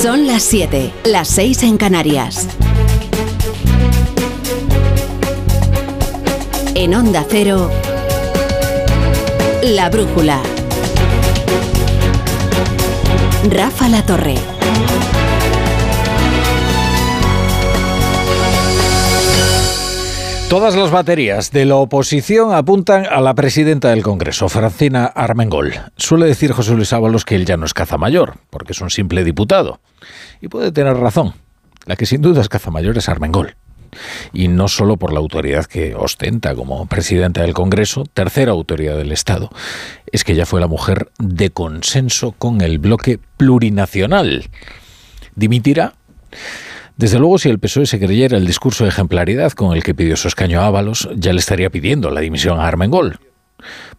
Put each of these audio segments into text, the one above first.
Son las 7, las 6 en Canarias. En Onda Cero, La Brújula. Rafa La Torre. Todas las baterías de la oposición apuntan a la presidenta del Congreso, Francina Armengol. Suele decir José Luis Ábalos que él ya no es caza mayor, porque es un simple diputado. Y puede tener razón. La que sin duda es caza mayor es Armengol. Y no solo por la autoridad que ostenta como presidenta del Congreso, tercera autoridad del Estado, es que ella fue la mujer de consenso con el bloque plurinacional. ¿Dimitirá? Desde luego, si el PSOE se creyera el discurso de ejemplaridad con el que pidió su escaño a Ábalos, ya le estaría pidiendo la dimisión a Armengol.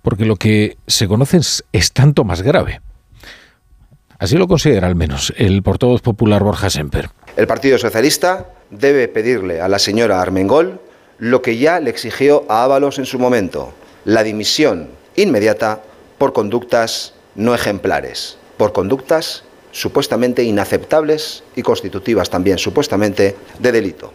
Porque lo que se conoce es, tanto más grave. Así lo considera al menos el portavoz popular Borja Semper. El Partido Socialista debe pedirle a la señora Armengol lo que ya le exigió a Ábalos en su momento, la dimisión inmediata por conductas no ejemplares, por conductas supuestamente inaceptables y constitutivas también supuestamente de delito.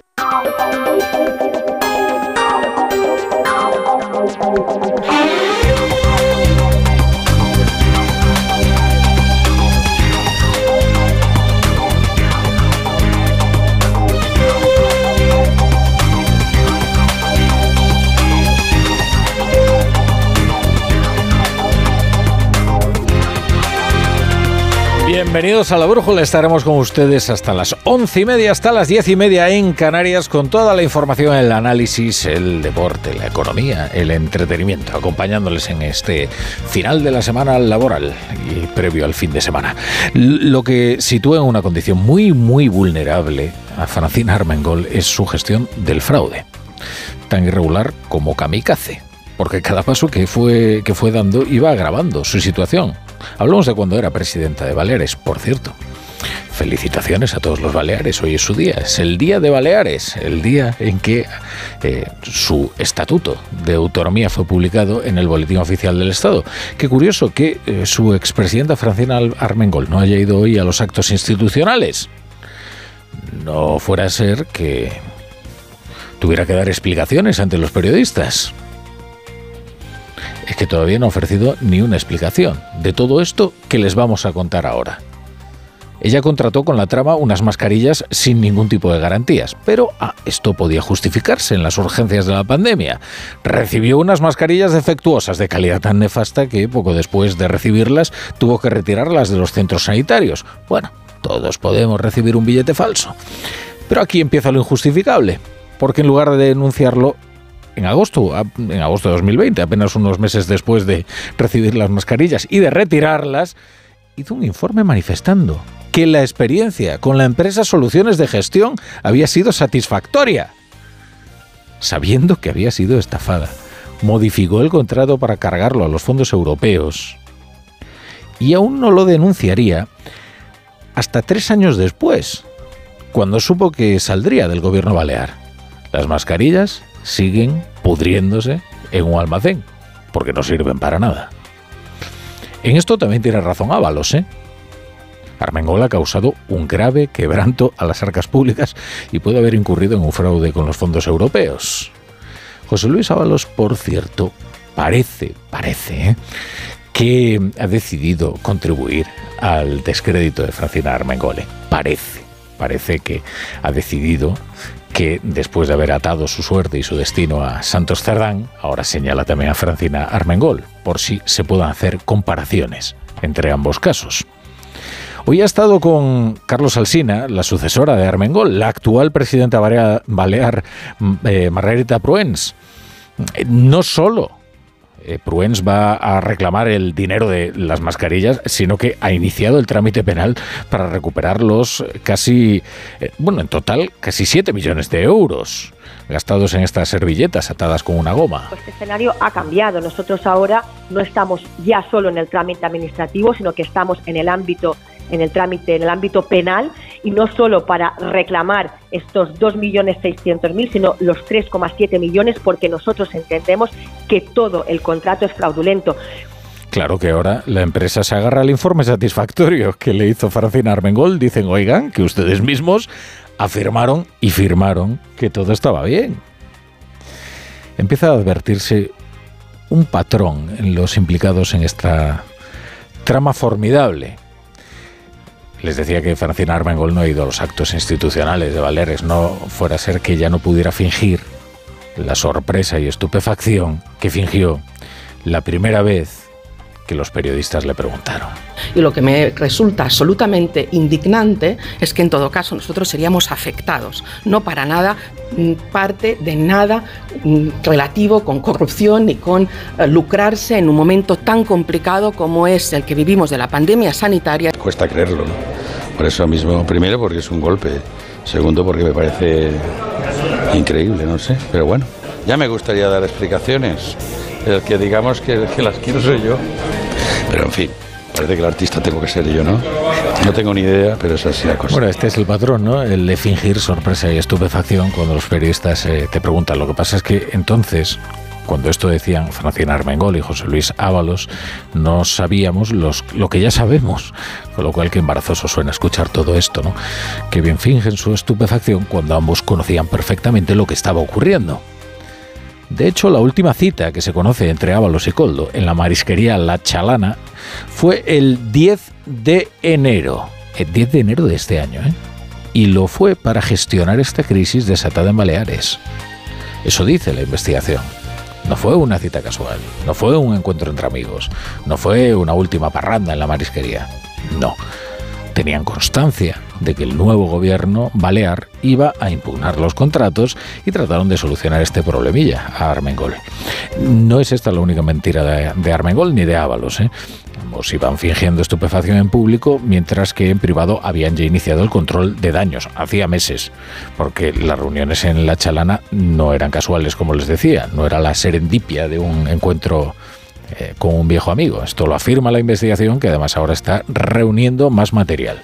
Bienvenidos a la Brújula, estaremos con ustedes hasta las once y media, hasta las diez y media en Canarias, con toda la información, el análisis, el deporte, la economía, el entretenimiento, acompañándoles en este final de la semana laboral y previo al fin de semana. Lo que sitúa en una condición muy, muy vulnerable a Francina Armengol es su gestión del fraude, tan irregular como kamikaze porque cada paso que fue, que fue dando iba agravando su situación. Hablamos de cuando era presidenta de Baleares, por cierto. Felicitaciones a todos los Baleares, hoy es su día, es el día de Baleares, el día en que eh, su estatuto de autonomía fue publicado en el Boletín Oficial del Estado. Qué curioso que eh, su expresidenta Francina Armengol no haya ido hoy a los actos institucionales. No fuera a ser que tuviera que dar explicaciones ante los periodistas es que todavía no ha ofrecido ni una explicación de todo esto que les vamos a contar ahora. Ella contrató con la trama unas mascarillas sin ningún tipo de garantías, pero ah, esto podía justificarse en las urgencias de la pandemia. Recibió unas mascarillas defectuosas de calidad tan nefasta que poco después de recibirlas tuvo que retirarlas de los centros sanitarios. Bueno, todos podemos recibir un billete falso. Pero aquí empieza lo injustificable, porque en lugar de denunciarlo, en agosto, en agosto de 2020, apenas unos meses después de recibir las mascarillas y de retirarlas, hizo un informe manifestando que la experiencia con la empresa Soluciones de Gestión había sido satisfactoria. Sabiendo que había sido estafada, modificó el contrato para cargarlo a los fondos europeos y aún no lo denunciaría hasta tres años después, cuando supo que saldría del gobierno balear. Las mascarillas siguen pudriéndose en un almacén, porque no sirven para nada. En esto también tiene razón Ábalos, ¿eh? Armengol ha causado un grave quebranto a las arcas públicas y puede haber incurrido en un fraude con los fondos europeos. José Luis Ábalos, por cierto, parece, parece, ¿eh? que ha decidido contribuir al descrédito de Francina Armengole. Parece, parece que ha decidido que después de haber atado su suerte y su destino a Santos Cerdán, ahora señala también a Francina Armengol, por si se puedan hacer comparaciones entre ambos casos. Hoy ha estado con Carlos Alsina, la sucesora de Armengol, la actual presidenta balear, eh, Margarita Pruens. No solo eh, Pruens va a reclamar el dinero de las mascarillas, sino que ha iniciado el trámite penal para recuperar los casi, eh, bueno, en total, casi 7 millones de euros gastados en estas servilletas atadas con una goma. Pues este escenario ha cambiado. Nosotros ahora no estamos ya solo en el trámite administrativo, sino que estamos en el ámbito en el trámite, en el ámbito penal, y no solo para reclamar estos 2.600.000, sino los 3,7 millones, porque nosotros entendemos que todo el contrato es fraudulento. Claro que ahora la empresa se agarra al informe satisfactorio que le hizo Francina Armengol. Dicen, oigan, que ustedes mismos afirmaron y firmaron que todo estaba bien. Empieza a advertirse un patrón en los implicados en esta trama formidable. Les decía que Francina Armengol no ha ido a los actos institucionales de Valeres, no fuera a ser que ya no pudiera fingir la sorpresa y estupefacción que fingió la primera vez que los periodistas le preguntaron. Y lo que me resulta absolutamente indignante es que en todo caso nosotros seríamos afectados, no para nada mm, parte de nada mm, relativo con corrupción ni con eh, lucrarse en un momento tan complicado como es el que vivimos de la pandemia sanitaria. Cuesta creerlo, ¿no? Por eso mismo, primero porque es un golpe, segundo porque me parece increíble, no sé, pero bueno, ya me gustaría dar explicaciones. El que digamos que, que las quiero soy yo. Pero en fin, parece que el artista tengo que ser yo, ¿no? No tengo ni idea, pero es así la cosa. Bueno, este es el patrón, ¿no? El de fingir sorpresa y estupefacción cuando los periodistas eh, te preguntan. Lo que pasa es que entonces, cuando esto decían Francina Armengol y José Luis Ábalos, no sabíamos los, lo que ya sabemos. Con lo cual, que embarazoso suena escuchar todo esto, ¿no? Que bien fingen su estupefacción cuando ambos conocían perfectamente lo que estaba ocurriendo. De hecho, la última cita que se conoce entre Ábalos y Coldo en la marisquería La Chalana fue el 10 de enero. El 10 de enero de este año, ¿eh? Y lo fue para gestionar esta crisis desatada en Baleares. Eso dice la investigación. No fue una cita casual, no fue un encuentro entre amigos, no fue una última parranda en la marisquería. No tenían constancia de que el nuevo gobierno balear iba a impugnar los contratos y trataron de solucionar este problemilla a Armengol. No es esta la única mentira de, Armengol ni de Ábalos. ¿eh? Ambos iban fingiendo estupefacción en público, mientras que en privado habían ya iniciado el control de daños, hacía meses, porque las reuniones en la chalana no eran casuales, como les decía, no era la serendipia de un encuentro eh, con un viejo amigo. Esto lo afirma la investigación que además ahora está reuniendo más material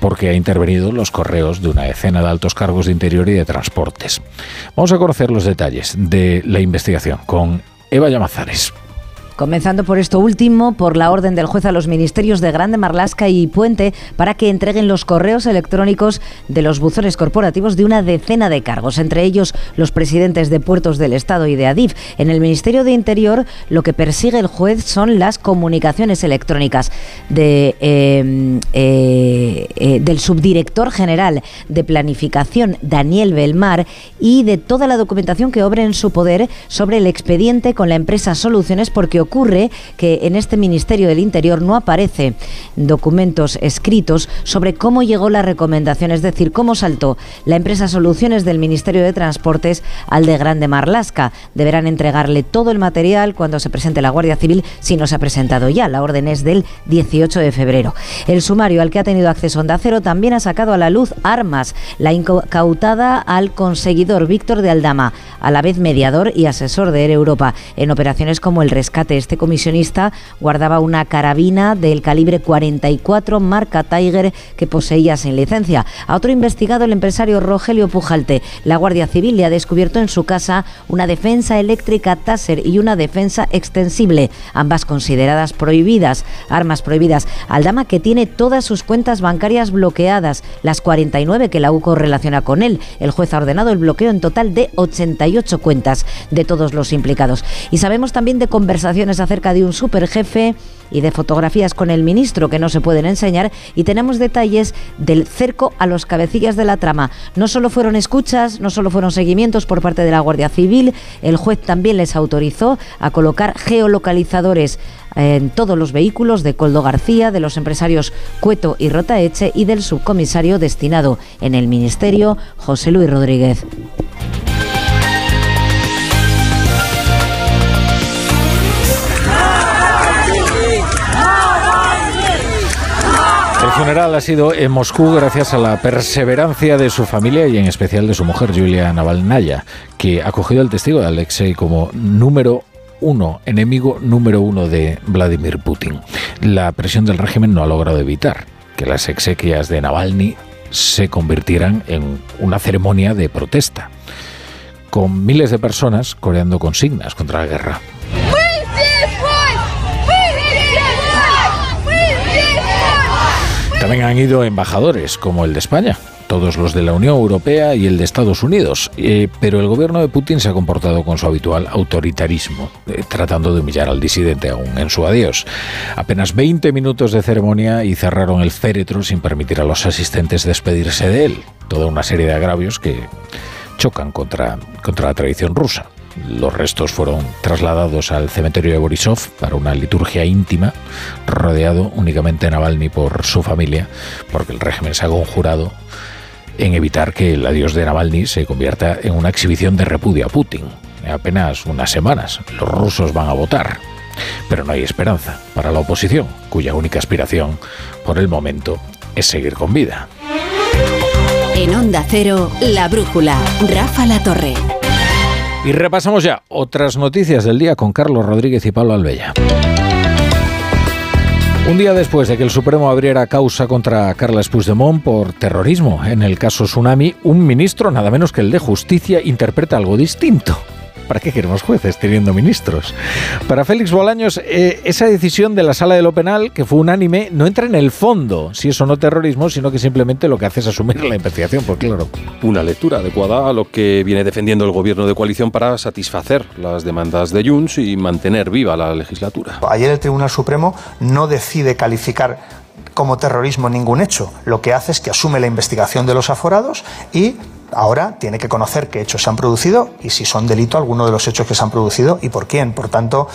porque ha intervenido los correos de una decena de altos cargos de interior y de transportes. Vamos a conocer los detalles de la investigación con Eva Llamazares. Comenzando por esto último, por la orden del juez a los ministerios de Grande Marlasca y Puente para que entreguen los correos electrónicos de los buzones corporativos de una decena de cargos, entre ellos los presidentes de puertos del Estado y de Adif. En el Ministerio de Interior lo que persigue el juez son las comunicaciones electrónicas eh, eh, eh, del subdirector general de Planificación, Daniel Belmar, y de toda la documentación que obre en su poder sobre el expediente con la empresa Soluciones porque ocurre que en este Ministerio del Interior no aparece documentos escritos sobre cómo llegó la recomendación, es decir, cómo saltó la empresa Soluciones del Ministerio de Transportes al de Grande Marlasca. Deberán entregarle todo el material cuando se presente la Guardia Civil si no se ha presentado ya. La orden es del 18 de febrero. El sumario al que ha tenido acceso Onda Cero también ha sacado a la luz armas, la incautada al conseguidor Víctor de Aldama, a la vez mediador y asesor de Air Europa en operaciones como el rescate este comisionista guardaba una carabina del calibre 44 marca Tiger que poseía sin licencia. A otro investigado, el empresario Rogelio Pujalte, la Guardia Civil le ha descubierto en su casa una defensa eléctrica Taser y una defensa extensible, ambas consideradas prohibidas, armas prohibidas. Aldama que tiene todas sus cuentas bancarias bloqueadas, las 49 que la UCO relaciona con él. El juez ha ordenado el bloqueo en total de 88 cuentas de todos los implicados. Y sabemos también de conversaciones acerca de un superjefe y de fotografías con el ministro que no se pueden enseñar y tenemos detalles del cerco a los cabecillas de la trama. No solo fueron escuchas, no solo fueron seguimientos por parte de la Guardia Civil, el juez también les autorizó a colocar geolocalizadores en todos los vehículos de Coldo García, de los empresarios Cueto y Rotaeche y del subcomisario destinado en el ministerio José Luis Rodríguez. Funeral ha sido en Moscú gracias a la perseverancia de su familia y en especial de su mujer Julia Navalnaya, que ha cogido el testigo de Alexei como número uno, enemigo número uno de Vladimir Putin. La presión del régimen no ha logrado evitar que las exequias de Navalny se convirtieran en una ceremonia de protesta, con miles de personas coreando consignas contra la guerra. También han ido embajadores, como el de España, todos los de la Unión Europea y el de Estados Unidos. Eh, pero el gobierno de Putin se ha comportado con su habitual autoritarismo, eh, tratando de humillar al disidente aún en su adiós. Apenas 20 minutos de ceremonia y cerraron el féretro sin permitir a los asistentes despedirse de él. Toda una serie de agravios que chocan contra, contra la tradición rusa. Los restos fueron trasladados al cementerio de Borisov para una liturgia íntima, rodeado únicamente de Navalny por su familia, porque el régimen se ha conjurado en evitar que el adiós de Navalny se convierta en una exhibición de repudio a Putin. En apenas unas semanas los rusos van a votar. Pero no hay esperanza para la oposición, cuya única aspiración, por el momento, es seguir con vida. En Onda Cero, La Brújula, Rafa La Torre. Y repasamos ya otras noticias del día con Carlos Rodríguez y Pablo Albella. Un día después de que el Supremo abriera causa contra Carles Puigdemont por terrorismo en el caso Tsunami, un ministro, nada menos que el de Justicia, interpreta algo distinto. ¿Para qué queremos jueces teniendo ministros? Para Félix Bolaños, eh, esa decisión de la Sala de lo Penal, que fue unánime, no entra en el fondo, si eso no terrorismo, sino que simplemente lo que hace es asumir la investigación, pues claro. Una lectura adecuada a lo que viene defendiendo el gobierno de coalición para satisfacer las demandas de Junts y mantener viva la legislatura. Ayer el Tribunal Supremo no decide calificar como terrorismo ningún hecho. Lo que hace es que asume la investigación de los aforados y ahora tiene que conocer qué hechos se han producido y si son delito alguno de los hechos que se han producido y por quién. Por tanto,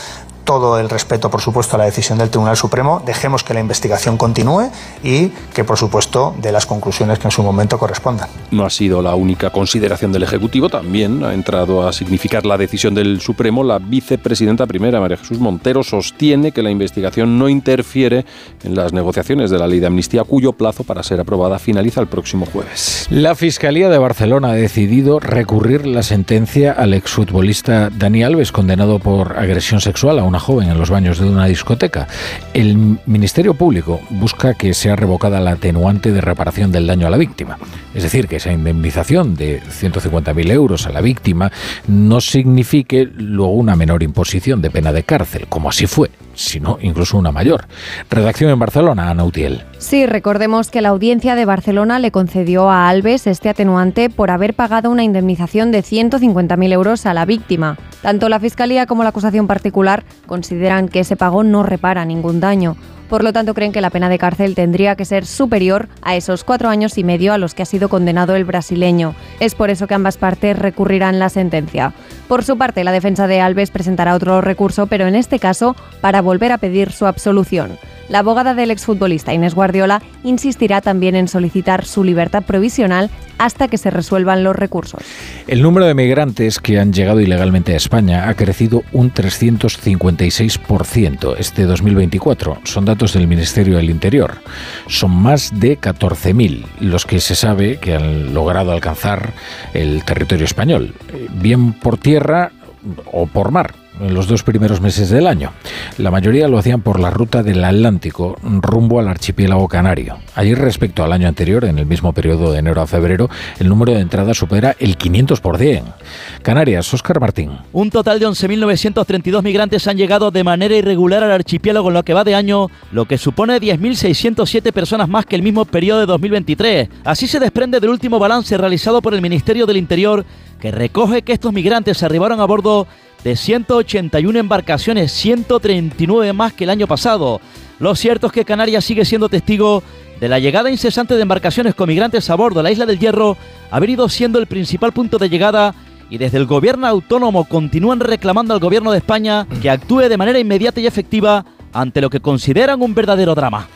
todo el respeto, por supuesto, a la decisión del Tribunal Supremo. Dejemos que la investigación continúe y que, por supuesto, de las conclusiones que en su momento correspondan. No ha sido la única consideración del Ejecutivo, también ha entrado a significar la decisión del Supremo. La vicepresidenta primera, María Jesús Montero, sostiene que la investigación no interfiere en las negociaciones de la ley de amnistía, cuyo plazo para ser aprobada finaliza el próximo jueves. La Fiscalía de Barcelona ha decidido recurrir la sentencia al exfutbolista Dani Alves, condenado por agresión sexual a una joven en los baños de una discoteca. El Ministerio Público busca que sea revocada la atenuante de reparación del daño a la víctima. Es decir, que esa indemnización de 150.000 euros a la víctima no signifique luego una menor imposición de pena de cárcel, como así fue, sino incluso una mayor. Redacción en Barcelona, Ana Utiel. Sí, recordemos que la audiencia de Barcelona le concedió a Alves este atenuante por haber pagado una indemnización de 150.000 euros a la víctima. Tanto la Fiscalía como la acusación particular consideran que ese pago no repara ningún daño. Por lo tanto, creen que la pena de cárcel tendría que ser superior a esos cuatro años y medio a los que ha sido condenado el brasileño. Es por eso que ambas partes recurrirán la sentencia. Por su parte, la defensa de Alves presentará otro recurso, pero en este caso para volver a pedir su absolución. La abogada del exfutbolista Inés Guardiola insistirá también en solicitar su libertad provisional hasta que se resuelvan los recursos. El número de migrantes que han llegado ilegalmente a España ha crecido un 356% este 2024. Son datos del Ministerio del Interior. Son más de 14.000 los que se sabe que han logrado alcanzar el territorio español, bien por tierra o por mar en los dos primeros meses del año. La mayoría lo hacían por la ruta del Atlántico rumbo al archipiélago canario. Allí respecto al año anterior, en el mismo periodo de enero a febrero, el número de entradas supera el 500%. Canarias, Óscar Martín. Un total de 11.932 migrantes han llegado de manera irregular al archipiélago en lo que va de año, lo que supone 10.607 personas más que el mismo periodo de 2023. Así se desprende del último balance realizado por el Ministerio del Interior, que recoge que estos migrantes arribaron a bordo de 181 embarcaciones, 139 más que el año pasado. Lo cierto es que Canarias sigue siendo testigo de la llegada incesante de embarcaciones con migrantes a bordo. La isla del Hierro ha venido siendo el principal punto de llegada y desde el gobierno autónomo continúan reclamando al gobierno de España que actúe de manera inmediata y efectiva ante lo que consideran un verdadero drama.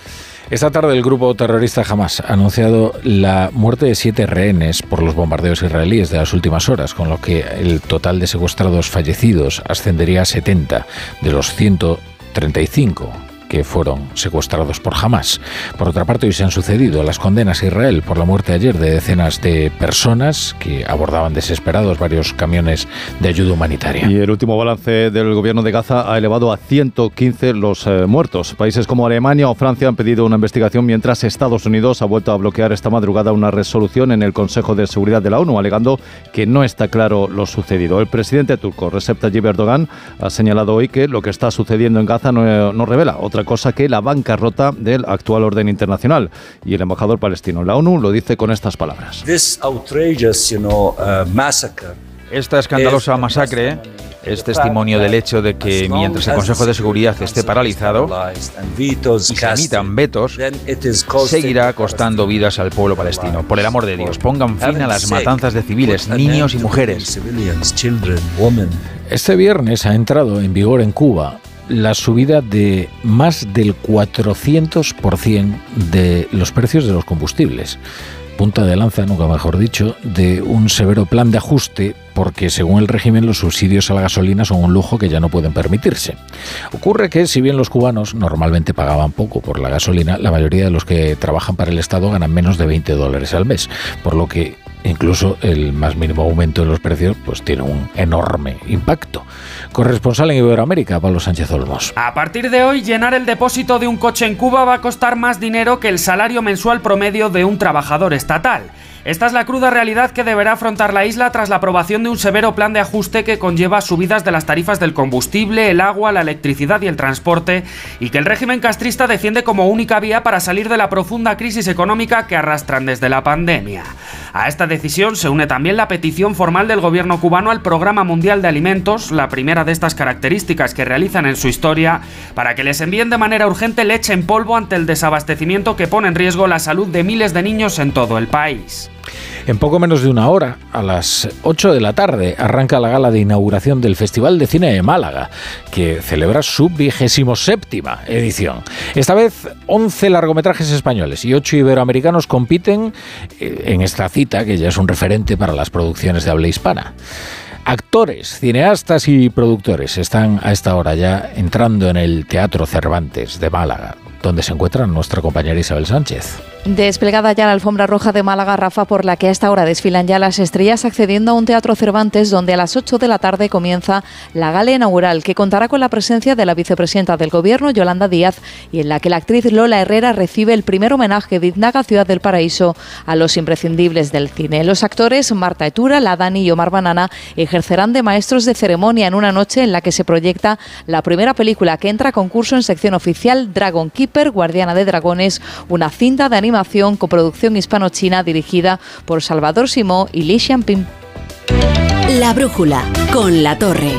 Esta tarde el grupo terrorista Hamas ha anunciado la muerte de siete rehenes por los bombardeos israelíes de las últimas horas, con lo que el total de secuestrados fallecidos ascendería a 70 de los 135 que fueron secuestrados por Hamas. Por otra parte, hoy se han sucedido las condenas a Israel por la muerte ayer de decenas de personas que abordaban desesperados varios camiones de ayuda humanitaria. Y el último balance del gobierno de Gaza ha elevado a 115 los eh, muertos. Países como Alemania o Francia han pedido una investigación mientras Estados Unidos ha vuelto a bloquear esta madrugada una resolución en el Consejo de Seguridad de la ONU alegando que no está claro lo sucedido. El presidente turco Recep Tayyip Erdogan ha señalado hoy que lo que está sucediendo en Gaza no, no revela otra otra cosa que la bancarrota del actual orden internacional. Y el embajador palestino en la ONU lo dice con estas palabras. Esta escandalosa masacre es testimonio del hecho de que mientras el Consejo de Seguridad esté paralizado y se emitan vetos, seguirá costando vidas al pueblo palestino. Por el amor de Dios, pongan fin a las matanzas de civiles, niños y mujeres. Este viernes ha entrado en vigor en Cuba la subida de más del 400% de los precios de los combustibles punta de lanza, nunca mejor dicho, de un severo plan de ajuste porque según el régimen los subsidios a la gasolina son un lujo que ya no pueden permitirse. Ocurre que si bien los cubanos normalmente pagaban poco por la gasolina, la mayoría de los que trabajan para el Estado ganan menos de 20 dólares al mes, por lo que incluso el más mínimo aumento de los precios pues tiene un enorme impacto. Corresponsal en Iberoamérica, Pablo Sánchez Olmos. A partir de hoy, llenar el depósito de un coche en Cuba va a costar más dinero que el salario mensual promedio de un trabajador estatal. Esta es la cruda realidad que deberá afrontar la isla tras la aprobación de un severo plan de ajuste que conlleva subidas de las tarifas del combustible, el agua, la electricidad y el transporte, y que el régimen castrista defiende como única vía para salir de la profunda crisis económica que arrastran desde la pandemia. A esta decisión se une también la petición formal del gobierno cubano al Programa Mundial de Alimentos, la primera de estas características que realizan en su historia, para que les envíen de manera urgente leche en polvo ante el desabastecimiento que pone en riesgo la salud de miles de niños en todo el país. En poco menos de una hora, a las 8 de la tarde, arranca la gala de inauguración del Festival de Cine de Málaga, que celebra su vigésimo séptima edición. Esta vez, 11 largometrajes españoles y 8 iberoamericanos compiten eh, en esta cita, que ya es un referente para las producciones de habla hispana. Actores, cineastas y productores están a esta hora ya entrando en el Teatro Cervantes de Málaga, donde se encuentra nuestra compañera Isabel Sánchez. Desplegada ya la alfombra roja de Málaga, Rafa, por la que a esta hora desfilan ya las estrellas accediendo a un teatro Cervantes donde a las 8 de la tarde comienza la gala inaugural que contará con la presencia de la vicepresidenta del Gobierno, Yolanda Díaz, y en la que la actriz Lola Herrera recibe el primer homenaje de Iznaga Ciudad del Paraíso a los imprescindibles del cine. Los actores Marta Etura, La Dani y Omar Banana ejercerán de maestros de ceremonia en una noche en la que se proyecta la primera película que entra a concurso en sección oficial Dragon Keeper, Guardiana de Dragones, una cinta de animación animación coproducción hispano-china dirigida por Salvador Simó y Li Xianping. La brújula con la torre.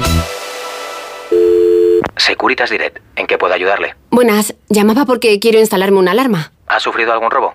Securitas Direct, ¿en qué puedo ayudarle? Buenas, llamaba porque quiero instalarme una alarma. ¿Ha sufrido algún robo?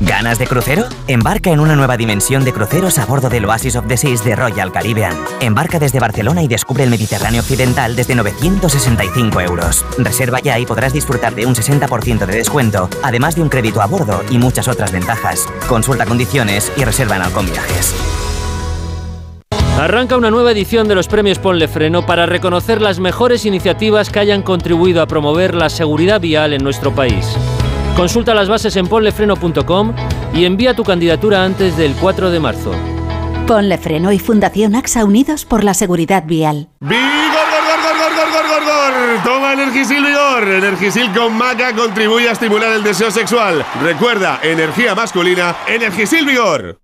¿Ganas de crucero? Embarca en una nueva dimensión de cruceros a bordo del Oasis of the Seas de Royal Caribbean. Embarca desde Barcelona y descubre el Mediterráneo Occidental desde 965 euros. Reserva ya y podrás disfrutar de un 60% de descuento, además de un crédito a bordo y muchas otras ventajas. Consulta condiciones y reserva en Alcon Viajes. Arranca una nueva edición de los premios Ponle Freno para reconocer las mejores iniciativas que hayan contribuido a promover la seguridad vial en nuestro país. Consulta las bases en ponlefreno.com y envía tu candidatura antes del 4 de marzo. Ponle Freno y Fundación AXA Unidos por la Seguridad Vial. ¡Vigor, gor, gor, gor, gor, gor, gor, gor! Toma Energisil Vigor. Energisil con maca contribuye a estimular el deseo sexual. Recuerda, energía masculina, Energisil Vigor.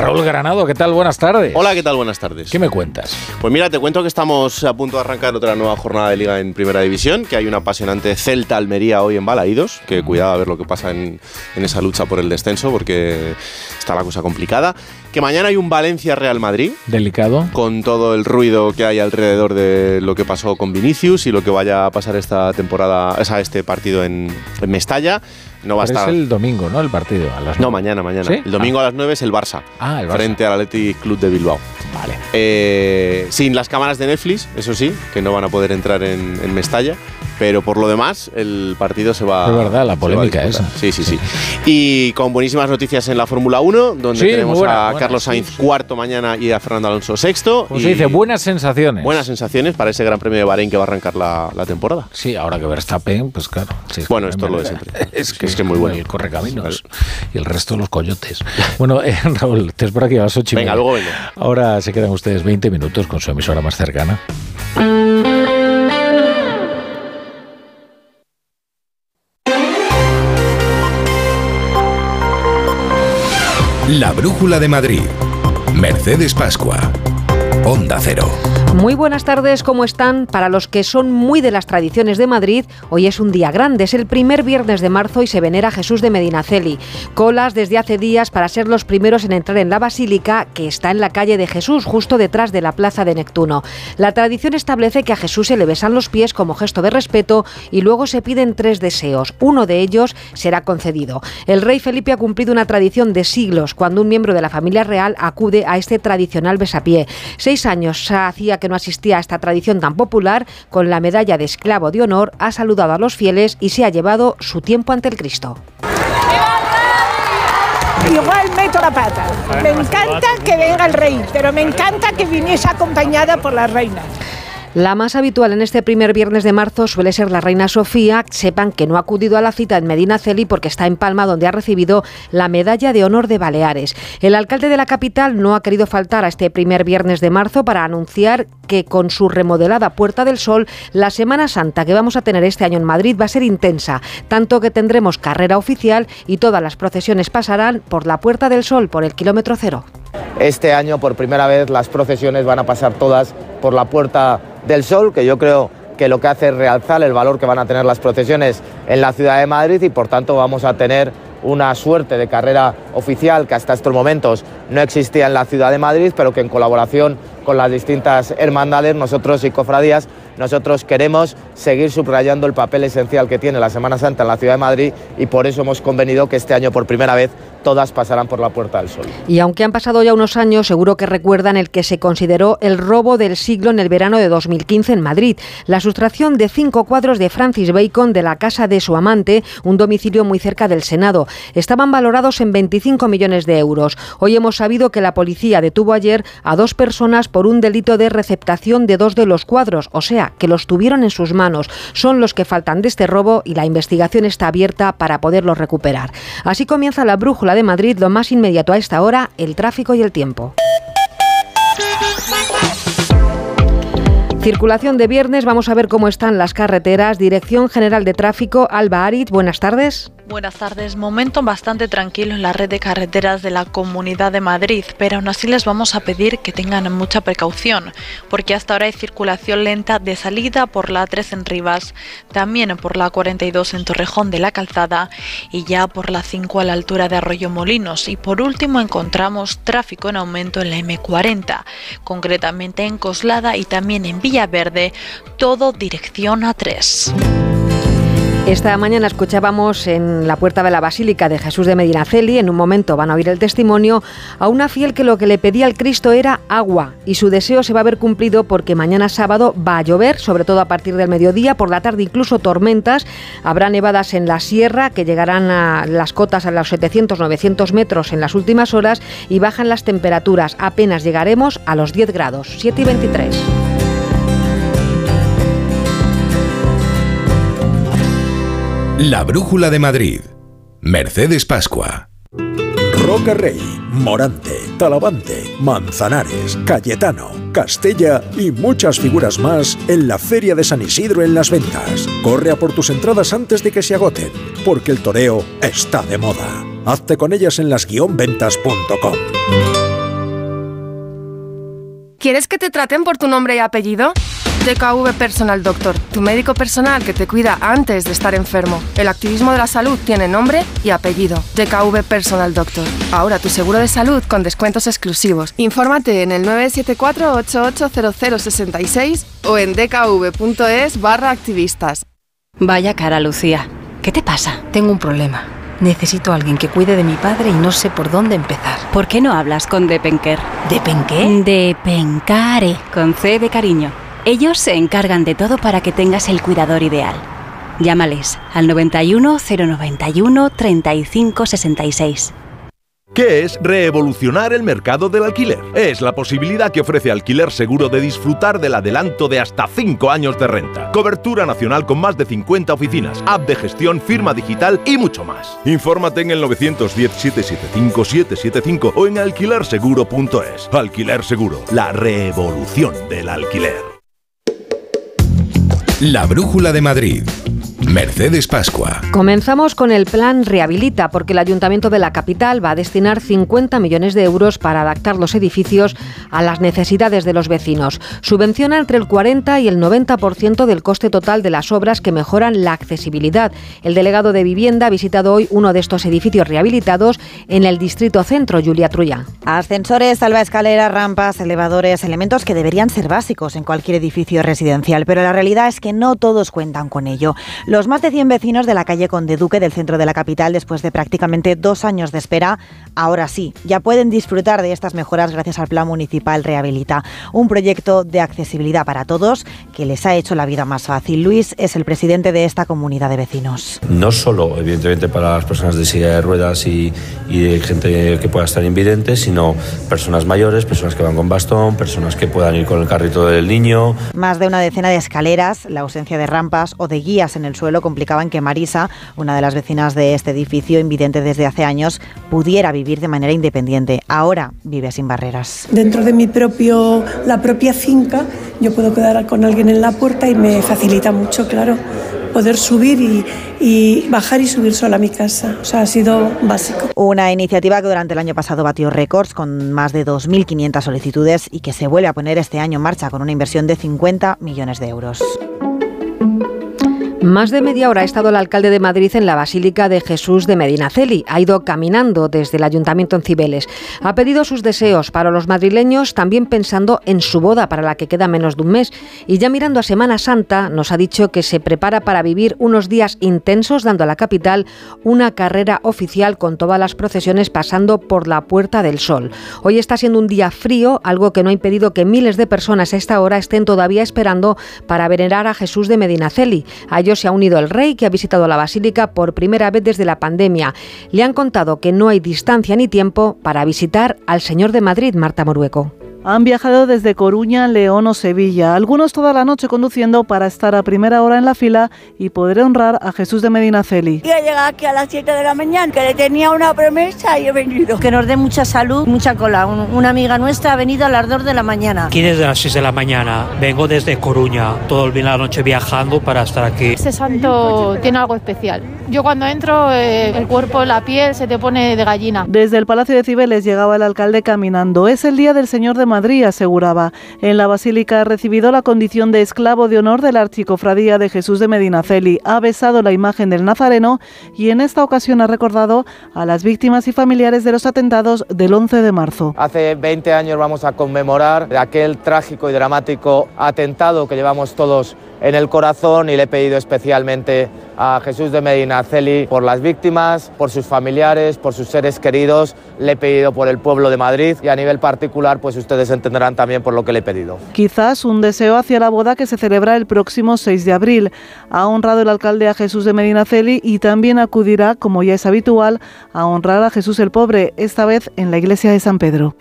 Raúl Granado, ¿qué tal? Buenas tardes. Hola, ¿qué tal? Buenas tardes. ¿Qué me cuentas? Pues mira, te cuento que estamos a punto de arrancar otra nueva jornada de liga en Primera División, que hay una apasionante Celta Almería hoy en Balaídos, que cuidado a ver lo que pasa en, en esa lucha por el descenso, porque está la cosa complicada. Que mañana hay un Valencia Real Madrid. Delicado. Con todo el ruido que hay alrededor de lo que pasó con Vinicius y lo que vaya a pasar esta temporada, o sea, este partido en, en Mestalla. No va a estar. Es el domingo, ¿no? El partido. A las No, mañana, mañana. ¿Sí? El domingo Ah. a las 9 es el Barça. Ah, el Barça. Frente al Athletic Club de Bilbao. Vale. Eh, sin las cámaras de Netflix, eso sí, que no van a poder entrar en, en Mestalla. Pero por lo demás, el partido se va. Es verdad, la polémica esa. Sí, sí, sí. Y con buenísimas noticias en la Fórmula 1, donde Sí, tenemos buena, a buena, Carlos sí, Sainz cuarto mañana y a Fernando Alonso sexto. Y se dice, buenas sensaciones. buenas sensaciones para ese Gran Premio de Bahrein que va a arrancar la, la temporada. Sí, ahora que Verstappen, pues claro. Bueno, esto es lo de siempre. Es que Es que muy bueno. El correcaminos y el resto los coyotes. Bueno, eh, Raúl, te espero aquí a las y Venga, luego vengo. Ahora se quedan ustedes 20 minutos con su emisora más cercana. La Brújula de Madrid. Mercedes Pascua. Onda Cero. Muy buenas tardes, ¿cómo están? Para los que son muy de las tradiciones de Madrid, hoy es un día grande, es el primer viernes de marzo y se venera Jesús de Medinaceli. Colas desde hace días para ser los primeros en entrar en la basílica, que está en la calle de Jesús, justo detrás de la plaza de Neptuno. La tradición establece que a Jesús se le besan los pies como gesto de respeto y luego se piden tres deseos. Uno de ellos será concedido. El rey Felipe ha cumplido una tradición de siglos cuando un miembro de la familia real acude a este tradicional besapié. Seis años hacía que no asistía a esta tradición tan popular, con la medalla de esclavo de honor ha saludado a los fieles y se ha llevado su tiempo ante el Cristo. Igual meto la pata. Me encanta que venga el rey, pero me encanta que viniese acompañada por la reina. La más habitual en este primer viernes de marzo suele ser la reina Sofía. Sepan que no ha acudido a la cita en Medina Celi porque está en Palma, donde ha recibido la medalla de honor de Baleares. El alcalde de la capital no ha querido faltar a este primer viernes de marzo para anunciar que con su remodelada Puerta del Sol, la Semana Santa que vamos a tener este año en Madrid va a ser intensa, tanto que tendremos carrera oficial y todas las procesiones pasarán por la Puerta del Sol, por el kilómetro cero. Este año, por primera vez, las procesiones van a pasar todas por la Puerta del Sol, que yo creo que lo que hace es realzar el valor que van a tener las procesiones en la ciudad de Madrid y por tanto vamos a tener una suerte de carrera oficial que hasta estos momentos no existía en la ciudad de Madrid, pero que en colaboración con las distintas hermandades, nosotros y cofradías, nosotros queremos seguir subrayando el papel esencial que tiene la Semana Santa en la ciudad de Madrid y por eso hemos convenido que este año por primera vez todas pasarán por la Puerta del Sol. Y aunque han pasado ya unos años, seguro que recuerdan el que se consideró el robo del siglo en el verano de 2015 en Madrid. La sustracción de cinco cuadros de Francis Bacon de la casa de su amante, un domicilio muy cerca del Senado. Estaban valorados en 25 millones de euros. Hoy hemos sabido que la policía detuvo ayer a dos personas por un delito de receptación de dos de los cuadros, o sea, que los tuvieron en sus manos. Son los que faltan de este robo y la investigación está abierta para poderlos recuperar. Así comienza la de Madrid, lo más inmediato a esta hora, el tráfico y el tiempo. Circulación de viernes, vamos a ver cómo están las carreteras. Dirección General de Tráfico, Alba Arit, buenas tardes. Buenas tardes. Momento bastante tranquilo en la red de carreteras de la Comunidad de Madrid, pero aún así les vamos a pedir que tengan mucha precaución, porque hasta ahora hay circulación lenta de salida por la 3 en Rivas, también por la 42 en Torrejón de la Calzada y ya por la 5 a la altura de Arroyo Molinos. Y por último encontramos tráfico en aumento en la M40, concretamente en Coslada y también en Villaverde, todo dirección a 3. Esta mañana escuchábamos en la puerta de la Basílica de Jesús de Medinaceli, en un momento van a oír el testimonio, a una fiel que lo que le pedía al Cristo era agua y su deseo se va a ver cumplido porque mañana sábado va a llover, sobre todo a partir del mediodía, por la tarde incluso tormentas, habrá nevadas en la sierra que llegarán a las cotas a los 700-900 metros en las últimas horas y bajan las temperaturas, apenas llegaremos a los 10 grados, 7 y 23. La Brújula de Madrid. Mercedes Pascua. Roca Rey, Morante, Talavante, Manzanares, Cayetano, Castella y muchas figuras más en la Feria de San Isidro en las ventas. Corre a por tus entradas antes de que se agoten, porque el toreo está de moda. Hazte con ellas en las-ventas.com. ¿Quieres que te traten por tu nombre y apellido? DKV Personal Doctor, tu médico personal que te cuida antes de estar enfermo. El activismo de la salud tiene nombre y apellido. DKV Personal Doctor. Ahora tu seguro de salud con descuentos exclusivos. Infórmate en el 974-880066 o en dkv.es barra activistas. Vaya cara, Lucía. ¿Qué te pasa? Tengo un problema. Necesito a alguien que cuide de mi padre y no sé por dónde empezar. ¿Por qué no hablas con Depenker? ¿Depenqué? Depencare, con C de cariño. Ellos se encargan de todo para que tengas el cuidador ideal. Llámales al 91 091 35 66. ¿Qué es revolucionar el mercado del alquiler? Es la posibilidad que ofrece Alquiler Seguro de disfrutar del adelanto de hasta 5 años de renta, cobertura nacional con más de 50 oficinas, app de gestión, firma digital y mucho más. Infórmate en el 910-775-775 o en alquilerseguro.es. Alquiler Seguro, la revolución del alquiler. La Brújula de Madrid. Mercedes Pascua. Comenzamos con el plan Rehabilita, porque el Ayuntamiento de la capital va a destinar 50 millones de euros para adaptar los edificios a las necesidades de los vecinos. Subvenciona entre el 40 y el 90% del coste total de las obras que mejoran la accesibilidad. El delegado de Vivienda ha visitado hoy uno de estos edificios rehabilitados en el Distrito Centro, Julia Trulla. Ascensores, salvaescaleras, rampas, elevadores, elementos que deberían ser básicos en cualquier edificio residencial, pero la realidad es que no todos cuentan con ello. Los más de 100 vecinos de la calle Conde Duque del centro de la capital, después de prácticamente dos años de espera, ahora sí, ya pueden disfrutar de estas mejoras gracias al Plan Municipal Rehabilita, un proyecto de accesibilidad para todos que les ha hecho la vida más fácil. Luis es el presidente de esta comunidad de vecinos. No solo, evidentemente, para las personas de silla de ruedas y, y gente que pueda estar invidente, sino personas mayores, personas que van con bastón, personas que puedan ir con el carrito del niño. Más de una decena de escaleras, la ausencia de rampas o de guías en el suelo complicaban que Marisa, una de las vecinas de este edificio, invidente desde hace años, pudiera vivir de manera independiente. Ahora vive sin barreras. Dentro de mi propio, la propia finca, yo puedo quedar con alguien en la puerta y me facilita mucho, claro, poder subir y, y bajar y subir sola a mi casa. O sea, ha sido básico. Una iniciativa que durante el año pasado batió récords con más de 2.500 solicitudes y que se vuelve a poner este año en marcha con una inversión de 50 millones de euros. Más de media hora ha estado el alcalde de Madrid en la Basílica de Jesús de Medinaceli. Ha ido caminando desde el ayuntamiento en Cibeles. Ha pedido sus deseos para los madrileños, también pensando en su boda, para la que queda menos de un mes. Y ya mirando a Semana Santa, nos ha dicho que se prepara para vivir unos días intensos, dando a la capital una carrera oficial con todas las procesiones pasando por la Puerta del Sol. Hoy está siendo un día frío, algo que no ha impedido que miles de personas a esta hora estén todavía esperando para venerar a Jesús de Medinaceli. A se ha unido el rey, que ha visitado la basílica por primera vez desde la pandemia. Le han contado que no hay distancia ni tiempo para visitar al Señor de Madrid, Marta Morueco. Han viajado desde Coruña, León o Sevilla, algunos toda la noche conduciendo para estar a primera hora en la fila y poder honrar a Jesús de Medinaceli. Yo he llegado aquí a las 7 de la mañana, que le tenía una promesa y he venido. Que nos dé mucha salud, mucha cola. Una amiga nuestra ha venido a las 2 de la mañana. Aquí desde las 6 de la mañana, vengo desde Coruña, todo el bien la noche viajando para estar aquí. Este santo tiene algo especial. Yo cuando entro, eh, el cuerpo, la piel se te pone de gallina. Desde el Palacio de Cibeles llegaba el alcalde caminando. Es el día del Señor de Madrid, aseguraba. En la Basílica ha recibido la condición de esclavo de honor de la Archicofradía de Jesús de Medinaceli. Ha besado la imagen del Nazareno y en esta ocasión ha recordado a las víctimas y familiares de los atentados del 11 de marzo. Hace 20 años vamos a conmemorar aquel trágico y dramático atentado que llevamos todos en el corazón y le he pedido especialmente a Jesús de Medinaceli por las víctimas, por sus familiares, por sus seres queridos, le he pedido por el pueblo de Madrid y a nivel particular pues ustedes entenderán también por lo que le he pedido. Quizás un deseo hacia la boda que se celebra el próximo 6 de abril. Ha honrado el alcalde a Jesús de Medinaceli y también acudirá, como ya es habitual, a honrar a Jesús el Pobre, esta vez en la iglesia de San Pedro.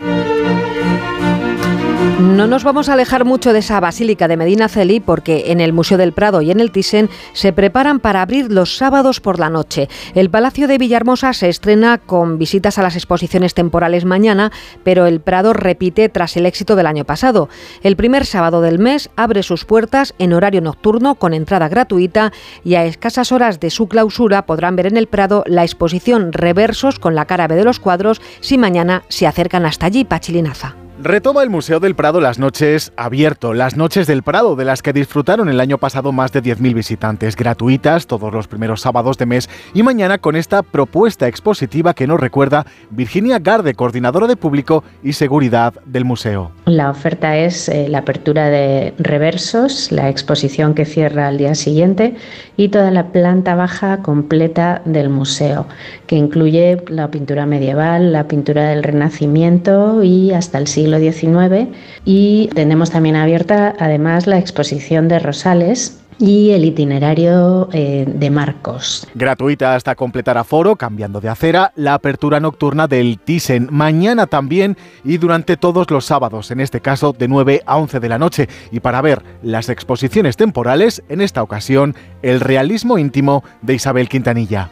No nos vamos a alejar mucho de esa basílica de Medina Celi porque en el Museo del Prado y en el Thyssen se preparan para abrir los sábados por la noche. El Palacio de Villahermosa se estrena con visitas a las exposiciones temporales mañana, pero el Prado repite tras el éxito del año pasado. El primer sábado del mes abre sus puertas en horario nocturno con entrada gratuita y a escasas horas de su clausura podrán ver en el Prado la exposición Reversos con la cara B de los cuadros si mañana se acercan hasta allí, Pachilinaza. Retoma el Museo del Prado las noches abierto, las noches del Prado, de las que disfrutaron el año pasado más de 10.000 visitantes, gratuitas todos los primeros sábados de mes y mañana con esta propuesta expositiva que nos recuerda Virginia Garde, coordinadora de público y seguridad del museo. La oferta es eh, la apertura de reversos, la exposición que cierra al día siguiente y toda la planta baja completa del museo que incluye la pintura medieval, la pintura del Renacimiento y hasta el siglo XIX. Y tenemos también abierta además la exposición de Rosales, y el itinerario eh, de Marcos. Gratuita hasta completar aforo, cambiando de acera, la apertura nocturna del Thyssen. Mañana también y durante todos los sábados, en este caso de 9 a 11 de la noche. Y para ver las exposiciones temporales, en esta ocasión, el realismo íntimo de Isabel Quintanilla.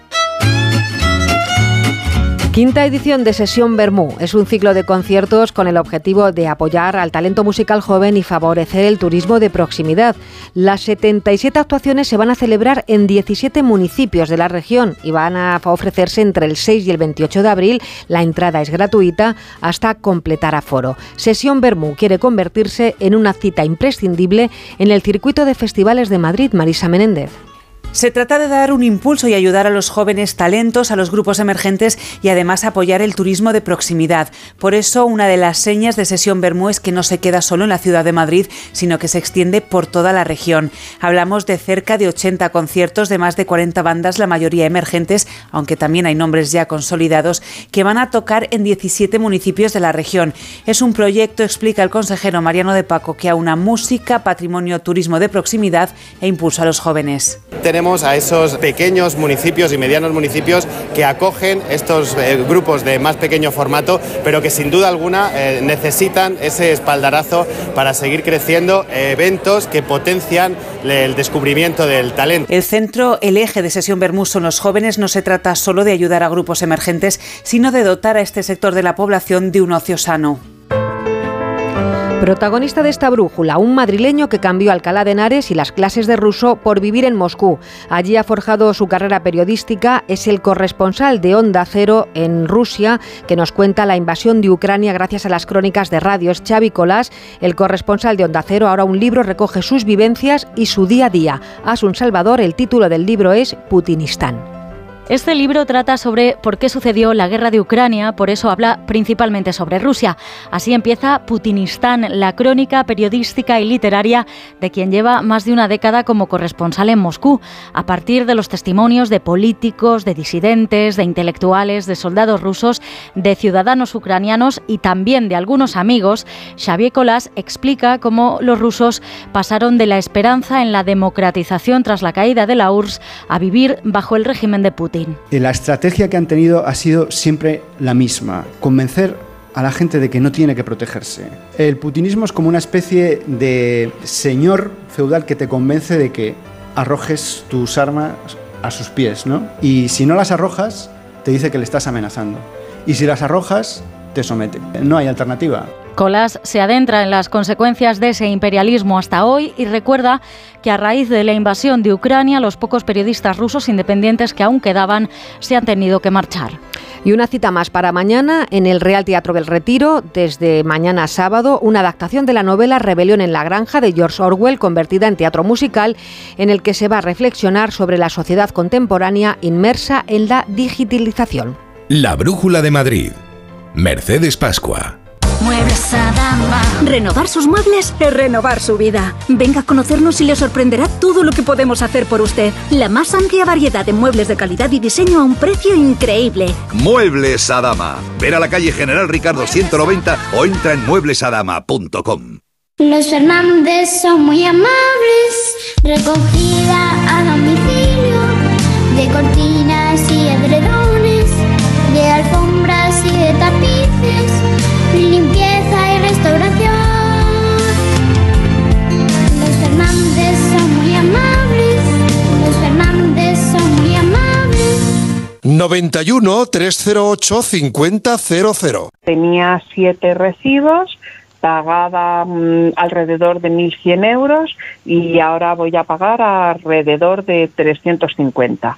Quinta edición de Sesión Bermú. Es un ciclo de conciertos con el objetivo de apoyar al talento musical joven y favorecer el turismo de proximidad. Las 77 actuaciones se van a celebrar en 17 municipios de la región y van a ofrecerse entre el 6 y el 28 de abril. La entrada es gratuita hasta completar aforo. Sesión Bermú quiere convertirse en una cita imprescindible en el circuito de festivales de Madrid. Marisa Menéndez. Se trata de dar un impulso y ayudar a los jóvenes talentos, a los grupos emergentes y además apoyar el turismo de proximidad. Por eso, una de las señas de Sesión Bermú es que no se queda solo en la ciudad de Madrid, sino que se extiende por toda la región. Hablamos de cerca de 80 conciertos de más de 40 bandas, la mayoría emergentes, aunque también hay nombres ya consolidados, que van a tocar en 17 municipios de la región. Es un proyecto, explica el consejero Mariano de Paco, que aúna música, patrimonio, turismo de proximidad e impulso a los jóvenes tenemos a esos pequeños municipios y medianos municipios que acogen estos eh, grupos de más pequeño formato, pero que sin duda alguna eh, necesitan ese espaldarazo para seguir creciendo, eventos que potencian el descubrimiento del talento. El centro, el eje de Sesión Bermúdez son los jóvenes. No se trata solo de ayudar a grupos emergentes, sino de dotar a este sector de la población de un ocio sano. Protagonista de esta brújula, un madrileño que cambió Alcalá de Henares y las clases de ruso por vivir en Moscú. Allí ha forjado su carrera periodística, es el corresponsal de Onda Cero en Rusia, que nos cuenta la invasión de Ucrania gracias a las crónicas de radios. Xavi Colás, el corresponsal de Onda Cero, ahora un libro recoge sus vivencias y su día a día. Asun Salvador, el título del libro es Putinistán. Este libro trata sobre por qué sucedió la guerra de Ucrania, por eso habla principalmente sobre Rusia. Así empieza Putinistán, la crónica periodística y literaria de quien lleva más de una década como corresponsal en Moscú, a partir de los testimonios de políticos, de disidentes, de intelectuales, de soldados rusos, de ciudadanos ucranianos y también de algunos amigos. Xavier Colás explica cómo los rusos pasaron de la esperanza en la democratización tras la caída de la URSS a vivir bajo el régimen de Putin. Eh, la estrategia que han tenido ha sido siempre la misma, convencer a la gente de que no tiene que protegerse. El putinismo es como una especie de señor feudal que te convence de que arrojes tus armas a sus pies, ¿no? Y si no las arrojas, te dice que le estás amenazando. Y si las arrojas, te somete. No hay alternativa. Colas se adentra en las consecuencias de ese imperialismo hasta hoy y recuerda que a raíz de la invasión de Ucrania los pocos periodistas rusos independientes que aún quedaban se han tenido que marchar. Y una cita más para mañana en el Real Teatro del Retiro, desde mañana sábado, una adaptación de la novela Rebelión en la Granja de George Orwell, convertida en teatro musical, en el que se va a reflexionar sobre la sociedad contemporánea inmersa en la digitalización. La Brújula de Madrid. Mercedes Pascua. Muebles Adama. Renovar sus muebles es renovar su vida. Venga a conocernos y le sorprenderá todo lo que podemos hacer por usted. La más amplia variedad de muebles de calidad y diseño a un precio increíble. Muebles Adama. Ver a la calle General Ricardo 190 o entra en mueblesadama.com. Los Fernández son muy amables. Recogida a domicilio de cortinas y edredones, de alfombras y de tapices limpieza y restauración. Los Fernández son muy amables, los Fernández son muy amables. 91 308 5000. Tenía siete recibos pagaba mm, alrededor de 1.100 euros y ahora voy a pagar alrededor de 350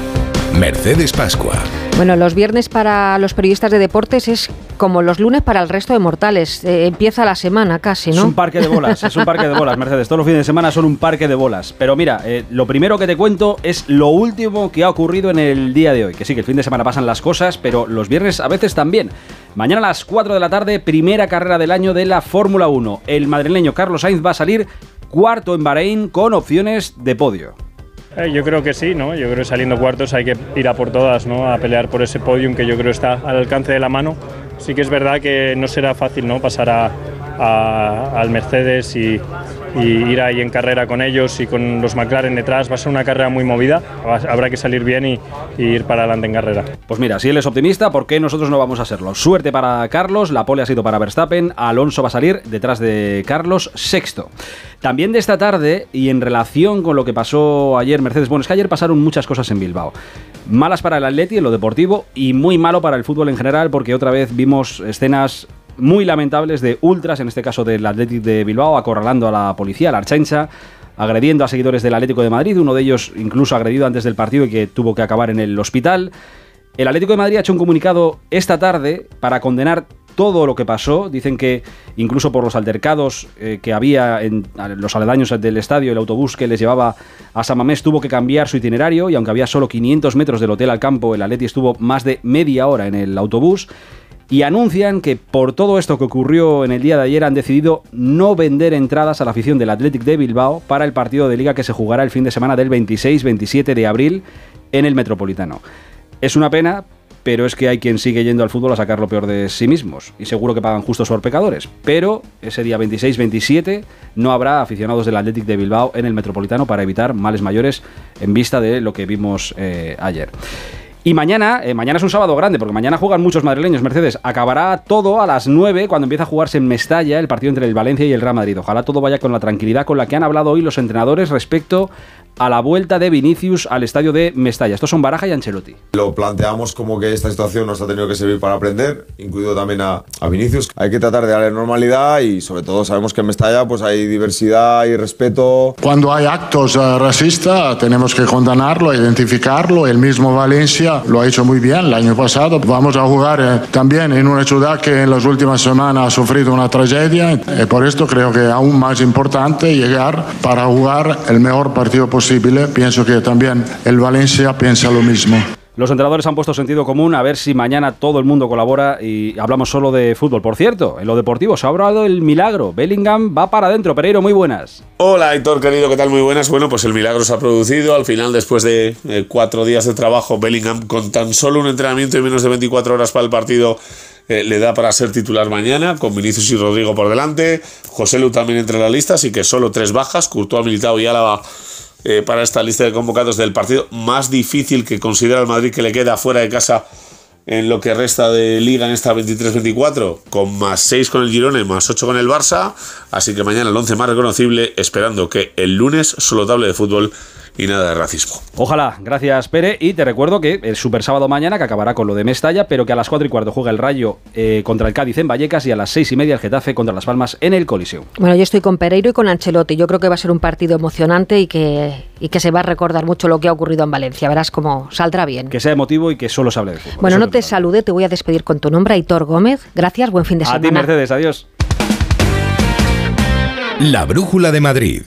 Mercedes Pascua. Bueno, los viernes para los periodistas de deportes es como los lunes para el resto de mortales. Eh, empieza la semana casi, ¿no? Es un parque de bolas, es un parque de bolas, Mercedes. Todos los fines de semana son un parque de bolas. Pero mira, eh, lo primero que te cuento es lo último que ha ocurrido en el día de hoy. Que sí, que el fin de semana pasan las cosas, pero los viernes a veces también. Mañana a las 4 de la tarde, primera carrera del año de la Fórmula 1. El madrileño Carlos Sainz va a salir cuarto en Bahrein con opciones de podio. Eh, yo creo que sí, ¿no? Yo creo que saliendo cuartos hay que ir a por todas, ¿no? A pelear por ese podium que yo creo está al alcance de la mano. Sí que es verdad que no será fácil, ¿no? Pasar a, al Mercedes y, ir ahí en carrera con ellos y con los McLaren detrás. Va a ser una carrera muy movida, habrá que salir bien y, ir para adelante en carrera. Pues mira, si él es optimista, ¿por qué nosotros no vamos a serlo? Suerte para Carlos, la pole ha sido para Verstappen, Alonso va a salir detrás de Carlos sexto. También de esta tarde, y en relación con lo que pasó ayer, Mercedes, bueno, es que ayer pasaron muchas cosas en Bilbao. Malas para el Atleti en lo deportivo y muy malo para el fútbol en general porque otra vez vimos escenas muy lamentables de ultras, en este caso del Atlético de Bilbao, acorralando a la policía, a la Archancha, agrediendo a seguidores del Atlético de Madrid, uno de ellos incluso agredido antes del partido y que tuvo que acabar en el hospital. El Atlético de Madrid ha hecho un comunicado esta tarde para condenar todo lo que pasó. Dicen que incluso por los altercados eh, que había en los aledaños del estadio, el autobús que les llevaba a Samamés tuvo que cambiar su itinerario y aunque había solo 500 metros del hotel al campo, el Atleti estuvo más de media hora en el autobús y anuncian que por todo esto que ocurrió en el día de ayer han decidido no vender entradas a la afición del Athletic de Bilbao para el partido de liga que se jugará el fin de semana del 26-27 de abril en el Metropolitano. Es una pena, pero es que hay quien sigue yendo al fútbol a sacar lo peor de sí mismos y seguro que pagan justos por pecadores. Pero ese día 26-27 no habrá aficionados del Athletic de Bilbao en el Metropolitano para evitar males mayores en vista de lo que vimos eh, ayer. Y mañana, eh, mañana es un sábado grande, porque mañana juegan muchos madrileños, Mercedes. Acabará todo a las 9 cuando empieza a jugarse en Mestalla el partido entre el Valencia y el Real Madrid. Ojalá todo vaya con la tranquilidad con la que han hablado hoy los entrenadores respecto a la vuelta de Vinicius al estadio de Mestalla. Estos son Baraja y Ancelotti. Lo planteamos como que esta situación nos ha tenido que servir para aprender, incluido también a, a Vinicius. Hay que tratar de darle normalidad y sobre todo sabemos que en Mestalla pues hay diversidad y respeto. Cuando hay actos uh, racistas tenemos que condenarlo, identificarlo. El mismo Valencia lo ha hecho muy bien el año pasado. Vamos a jugar eh, también en una ciudad que en las últimas semanas ha sufrido una tragedia y por esto creo que aún más importante llegar para jugar el mejor partido posible Pienso que también el Valencia piensa lo mismo. Los entrenadores han puesto sentido común a ver si mañana todo el mundo colabora y hablamos solo de fútbol. Por cierto, en lo deportivo se ha hablado el milagro. Bellingham va para adentro. Pereiro, muy buenas. Hola, Héctor, querido, ¿qué tal? Muy buenas. Bueno, pues el milagro se ha producido. Al final, después de eh, cuatro días de trabajo, Bellingham con tan solo un entrenamiento y menos de 24 horas para el partido eh, le da para ser titular mañana, con Vinicius y Rodrigo por delante. José Lu también entre la lista, así que solo tres bajas. Courtois, Militao y Álava eh, para esta lista de convocados del partido más difícil que considera el Madrid que le queda fuera de casa en lo que resta de liga en esta 23-24, con más 6 con el Girona y más 8 con el Barça. Así que mañana el 11 más reconocible, esperando que el lunes solo table de fútbol y nada de racismo. Ojalá, gracias Pere. Y te recuerdo que el super sábado mañana, que acabará con lo de Mestalla, pero que a las 4 y cuarto juega el Rayo eh, contra el Cádiz en Vallecas y a las 6 y media el Getafe contra Las Palmas en el Coliseo. Bueno, yo estoy con Pereiro y con Ancelotti. Yo creo que va a ser un partido emocionante y que, y que se va a recordar mucho lo que ha ocurrido en Valencia. Verás cómo saldrá bien. Que sea emotivo y que solo se hable de fútbol. Bueno, no te salude, te voy a despedir con tu nombre, Aitor Gómez. Gracias, buen fin de semana. A ti, Mercedes, adiós. La Brújula de Madrid.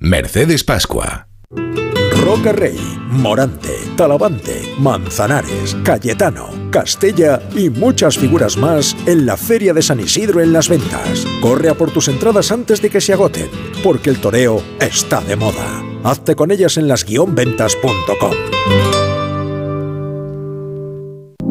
Mercedes Pascua. Roca Rey, Morante, Talavante, Manzanares, Cayetano, Castella y muchas figuras más en la Feria de San Isidro en las ventas. Corre a por tus entradas antes de que se agoten, porque el toreo está de moda. Hazte con ellas en las-ventas.com.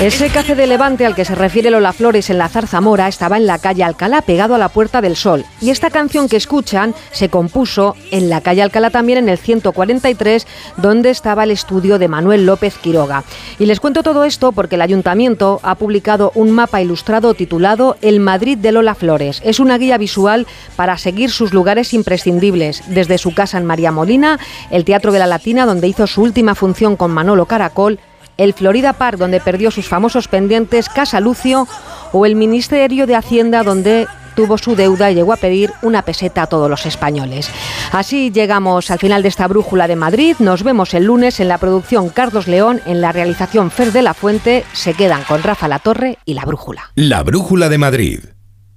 Ese café de Levante al que se refiere Lola Flores en la Zarzamora estaba en la calle Alcalá, pegado a la Puerta del Sol. Y esta canción que escuchan se compuso en la calle Alcalá también en el 143, donde estaba el estudio de Manuel López Quiroga. Y les cuento todo esto porque el ayuntamiento ha publicado un mapa ilustrado titulado El Madrid de Lola Flores. Es una guía visual para seguir sus lugares imprescindibles, desde su casa en María Molina, el Teatro de la Latina, donde hizo su última función con Manolo Caracol, el Florida Park, donde perdió sus famosos pendientes Casa Lucio, o el Ministerio de Hacienda, donde tuvo su deuda y llegó a pedir una peseta a todos los españoles. Así llegamos al final de esta brújula de Madrid. Nos vemos el lunes en la producción Carlos León, en la realización Fer de la Fuente. Se quedan con Rafa La Torre y la brújula. La brújula de Madrid.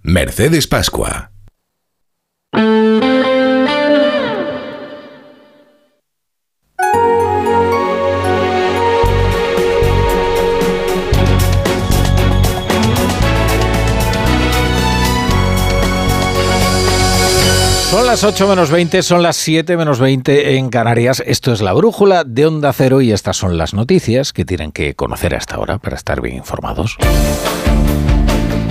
Mercedes Pascua. Son las 8 menos 20, son las 7 menos 20 en Canarias. Esto es la brújula de Onda Cero y estas son las noticias que tienen que conocer hasta ahora para estar bien informados.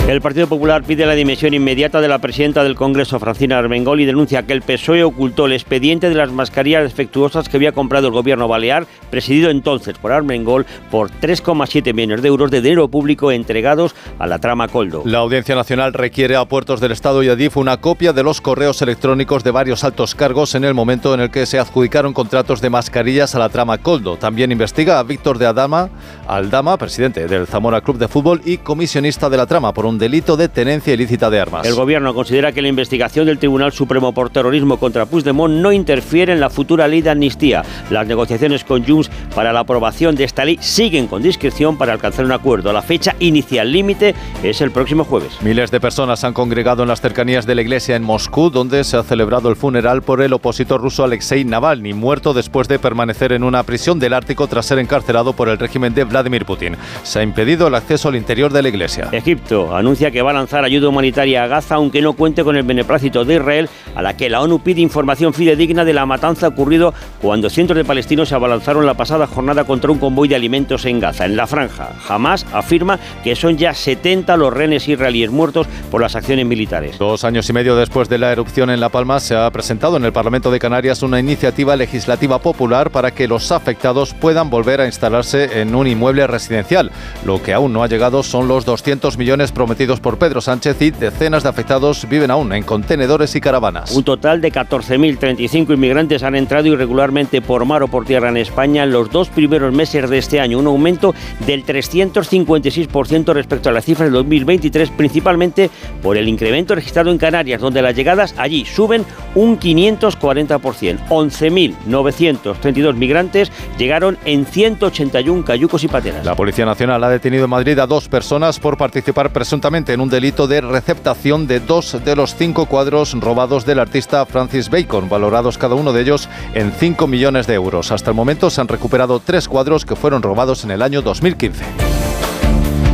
El Partido Popular pide la dimisión inmediata de la presidenta del Congreso, Francina Armengol, y denuncia que el PSOE ocultó el expediente de las mascarillas defectuosas que había comprado el gobierno balear, presidido entonces por Armengol, por 3,7 millones de euros de dinero público entregados a la trama Coldo. La Audiencia Nacional requiere a Puertos del Estado y a DIF una copia de los correos electrónicos de varios altos cargos en el momento en el que se adjudicaron contratos de mascarillas a la trama Coldo. También investiga a Víctor de Adama, Aldama, presidente del Zamora Club de Fútbol y comisionista de la trama, por un delito de tenencia ilícita de armas. El gobierno considera que la investigación del Tribunal Supremo por terrorismo contra Puigdemont no interfiere en la futura ley de amnistía. Las negociaciones con Junts para la aprobación de esta ley siguen con discreción para alcanzar un acuerdo. La fecha inicial límite es el próximo jueves. Miles de personas han congregado en las cercanías de la iglesia en Moscú, donde se ha celebrado el funeral por el opositor ruso Alexei Navalny, muerto después de permanecer en una prisión del Ártico tras ser encarcelado por el régimen de Vladimir Putin. Se ha impedido el acceso al interior de la iglesia. Egipto anuncia que va a lanzar ayuda humanitaria a Gaza, aunque no cuente con el beneplácito de Israel, a la que la ONU pide información fidedigna de la matanza ocurrido cuando cientos de palestinos se abalanzaron la pasada jornada contra un convoy de alimentos en Gaza, en la franja. Hamas afirma que son ya 70 los rehenes israelíes muertos por las acciones militares. Dos años y medio después de la erupción en La Palma, se ha presentado en el Parlamento de Canarias una iniciativa legislativa popular para que los afectados puedan volver a instalarse en un inmueble residencial. Lo que aún no ha llegado son los 200 millones prometidos por Pedro Sánchez y decenas de afectados viven aún en contenedores y caravanas. Un total de 14.035 inmigrantes han entrado irregularmente por mar o por tierra en España en los dos primeros meses de este año, un aumento del 356% respecto a las cifras del 2023, principalmente por el incremento registrado en Canarias, donde las llegadas allí suben un 540%. 11.932 migrantes llegaron en 181 cayucos y pateras. La Policía Nacional ha detenido en Madrid a dos personas por participar presuntamente en un delito de receptación de dos de los cinco cuadros robados del artista Francis Bacon, valorados cada uno de ellos en 5 millones de euros. Hasta el momento se han recuperado tres cuadros que fueron robados en el año 2015.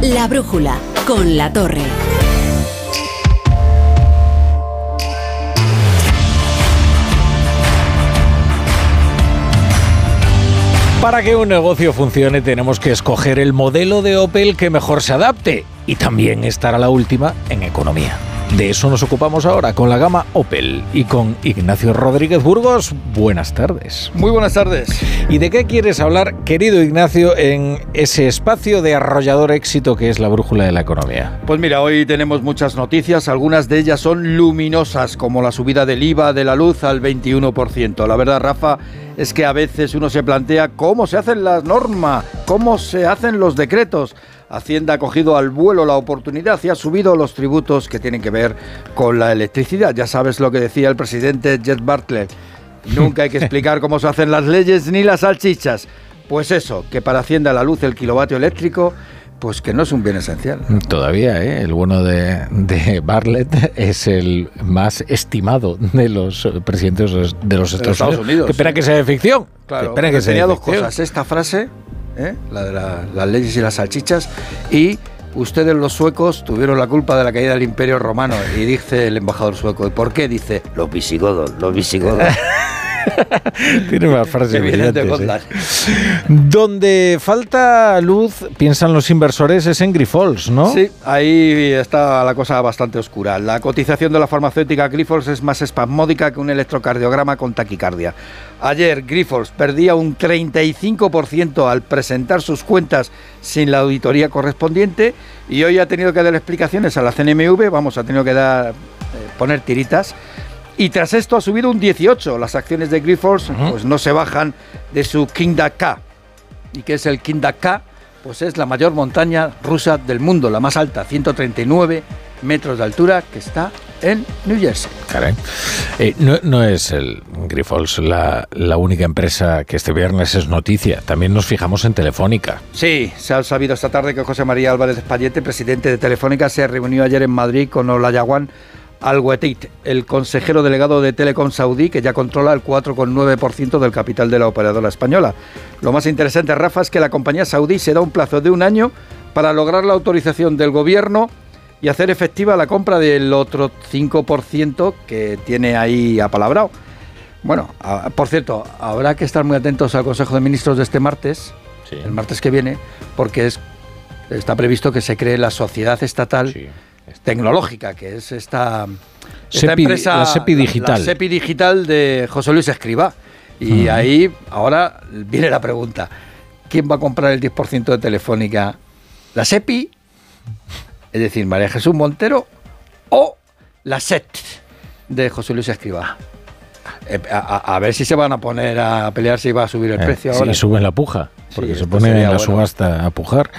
La brújula con la torre. Para que un negocio funcione tenemos que escoger el modelo de Opel que mejor se adapte y también estar a la última en economía. De eso nos ocupamos ahora con la gama Opel y con Ignacio Rodríguez Burgos. Buenas tardes. Muy buenas tardes. ¿Y de qué quieres hablar, querido Ignacio, en ese espacio de arrollador éxito que es la brújula de la economía? Pues mira, hoy tenemos muchas noticias, algunas de ellas son luminosas, como la subida del IVA de la luz al 21%. La verdad, Rafa, es que a veces uno se plantea cómo se hacen las normas, cómo se hacen los decretos. Hacienda ha cogido al vuelo la oportunidad y ha subido los tributos que tienen que ver con la electricidad. Ya sabes lo que decía el presidente Jet Bartlett. Nunca hay que explicar cómo se hacen las leyes ni las salchichas. Pues eso, que para Hacienda la luz el kilovatio eléctrico pues que no es un bien esencial. Todavía, ¿eh? el bueno de, de Bartlett es el más estimado de los presidentes de los Estados, Unidos. Que espera que sea de ficción. Claro, que, que tenía dos cosas. Esta frase ¿eh? la de las leyes y las salchichas, y ustedes los suecos tuvieron la culpa de la caída del imperio romano, y dice el embajador sueco, ¿y por qué? Dice, los visigodos, los visigodos. Tiene de brillantes, ¿eh? Donde falta luz, piensan los inversores, es en Grifols, ¿no? Sí, ahí está la cosa bastante oscura. La cotización de la farmacéutica Grifols es más espasmódica que un electrocardiograma con taquicardia. Ayer Grifols perdía un 35% al presentar sus cuentas sin la auditoría correspondiente y hoy ha tenido que dar explicaciones a la CNMV, vamos, ha tenido que dar, eh, poner tiritas. Y tras esto ha subido un 18. Las acciones de Grifols pues no se bajan de su Kinda K. ¿Y qué es el Kinda K? Pues es la mayor montaña rusa del mundo, la más alta, 139 metros de altura, que está en New Jersey. Caray. Eh, no, no es el Grifols la, la única empresa que este viernes es noticia. También nos fijamos en Telefónica. Sí, se ha sabido esta tarde que José María Álvarez Espallete, presidente de Telefónica, se reunió ayer en Madrid con Olayawan Al-Wetit, el consejero delegado de Telecom Saudí, que ya controla el 4,9% del capital de la operadora española. Lo más interesante, Rafa, es que la compañía saudí se da un plazo de un año para lograr la autorización del gobierno y hacer efectiva la compra del otro 5% que tiene ahí apalabrado. Bueno, a- por cierto, habrá que estar muy atentos al Consejo de Ministros de este martes, el martes que viene, porque es, está previsto que se cree la sociedad estatal tecnológica, que es esta, esta Sepi- empresa, la Sepi Digital. la Sepi Digital de José Luis Escribá. Y ahí ahora viene la pregunta, ¿quién va a comprar el 10% de Telefónica? ¿La Sepi? Es decir, María Jesús Montero o la SET de José Luis Escribá. Eh, A, a- a ver si se van a poner a pelear si va a subir el Eh, precio sí, ahora. suben la puja, porque se pone en la bueno. subasta a pujar.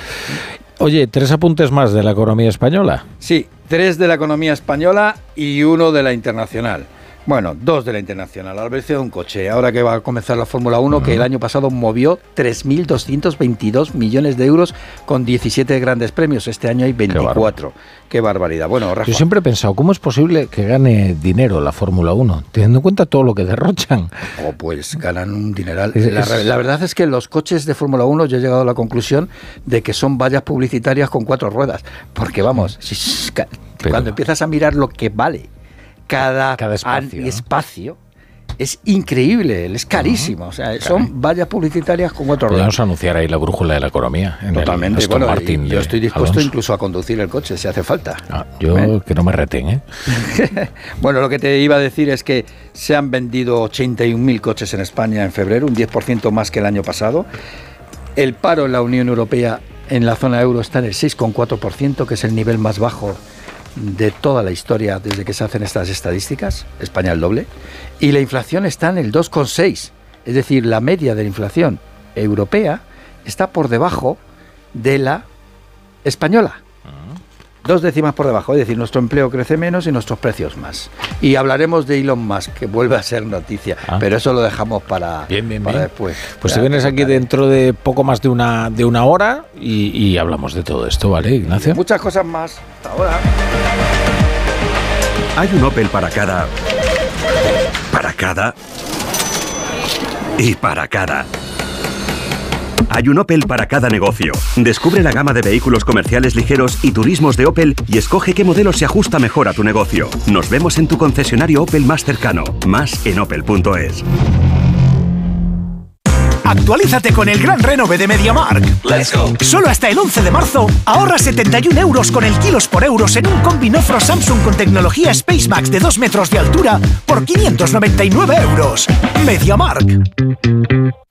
Oye, tres apuntes más de la economía española. Sí, tres de la economía española y uno de la internacional. Bueno, dos de la internacional. Al precio de un coche. Ahora que va a comenzar la Fórmula 1, que el año pasado movió 3.222 millones de euros con 17 grandes premios. Este año hay 24. Qué, barbaridad. Bueno, Rafa. Yo siempre he pensado, ¿cómo es posible que gane dinero la Fórmula 1? Teniendo en cuenta todo lo que derrochan. Oh, pues ganan un dineral. Es- la, es- la verdad es que los coches de Fórmula 1 yo he llegado a la conclusión de que son vallas publicitarias con cuatro ruedas. Porque vamos, ca- cuando empiezas a mirar lo que vale cada, espacio, espacio es increíble, es carísimo. O sea, son vallas publicitarias con cuatro ruedas. Podríamos anunciar ahí la brújula de la economía. en el Totalmente. Aston Bueno, Martin yo estoy dispuesto Alonso. incluso a conducir el coche si hace falta. Yo ¿Eh? que no me reten, ¿eh? Bueno, lo que te iba a decir es que se han vendido 81.000 coches en España en febrero, un 10% más que el año pasado. El paro en la Unión Europea en la zona euro está en el 6,4%, que es el nivel más bajo de toda la historia desde que se hacen estas estadísticas, España el doble, y la inflación está en el 2,6, es decir, la media de la inflación europea está por debajo de la española. Dos décimas por debajo, es decir, nuestro empleo crece menos y nuestros precios más. Y hablaremos de Elon Musk, que vuelve a ser noticia, pero eso lo dejamos para, para después. Pues Ya, te vienes aquí dentro de poco más de una, de una hora y, y hablamos de todo esto, ¿vale, Ignacio? Muchas cosas más. Hasta ahora. Hay un Opel para cada. Para cada. Y para cada. Hay un Opel para cada negocio. Descubre la gama de vehículos comerciales ligeros y turismos de Opel y escoge qué modelo se ajusta mejor a tu negocio. Nos vemos en tu concesionario Opel más cercano. Más en opel.es. Actualízate con el gran renove de MediaMark. Let's go. Solo hasta el 11 de marzo, ahorra 71 euros con el kilos por euros en un combi Nofro Samsung con tecnología SpaceMax de 2 metros de altura por 599 euros. MediaMark.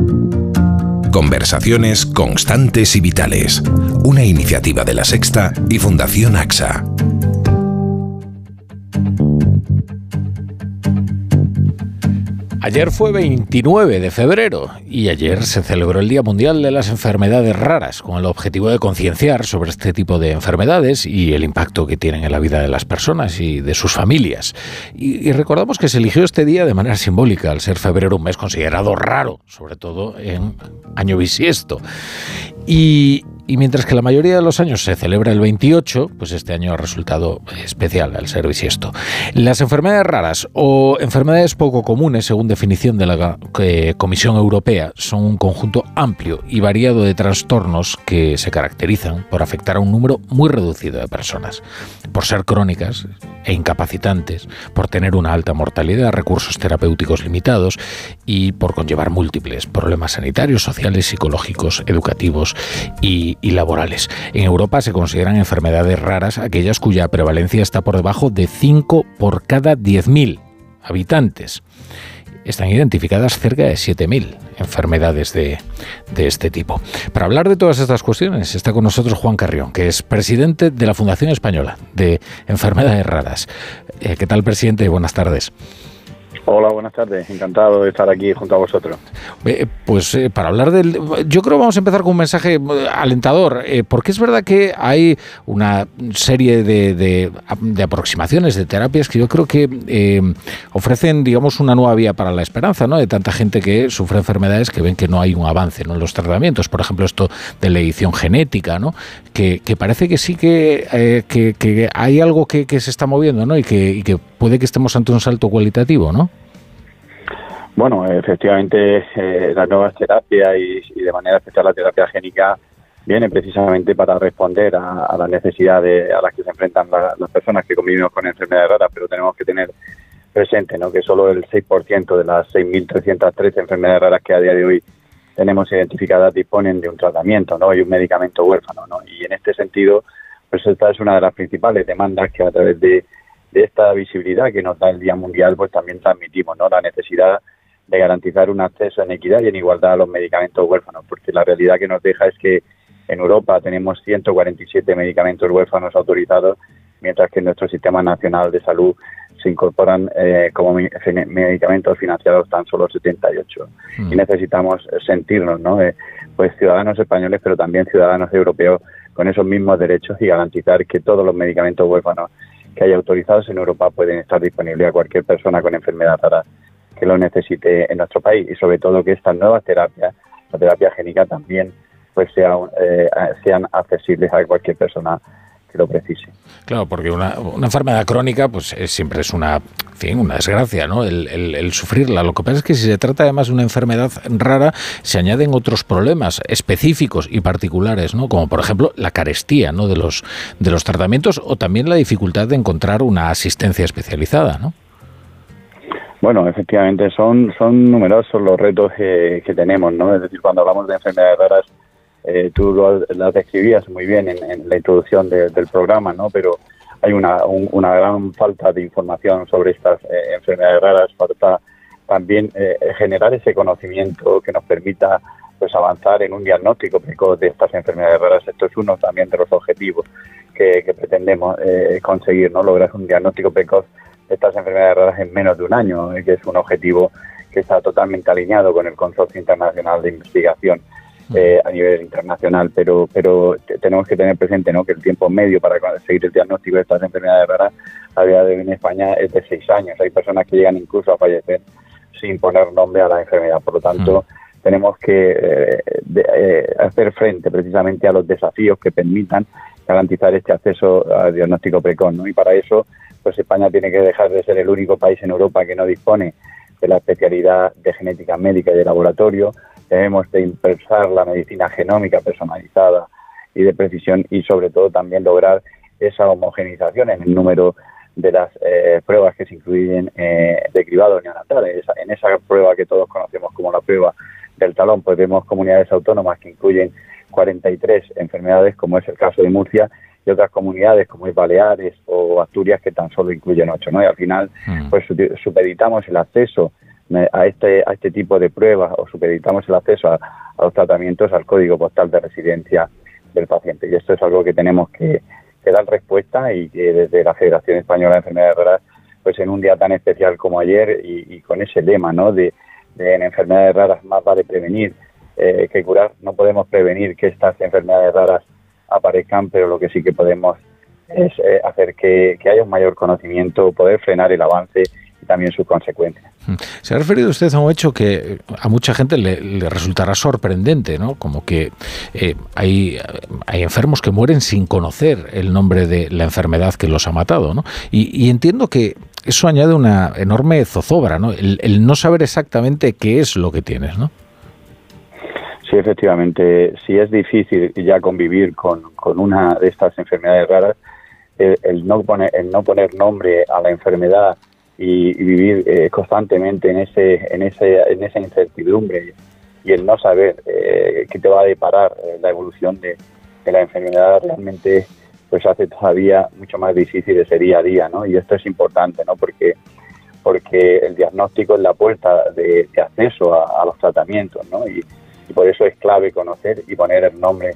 Conversaciones constantes y vitales. Una iniciativa de la Sexta y Fundación AXA. Ayer fue 29 de febrero y ayer se celebró el Día Mundial de las Enfermedades Raras con el objetivo de concienciar sobre este tipo de enfermedades y el impacto que tienen en la vida de las personas y de sus familias. Y, recordamos que se eligió este día de manera simbólica al ser febrero un mes considerado raro, sobre todo en año bisiesto. Y, y mientras que la mayoría de los años se celebra el 28, pues este año ha resultado especial al ser bisiesto. Las enfermedades raras o enfermedades poco comunes, según definición de la eh, Comisión Europea, son un conjunto amplio y variado de trastornos que se caracterizan por afectar a un número muy reducido de personas, por ser crónicas e incapacitantes, por tener una alta mortalidad, recursos terapéuticos limitados y por conllevar múltiples problemas sanitarios, sociales, psicológicos, educativos y y laborales. En Europa se consideran enfermedades raras aquellas cuya prevalencia está por debajo de 5 por cada 10.000 habitantes. Están identificadas cerca de 7.000 enfermedades de, de, este tipo. Para hablar de todas estas cuestiones está con nosotros Juan Carrión, que es presidente de la Fundación Española de Enfermedades Raras. Eh, ¿Qué tal, presidente? Buenas tardes. Hola, buenas tardes. Encantado de estar aquí junto a vosotros. Eh, pues eh, para hablar del... Yo creo que vamos a empezar con un mensaje eh, alentador, porque es verdad que hay una serie de, de, aproximaciones, de terapias que yo creo que ofrecen, digamos, una nueva vía para la esperanza, ¿no? De tanta gente que sufre enfermedades que ven que no hay un avance ¿no? en los tratamientos. Por ejemplo, esto de la edición genética, ¿no? Que, que parece que sí que, que, que, hay algo que, se está moviendo, ¿no? Y que, y que puede que estemos ante un salto cualitativo, ¿no? Bueno, efectivamente, eh, las nuevas terapias y, de manera especial la terapia génica viene precisamente para responder a, las necesidades a las que se enfrentan la, las personas que convivimos con enfermedades raras, pero tenemos que tener presente ¿no? que solo el 6% de las 6.313 enfermedades raras que a día de hoy tenemos identificadas disponen de un tratamiento ¿no? y un medicamento huérfano. ¿no? Y en este sentido, pues esta es una de las principales demandas que a través de, de esta visibilidad que nos da el Día Mundial, pues también transmitimos ¿no? la necesidad de garantizar un acceso en equidad y en igualdad a los medicamentos huérfanos, porque la realidad que nos deja es que en Europa tenemos 147 medicamentos huérfanos autorizados, mientras que en nuestro sistema nacional de salud se incorporan eh, como medicamentos financiados tan solo 78. Mm. Y necesitamos sentirnos, ¿no? Eh, pues ciudadanos españoles, pero también ciudadanos europeos con esos mismos derechos y garantizar que todos los medicamentos huérfanos que hay autorizados en Europa pueden estar disponibles a cualquier persona con enfermedad rara que lo necesite en nuestro país. Y sobre todo que estas nuevas terapias, la terapia génica también pues sea, eh, sean accesibles a cualquier persona que lo precise. Claro, porque una, una enfermedad crónica pues es, siempre es una, en fin, una desgracia, ¿no? El, el, el, sufrirla. Lo que pasa es que si se trata además de una enfermedad rara, se añaden otros problemas específicos y particulares, ¿no? Como por ejemplo la carestía, ¿no? De los, de los tratamientos o también la dificultad de encontrar una asistencia especializada, ¿no? Bueno, efectivamente son, son numerosos los retos que, que tenemos, ¿no? Es decir, cuando hablamos de enfermedades raras, eh, tú lo, las describías muy bien en, la introducción de, del programa, ¿no? Pero hay una, un, una gran falta de información sobre estas eh, enfermedades raras, falta también eh, generar ese conocimiento que nos permita pues avanzar en un diagnóstico precoz de estas enfermedades raras. Esto es uno también de los objetivos que, que pretendemos eh, conseguir, ¿no? Lograr un diagnóstico precoz estas enfermedades raras en menos de un año, que es un objetivo que está totalmente alineado con el Consorcio Internacional de Investigación eh, a nivel internacional, pero pero tenemos que tener presente ¿no? que el tiempo medio para seguir el diagnóstico de estas enfermedades raras a día de hoy en España es de seis años. Hay personas que llegan incluso a fallecer sin poner nombre a la enfermedad. Por lo tanto, tenemos que eh, de, eh, hacer frente precisamente a los desafíos que permitan garantizar este acceso al diagnóstico precoz. ¿no? Y para eso pues España tiene que dejar de ser el único país en Europa que no dispone de la especialidad de genética médica y de laboratorio. Debemos de impulsar la medicina genómica personalizada y de precisión y sobre todo también lograr esa homogenización en el número de las eh, pruebas que se incluyen eh, de cribados neonatales. En esa prueba que todos conocemos como la prueba del talón, pues vemos comunidades autónomas que incluyen 43 enfermedades, como es el caso de Murcia, y otras comunidades como es Baleares o Asturias que tan solo incluyen ocho, ¿no? Y al final, mm. pues supeditamos el acceso a este, a este tipo de pruebas o supeditamos el acceso a, los tratamientos al código postal de residencia del paciente. Y esto es algo que tenemos que, dar respuesta y que desde la Federación Española de Enfermedades Raras, pues en un día tan especial como ayer y, con ese lema, ¿no? De, en enfermedades raras más vale prevenir eh, que curar. No podemos prevenir que estas enfermedades raras aparezcan, pero lo que sí que podemos es eh, hacer que, que haya un mayor conocimiento, poder frenar el avance y también sus consecuencias. Mm. Se ha referido usted a un hecho que a mucha gente le, resultará sorprendente, ¿no? Como que eh, hay, hay enfermos que mueren sin conocer el nombre de la enfermedad que los ha matado, ¿no? Y, entiendo que eso añade una enorme zozobra, ¿no? El, no saber exactamente qué es lo que tienes, ¿no? Sí, efectivamente, si es difícil ya convivir con, con una de estas enfermedades raras, el, no poner, el no poner nombre a la enfermedad y, vivir eh, constantemente en ese en ese en esa incertidumbre y el no saber eh, qué te va a deparar eh, la evolución de, la enfermedad realmente pues hace todavía mucho más difícil ese día a día no y esto es importante no porque porque el diagnóstico es la puerta de, acceso a, los tratamientos no y, y por eso es clave conocer y poner el nombre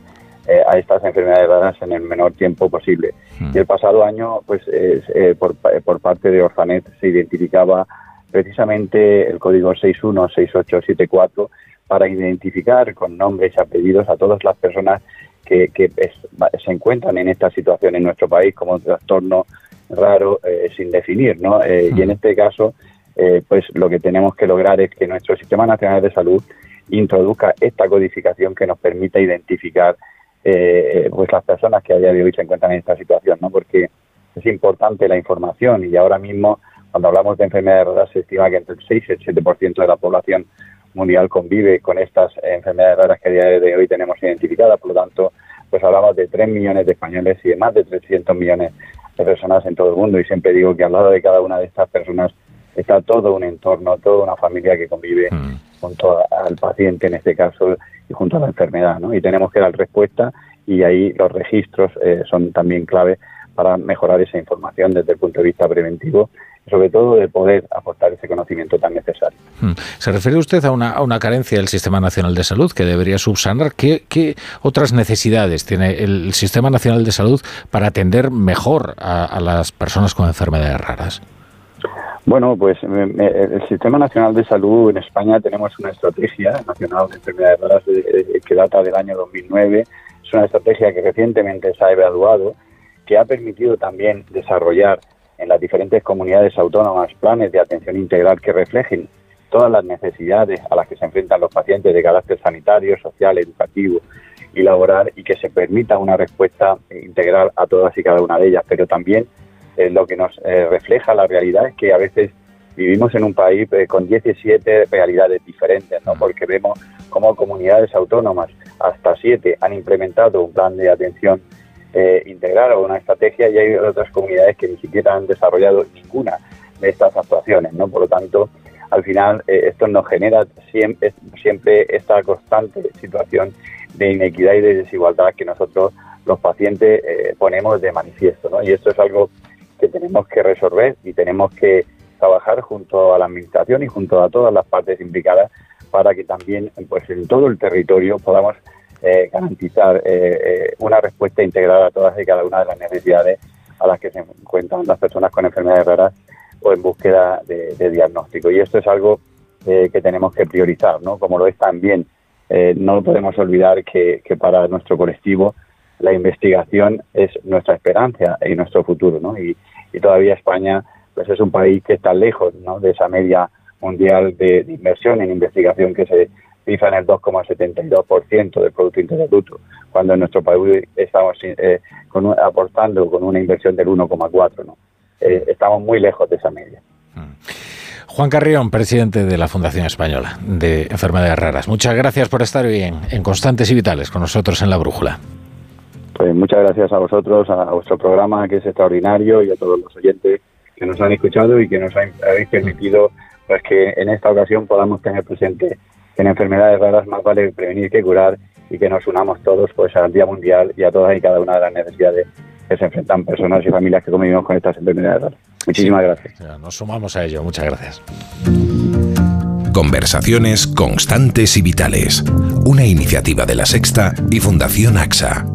eh, a estas enfermedades raras en el menor tiempo posible. Hmm. Y el pasado año, pues eh, por, por, parte de Orfanet se identificaba precisamente el código 616874 para identificar con nombres y apellidos a todas las personas que, que se encuentran en esta situación en nuestro país como un trastorno raro eh, sin definir, ¿no? Y en hmm. este caso, pues lo que tenemos que lograr es que nuestro Sistema Nacional de Salud introduzca esta codificación que nos permita identificar eh, pues las personas que a día de hoy se encuentran en esta situación, ¿no? Porque es importante la información y ahora mismo cuando hablamos de enfermedades raras se estima que entre el 6 y el 7% de la población mundial convive con estas enfermedades raras que a día de hoy tenemos identificadas, por lo tanto, pues hablamos de 3 millones de españoles y de más de 300 millones de personas en todo el mundo y siempre digo que al lado de cada una de estas personas está todo un entorno, toda una familia que convive mm. junto al paciente en este caso y junto a la enfermedad, ¿no? Y tenemos que dar respuesta y ahí los registros eh, son también clave para mejorar esa información desde el punto de vista preventivo y sobre todo de poder aportar ese conocimiento tan necesario. Hmm. ¿Se refiere usted a una, a una carencia del Sistema Nacional de Salud que debería subsanar? ¿Qué, ¿Qué, otras necesidades tiene el Sistema Nacional de Salud para atender mejor a las personas con enfermedades raras? Bueno, pues el Sistema Nacional de Salud en España tenemos una estrategia nacional de enfermedades raras que data del año 2009. Es una estrategia que recientemente se ha evaluado, que ha permitido también desarrollar en las diferentes comunidades autónomas planes de atención integral que reflejen todas las necesidades a las que se enfrentan los pacientes de carácter sanitario, social, educativo y laboral y que se permita una respuesta integral a todas y cada una de ellas, pero también eh, lo que nos eh, refleja la realidad es que a veces vivimos en un país eh, con 17 realidades diferentes, ¿no? porque vemos cómo comunidades autónomas, hasta siete, han implementado un plan de atención integral o una estrategia y hay otras comunidades que ni siquiera han desarrollado ninguna de estas actuaciones. ¿no? Por lo tanto, al final esto nos genera siempre, siempre esta constante situación de inequidad y de desigualdad que nosotros los pacientes ponemos de manifiesto. ¿no? Y esto es algo que tenemos que resolver y tenemos que trabajar junto a la administración y junto a todas las partes implicadas para que también pues en todo el territorio podamos eh, garantizar eh, eh, una respuesta integral a todas y cada una de las necesidades a las que se encuentran las personas con enfermedades raras o en búsqueda de, diagnóstico. Y esto es algo que tenemos que priorizar, ¿no? Como lo es también. no podemos olvidar que, que para nuestro colectivo la investigación es nuestra esperanza y nuestro futuro, ¿no? Y, todavía España pues es un país que está lejos ¿no? de esa media mundial de, inversión en investigación que se cifra en el 2,72% del Producto Interior Bruto, cuando en nuestro país estamos eh, aportando con una inversión del 1,4%. ¿no? Eh, estamos muy lejos de esa media. Mm. Juan Carrión, presidente de la Fundación Española de Enfermedades Raras. Muchas gracias por estar hoy en Constantes y Vitales con nosotros en La Brújula. Pues muchas gracias a vosotros, a, vuestro programa que es extraordinario y a todos los oyentes que nos han escuchado y que nos habéis permitido pues que en esta ocasión podamos tener presente que en enfermedades raras más vale prevenir que curar y que nos unamos todos pues al Día Mundial y a todas y cada una de las necesidades que se enfrentan personas y familias que convivimos con estas enfermedades raras. Muchísimas gracias. Nos sumamos a ello. Muchas gracias. Conversaciones constantes y vitales. Una iniciativa de la Sexta y Fundación AXA.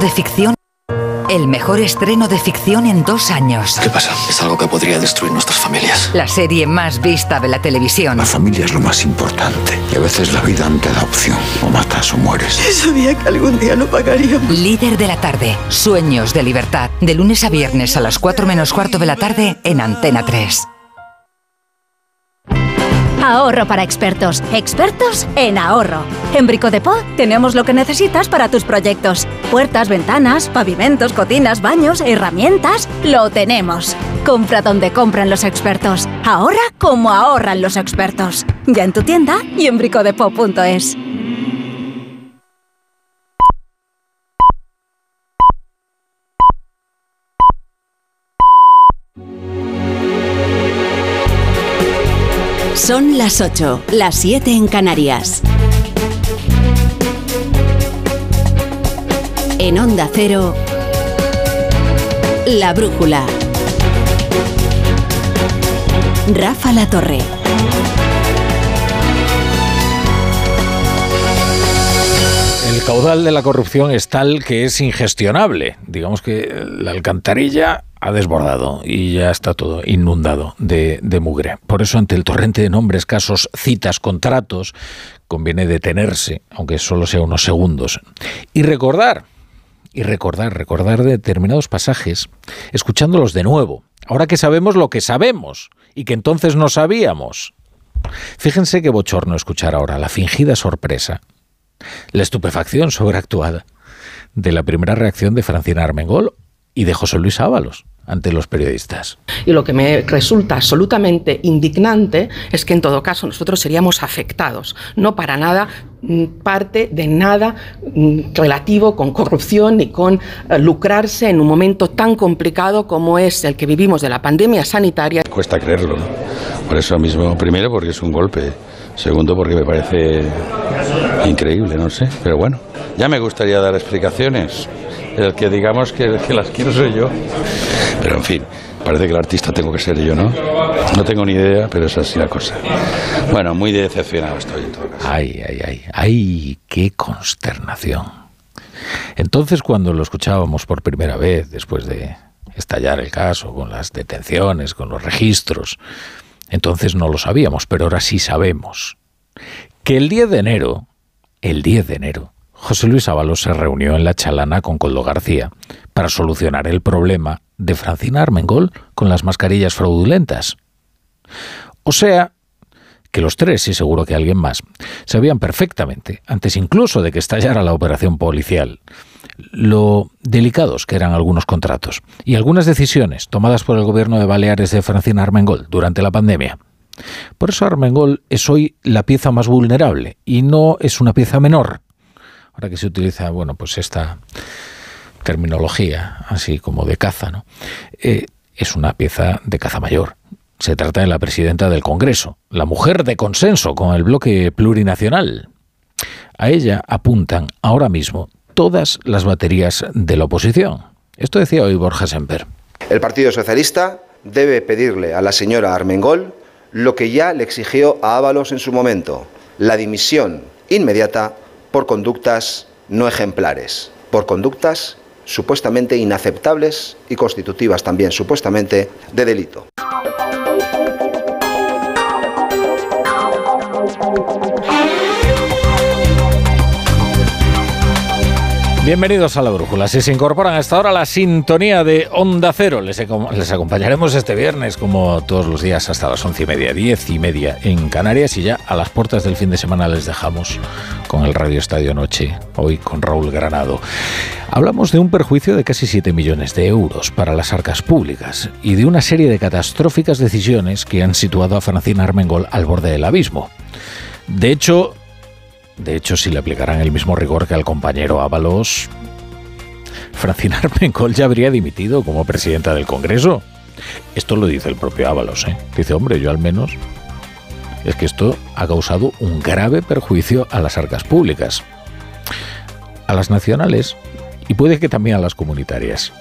De ficción. El mejor estreno de ficción en dos años. ¿Qué pasa? Es algo que podría destruir nuestras familias. La serie más vista de la televisión. La familia es lo más importante. Y a veces la vida no te da opción. O matas o mueres. Sabía que algún día lo pagaríamos. Líder de la tarde. Sueños de libertad. De lunes a viernes a las 4 menos cuarto de la tarde en Antena 3. Ahorro para expertos. Expertos en ahorro. En Brico de Po tenemos lo que necesitas para tus proyectos. Puertas, ventanas, pavimentos, cocinas, baños, herramientas. Lo tenemos. Compra donde compran los expertos. Ahorra como ahorran los expertos. Ya en tu tienda y en bricodepo.es. Son las 8, las 7 en Canarias. En Onda Cero, La Brújula. Rafa La Torre. El caudal de la corrupción es tal que es ingestionable. Digamos que la alcantarilla ha desbordado y ya está todo inundado de, mugre. Por eso, ante el torrente de nombres, casos, citas, contratos, conviene detenerse, aunque solo sea unos segundos, y recordar, y recordar, recordar determinados pasajes, escuchándolos de nuevo, ahora que sabemos lo que sabemos y que entonces no sabíamos. Fíjense qué bochorno escuchar ahora la fingida sorpresa, la estupefacción sobreactuada de la primera reacción de Francina Armengol y de José Luis Ábalos ante los periodistas. Y lo que me resulta absolutamente indignante es que en todo caso nosotros seríamos afectados, no para nada mm, parte de nada mm, relativo con corrupción ni con uh, lucrarse en un momento tan complicado como es el que vivimos de la pandemia sanitaria. Cuesta creerlo, ¿no? Por eso mismo, primero porque es un golpe, segundo porque me parece increíble, no sé, pero bueno, ya me gustaría dar explicaciones el que digamos que, que, las quiero soy yo. Pero en fin, parece que el artista tengo que ser yo, ¿no? No tengo ni idea, pero es así la cosa. Bueno, muy decepcionado estoy en todo caso. Ay, ay, ay, ay, qué consternación. Entonces, cuando lo escuchábamos por primera vez, después de estallar el caso, con las detenciones, con los registros, entonces no lo sabíamos, pero ahora sí sabemos. Que el 10 de enero, el 10 de enero, José Luis Ábalos se reunió en La Chalana con Coldo García para solucionar el problema de Francina Armengol con las mascarillas fraudulentas. O sea, que los tres, y seguro que alguien más, sabían perfectamente, antes incluso de que estallara la operación policial, lo delicados que eran algunos contratos y algunas decisiones tomadas por el gobierno de Baleares de Francina Armengol durante la pandemia. Por eso Armengol es hoy la pieza más vulnerable y no es una pieza menor. Ahora que se utiliza, bueno, pues esta terminología así como de caza, ¿no? Eh, es una pieza de caza mayor. Se trata de la presidenta del Congreso, la mujer de consenso con el bloque plurinacional. A ella apuntan ahora mismo todas las baterías de la oposición. Esto decía hoy Borja Semper. El Partido Socialista debe pedirle a la señora Armengol lo que ya le exigió a Ábalos en su momento, la dimisión inmediata por conductas no ejemplares, por conductas supuestamente inaceptables y constitutivas también supuestamente de delito. Bienvenidos a la Brújula. Si se incorporan a esta hora la sintonía de Onda Cero, les, les, acompañaremos este viernes, como todos los días, hasta las once y media, diez y media en Canarias. Y ya a las puertas del fin de semana les dejamos con el Radio Estadio Noche, hoy con Raúl Granado. Hablamos de un perjuicio de casi 7 millones de euros para las arcas públicas y de una serie de catastróficas decisiones que han situado a Francina Armengol al borde del abismo. De hecho, de hecho, si le aplicaran el mismo rigor que al compañero Ábalos, Francina Armengol ya habría dimitido como presidenta del Congreso. Esto lo dice el propio Ábalos, ¿eh? Dice, hombre, yo al menos... Es que esto ha causado un grave perjuicio a las arcas públicas, a las nacionales y puede que también a las comunitarias.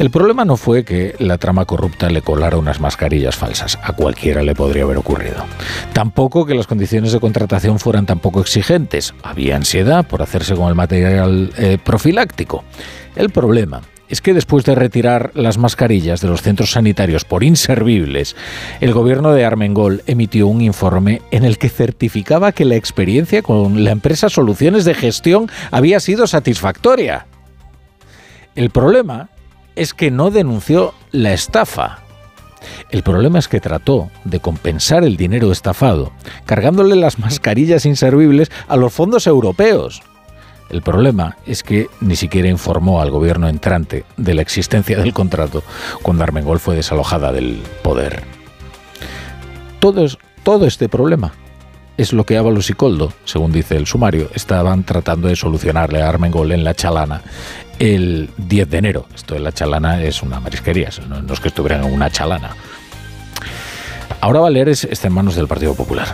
El problema no fue que la trama corrupta le colara unas mascarillas falsas. A cualquiera le podría haber ocurrido. Tampoco que las condiciones de contratación fueran tampoco exigentes. Había ansiedad por hacerse con el material eh, profiláctico. El problema es que después de retirar las mascarillas de los centros sanitarios por inservibles, el gobierno de Armengol emitió un informe en el que certificaba que la experiencia con la empresa Soluciones de Gestión había sido satisfactoria. El problema es que no denunció la estafa. El problema es que trató de compensar el dinero estafado cargándole las mascarillas inservibles a los fondos europeos. El problema es que ni siquiera informó al gobierno entrante de la existencia del contrato cuando Armengol fue desalojada del poder. Todo, todo este problema es lo que Ábalos y Coldo, según dice el sumario, estaban tratando de solucionarle a Armengol en la Chalana el 10 de enero. Esto de la Chalana es una marisquería, no, es que estuvieran en una Chalana. Ahora Baleares está en manos del Partido Popular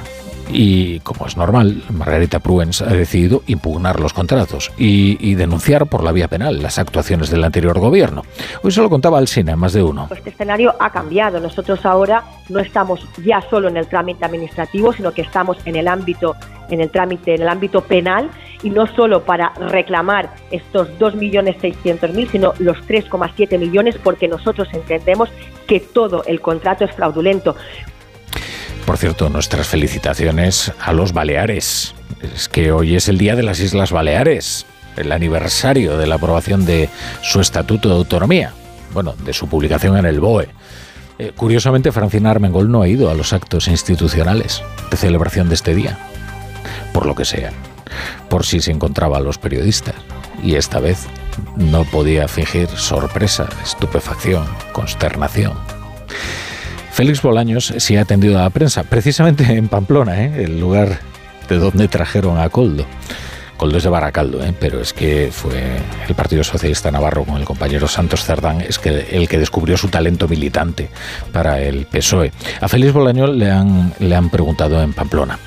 y, como es normal, Margarita Pruens ha decidido impugnar los contratos y, denunciar por la vía penal las actuaciones del anterior gobierno. Hoy se lo contaba al cine, más de uno. Este escenario ha cambiado. Nosotros ahora no estamos ya solo en el trámite administrativo, sino que estamos en el ámbito en el trámite, en el ámbito penal, y no solo para reclamar estos 2.600.000, sino los 3,7 millones, porque nosotros entendemos que todo el contrato es fraudulento. Por cierto, nuestras felicitaciones a los Baleares. Es que hoy es el Día de las Islas Baleares, el aniversario de la aprobación de su Estatuto de Autonomía, bueno, de su publicación en el BOE. Eh, curiosamente, Francina Armengol no ha ido a los actos institucionales de celebración de este día, por lo que sea, por si se encontraba a los periodistas. Y esta vez no podía fingir sorpresa, estupefacción, consternación. Félix Bolaños sí ha atendido a la prensa, precisamente en Pamplona, ¿eh? el lugar de donde trajeron a Coldo. Coldo es de Baracaldo, ¿eh? pero es que fue el Partido Socialista Navarro con el compañero Santos Cerdán es que el que descubrió su talento militante para el PSOE. A Félix Bolaños le han, le han preguntado en Pamplona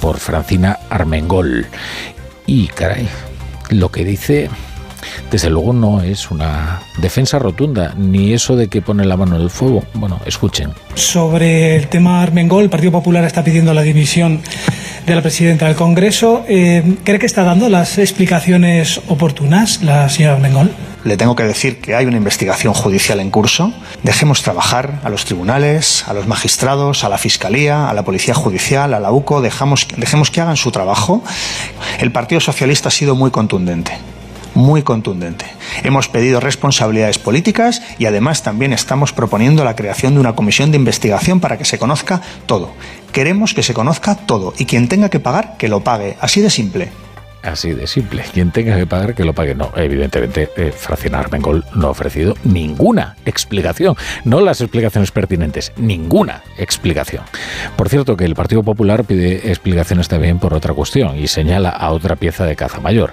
por Francina Armengol. Y caray, lo que dice desde luego no es una defensa rotunda, ni eso de que pone la mano en el fuego. Bueno, escuchen. Sobre el tema Armengol, el Partido Popular está pidiendo la dimisión de la presidenta del Congreso. Eh, ¿Cree que está dando las explicaciones oportunas la señora Armengol? Le tengo que decir que hay una investigación judicial en curso. Dejemos trabajar a los tribunales, a los magistrados, a la Fiscalía, a la Policía Judicial, a la UCO. Dejamos, dejemos que hagan su trabajo. El Partido Socialista ha sido muy contundente muy contundente. Hemos pedido responsabilidades políticas y además también estamos proponiendo la creación de una comisión de investigación para que se conozca todo. Queremos que se conozca todo y quien tenga que pagar, que lo pague. Así de simple. Así de simple. Quien tenga que pagar, que lo pague. No, evidentemente, eh, Francina Armengol no ha ofrecido ninguna explicación. No las explicaciones pertinentes, ninguna explicación. Por cierto, que el Partido Popular pide explicaciones también por otra cuestión y señala a otra pieza de caza mayor.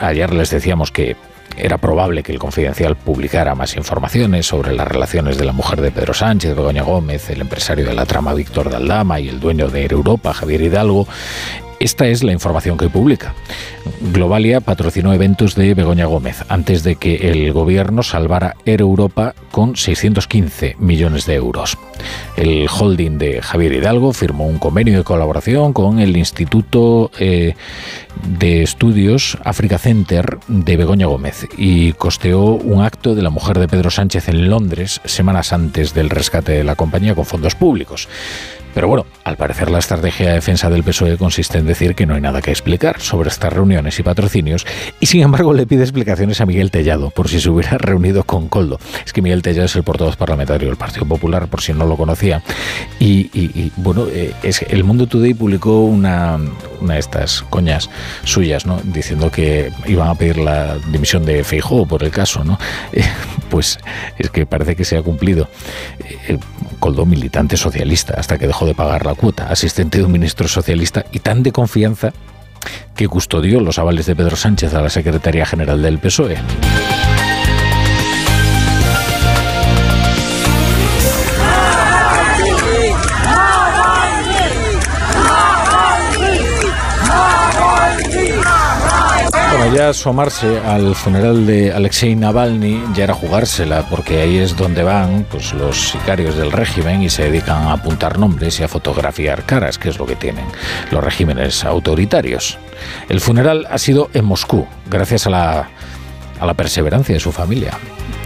Ayer, les decíamos que era probable que el Confidencial publicara más informaciones sobre las relaciones de la mujer de Pedro Sánchez, Begoña Gómez, el empresario de la trama Víctor Daldama y el dueño de Europa, Javier Hidalgo, esta es la información que publica. Globalia patrocinó eventos de Begoña Gómez antes de que el gobierno salvara Air Europa con 615 millones de euros. El holding de Javier Hidalgo firmó un convenio de colaboración con el Instituto eh, de Estudios Africa Center de Begoña Gómez y costeó un acto de la mujer de Pedro Sánchez en Londres semanas antes del rescate de la compañía con fondos públicos. Pero bueno, al parecer la estrategia de defensa del PSOE consiste en decir que no hay nada que explicar sobre estas reuniones y patrocinios y sin embargo le pide explicaciones a Miguel Tellado por si se hubiera reunido con Coldo. Es que Miguel Tellado es el portavoz parlamentario del Partido Popular por si no lo conocía. Y, bueno, eh, es, el Mundo Today publicó una, una de estas coñas suyas, ¿no? Diciendo que iban a pedir la dimisión de Feijóo por el caso, ¿no? Eh, pues es que parece que se ha cumplido. Eh, Coldo militante socialista hasta que dejó de pagar la cuota, asistente de un ministro socialista y tan de confianza que custodió los avales de Pedro Sánchez a la Secretaría General del PSOE. Ya asomarse al funeral de Alexei Navalny ya era jugársela, porque ahí es donde van pues, los sicarios del régimen y se dedican a apuntar nombres y a fotografiar caras, que es lo que tienen los regímenes autoritarios. El funeral ha sido en Moscú, gracias a la, a la perseverancia de su familia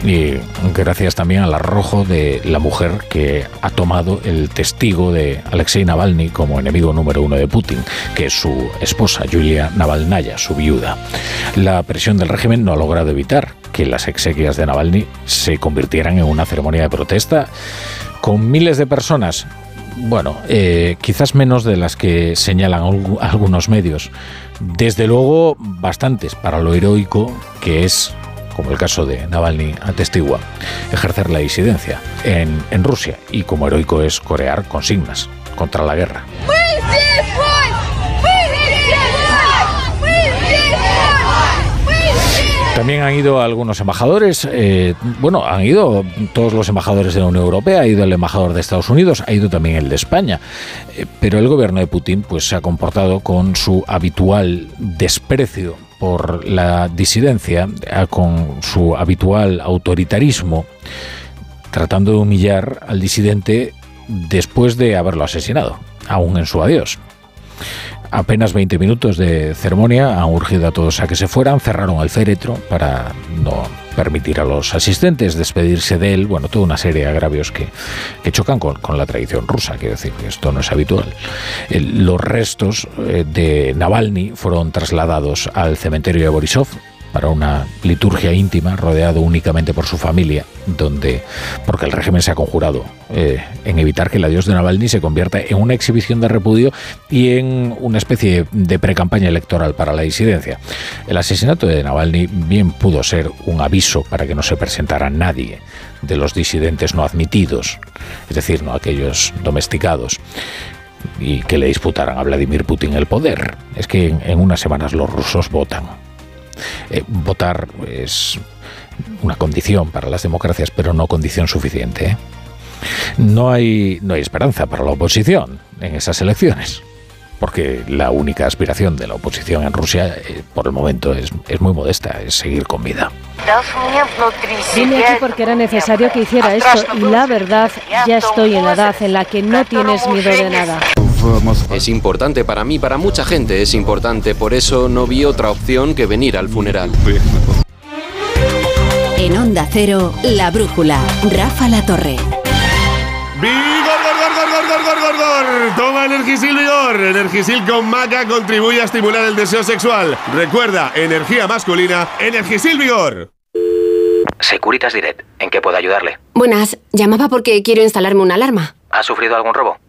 y gracias también al arrojo de la mujer que ha tomado el testigo de Alexei Navalny como enemigo número uno de Putin, que es su esposa Yulia Navalnaya, su viuda. La presión del régimen no ha logrado evitar que las exequias de Navalny se convirtieran en una ceremonia de protesta con miles de personas. Bueno, eh, quizás menos de las que señalan algunos medios. Desde luego, bastantes para lo heroico que es como el caso de Navalny atestigua, ejercer la disidencia en, Rusia y como heroico es corear consignas contra la guerra. También han ido algunos embajadores, eh, bueno, han ido todos los embajadores de la Unión Europea, ha ido el embajador de Estados Unidos, ha ido también el de España, eh, pero el gobierno de Putin pues se ha comportado con su habitual desprecio por la disidencia, con su habitual autoritarismo, tratando de humillar al disidente después de haberlo asesinado, aún en su adiós. Apenas 20 minutos de ceremonia han urgido a todos a que se fueran, cerraron el féretro para no permitir a los asistentes despedirse de él, bueno, toda una serie de agravios que, chocan con, la tradición rusa, quiero decir, que esto no es habitual. los restos eh, de Navalny fueron trasladados al cementerio de Borisov, para una liturgia íntima rodeado únicamente por su familia, donde, porque el régimen se ha conjurado eh, en evitar que el adiós de Navalny se convierta en una exhibición de repudio y en una especie de pre-campaña electoral para la disidencia. El asesinato de Navalny bien pudo ser un aviso para que no se presentara nadie de los disidentes no admitidos, es decir, no aquellos domesticados y que le disputaran a Vladimir Putin el poder. Es que en unas semanas los rusos votan eh, votar es una condición para las democracias, pero no condición suficiente. ¿eh? No, hay, no hay esperanza para la oposición en esas elecciones porque la única aspiración de la oposición en Rusia eh, por el momento es, es, muy modesta, es seguir con vida. Vine aquí porque era necesario que hiciera esto y la verdad, ya estoy en la edad en la que no tienes miedo de nada. Es importante para mí, para mucha gente es importante, por eso no vi otra opción que venir al funeral. En Onda Cero, La Brújula, Rafa La Torre. ¡Vigor, gor, gor, gor, gor, gor, gor, gor! Toma Energisil Vigor. Energisil con maca contribuye a estimular el deseo sexual. Recuerda, energía masculina, Energisil Vigor. Securitas Direct, ¿en qué puedo ayudarle? Buenas, llamaba porque quiero instalarme una alarma. ¿Ha sufrido algún robo?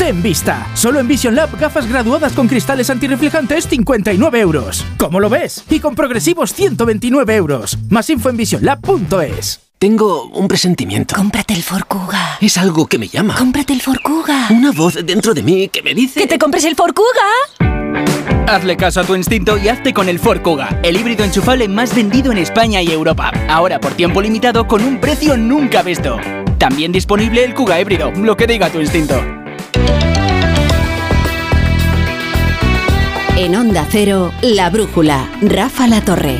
Ten vista. Solo en Vision Lab gafas graduadas con cristales antirreflejantes 59 euros. ¿Cómo lo ves? Y con progresivos 129 euros. Más info en visionlab.es. Tengo un presentimiento. Cómprate el Forcuga. Es algo que me llama. Cómprate el Forcuga. Una voz dentro de mí que me dice... ¡Que te compres el Forcuga! Hazle caso a tu instinto y hazte con el Forcuga, el híbrido enchufable más vendido en España y Europa. Ahora por tiempo limitado con un precio nunca visto. También disponible el Kuga híbrido, lo que diga tu instinto. En Onda Cero, La Brújula, Rafa La Torre.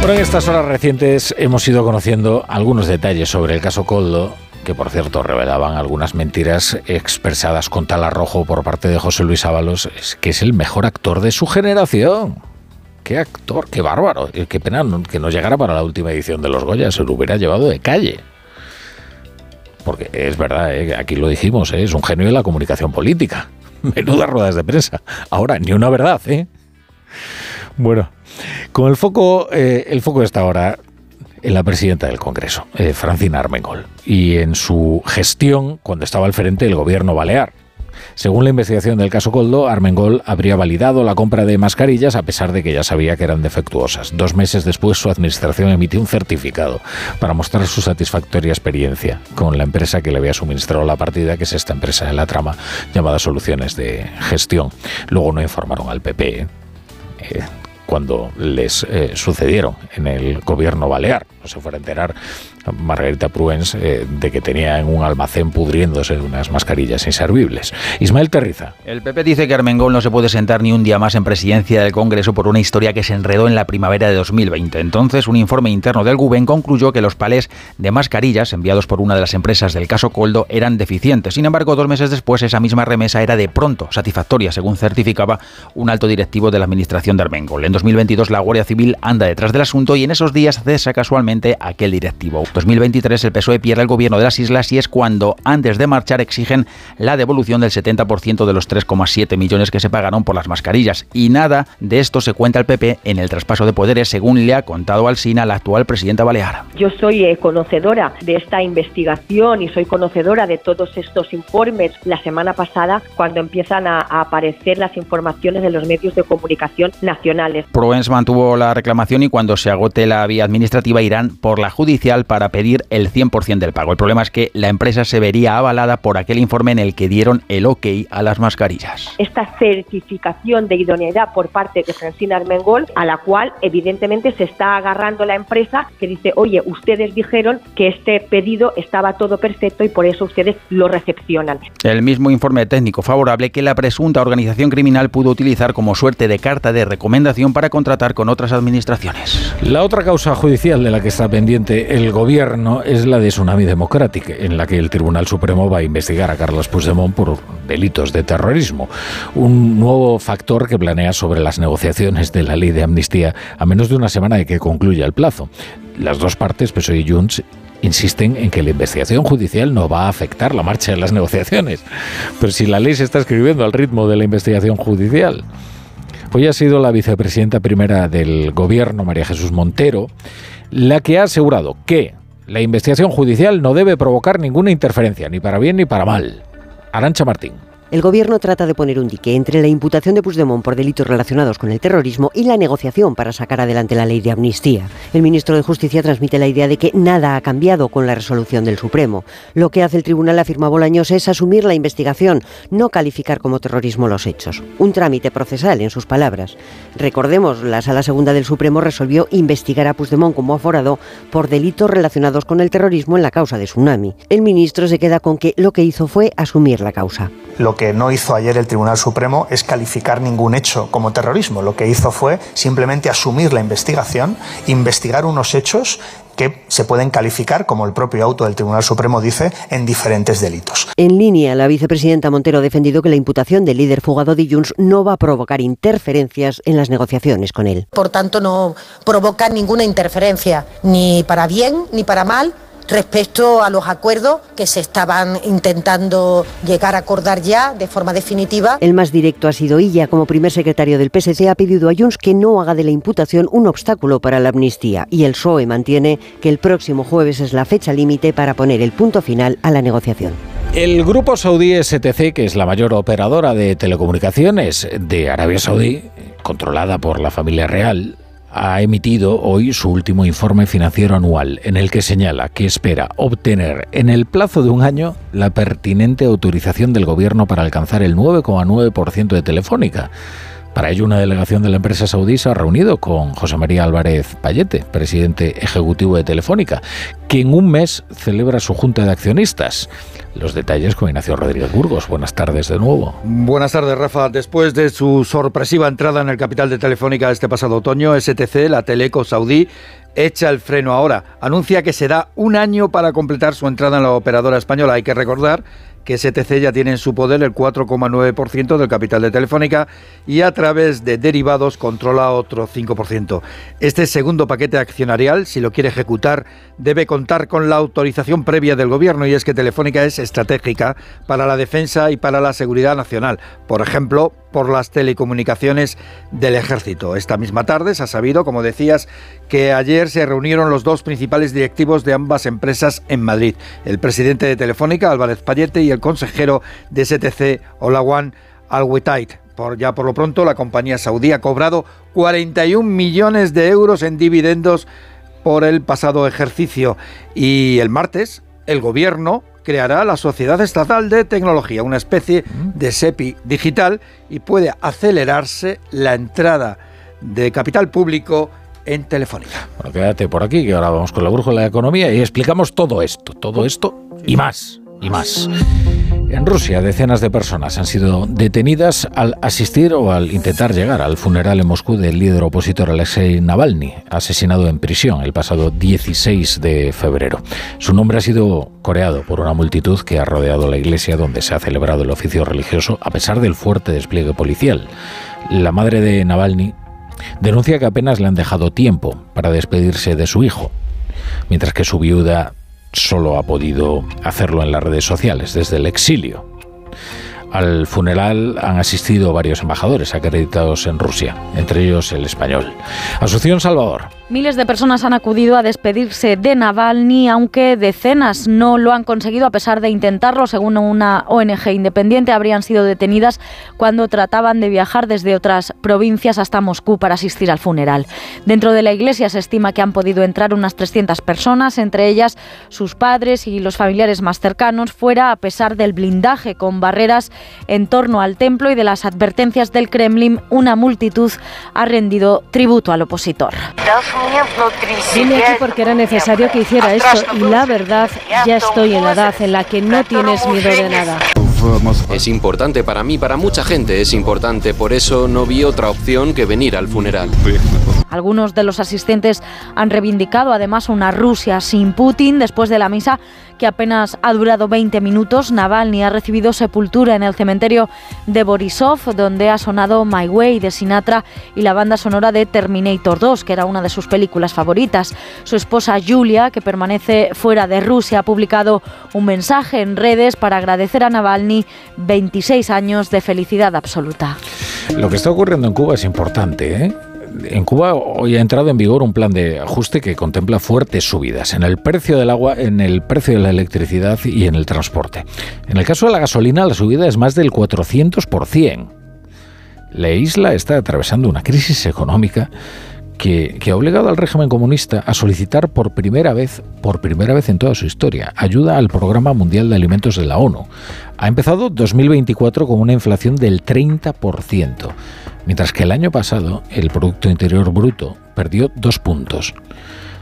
Bueno, en estas horas recientes hemos ido conociendo algunos detalles sobre el caso Coldo, que por cierto revelaban algunas mentiras expresadas con tal arrojo por parte de José Luis Ábalos, que es el mejor actor de su generación. Qué actor, qué bárbaro. Qué pena que no llegara para la última edición de Los Goya, se lo hubiera llevado de calle. Porque es verdad, ¿eh? aquí lo dijimos, ¿eh? es un genio de la comunicación política. Menudas ruedas de prensa. Ahora, ni una verdad, ¿eh? Bueno, con el foco, eh, el foco está ahora en la presidenta del Congreso, eh, Francina Armengol, y en su gestión cuando estaba al frente del gobierno balear. Según la investigación del caso Coldo, Armengol habría validado la compra de mascarillas a pesar de que ya sabía que eran defectuosas. Dos meses después, su administración emitió un certificado para mostrar su satisfactoria experiencia con la empresa que le había suministrado la partida, que es esta empresa de la trama llamada Soluciones de Gestión. Luego no informaron al PP. Eh, cuando les eh, sucedieron en el gobierno balear. No se fuera a enterar Margarita Pruens eh, de que tenía en un almacén pudriéndose unas mascarillas inservibles. Ismael Terriza. El PP dice que Armengol no se puede sentar ni un día más en presidencia del Congreso por una historia que se enredó en la primavera de 2020. Entonces, un informe interno del GUBEN concluyó que los palés de mascarillas enviados por una de las empresas del caso Coldo eran deficientes. Sin embargo, dos meses después, esa misma remesa era de pronto satisfactoria, según certificaba un alto directivo de la administración de Armengol. En 2022, la Guardia Civil anda detrás del asunto y en esos días cesa casualmente aquel directivo. 2023 el PSOE pierde el gobierno de las islas y es cuando, antes de marchar, exigen la devolución del 70% de los 3,7 millones que se pagaron por las mascarillas. Y nada de esto se cuenta el PP en el traspaso de poderes, según le ha contado al SINA la actual presidenta balear. Yo soy eh, conocedora de esta investigación y soy conocedora de todos estos informes. La semana pasada, cuando empiezan a, aparecer las informaciones de los medios de comunicación nacionales. Proens mantuvo la reclamación y cuando se agote la vía administrativa irán por la judicial para pedir el 100% del pago. El problema es que la empresa se vería avalada por aquel informe en el que dieron el ok a las mascarillas. Esta certificación de idoneidad por parte de Francina Armengol, a la cual evidentemente se está agarrando la empresa que dice, oye, ustedes dijeron que este pedido estaba todo perfecto y por eso ustedes lo recepcionan. El mismo informe técnico favorable que la presunta organización criminal pudo utilizar como suerte de carta de recomendación para contratar con otras administraciones. La otra causa judicial de la que está pendiente el gobierno es la de Tsunami Democratic, en la que el Tribunal Supremo va a investigar a Carlos Puigdemont por delitos de terrorismo. Un nuevo factor que planea sobre las negociaciones de la ley de amnistía a menos de una semana de que concluya el plazo. Las dos partes, PSOE y Junts, insisten en que la investigación judicial no va a afectar la marcha de las negociaciones. Pero si la ley se está escribiendo al ritmo de la investigación judicial. Hoy ha sido la vicepresidenta primera del gobierno, María Jesús Montero, la que ha asegurado que la investigación judicial no debe provocar ninguna interferencia, ni para bien ni para mal. Arancha Martín. El gobierno trata de poner un dique entre la imputación de Puigdemont por delitos relacionados con el terrorismo y la negociación para sacar adelante la ley de amnistía. El ministro de Justicia transmite la idea de que nada ha cambiado con la resolución del Supremo. Lo que hace el tribunal, afirma Bolaños, es asumir la investigación, no calificar como terrorismo los hechos. Un trámite procesal, en sus palabras. Recordemos, la Sala Segunda del Supremo resolvió investigar a Puigdemont como aforado por delitos relacionados con el terrorismo en la causa de Tsunami. El ministro se queda con que lo que hizo fue asumir la causa que no hizo ayer el Tribunal Supremo es calificar ningún hecho como terrorismo. Lo que hizo fue simplemente asumir la investigación, investigar unos hechos que se pueden calificar, como el propio auto del Tribunal Supremo dice, en diferentes delitos. En línea, la vicepresidenta Montero ha defendido que la imputación del líder fugado de Junts no va a provocar interferencias en las negociaciones con él. Por tanto, no provoca ninguna interferencia, ni para bien ni para mal respecto a los acuerdos que se estaban intentando llegar a acordar ya de forma definitiva. El más directo ha sido ella, como primer secretario del PSC, ha pedido a Junts que no haga de la imputación un obstáculo para la amnistía y el PSOE mantiene que el próximo jueves es la fecha límite para poner el punto final a la negociación. El grupo saudí STC, que es la mayor operadora de telecomunicaciones de Arabia Saudí, controlada por la familia real, ha emitido hoy su último informe financiero anual, en el que señala que espera obtener en el plazo de un año la pertinente autorización del gobierno para alcanzar el 9,9% de Telefónica. Para ello, una delegación de la empresa saudí se ha reunido con José María Álvarez Payete, presidente ejecutivo de Telefónica, que en un mes celebra su junta de accionistas. Los detalles con Ignacio Rodríguez Burgos. Buenas tardes de nuevo. Buenas tardes, Rafa. Después de su sorpresiva entrada en el capital de Telefónica este pasado otoño, STC, la teleco saudí, echa el freno ahora. Anuncia que se da un año para completar su entrada en la operadora española. Hay que recordar que STC ya tiene en su poder el 4,9% del capital de Telefónica y a través de derivados controla otro 5%. Este segundo paquete accionarial, si lo quiere ejecutar, debe contar con la autorización previa del Gobierno y es que Telefónica es estratégica para la defensa y para la seguridad nacional. Por ejemplo, por las telecomunicaciones del ejército. Esta misma tarde se ha sabido, como decías, que ayer se reunieron los dos principales directivos de ambas empresas en Madrid, el presidente de Telefónica, Álvarez Payete, y el consejero de STC, Olawan Alwetait. Por, ya por lo pronto, la compañía saudí ha cobrado 41 millones de euros en dividendos por el pasado ejercicio. Y el martes, el gobierno creará la Sociedad Estatal de Tecnología, una especie de SEPI digital, y puede acelerarse la entrada de capital público en Telefónica. Bueno, quédate por aquí, que ahora vamos con la brújula de la economía y explicamos todo esto, todo esto y más, y más. En Rusia, decenas de personas han sido detenidas al asistir o al intentar llegar al funeral en Moscú del líder opositor Alexei Navalny, asesinado en prisión el pasado 16 de febrero. Su nombre ha sido coreado por una multitud que ha rodeado la iglesia donde se ha celebrado el oficio religioso a pesar del fuerte despliegue policial. La madre de Navalny denuncia que apenas le han dejado tiempo para despedirse de su hijo, mientras que su viuda solo ha podido hacerlo en las redes sociales, desde el exilio. Al funeral han asistido varios embajadores acreditados en Rusia, entre ellos el español. Asunción Salvador. Miles de personas han acudido a despedirse de Navalny, aunque decenas no lo han conseguido a pesar de intentarlo. Según una ONG independiente, habrían sido detenidas cuando trataban de viajar desde otras provincias hasta Moscú para asistir al funeral. Dentro de la iglesia se estima que han podido entrar unas 300 personas, entre ellas sus padres y los familiares más cercanos, fuera a pesar del blindaje con barreras en torno al templo y de las advertencias del Kremlin. Una multitud ha rendido tributo al opositor. Vine aquí porque era necesario que hiciera esto y la verdad, ya estoy en la edad en la que no tienes miedo de nada. Es importante para mí, para mucha gente es importante, por eso no vi otra opción que venir al funeral. Algunos de los asistentes han reivindicado además una Rusia sin Putin después de la misa que apenas ha durado 20 minutos. Navalny ha recibido sepultura en el cementerio de Borisov, donde ha sonado My Way de Sinatra y la banda sonora de Terminator 2, que era una de sus películas favoritas. Su esposa Julia, que permanece fuera de Rusia, ha publicado un mensaje en redes para agradecer a Navalny 26 años de felicidad absoluta. Lo que está ocurriendo en Cuba es importante, ¿eh? En Cuba hoy ha entrado en vigor un plan de ajuste que contempla fuertes subidas en el precio del agua, en el precio de la electricidad y en el transporte. En el caso de la gasolina, la subida es más del 400%. La isla está atravesando una crisis económica que, ha obligado al régimen comunista a solicitar por primera vez, por primera vez en toda su historia, ayuda al Programa Mundial de Alimentos de la ONU. Ha empezado 2024 con una inflación del 30%, mientras que el año pasado el Producto Interior Bruto perdió dos puntos.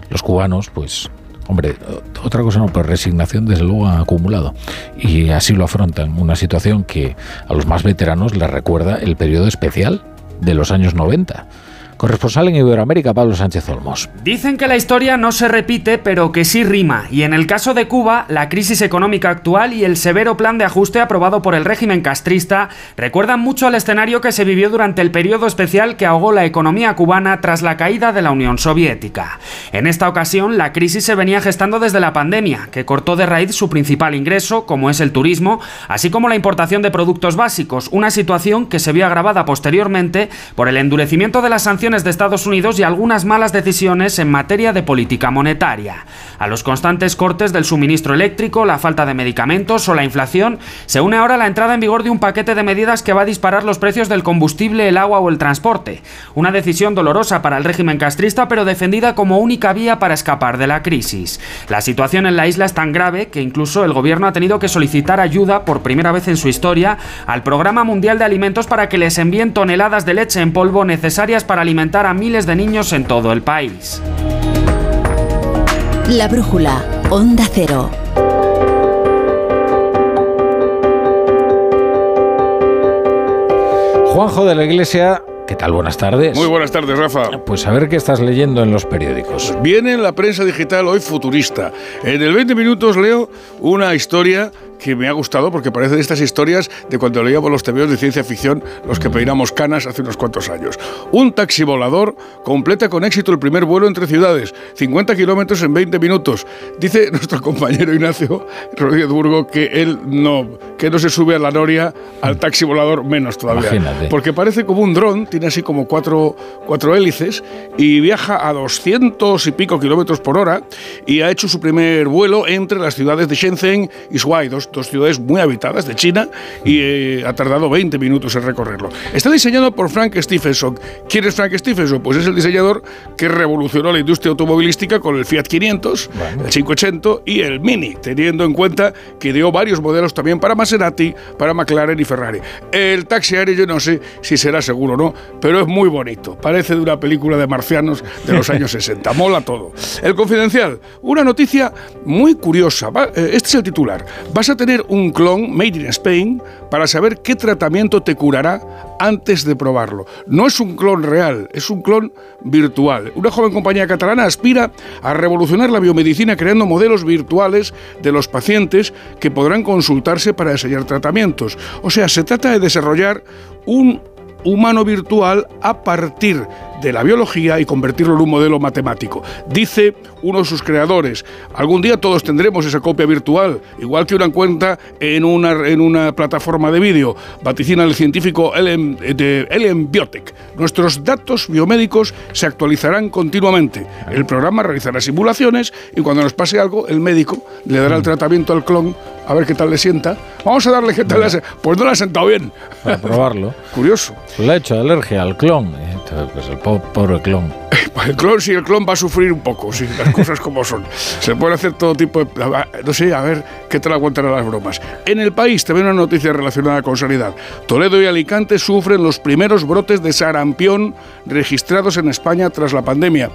Los cubanos, pues, hombre, otra cosa no, pero resignación desde luego han acumulado. Y así lo afrontan, una situación que a los más veteranos les recuerda el periodo especial de los años 90 Corresponsal en Iberoamérica, Pablo Sánchez Olmos. Dicen que la historia no se repite, pero que sí rima. Y en el caso de Cuba, la crisis económica actual y el severo plan de ajuste aprobado por el régimen castrista recuerdan mucho al escenario que se vivió durante el periodo especial que ahogó la economía cubana tras la caída de la Unión Soviética. En esta ocasión, la crisis se venía gestando desde la pandemia, que cortó de raíz su principal ingreso, como es el turismo, así como la importación de productos básicos, una situación que se vio agravada posteriormente por el endurecimiento de las sanciones de Estados Unidos y algunas malas decisiones en materia de política monetaria. A los constantes cortes del suministro eléctrico, la falta de medicamentos o la inflación, se une ahora la entrada en vigor de un paquete de medidas que va a disparar los precios del combustible, el agua o el transporte. Una decisión dolorosa para el régimen castrista, pero defendida como única vía para escapar de la crisis. La situación en la isla es tan grave que incluso el gobierno ha tenido que solicitar ayuda por primera vez en su historia al Programa Mundial de Alimentos para que les envíen toneladas de leche en polvo necesarias para alimentar a miles de niños en todo el país. La brújula, Onda Cero. Juanjo de la Iglesia ¿Qué tal? Buenas tardes. Muy buenas tardes, Rafa. Pues a ver qué estás leyendo en los periódicos. Viene en la prensa digital hoy futurista. En el 20 minutos leo una historia que me ha gustado porque parece de estas historias de cuando leíamos los tebeos de ciencia ficción, los que peinamos canas hace unos cuantos años. Un taxi volador completa con éxito el primer vuelo entre ciudades, 50 kilómetros en 20 minutos. Dice nuestro compañero Ignacio Rodríguez Burgo que él no, que no se sube a la noria al taxi volador menos todavía. Imagínate. Porque parece como un dron, tiene así como cuatro, cuatro hélices y viaja a 200 y pico kilómetros por hora y ha hecho su primer vuelo entre las ciudades de Shenzhen y Shuai, dos, dos ciudades muy habitadas de China y eh, ha tardado 20 minutos en recorrerlo. Está diseñado por Frank Stephenson. ¿Quién es Frank Stephenson? Pues es el diseñador que revolucionó la industria automovilística con el Fiat 500, el 580 y el Mini, teniendo en cuenta que dio varios modelos también para Maserati, para McLaren y Ferrari. El taxi aéreo yo no sé si será seguro o no, pero es muy bonito. Parece de una película de marcianos de los años 60. Mola todo. El Confidencial, una noticia muy curiosa. Eh, este es el titular. Vas a tener un clon made in Spain para saber qué tratamiento te curará antes de probarlo. No es un clon real, es un clon virtual. Una joven compañía catalana aspira a revolucionar la biomedicina creando modelos virtuales de los pacientes que podrán consultarse para diseñar tratamientos. O sea, se trata de desarrollar un humano virtual a partir de la biología y convertirlo en un modelo matemático. Dice uno de sus creadores, algún día todos tendremos esa copia virtual, igual que una cuenta en una, en una plataforma de vídeo, vaticina el científico Ellen, de Ellen Biotech. Nuestros datos biomédicos se actualizarán continuamente. El programa realizará simulaciones y cuando nos pase algo, el médico le dará el tratamiento al clon a ver qué tal le sienta. Vamos a darle qué tal le ha Pues no le ha sentado bien. Para probarlo. Curioso. Le ha hecho alergia al clon. Entonces, Pues el po- pobre clon. El clon, sí, el clon va a sufrir un poco, sí, las cosas como son. Se puede hacer todo tipo de... No sé, a ver qué tal aguantan las bromas. En el país, también una noticia relacionada con sanidad. Toledo y Alicante sufren los primeros brotes de sarampión registrados en España tras la pandemia.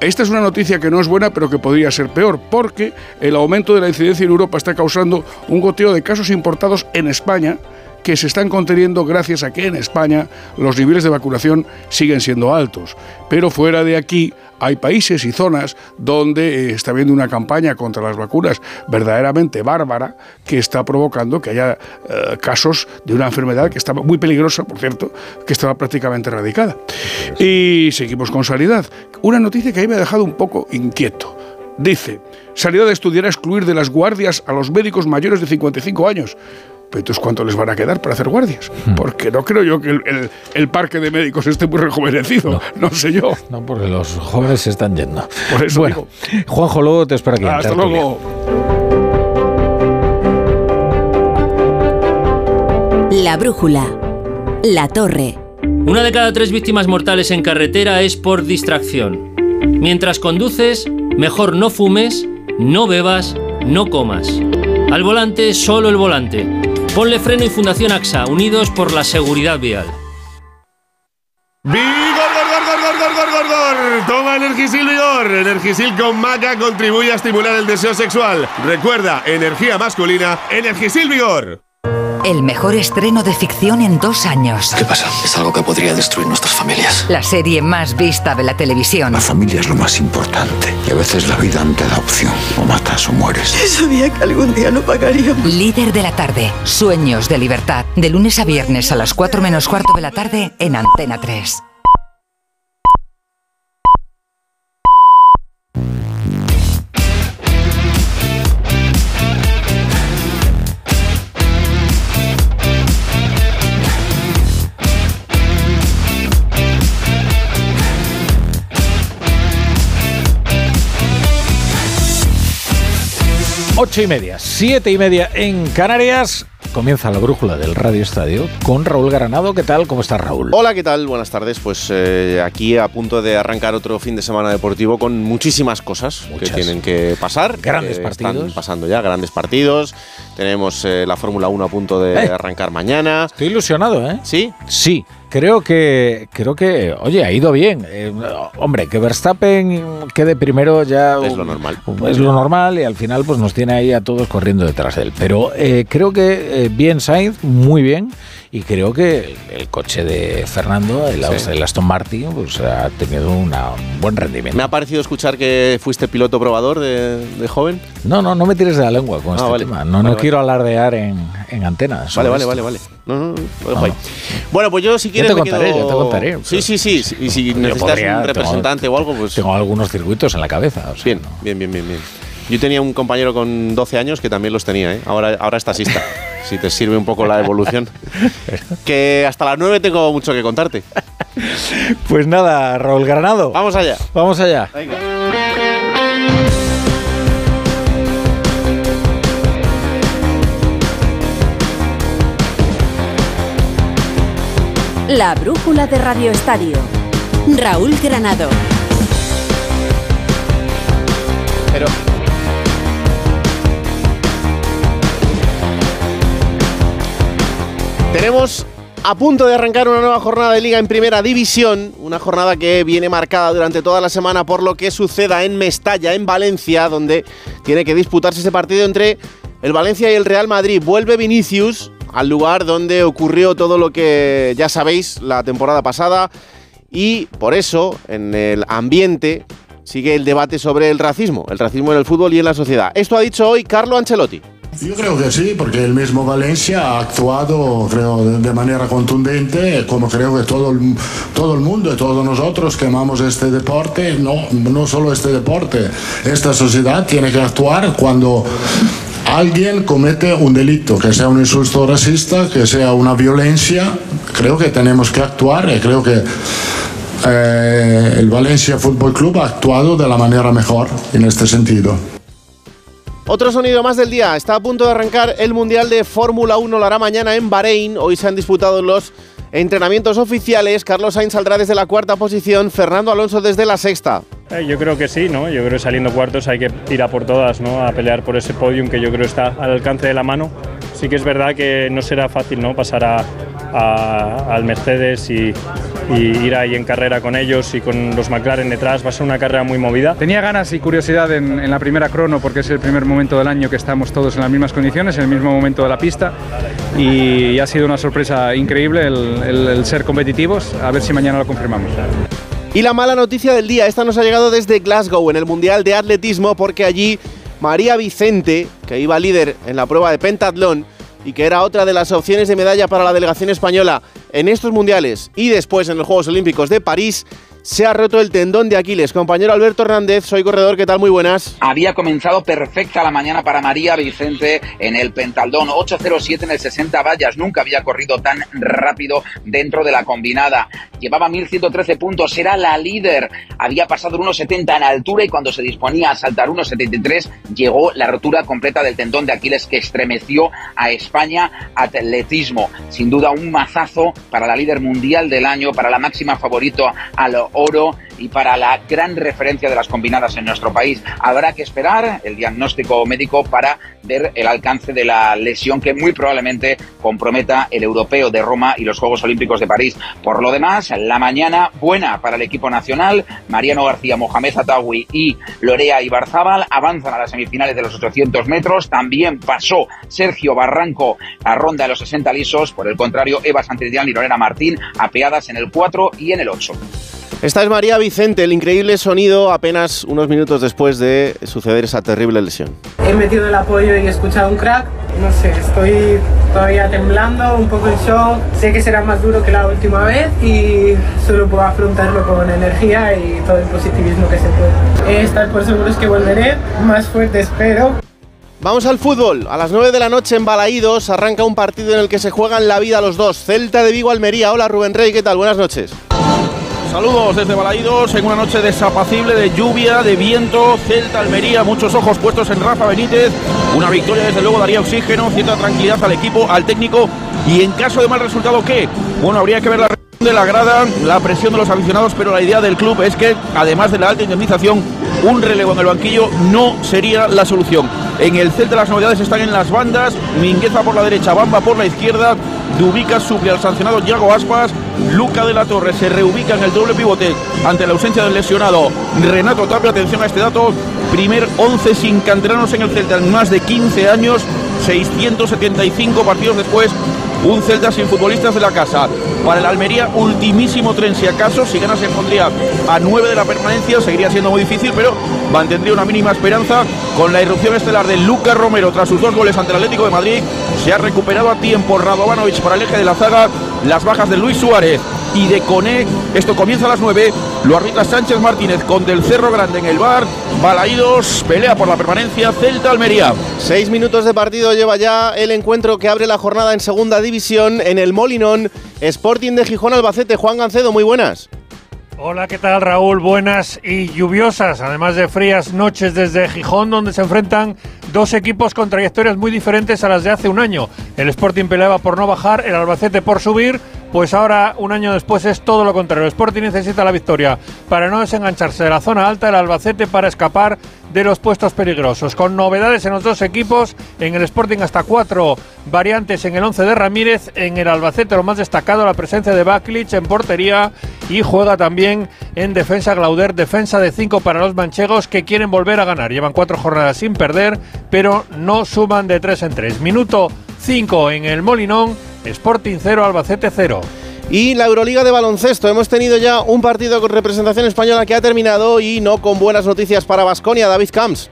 Esta es una noticia que no es buena, pero que podría ser peor, porque el aumento de la incidencia en Europa está causando un goteo de casos importados en España que se están conteniendo gracias a que en España los niveles de vacunación siguen siendo altos. Pero fuera de aquí hay países y zonas donde eh, está habiendo una campaña contra las vacunas verdaderamente bárbara que está provocando que haya eh, casos de una enfermedad que estaba muy peligrosa, por cierto, que estaba prácticamente erradicada. Y seguimos con sanidad. Una noticia que a mí me ha dejado un poco inquieto. Dice, Sanidad estudiará excluir de las guardias a los médicos mayores de 55 años. Pero entonces, ¿cuánto les van a quedar para hacer guardias? Porque no creo yo que el, el- el parque de médicos esté muy rejuvenecido. No, sé yo. No, porque los jóvenes se están yendo. Por eso bueno, Juanjo, luego te espero aquí. Hasta luego. La brújula. La torre. Una de cada tres víctimas mortales en carretera es por distracción. Mientras conduces, mejor no fumes, no bebas, no comas. Al volante, solo el volante. Ponle freno y Fundación AXA, unidos por la seguridad vial. ¡Vigor, gor, gor, gor, gor, gor, gor! Toma Energisil Vigor. Energisil con maca contribuye a estimular el deseo sexual. Recuerda, energía masculina, Energisil Vigor. El mejor estreno de ficción en dos años. ¿Qué pasa? Es algo que podría destruir nuestras familias. La serie más vista de la televisión. La familia es lo más importante. Y a veces la vida no te da opción. O matas o mueres. Sabía que algún día lo pagaríamos. Líder de la tarde. Sueños de libertad. De lunes a viernes a las 4 menos cuarto de la tarde en Antena 3. Ocho y media, siete y media en Canarias. Comienza la brújula del Radio Estadio con Raúl Granado. ¿Qué tal? ¿Cómo está Raúl? Hola, ¿qué tal? Buenas tardes. Pues eh, aquí a punto de arrancar otro fin de semana deportivo con muchísimas cosas Muchas. que tienen que pasar. Grandes que partidos. Están pasando ya, grandes partidos. Tenemos eh, la Fórmula 1 a punto de Eh. arrancar mañana. Estoy ilusionado, ¿eh? ¿Sí? Sí. Creo que, creo que, oye, ha ido bien. Eh, hombre, que Verstappen quede primero ya Es lo normal. es lo normal y al final pues nos tiene ahí a todos corriendo detrás de él. Pero eh, creo que eh, bien Sainz, muy bien. Y creo que el coche de Fernando, el, Sí. el Aston Martin, pues ha tenido una- un buen rendimiento. Me ha parecido escuchar que fuiste piloto probador de, de joven. No, no, no me tires de la lengua con Ah, este vale. tema. No, Vale, no vale. quiero alardear en, en antena. sobre Vale, vale, vale, vale. No, no, no. Bueno, pues yo si quieres te me contaré, quedo- ya te contaré. Sí, sí, sí. Y si Yo necesitas podría, un tengo- representante o algo, pues... Tengo algunos circuitos en la cabeza. o sea, Bien, bien, bien, bien, bien. Yo tenía un compañero con 12 años que también los tenía, ¿eh? Ahora, ahora es taxista. si te sirve un poco la evolución. que hasta las 9 tengo mucho que contarte. Pues nada, Raúl Granado. Vamos allá. Vamos allá. La brújula de Radio Estadio. Raúl Granado. Pero. Tenemos a punto de arrancar una nueva jornada de liga en primera división, una jornada que viene marcada durante toda la semana por lo que suceda en Mestalla, en Valencia, donde tiene que disputarse ese partido entre el Valencia y el Real Madrid. Vuelve Vinicius al lugar donde ocurrió todo lo que ya sabéis la temporada pasada y por eso en el ambiente sigue el debate sobre el racismo, el racismo en el fútbol y en la sociedad. Esto ha dicho hoy Carlo Ancelotti. Yo creo que sí, porque el mismo Valencia ha actuado, creo, de manera contundente, como creo que todo el, todo el mundo y todos nosotros que amamos este deporte, no, no solo este deporte, esta sociedad tiene que actuar cuando alguien comete un delito, que sea un insulto racista, que sea una violencia, creo que tenemos que actuar y creo que eh, el Valencia Fútbol Club ha actuado de la manera mejor en este sentido. Otro sonido más del día. Está a punto de arrancar el Mundial de Fórmula 1. Lo hará mañana en Bahrein. Hoy se han disputado los entrenamientos oficiales. Carlos Sainz saldrá desde la cuarta posición. Fernando Alonso desde la sexta. Eh, Yo creo que sí, ¿no? Yo creo que saliendo cuartos hay que ir a por todas, ¿no? A pelear por ese podium que yo creo está al alcance de la mano. Sí que es verdad que no será fácil, ¿no? Pasar a, al Mercedes y, y ir ahí en carrera con ellos y con los McLaren detrás. Va a ser una carrera muy movida. Tenía ganas y curiosidad en, en la primera crono porque es el primer momento del año que estamos todos en las mismas condiciones, en el mismo momento de la pista y ha sido una sorpresa increíble el, el- el ser competitivos. A ver si mañana lo confirmamos. Y la mala noticia del día, esta nos ha llegado desde Glasgow en el Mundial de Atletismo porque allí María Vicente, que iba líder en la prueba de pentatlón y que era otra de las opciones de medalla para la delegación española en estos mundiales y después en los Juegos Olímpicos de París, se ha roto el tendón de Aquiles. Compañero Alberto Hernández, soy corredor, ¿qué tal? Muy buenas. Había comenzado perfecta la mañana para María Vicente en el Pentaldón, 8.07 en el 60 vallas, nunca había corrido tan rápido dentro de la combinada. Llevaba 1.113 puntos, era la líder, había pasado 1.70 en altura y cuando se disponía a saltar 1.73 llegó la rotura completa del tendón de Aquiles que estremeció a España atletismo. Sin duda un mazazo para la líder mundial del año, para la máxima favorito al oro y para la gran referencia de las combinadas en nuestro país. Habrá que esperar el diagnóstico médico para ver el alcance de la lesión que muy probablemente comprometa el europeo de Roma y los Juegos Olímpicos de París. Por lo demás, la mañana buena para el equipo nacional. Mariano García, Mohamed Atawi y Lorea Ibarzábal avanzan a las semifinales de los 800 metros. También pasó Sergio Barranco a ronda de los 60 lisos. Por el contrario, Eva Santillán y Lorena Martín apeadas en el 4 y en el 8. Esta es María Vicente, el increíble sonido apenas unos minutos después de suceder esa terrible lesión. He metido el apoyo y he escuchado un crack. No sé, estoy todavía temblando, un poco en shock. Sé que será más duro que la última vez y solo puedo afrontarlo con energía y todo el positivismo que se puede. Estar por seguros que volveré, más fuerte espero. Vamos al fútbol. A las 9 de la noche en Balaídos arranca un partido en el que se juegan la vida los dos. Celta de Vigo Almería. Hola Rubén Rey, ¿qué tal? Buenas noches. Saludos desde Balaídos en una noche desapacible de lluvia, de viento, Celta, Almería, muchos ojos puestos en Rafa Benítez. Una victoria desde luego daría oxígeno, cierta tranquilidad al equipo, al técnico y en caso de mal resultado, ¿qué? Bueno, habría que ver la reacción de la grada, la presión de los aficionados, pero la idea del club es que además de la alta indemnización, un relevo en el banquillo no sería la solución. En el Celta las novedades están en las bandas, Mingueza por la derecha, Bamba por la izquierda Dubica suple al sancionado Yago Aspas. Luca de la Torre se reubica en el doble pivote ante la ausencia del lesionado Renato Tapia. Atención a este dato. Primer 11 sin canteranos en el Celta en más de 15 años. 675 partidos después un Celta sin futbolistas de la casa. Para el Almería, ultimísimo tren si acaso. Si gana se pondría a 9 de la permanencia. Seguiría siendo muy difícil, pero mantendría una mínima esperanza con la irrupción estelar de Lucas Romero tras sus dos goles ante el Atlético de Madrid. Se ha recuperado a tiempo Radovanovic para el eje de la zaga. Las bajas de Luis Suárez y de Coné. Esto comienza a las 9. Lo arbitra Sánchez Martínez con Del Cerro Grande en el bar. Balaídos, pelea por la permanencia. Celta Almería. Seis minutos de partido lleva ya el encuentro que abre la jornada en segunda división en el Molinón. Sporting de Gijón Albacete. Juan Gancedo, muy buenas. Hola, ¿qué tal Raúl? Buenas y lluviosas, además de frías noches desde Gijón, donde se enfrentan dos equipos con trayectorias muy diferentes a las de hace un año. El Sporting peleaba por no bajar, el Albacete por subir, pues ahora, un año después, es todo lo contrario. El Sporting necesita la victoria para no desengancharse de la zona alta, el Albacete para escapar de los puestos peligrosos. Con novedades en los dos equipos, en el Sporting hasta cuatro variantes en el 11 de Ramírez, en el Albacete lo más destacado la presencia de Baklich en portería y juega también en defensa Glauder, defensa de cinco para los manchegos que quieren volver a ganar. Llevan cuatro jornadas sin perder, pero no suman de tres en tres. Minuto 5 en el Molinón, Sporting 0, Albacete 0. Y la Euroliga de baloncesto. Hemos tenido ya un partido con representación española que ha terminado y no con buenas noticias para Basconia. David Camps.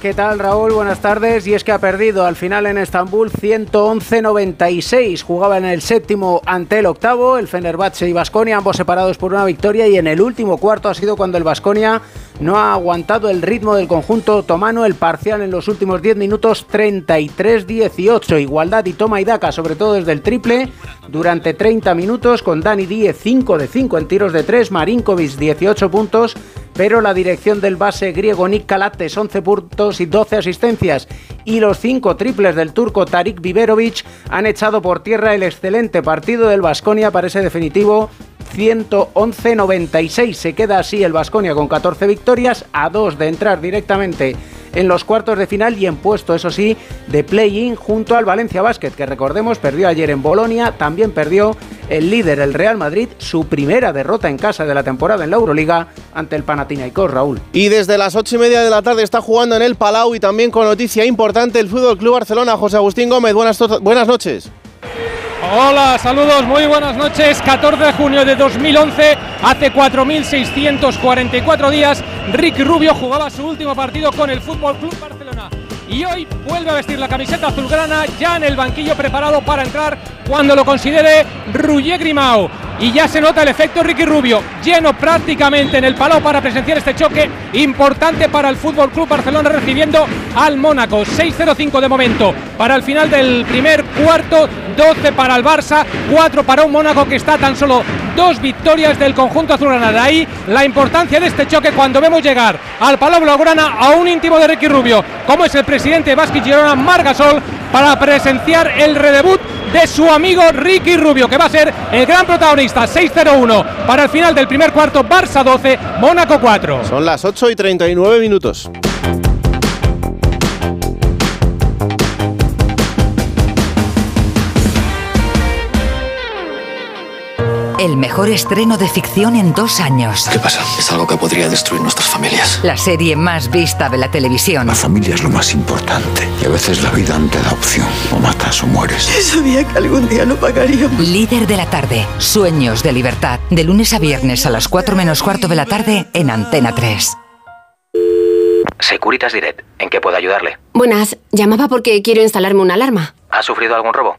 ¿Qué tal Raúl? Buenas tardes. Y es que ha perdido al final en Estambul 111-96. Jugaba en el séptimo ante el octavo, el Fenerbahce y Basconia, ambos separados por una victoria. Y en el último cuarto ha sido cuando el Basconia no ha aguantado el ritmo del conjunto otomano. El parcial en los últimos 10 minutos 33-18. Igualdad y toma y daca, sobre todo desde el triple, durante 30 minutos con Dani Díez 5 de 5 en tiros de 3, Marinkovic 18 puntos pero la dirección del base griego Nick Calates 11 puntos y 12 asistencias. Y los 5 triples del turco Tarik Biberovic han echado por tierra el excelente partido del Vasconia para ese definitivo 111-96. Se queda así el Vasconia con 14 victorias, a 2 de entrar directamente en los cuartos de final y en puesto, eso sí, de play-in junto al Valencia Basket, que recordemos perdió ayer en Bolonia, también perdió el líder, el Real Madrid, su primera derrota en casa de la temporada en la Euroliga ante el Panathinaikos, Raúl. Y desde las ocho y media de la tarde está jugando en el Palau y también con noticia importante el Fútbol Club Barcelona. José Agustín Gómez, buenas, buenas noches. Hola, saludos, muy buenas noches. 14 de junio de 2011, hace 4.644 días, Ricky Rubio jugaba su último partido con el Fútbol Club Barcelona. Y hoy vuelve a vestir la camiseta azulgrana, ya en el banquillo preparado para entrar cuando lo considere Ruggier Grimao. Y ya se nota el efecto Ricky Rubio, lleno prácticamente en el palo para presenciar este choque importante para el Fútbol Club Barcelona recibiendo al Mónaco. 6-0-5 de momento para el final del primer cuarto, 12 para el Barça, 4 para un Mónaco que está tan solo dos victorias del conjunto azulgrana. De ahí la importancia de este choque cuando vemos llegar al Palau Blaugrana a un íntimo de Ricky Rubio, como es el presidente Vázquez Girona Margasol, para presenciar el redebut de su amigo Ricky Rubio, que va a ser el gran protagonista. 6-0-1 para el final del primer cuarto, Barça 12, Mónaco 4. Son las 8 y 39 minutos. El mejor estreno de ficción en dos años. ¿Qué pasa? Es algo que podría destruir nuestras familias. La serie más vista de la televisión. La familia es lo más importante. Y a veces la vida no te da opción. O matas o mueres. Sabía que algún día lo pagaríamos. Líder de la tarde. Sueños de libertad. De lunes a viernes a las 4 menos cuarto de la tarde en Antena 3. Securitas Direct. ¿En qué puedo ayudarle? Buenas. Llamaba porque quiero instalarme una alarma. ¿Ha sufrido algún robo?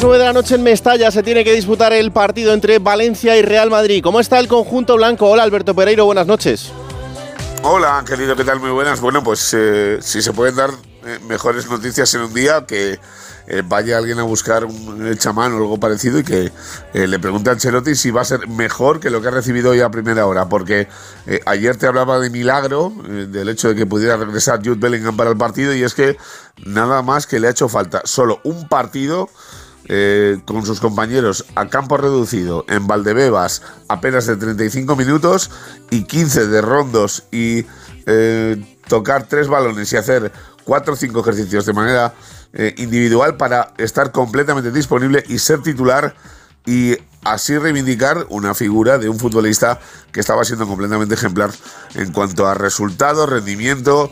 Las 9 de la noche en Mestalla se tiene que disputar el partido entre Valencia y Real Madrid. ¿Cómo está el conjunto blanco? Hola Alberto Pereiro, buenas noches. Hola, querido, ¿qué tal? Muy buenas. Bueno, pues eh, si se pueden dar eh, mejores noticias en un día, que eh, vaya alguien a buscar un chamán o algo parecido y que eh, le pregunte a Ancelotti si va a ser mejor que lo que ha recibido hoy a primera hora. Porque eh, ayer te hablaba de milagro, eh, del hecho de que pudiera regresar Jude Bellingham para el partido, y es que nada más que le ha hecho falta solo un partido. Eh, con sus compañeros a campo reducido en Valdebebas apenas de 35 minutos y 15 de rondos y eh, tocar tres balones y hacer cuatro o cinco ejercicios de manera eh, individual para estar completamente disponible y ser titular y así reivindicar una figura de un futbolista que estaba siendo completamente ejemplar en cuanto a resultados, rendimiento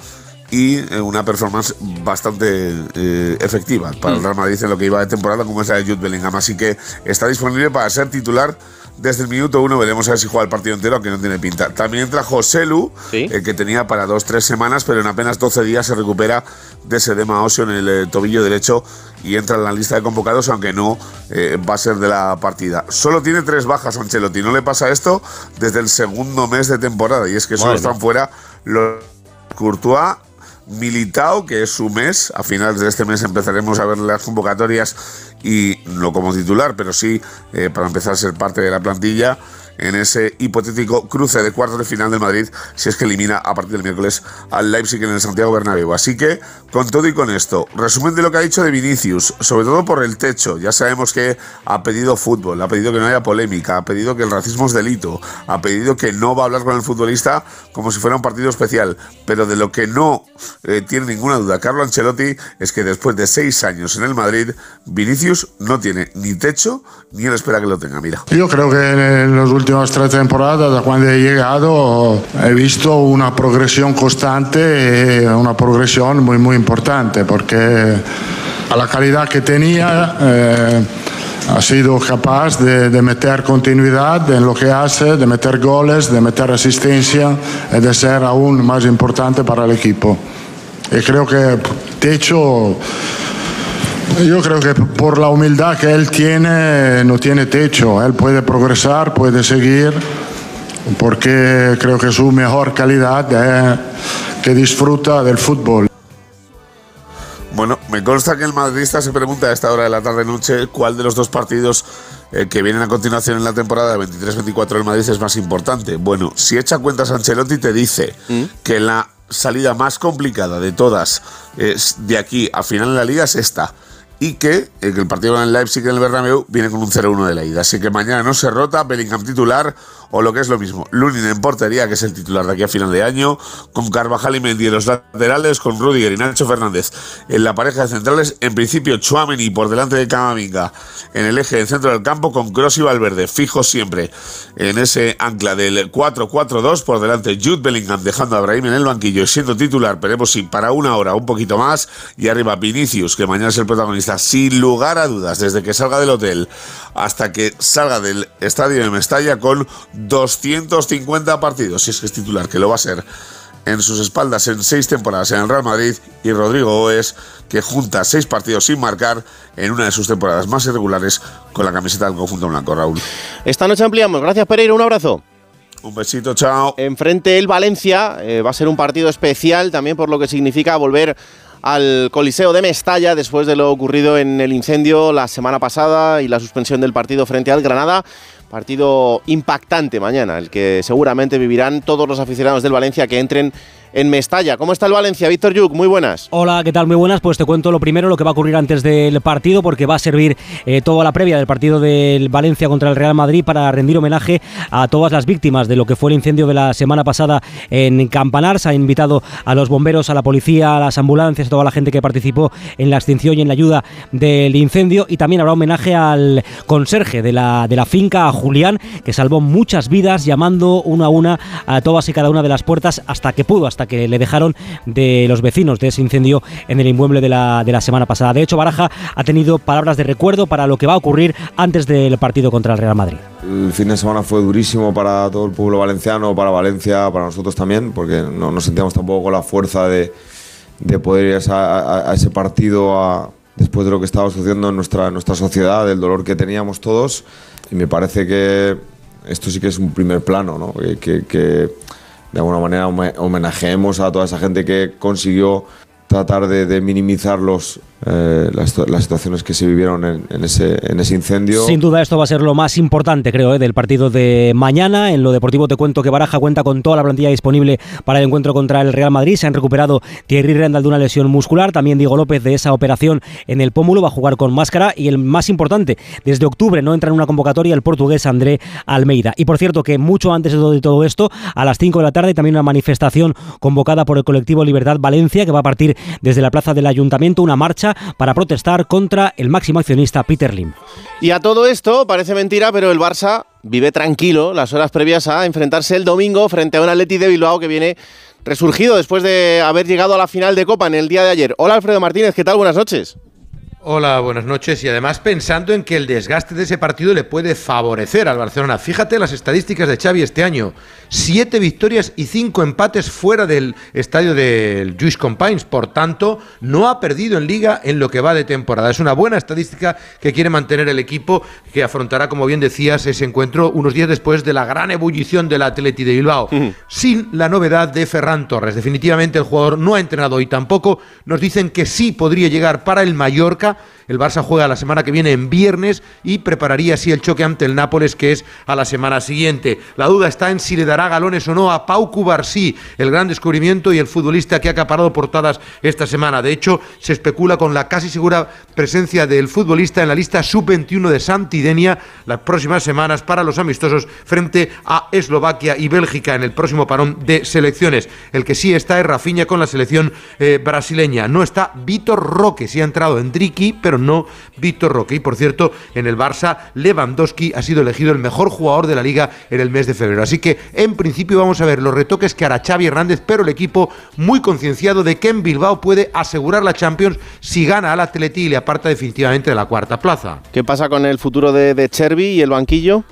y eh, una performance bastante eh, efectiva para el Real Madrid en lo que iba de temporada como es la de Jude Bellingham. Así que está disponible para ser titular desde el minuto uno. Veremos a ver si juega el partido entero, aunque no tiene pinta. También entra José Lu, eh, que tenía para dos, tres semanas, pero en apenas 12 días se recupera de ese edema óseo en el eh, tobillo derecho y entra en la lista de convocados, aunque no eh, va a ser de la partida. Solo tiene tres bajas Ancelotti. No le pasa esto desde el segundo mes de temporada, y es que solo Bueno. están fuera los Courtois, Militao, que es su mes. A finales de este mes empezaremos a ver las convocatorias y no como titular, pero sí eh, para empezar a ser parte de la plantilla en ese hipotético cruce de cuartos de final del Madrid si es que elimina a partir del miércoles al Leipzig en el Santiago Bernabéu. Así que, con todo y con esto, resumen de lo que ha dicho de Vinicius, sobre todo por el techo. Ya sabemos que ha pedido fútbol, ha pedido que no haya polémica, ha pedido que el racismo es delito, ha pedido que no va a hablar con el futbolista como si fuera un partido especial. Pero de lo que no eh, tiene ninguna duda Carlo Ancelotti es que después de seis años en el Madrid, Vinicius no tiene ni techo ni él espera que lo tenga. Mira. Yo creo que en las últimas tres temporadas, da cuando he llegado, he visto una progresión constante y una progresión muy, muy importante, porque a la calidad que tenía eh, ha sido capaz de, de meter continuidad en lo que hace, de meter goles, de meter asistencia y de ser aún más importante para el equipo. Y creo que techo yo creo que por la humildad que él tiene, no tiene techo. Él puede progresar, puede seguir, porque creo que su mejor calidad es que disfruta del fútbol. Bueno, me consta que el madridista se pregunta a esta hora de la tarde-noche cuál de los dos partidos eh, que vienen a continuación en la temporada 23-24 del Madrid es más importante. Bueno, si echa cuentas Ancelotti te dice que la salida más complicada de todas es de aquí a final de la liga es esta. Y que, el partido el Leipzig en el Bernabéu viene con un 0-1 de la ida. Así que mañana no se rota, Bellingham titular o lo que es lo mismo, Lunin en portería, que es el titular de aquí a final de año, con Carvajal y Mendy en los laterales, con Rudiger y Nacho Fernández en la pareja de centrales, en principio Chuameni por delante de Camavinga en el eje del centro del campo, con Kroos y Valverde, fijos siempre en ese ancla del 4-4-2, por delante Jude Bellingham dejando a Brahim en el banquillo siendo titular, veremos si para una hora un poquito más, y arriba Vinicius, que mañana es el protagonista, sin lugar a dudas, desde que salga del hotel hasta que salga del estadio de Mestalla con 250 partidos, si es que es titular, que lo va a ser en sus espaldas en seis temporadas en el Real Madrid y Rodrigo Oes, que junta seis partidos sin marcar en una de sus temporadas más irregulares con la camiseta del conjunto blanco, Raúl. Esta noche ampliamos. Gracias Pereira, un abrazo. Un besito, chao. Enfrente el Valencia, eh, va a ser un partido especial también por lo que significa volver al Coliseo de Mestalla después de lo ocurrido en el incendio la semana pasada y la suspensión del partido frente al Granada. Partido impactante mañana, el que seguramente vivirán todos los aficionados del Valencia que entren en Mestalla. ¿Cómo está el Valencia? Víctor Yuk, muy buenas. Hola, ¿qué tal? Muy buenas. Pues te cuento lo primero, lo que va a ocurrir antes del partido, porque va a servir eh, toda la previa del partido del Valencia contra el Real Madrid para rendir homenaje a todas las víctimas de lo que fue el incendio de la semana pasada en Campanar. Se ha invitado a los bomberos, a la policía, a las ambulancias, a toda la gente que participó en la extinción y en la ayuda del incendio. Y también habrá homenaje al conserje de la, de la finca, Julián, que salvó muchas vidas llamando una a una a todas y cada una de las puertas hasta que pudo, hasta que le dejaron de los vecinos de ese incendio en el inmueble de la, de la semana pasada. De hecho, Baraja ha tenido palabras de recuerdo para lo que va a ocurrir antes del partido contra el Real Madrid. El fin de semana fue durísimo para todo el pueblo valenciano, para Valencia, para nosotros también, porque no nos sentíamos tampoco con la fuerza de, de poder ir a, a- a ese partido a- después de lo que estaba sucediendo en nuestra, en nuestra sociedad, del dolor que teníamos todos. Y me parece que esto sí que es un primer plano, ¿no? que, que- que de alguna manera home- homenajeemos a toda esa gente que consiguió tratar de, minimizar los, eh, las, situaciones que se vivieron en, en ese, en ese incendio. Sin duda esto va a ser lo más importante, creo, ¿eh? del partido de mañana. En lo deportivo te cuento que Baraja cuenta con toda la plantilla disponible para el encuentro contra el Real Madrid. Se han recuperado Thierry Rendal de una lesión muscular, también Diego López de esa operación en el pómulo, va a jugar con máscara y el más importante, desde octubre no entra en una convocatoria el portugués André Almeida. Y por cierto que mucho antes de todo, de todo esto, a las 5 de la tarde también una manifestación convocada por el colectivo Libertad Valencia que va a partir desde la plaza del Ayuntamiento, una marcha para protestar contra el máximo accionista Peter Lim. Y a todo esto, parece mentira, pero el Barça vive tranquilo las horas previas a enfrentarse el domingo frente a un Atleti de Bilbao que viene resurgido después de haber llegado a la final de Copa en el día de ayer. Hola Alfredo Martínez, ¿qué tal? Buenas noches. Hola, buenas noches. Y además pensando en que el desgaste de ese partido le puede favorecer al Barcelona. Fíjate las estadísticas de Xavi este año. Siete victorias y cinco empates fuera del estadio del Lluís Companys. Por tanto, no ha perdido en liga en lo que va de temporada. Es una buena estadística que quiere mantener el equipo que afrontará, como bien decías, ese encuentro unos días después de la gran ebullición del Atleti de Bilbao. Sin la novedad de Ferran Torres. Definitivamente el jugador no ha entrenado y tampoco nos dicen que sí podría llegar para el Mallorca. El Barça juega la semana que viene en viernes y prepararía así el choque ante el Nápoles, que es a la semana siguiente. La duda está en si le dará galones o no a Pau Cubarsí, el gran descubrimiento y el futbolista que ha acaparado portadas esta semana. De hecho, se especula con la casi segura presencia del futbolista en la lista sub-21 de Santidenia las próximas semanas para los amistosos frente a Eslovaquia y Bélgica en el próximo parón de selecciones. El que sí está es Rafinha con la selección eh, brasileña. No está Vitor Roque, sí ha entrado Pero no Víctor Roque. Y por cierto, en el Barça, Lewandowski ha sido elegido el mejor jugador de la liga en el mes de febrero. Así que en principio vamos a ver los retoques que hará Xavi Hernández, pero el equipo muy concienciado de que en Bilbao puede asegurar la Champions si gana al Atleti y le aparta definitivamente de la cuarta plaza. ¿Qué pasa con el futuro de, de y el banquillo?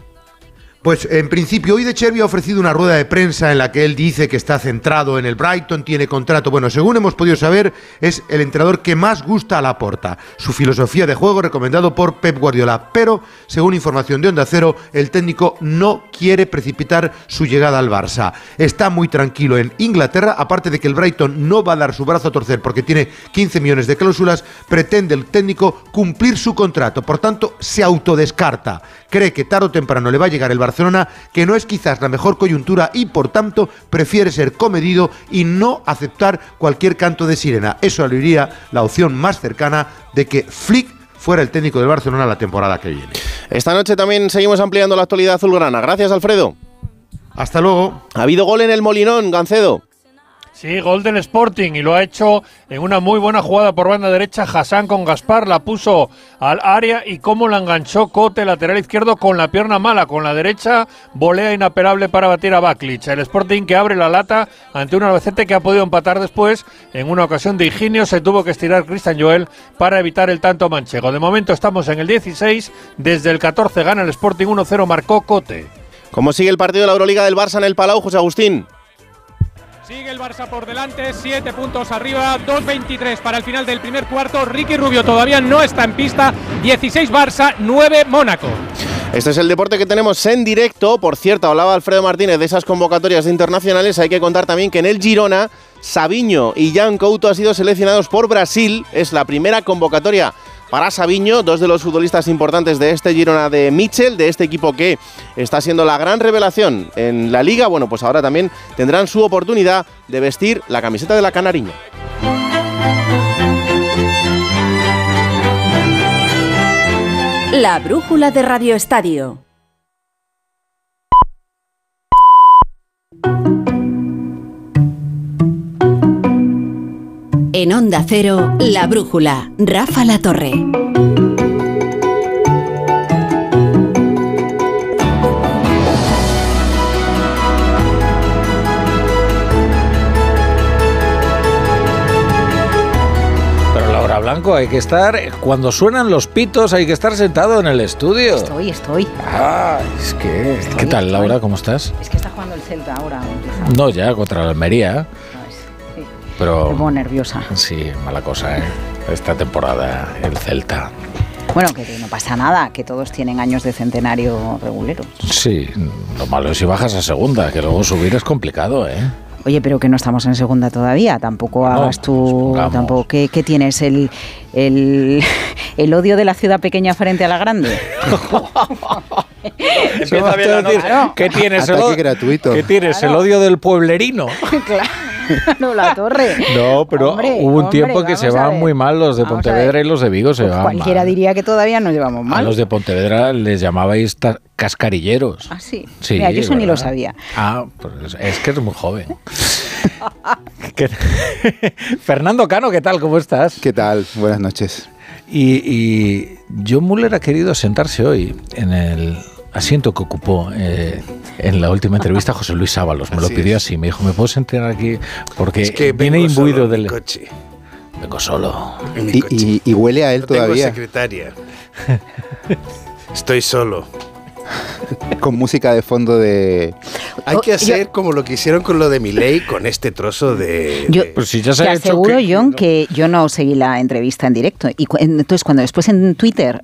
Pues en principio hoy de Chervi ha ofrecido una rueda de prensa en la que él dice que está centrado en el Brighton, tiene contrato. Bueno, según hemos podido saber, es el entrenador que más gusta a la porta. Su filosofía de juego recomendado por Pep Guardiola. Pero, según información de Onda Cero, el técnico no quiere precipitar su llegada al Barça. Está muy tranquilo en Inglaterra, aparte de que el Brighton no va a dar su brazo a torcer porque tiene 15 millones de cláusulas, pretende el técnico cumplir su contrato. Por tanto, se autodescarta. Cree que tarde o temprano le va a llegar el Barcelona, que no es quizás la mejor coyuntura y por tanto prefiere ser comedido y no aceptar cualquier canto de sirena. Eso le iría la opción más cercana de que Flick fuera el técnico del Barcelona la temporada que viene. Esta noche también seguimos ampliando la actualidad azulgrana. Gracias, Alfredo. Hasta luego. Ha habido gol en el Molinón, Gancedo. Sí, gol del Sporting y lo ha hecho en una muy buena jugada por banda derecha. Hassan con Gaspar la puso al área y cómo la enganchó Cote, lateral izquierdo, con la pierna mala, con la derecha, volea inapelable para batir a Baklich. El Sporting que abre la lata ante un Albacete que ha podido empatar después. En una ocasión de Higinio se tuvo que estirar Cristian Joel para evitar el tanto manchego. De momento estamos en el 16, desde el 14 gana el Sporting 1-0, marcó Cote. ¿Cómo sigue el partido de la Euroliga del Barça en el Palau, José Agustín? Sigue el Barça por delante, 7 puntos arriba, 2.23 para el final del primer cuarto. Ricky Rubio todavía no está en pista, 16 Barça, 9 Mónaco. Este es el deporte que tenemos en directo. Por cierto, hablaba Alfredo Martínez de esas convocatorias internacionales. Hay que contar también que en el Girona, Sabiño y Jan Couto han sido seleccionados por Brasil. Es la primera convocatoria para Sabiño, dos de los futbolistas importantes de este Girona de Mitchell, de este equipo que está siendo la gran revelación en la liga. Bueno, pues ahora también tendrán su oportunidad de vestir la camiseta de la Canariña. La brújula de Radio Estadio. En Onda Cero, La Brújula, Rafa La Torre. Pero Laura Blanco, hay que estar, cuando suenan los pitos, hay que estar sentado en el estudio. Estoy, estoy. Ah, es que... ¿Qué tal, Laura? ¿Cómo estás? Es que está jugando el Celta ahora. No, ya, contra la Almería. Pero... Nerviosa. Sí, mala cosa, ¿eh? Esta temporada, el Celta. Bueno, que no pasa nada, que todos tienen años de centenario reguleros. Sí, lo malo es si bajas a segunda, que luego subir es complicado, ¿eh? Oye, pero que no estamos en segunda todavía, tampoco hagas tú, tampoco, ¿qué, qué tienes? ¿El, el, el odio de la ciudad pequeña frente a la grande? Empieza bien la. ¿Qué tienes, el, gratuito. ¿Qué tienes? El odio del pueblerino. claro, la torre. No, pero Hombre, hubo un hombre, tiempo que se a van muy mal los de Vamos a Pontevedra y los de Vigo se van Cualquiera mal. diría que todavía nos llevamos A mal. los de Pontevedra les llamabais cascarilleros. Ah, sí. Sí, Mira, yo eso ni lo sabía. Ah, pues es que eres muy joven. ¿Qué- Fernando Cano, ¿qué tal? ¿Cómo estás? ¿Qué tal? Buenas noches. Y, y John Muller ha querido sentarse hoy en el asiento que ocupó eh, en la última entrevista José Luis Ábalos. Me lo Así pidió es. así. Me dijo, ¿me puedo sentar aquí? Porque Es que viene imbuido del... coche. Vengo solo. Y, y- y huele a él No tengo todavía. secretaria. Estoy solo. Con música de fondo de. Hay que Oh, hacer como lo que hicieron con lo de Milei con este trozo de. Yo de- Pues si ya te aseguro, John, que yo no seguí la entrevista en directo. Y cu- entonces, cuando después en Twitter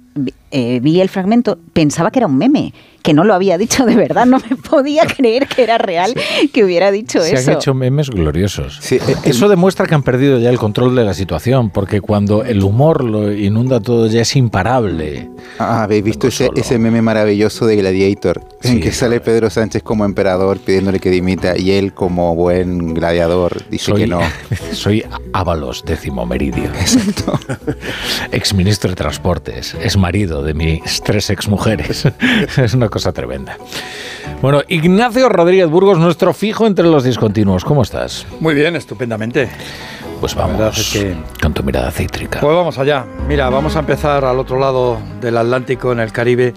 eh, vi el fragmento, pensaba que era un meme, que no lo había dicho de verdad. No me podía creer que era real que hubiera dicho Se eso. han hecho memes gloriosos. eh, Eso demuestra que han perdido ya el control de la situación, porque cuando el humor lo inunda todo ya es imparable. Ah, ¿Habéis visto ese, ese meme maravilloso de Gladiator? en Sí, que sale Pedro Sánchez como emperador pidiéndole que dimita y él como buen gladiador dice Soy, que no. soy Ábalos, décimo meridio. Exacto. Exministro de Transportes, es marido de mis tres exmujeres. es una cosa tremenda. Bueno, Ignacio Rodríguez Burgos, nuestro fijo entre los discontinuos. ¿Cómo estás? Muy bien, estupendamente. Pues vamos es que- con tu mirada cítrica. Pues vamos allá. Mira, vamos a empezar al otro lado del Atlántico, en el Caribe,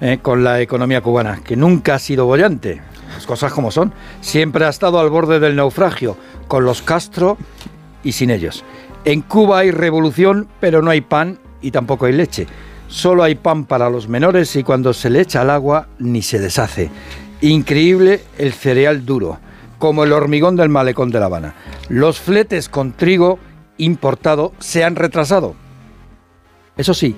eh, con la economía cubana, que nunca ha sido bollante. Las cosas como son. Siempre ha estado al borde del naufragio, con los Castro y sin ellos. En Cuba hay revolución, pero no hay pan y tampoco hay leche. Solo hay pan para los menores y cuando se le echa al agua ni se deshace. Increíble el cereal duro, como el hormigón del malecón de La Habana. Los fletes con trigo importado se han retrasado. Eso sí,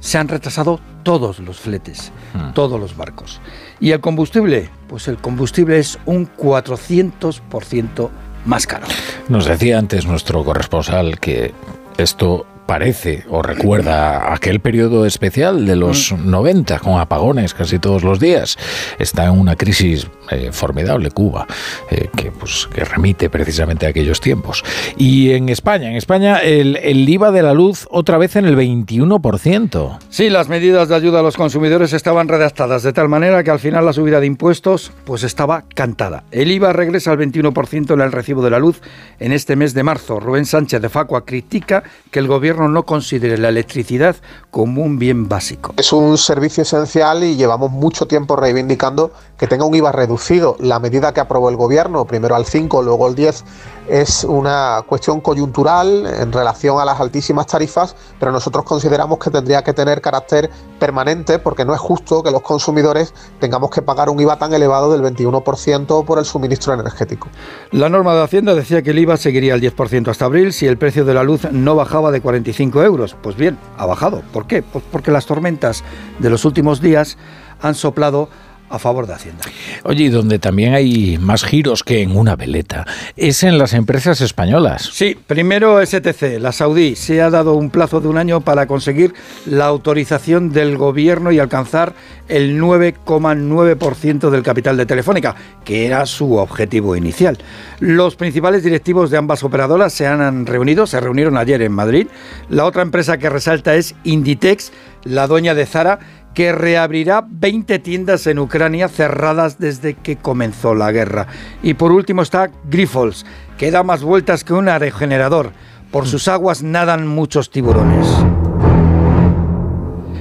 se han retrasado todos los fletes, todos los barcos. ¿Y el combustible? Pues el combustible es un 400% más caro. Nos decía antes nuestro corresponsal que esto parece o recuerda aquel periodo especial de los 90 con apagones casi todos los días. Está en una crisis eh, formidable Cuba eh, que pues que remite precisamente a aquellos tiempos. Y en España, en España el, el IVA de la luz otra vez en el 21%. Sí, las medidas de ayuda a los consumidores estaban redactadas de tal manera que al final la subida de impuestos pues estaba cantada. El IVA regresa al 21% en el recibo de la luz en este mes de marzo. Rubén Sánchez de Facua critica que el gobierno no considere la electricidad como un bien básico. Es un servicio esencial y llevamos mucho tiempo reivindicando que tenga un IVA reducido. La medida que aprobó el gobierno, primero al 5, luego al 10, es una cuestión coyuntural en relación a las altísimas tarifas, pero nosotros consideramos que tendría que tener carácter permanente porque no es justo que los consumidores tengamos que pagar un IVA tan elevado del 21% por el suministro energético. La norma de Hacienda decía que el IVA seguiría al 10% hasta abril si el precio de la luz no bajaba de 45 euros. Pues bien, ha bajado. ¿Por qué? Pues porque las tormentas de los últimos días han soplado a favor de Hacienda. Oye, y donde también hay más giros que en una veleta, es en las empresas españolas. Sí, primero STC, la saudí, se ha dado un plazo de un año para conseguir la autorización del gobierno y alcanzar el 9,9% del capital de Telefónica, que era su objetivo inicial. Los principales directivos de ambas operadoras se han reunido, se reunieron ayer en Madrid. La otra empresa que resalta es Inditex, la dueña de Zara, que reabrirá 20 tiendas en Ucrania cerradas desde que comenzó la guerra. Y por último está Grifols, que da más vueltas que un regenerador. Por sus aguas nadan muchos tiburones.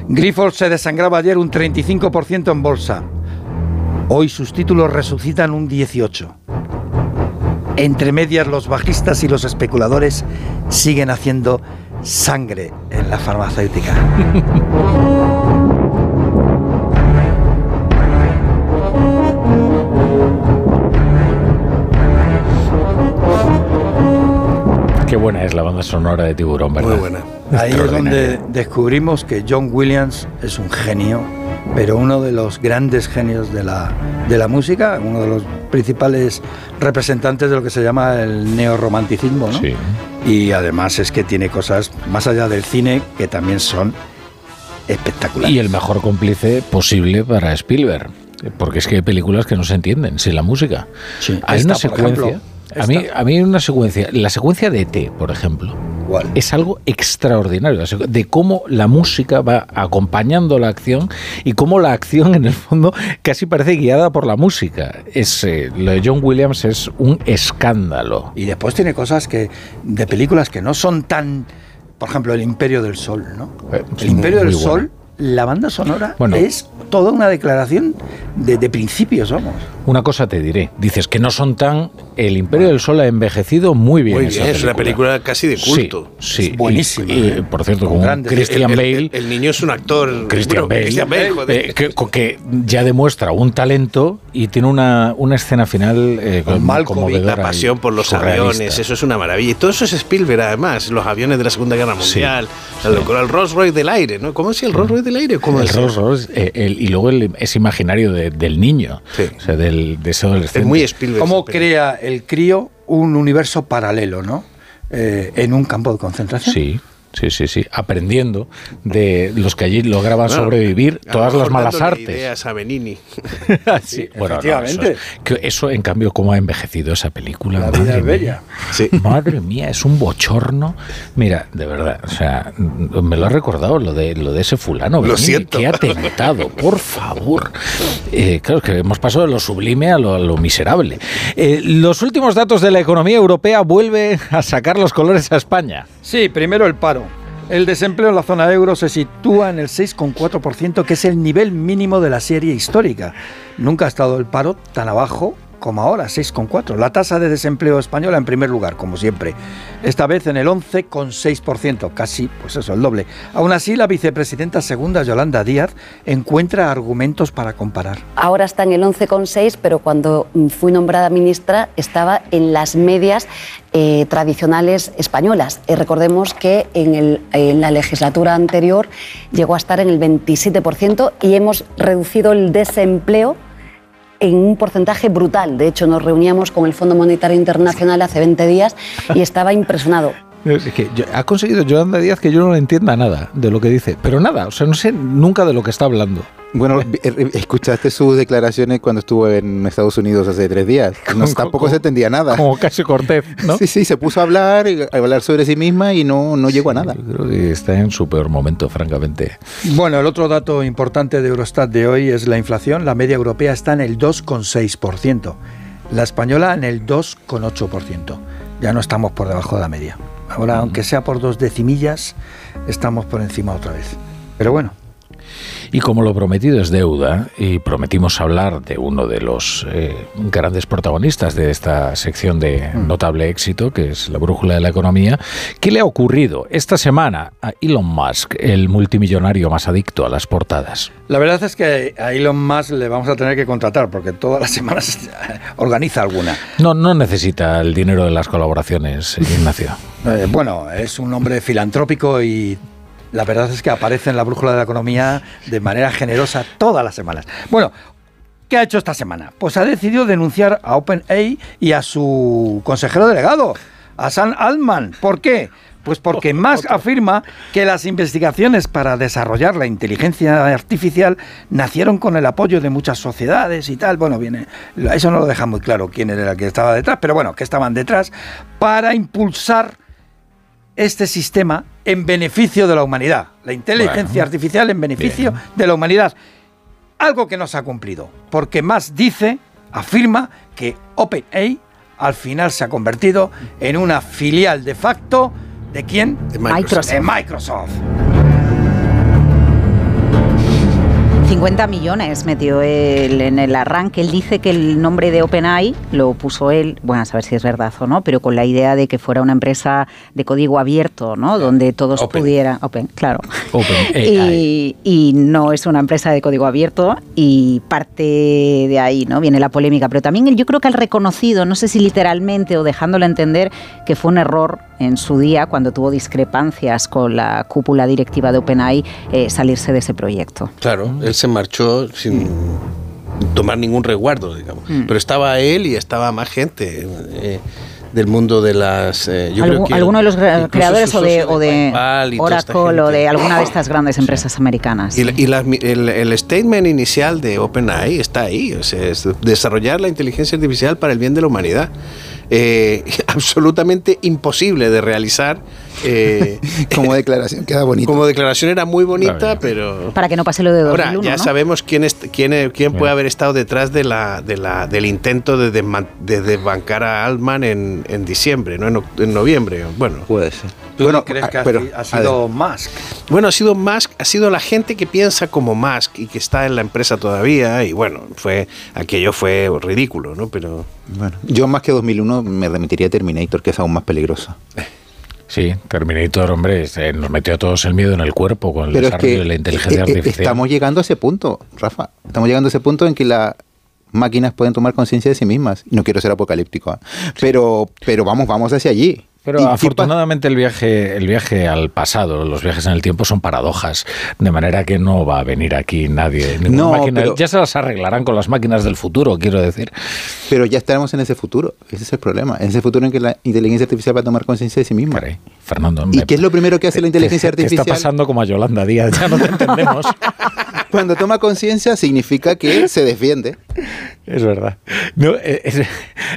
Grifols se desangraba ayer un 35% en bolsa. Hoy sus títulos resucitan un 18%. Entre medias los bajistas y los especuladores siguen haciendo sangre en la farmacéutica. buena es la banda sonora de Tiburón, ¿verdad? Muy buena. Ahí es donde descubrimos que John Williams es un genio, pero uno de los grandes genios de la, de la música, uno de los principales representantes de lo que se llama el neorromanticismo, ¿no? Sí. Y además es que tiene cosas más allá del cine que también son espectaculares. Y el mejor cómplice posible para Spielberg. Porque es que hay películas que no se entienden sin la música. hay esta, una por secuencia. A mí, a mí una secuencia. La secuencia de ET, por ejemplo. Es algo extraordinario. De cómo la música va acompañando la acción y cómo la acción, en el fondo, casi parece guiada por la música. Es, eh, lo de John Williams es un escándalo. Y después tiene cosas que de películas que no son tan, por ejemplo, El Imperio del Sol, ¿no? El Imperio del. Sol, la banda sonora Bueno. es toda una declaración de, de principios, vamos. Una cosa te diré. Dices que no son tan. El Imperio del Sol ha envejecido muy bien. Muy bien, es una película casi de culto. Sí, sí. Es buenísima, Y, y, ¿eh? por cierto, Con con, Christian el- Bale. el niño es un actor. Christian bueno, Bale, Christian Bale, joder. eh, que, ya demuestra un talento y tiene una, una escena final eh, Con conmovedora la pasión por los aviones, eso es una maravilla. Y todo eso es Spielberg, además, los aviones de la Segunda Guerra Mundial, la locura, el Rolls Royce del aire, ¿no? ¿Cómo es el Rolls Royce del aire? ¿Cómo el? Rolls Royce, eh, el- y luego el, ese imaginario de- del niño, o sea, del, de ese adolescente. ¿Cómo crea el crío un universo paralelo, ¿no? Eh, en un campo de concentración. Sí. Sí, sí, sí. Aprendiendo de los que allí lograban Bueno, sobrevivir lo todas las malas artes. ideas a Benini. Sí, bueno, no, efectivamente. eso, es- que eso, en cambio, cómo ha envejecido esa película. La vida es bella. mía. Madre mía, es un bochorno. Mira, de verdad, o sea, me lo ha recordado lo de lo de ese fulano. Lo Benigni, siento. Qué atentado, por favor. Eh, claro, que hemos pasado de lo sublime a lo, a lo miserable. Eh, los últimos datos de la economía europea vuelven a sacar los colores a España. Sí, primero el paro. El desempleo en la zona euro se sitúa en el 6,4%, que es el nivel mínimo de la serie histórica. Nunca ha estado el paro tan abajo como ahora, 6,4%. La tasa de desempleo española en primer lugar, como siempre. Esta vez en el 11,6%, casi, pues eso, el doble. Aún así, la vicepresidenta segunda, Yolanda Díaz, encuentra argumentos para comparar. Ahora está en el 11,6, pero cuando fui nombrada ministra estaba en las medias eh, tradicionales españolas. Eh, recordemos que en, el- en la legislatura anterior llegó a estar en el 27% y hemos reducido el desempleo en un porcentaje brutal. De hecho, nos reuníamos con el Fondo Monetario Internacional hace 20 días y estaba impresionado. Es que ha conseguido Yolanda Díaz que yo no entienda nada de lo que dice, pero nada, o sea, no sé nunca de lo que está hablando. Bueno, eh, escuchaste sus declaraciones cuando estuvo en Estados Unidos hace tres días. No, Como- tampoco como- se entendía nada. Como casi Cortez, ¿no? Sí, sí, se puso a hablar, a hablar sobre sí misma y no, no llegó a nada. Creo que está en su peor momento, francamente. Bueno, el otro dato importante de Eurostat de hoy es la inflación. La media europea está en el 2,6%. La española en el 2,8%. Ya no estamos por debajo de la media. Ahora, aunque sea por dos decimillas, estamos por encima otra vez. Pero bueno, Y como lo prometido es deuda, y prometimos hablar de uno de los eh, grandes protagonistas de esta sección de notable éxito, que es la brújula de la economía, ¿qué le ha ocurrido esta semana a Elon Musk, el multimillonario más adicto a las portadas? la verdad es que a Elon Musk le vamos a tener que contratar porque todas las semanas organiza alguna. No, no necesita el dinero de las colaboraciones, Ignacio. Eh, bueno, es un hombre filantrópico y la verdad es que aparece en la brújula de la economía de manera generosa todas las semanas. Bueno, ¿qué ha hecho esta semana? Pues ha decidido denunciar a OpenAI y a su consejero delegado, a Sam Altman. ¿Por qué? Pues porque Musk afirma que las investigaciones para desarrollar la inteligencia artificial nacieron con el apoyo de muchas sociedades y tal. Bueno, viene, eso no lo deja muy claro quién era el que estaba detrás, pero bueno, que estaban detrás para impulsar este sistema en beneficio de la humanidad. La inteligencia Bueno, artificial en beneficio de la humanidad. Algo que no se ha cumplido. Porque más dice, afirma que OpenAI al final se ha convertido en una filial de facto de quién? De Microsoft. De Microsoft. 50 millones metió él en el arranque. Él dice que el nombre de OpenAI lo puso él, bueno, a saber si es verdad o no, pero con la idea de que fuera una empresa de código abierto, ¿no? Donde todos pudieran. Open, claro. y, y no es una empresa de código abierto y parte de ahí, ¿no? Viene la polémica. Pero también él, yo creo que ha reconocido, no sé si literalmente o dejándolo entender, que fue un error en su día, cuando tuvo discrepancias con la cúpula directiva de OpenAI, eh, salirse de ese proyecto. Claro, él se marchó sin tomar ningún resguardo, digamos. Mm. Pero estaba él y estaba más gente. eh, del mundo de las eh, yo creo Algu- que ¿Alguno de los creadores o de, o Oracle o de alguna de estas grandes empresas americanas? Y, mi- el, el statement inicial de OpenAI está ahí, o sea, es desarrollar la inteligencia artificial para el bien de la humanidad. Eh, absolutamente imposible de realizar. Eh, Como declaración queda bonito. Como declaración era muy bonita, pero... Para que no pase lo de 2001, Ahora, ya ¿no? sabemos quién, es, quién, es- quién puede haber estado detrás de la, de la, del intento de, desman- de desbancar a Altman en, en diciembre, no en, en noviembre. Bueno, puede ser. ¿Tú Bueno, crees ah, que ha, pero- ha sido. Musk? Bueno, ha sido Musk, ha sido la gente que piensa como Musk y que está en la empresa todavía y bueno, fue aquello fue ridículo, ¿no? Pero Bueno, yo más que 2001 me remitiría a Terminator, que es aún más peligrosa. Sí, Terminator, hombre, este, nos metió a todos el miedo en el cuerpo con el Pero es desarrollo que de la inteligencia artificial. estamos llegando a ese punto, Rafa. Estamos llegando a ese punto en que las máquinas pueden tomar conciencia de sí mismas. No quiero ser apocalíptico, ¿eh? pero, pero vamos, vamos hacia allí. Pero afortunadamente el viaje, el viaje al pasado, los viajes en el tiempo son paradojas, de manera que no va a venir aquí nadie. ninguna No, máquina. pero- Ya se las arreglarán con las máquinas del futuro, quiero decir. Pero ya estaremos en ese futuro. Ese es el problema. En ese futuro en que la inteligencia artificial va a tomar conciencia de sí misma. Fernando, ¿Y me- qué es lo primero que hace la inteligencia te- te artificial? está pasando como a Yolanda Díaz, ya no te entendemos. Cuando toma conciencia significa que se defiende. Es verdad. No, eh, es,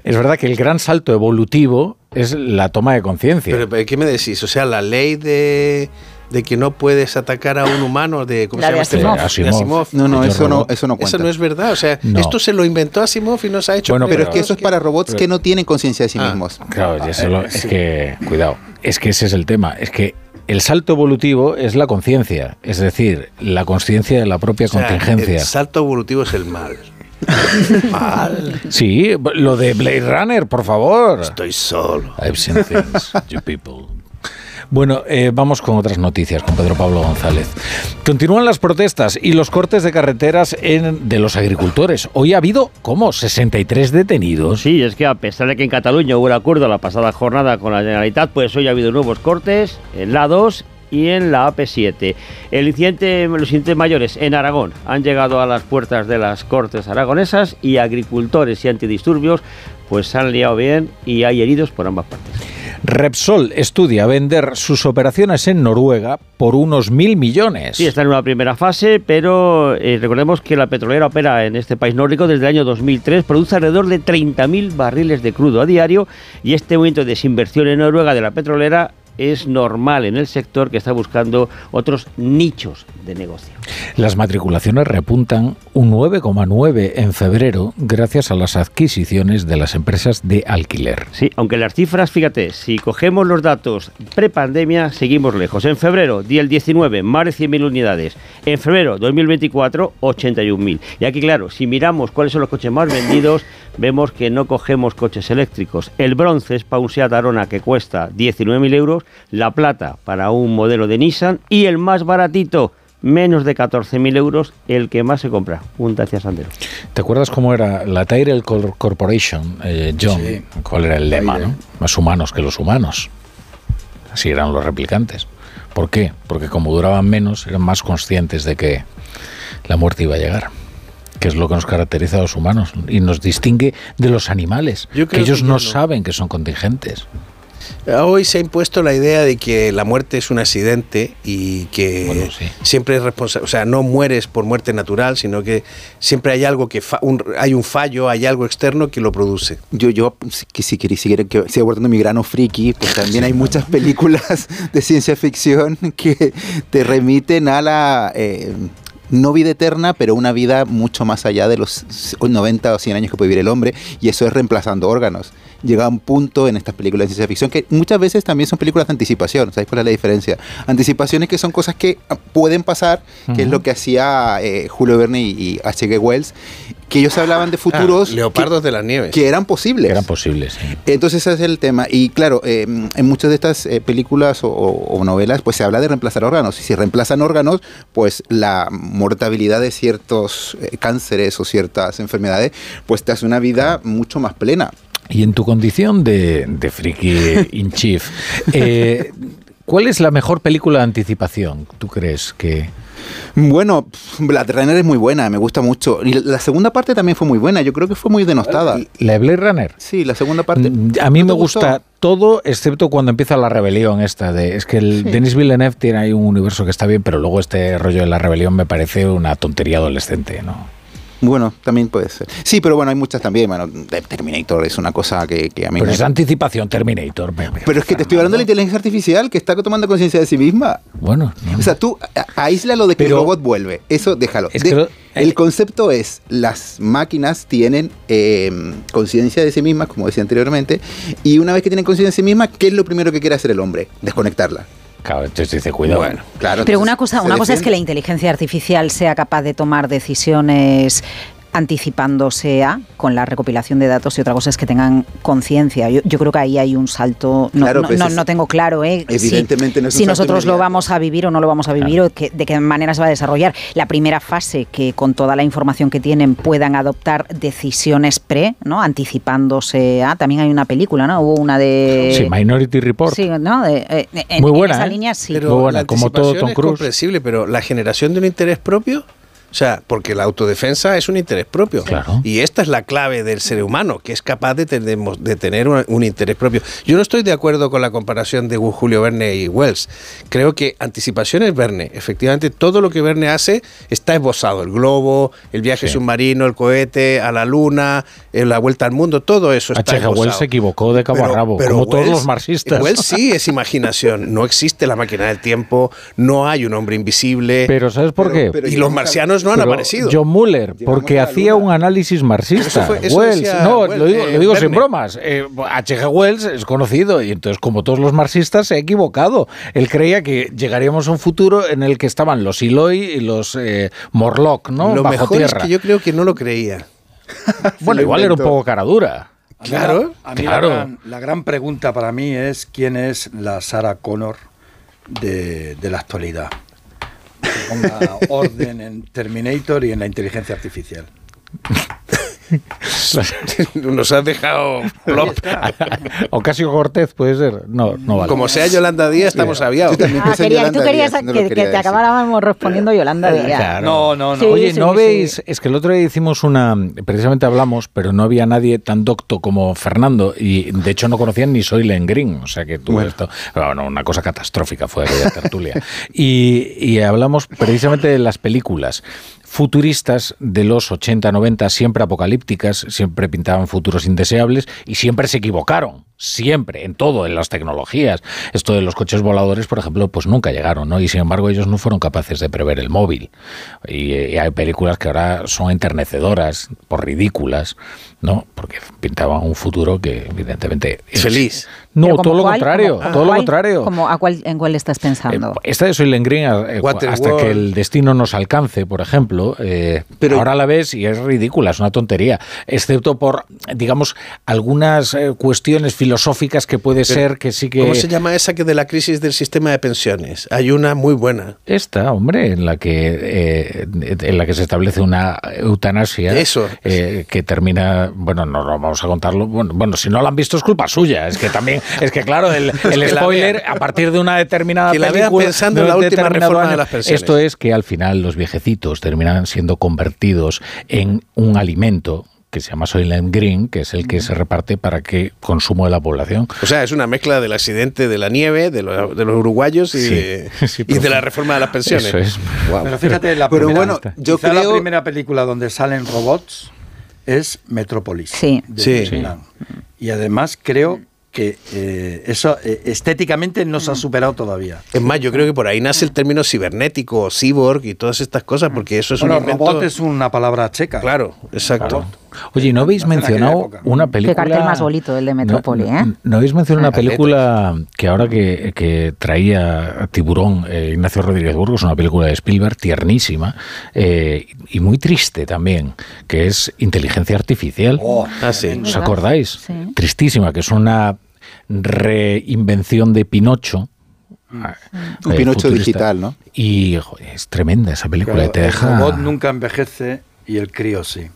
es verdad que el gran salto evolutivo es la toma de conciencia. Pero, pero, ¿qué me decís? O sea, la ley de, de que no puedes atacar a un humano de ¿cómo La se llama este? Asimov. De Asimov. No, no, eso no- eso no cuenta. Eso no es verdad. O sea, No. esto se lo inventó Asimov y no se ha hecho. pero, pruebas. es que eso es para robots que no tienen conciencia de sí mismos. Claro, eso lo- es que, cuidado, es que ese es el tema. Es que el salto evolutivo es la conciencia, es decir, la conciencia de la propia O sea, contingencia. El salto evolutivo es el mal. mal. Sí, lo de Blade Runner, por favor. Estoy solo. I've seen things, you people. Bueno, eh, vamos con otras noticias con Pedro Pablo González. Continúan las protestas y los cortes de carreteras de los agricultores. Hoy ha habido, ¿cómo? 63 detenidos. Sí, es que a pesar de que en Cataluña hubo un acuerdo la pasada jornada con la Generalitat, pues hoy ha habido nuevos cortes en la 2 y en la AP7. El incidente, los incidentes mayores en Aragón han llegado a las puertas de las cortes aragonesas y agricultores y antidisturbios pues se han liado bien y hay heridos por ambas partes. Repsol estudia vender sus operaciones en Noruega por unos mil millones. Sí, está en una primera fase, pero eh, recordemos que la petrolera opera en este país nórdico desde el año 2003, produce alrededor de 30.000 barriles de crudo a diario y este momento de desinversión en Noruega de la petrolera es normal en el sector que está buscando otros nichos de negocio. Las matriculaciones repuntan un 9,9 en febrero gracias a las adquisiciones de las empresas de alquiler. Sí, aunque las cifras, fíjate, si cogemos los datos prepandemia, seguimos lejos. En febrero, día el 19, más de 100.000 unidades. En febrero 2024, 81.000. Y aquí, claro, si miramos cuáles son los coches más vendidos, vemos que no cogemos coches eléctricos. El bronce es para un Seat Arona que cuesta 19.000 euros, la plata para un modelo de Nissan y el más baratito, menos de 14.000 euros, el que más se compra, un Dacia Sandero. ¿Te acuerdas cómo era la Tyrell Cor- Corporation, eh, John? Sí. ¿Cuál era el lema? ¿no? Más humanos que los humanos. Así eran los replicantes. ¿Por qué? Porque como duraban menos, eran más conscientes de que la muerte iba a llegar. Que es lo que nos caracteriza a los humanos y nos distingue de los animales. Yo que ellos que no saben que son contingentes. Hoy se ha impuesto la idea de que la muerte es un accidente y que siempre es responsable, o sea, no mueres por muerte natural, sino que siempre hay algo que fa- un- hay un fallo, hay algo externo que lo produce. Yo, yo si- que si queréis seguir que siga guardando mi grano friki, pues también hay muchas películas de ciencia ficción que te remiten a la eh, no vida eterna, pero una vida mucho más allá de los 90 o 100 años que puede vivir el hombre, y eso es reemplazando órganos. llega un punto en estas películas de ciencia ficción que muchas veces también son películas de anticipación, ¿sabéis cuál es la diferencia? Anticipaciones que son cosas que pueden pasar, que es lo que hacía eh, Julio Verne y, y H.G. Wells, que ellos hablaban de futuros Ah, Leopardos de las nieves. que eran posibles. Eran posibles, sí. Entonces ese es el tema. Y claro, eh, en muchas de estas eh, películas o, o- o novelas, pues se habla de reemplazar órganos. Y si reemplazan órganos, pues la mortabilidad de ciertos eh, cánceres o ciertas enfermedades, pues te hace una vida mucho más plena. Y en tu condición de, de friki in chief, eh, ¿cuál es la mejor película de anticipación? ¿Tú crees que...? Bueno, Blade Runner es muy buena, me gusta mucho. Y la segunda parte también fue muy buena, yo creo que fue muy denostada. ¿La de Blade Runner? Sí, la segunda parte. A mí me gusta todo, excepto cuando empieza la rebelión esta de... Es que el Sí. Denis Villeneuve tiene ahí un universo que está bien, pero luego este rollo de la rebelión me parece una tontería adolescente, ¿no? Bueno, también puede ser. Sí, pero bueno, hay muchas también. Bueno, Terminator es una cosa que, que a mí Pero me... es anticipación Terminator. me- me- Pero es que te estoy hablando de la inteligencia artificial que está tomando conciencia de sí misma. Bueno, O sea, tú aísla lo de que Pero- el robot vuelve. Eso déjalo. Es De- que lo- el concepto es, las máquinas tienen eh, conciencia de sí mismas, como decía anteriormente, y una vez que tienen conciencia de sí mismas, ¿qué es lo primero que quiere hacer el hombre? Desconectarla. Claro, entonces dice, cuidado. Bueno, claro. Pero una cosa, una cosa es que la inteligencia artificial sea capaz de tomar decisiones anticipándose a con la recopilación de datos y otra cosa es que tengan conciencia. Yo, yo creo que ahí hay un salto, no, Claro, no, pues no- es- no tengo claro ¿eh? si- Evidentemente no es un si, salto nosotros lo vamos a vivir o no lo vamos a vivir o que- de qué manera se va a desarrollar. La primera fase que con toda la información que tienen puedan adoptar decisiones pre, ¿no? anticipándose a. También hay una película, ¿no? Hubo una de... Sí, Minority Report. Sí, ¿no? De- eh, en- Muy en buena, esa ¿eh? línea sí. Pero Muy buena, la como todo Tom es Cruise. comprensible, pero la generación de un interés propio, o sea, porque la autodefensa es un interés propio. Claro. Y esta es la clave del ser humano, que es capaz de, tener- de tener un, un interés propio. Yo no estoy de acuerdo con la comparación de Julio Verne y Wells. Creo que anticipación es Verne. Efectivamente, todo lo que Verne hace está esbozado. El globo, el viaje Sí. submarino, el cohete a la luna, eh, la vuelta al mundo, todo eso está H.G. esbozado. Wells se equivocó de cabo a rabo, como todos Wells- los marxistas. Wells sí es imaginación. No existe la máquina del tiempo, no hay un hombre invisible. Pero ¿sabes por qué? y los marcianos no han aparecido. John Muller, porque hacía un análisis marxista. Eso fue- eso Wells, no, Wells, lo digo, eh, lo digo sin bromas. Eh, H.G. Wells es conocido y entonces, como todos los marxistas, se ha equivocado. Él creía que llegaríamos a un futuro en el que estaban los Eloy y los eh, Morlock, ¿no? Lo Bajo mejor tierra. es que yo creo que no lo creía. Bueno, igual era un poco cara dura. A Claro, la- a mí claro. La, gran, la gran pregunta para mí es quién es la Sarah Connor de, de la actualidad. Que ponga orden en Terminator y en la inteligencia artificial. Nos has dejado plop. Ocasio Cortez puede ser. No, no vale. Como sea Yolanda Díaz, estamos aviados. Ah, quería- tú querías que, que te acabáramos respondiendo Yolanda Díaz. Claro. No, no, no. Sí, Oye, sí, ¿no sí. veis? Es que el otro día hicimos una. Precisamente hablamos, pero no había nadie tan docto como Fernando. Y de hecho no conocían ni Soylent Green. O sea que tuvo esto. Bueno, una cosa catastrófica fue aquella tertulia. y, y hablamos precisamente de las películas futuristas de los 80, 90, siempre apocalípticas, siempre pintaban futuros indeseables y siempre se equivocaron. Siempre, en todo, en las tecnologías. Esto de los coches voladores, por ejemplo, pues nunca llegaron, ¿no? Y sin embargo, ellos no fueron capaces de prever el móvil. Y, eh, hay películas que ahora son enternecedoras, por ridículas, ¿no? Porque pintaban un futuro que, evidentemente. es- Feliz. No, todo lo cuál, contrario, como- todo lo cuál, contrario. como ¿a cuál, ¿En cuál estás pensando? Esta de Soylent Green, eh, hasta que el destino nos alcance, por ejemplo, eh, Pero- ahora la ves y es ridícula, es una tontería, excepto por, digamos, algunas eh, cuestiones filosóficas que puede ser que sí que... ¿Cómo se llama esa que de la crisis del sistema de pensiones? Hay una muy buena. Esta, hombre, en la que eh, en la que se establece una eutanasia Eso. eh, que termina, bueno, no, no vamos a contarlo, bueno, bueno, si no la han visto es culpa suya, es que también, es que claro, el, el spoiler a partir de una determinada Que la película, pensando en de la última reforma de año, las pensiones. Esto es que al final los viejecitos terminan siendo convertidos en un alimento que se llama Soylent Green, que es el que se reparte para que consumo de la población. O sea, es una mezcla del accidente de la nieve, de, lo- de los uruguayos y, Sí. de, Sí, y de la reforma de las pensiones. Eso es. Pero fíjate, la Pero primera, bueno, yo quizá la primera película donde salen robots es Metrópolis. Sí. de Sí. Nolan. Y además creo que eh, eso eh, estéticamente no se ha superado todavía. Es más, yo creo que por ahí nace el término cibernético o cyborg y todas estas cosas, porque eso es Bueno, un invento... robot es una palabra checa. Claro, exacto. Oye, ¿no habéis mencionado una película? Qué cartel más bonito el de Metrópoli, no, ¿eh? ¿No habéis mencionado una película que ahora que, que traía Tiburón eh, Ignacio Rodríguez Burgos, una película de Spielberg tiernísima eh, y muy triste también, que es Inteligencia Artificial? Ah, sí. ¿Os acordáis? Tristísima, que es una reinvención de Pinocho. ah, Un eh, Pinocho futurista. digital, ¿no? Y joder, es tremenda esa película, Claro, te El deja... robot nunca envejece y el crío sí.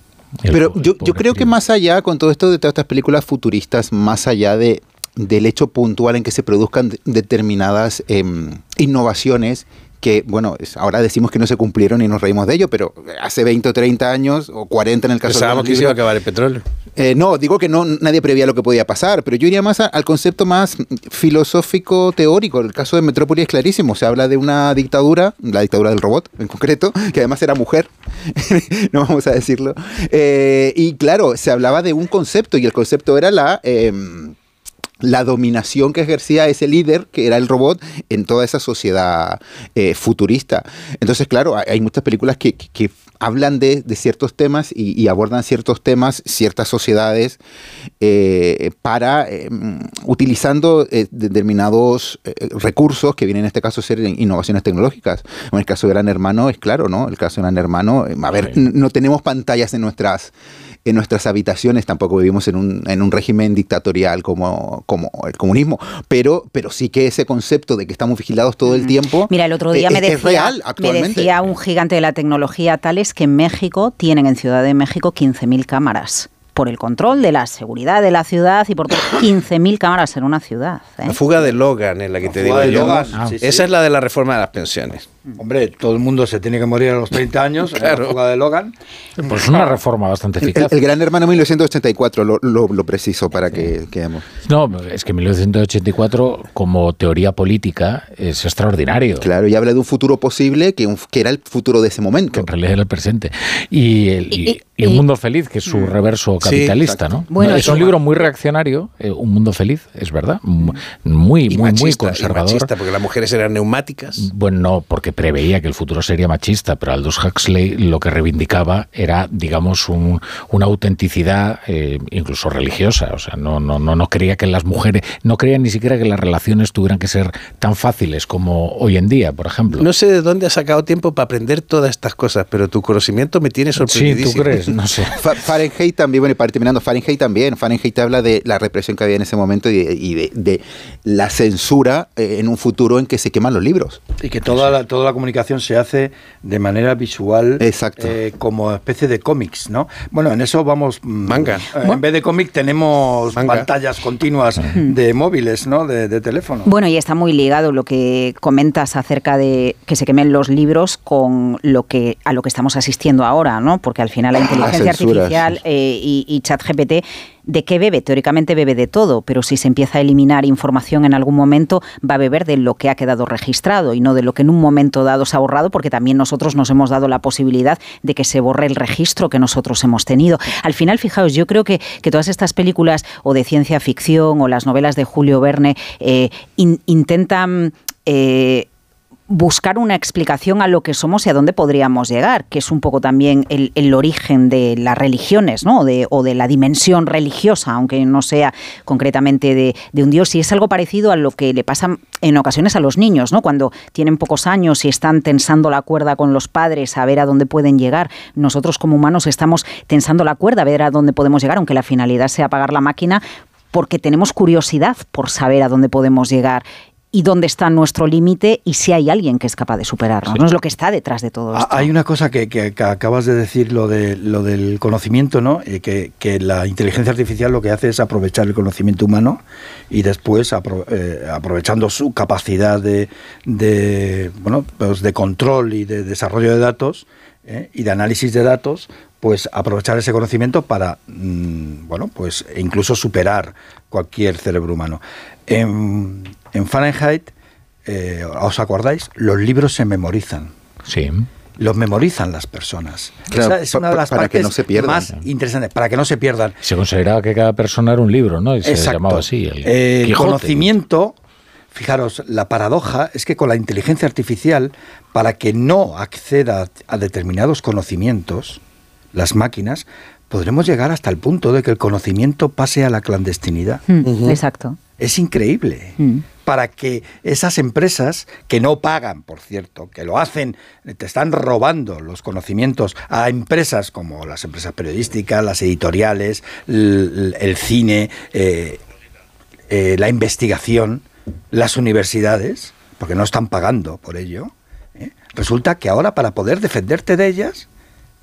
Pero yo, yo creo que más allá, con todo esto de todas estas películas futuristas, más allá de, del hecho puntual en que se produzcan de- determinadas em, innovaciones, que, bueno, ahora decimos que no se cumplieron y nos reímos de ello, pero hace 20 o 30 años, o 40 en el caso Pensábamos de que se iba a acabar el petróleo. Eh, no, digo que no nadie prevía lo que podía pasar, pero yo iría más a- al concepto más filosófico teórico. El caso de Metrópoli es clarísimo. Se habla de una dictadura, la dictadura del robot en concreto, que además era mujer, no vamos a decirlo. Eh, y claro, se hablaba de un concepto y el concepto era la em, la dominación que ejercía ese líder, que era el robot, en toda esa sociedad eh, futurista. Entonces, claro, hay, muchas películas que, que- que hablan de, de ciertos temas y, y abordan ciertos temas, ciertas sociedades, eh, para, eh, utilizando eh, determinados recursos que vienen en este caso a ser innovaciones tecnológicas. En el caso de Gran Hermano es claro, ¿no? El caso de Gran Hermano, eh, a ver, no tenemos pantallas en nuestras en nuestras habitaciones, tampoco vivimos en un, en un régimen dictatorial como, como el comunismo, pero, pero sí que ese concepto de que estamos vigilados todo el tiempo Mira, el otro día eh, me es- decía, es real me actualmente. decía un gigante de la tecnología tales que en México tienen en Ciudad de México 15.000 cámaras por el control de la seguridad de la ciudad y por todo. 15.000 cámaras en una ciudad. ¿eh? La fuga de Logan es la que te digo yo. Ah. sí, sí. Esa es la de la reforma de las pensiones. Hombre, todo el mundo se tiene que morir a los 30 años en la fuga de Logan. Pues una reforma bastante El, eficaz. el Gran Hermano 1984 lo, lo, lo preciso para que quedemos. No, es que 1984 como teoría política es extraordinario. Claro, y habla de un futuro posible que, un- que era el futuro de ese momento. Que en realidad era el presente. Y, el, y, y Un Mundo Feliz, que es su reverso Sí, capitalista, exacto. ¿no? Bueno, es un libro muy reaccionario, eh, Un Mundo Feliz, es verdad. M- Muy, Y muy, muy machista, y conservador. machista, porque las mujeres eran neumáticas. Bueno, no, porque preveía que el futuro sería machista, pero Aldous Huxley lo que reivindicaba era, digamos, un- una autenticidad eh, incluso religiosa. O sea, no, no, no, no creía que las mujeres, no creía ni siquiera que las relaciones tuvieran que ser tan fáciles como hoy en día, por ejemplo. No sé de dónde has sacado tiempo para aprender todas estas cosas, pero tu conocimiento me tiene sorprendidísimo. Fa- Fahrenheit también, bueno, y para ir terminando, Fahrenheit también. Fahrenheit habla de la represión que había en ese momento y de, y de- de la censura eh, en un futuro en que se queman los libros. Y que toda la, toda la comunicación se hace de manera visual, eh, como especie de cómics, ¿no? Bueno, en eso vamos... Manga. en vez de cómic tenemos pantallas continuas de móviles, ¿no? De, de teléfono. Bueno, y está muy ligado lo que comentas acerca de que se quemen los libros con lo que a lo que estamos asistiendo ahora, ¿no? Porque al final la inteligencia censura, artificial eh, y, y ChatGPT ¿De qué bebe? Teóricamente bebe de todo, pero si se empieza a eliminar información en algún momento, va a beber de lo que ha quedado registrado y no de lo que en un momento dado se ha borrado, porque también nosotros nos hemos dado la posibilidad de que se borre el registro que nosotros hemos tenido. Al final, fijaos, yo creo que, que todas estas películas o de ciencia ficción o las novelas de Julio Verne eh, in- intentan... eh, buscar una explicación a lo que somos y a dónde podríamos llegar, que es un poco también el, origen de las religiones, ¿no? De- o de la dimensión religiosa, aunque no sea concretamente de, de un dios. Y es algo parecido a lo que le pasa en ocasiones a los niños, ¿no? Cuando tienen pocos años y están tensando la cuerda con los padres a ver a dónde pueden llegar. Nosotros como humanos estamos tensando la cuerda a ver a dónde podemos llegar, aunque la finalidad sea apagar la máquina, porque tenemos curiosidad por saber a dónde podemos llegar y dónde está nuestro límite y si hay alguien que es capaz de superarlo. No es lo que está detrás de todo Ah, esto. Hay una cosa que, que- que acabas de decir, lo, de, lo del conocimiento, ¿no? Eh, que, que la inteligencia artificial lo que hace es aprovechar el conocimiento humano y después, apro- eh, aprovechando su capacidad de, de, bueno, pues de control y de desarrollo de datos ¿eh? y de análisis de datos, pues aprovechar ese conocimiento para, mm, bueno, pues incluso superar cualquier cerebro humano. En, en Fahrenheit, eh, ¿os acordáis? Los libros se memorizan. Sí. Los memorizan las personas. Claro, Esa es una de las para que partes no se pierdan. más interesantes, para que no se pierdan. Se consideraba que cada persona era un libro, ¿no? Y se Exacto. llamaba así. El Eh, El conocimiento, fijaros, la paradoja es que con la inteligencia artificial, para que no acceda a determinados conocimientos, las máquinas, podremos llegar hasta el punto de que el conocimiento pase a la clandestinidad. Mm, Exacto. Es increíble. Mm. Para que esas empresas, que no pagan, por cierto, que lo hacen, te están robando los conocimientos a empresas como las empresas periodísticas, las editoriales, el, cine, eh, eh, la investigación, las universidades, porque no están pagando por ello, ¿eh? resulta que ahora para poder defenderte de ellas,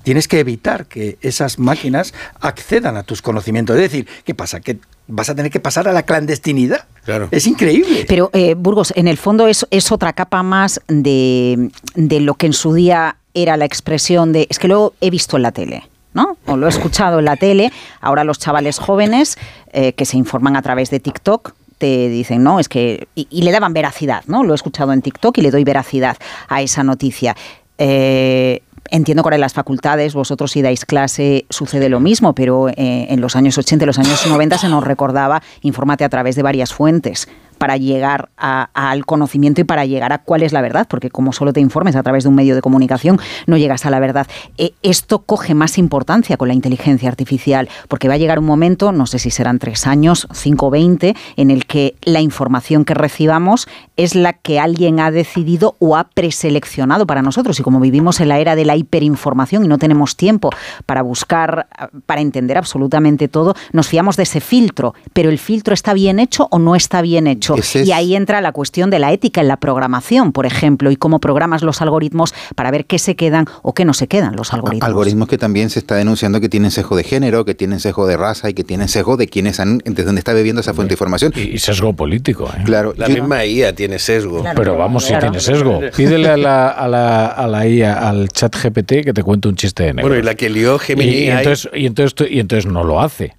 tienes que evitar que esas máquinas accedan a tus conocimientos. Es decir, ¿qué pasa? Vas a tener que pasar a la clandestinidad. Claro. Es increíble. Pero, eh, Burgos, en el fondo es, es otra capa más de, de lo que en su día era la expresión de. Es que lo he visto en la tele. ¿no? O lo he escuchado en la tele. Ahora los chavales jóvenes eh, que se informan a través de TikTok te dicen, no, es que. Y, y le daban veracidad, ¿no? Lo he escuchado en TikTok y le doy veracidad a esa noticia. Eh, Entiendo que ahora en las facultades, vosotros si dais clase, sucede lo mismo, pero eh, en los años 80 y los años 90 se nos recordaba, infórmate a través de varias fuentes para llegar a- al conocimiento y para llegar a cuál es la verdad, porque como solo te informes a través de un medio de comunicación, no llegas a la verdad. Eh, esto coge más importancia con la inteligencia artificial, porque va a llegar un momento, no sé si serán tres años, cinco o veinte, en el que la información que recibamos es la que alguien ha decidido o ha preseleccionado para nosotros. Y como vivimos en la era de la hiperinformación y no tenemos tiempo para buscar, para entender absolutamente todo, nos fiamos de ese filtro. Pero el filtro está bien hecho o no está bien hecho. Ese es- Y ahí entra la cuestión de la ética en la programación, por ejemplo, y cómo programas los algoritmos para ver qué se quedan o qué no se quedan los algoritmos. Algoritmos que también se está denunciando que tienen sesgo de género, que tienen sesgo de raza y que tienen sesgo de quienes han, desde dónde está bebiendo esa fuente de información. Y, sesgo político. ¿eh? Claro, La yo- misma IA tiene sesgo. Pero vamos, si tiene sesgo. Pídele a la, a la, a la IA, al chat GPT, que te cuente un chiste de negro. Bueno, y la que lió Gemini y, y entonces, y, entonces, y entonces no lo hace.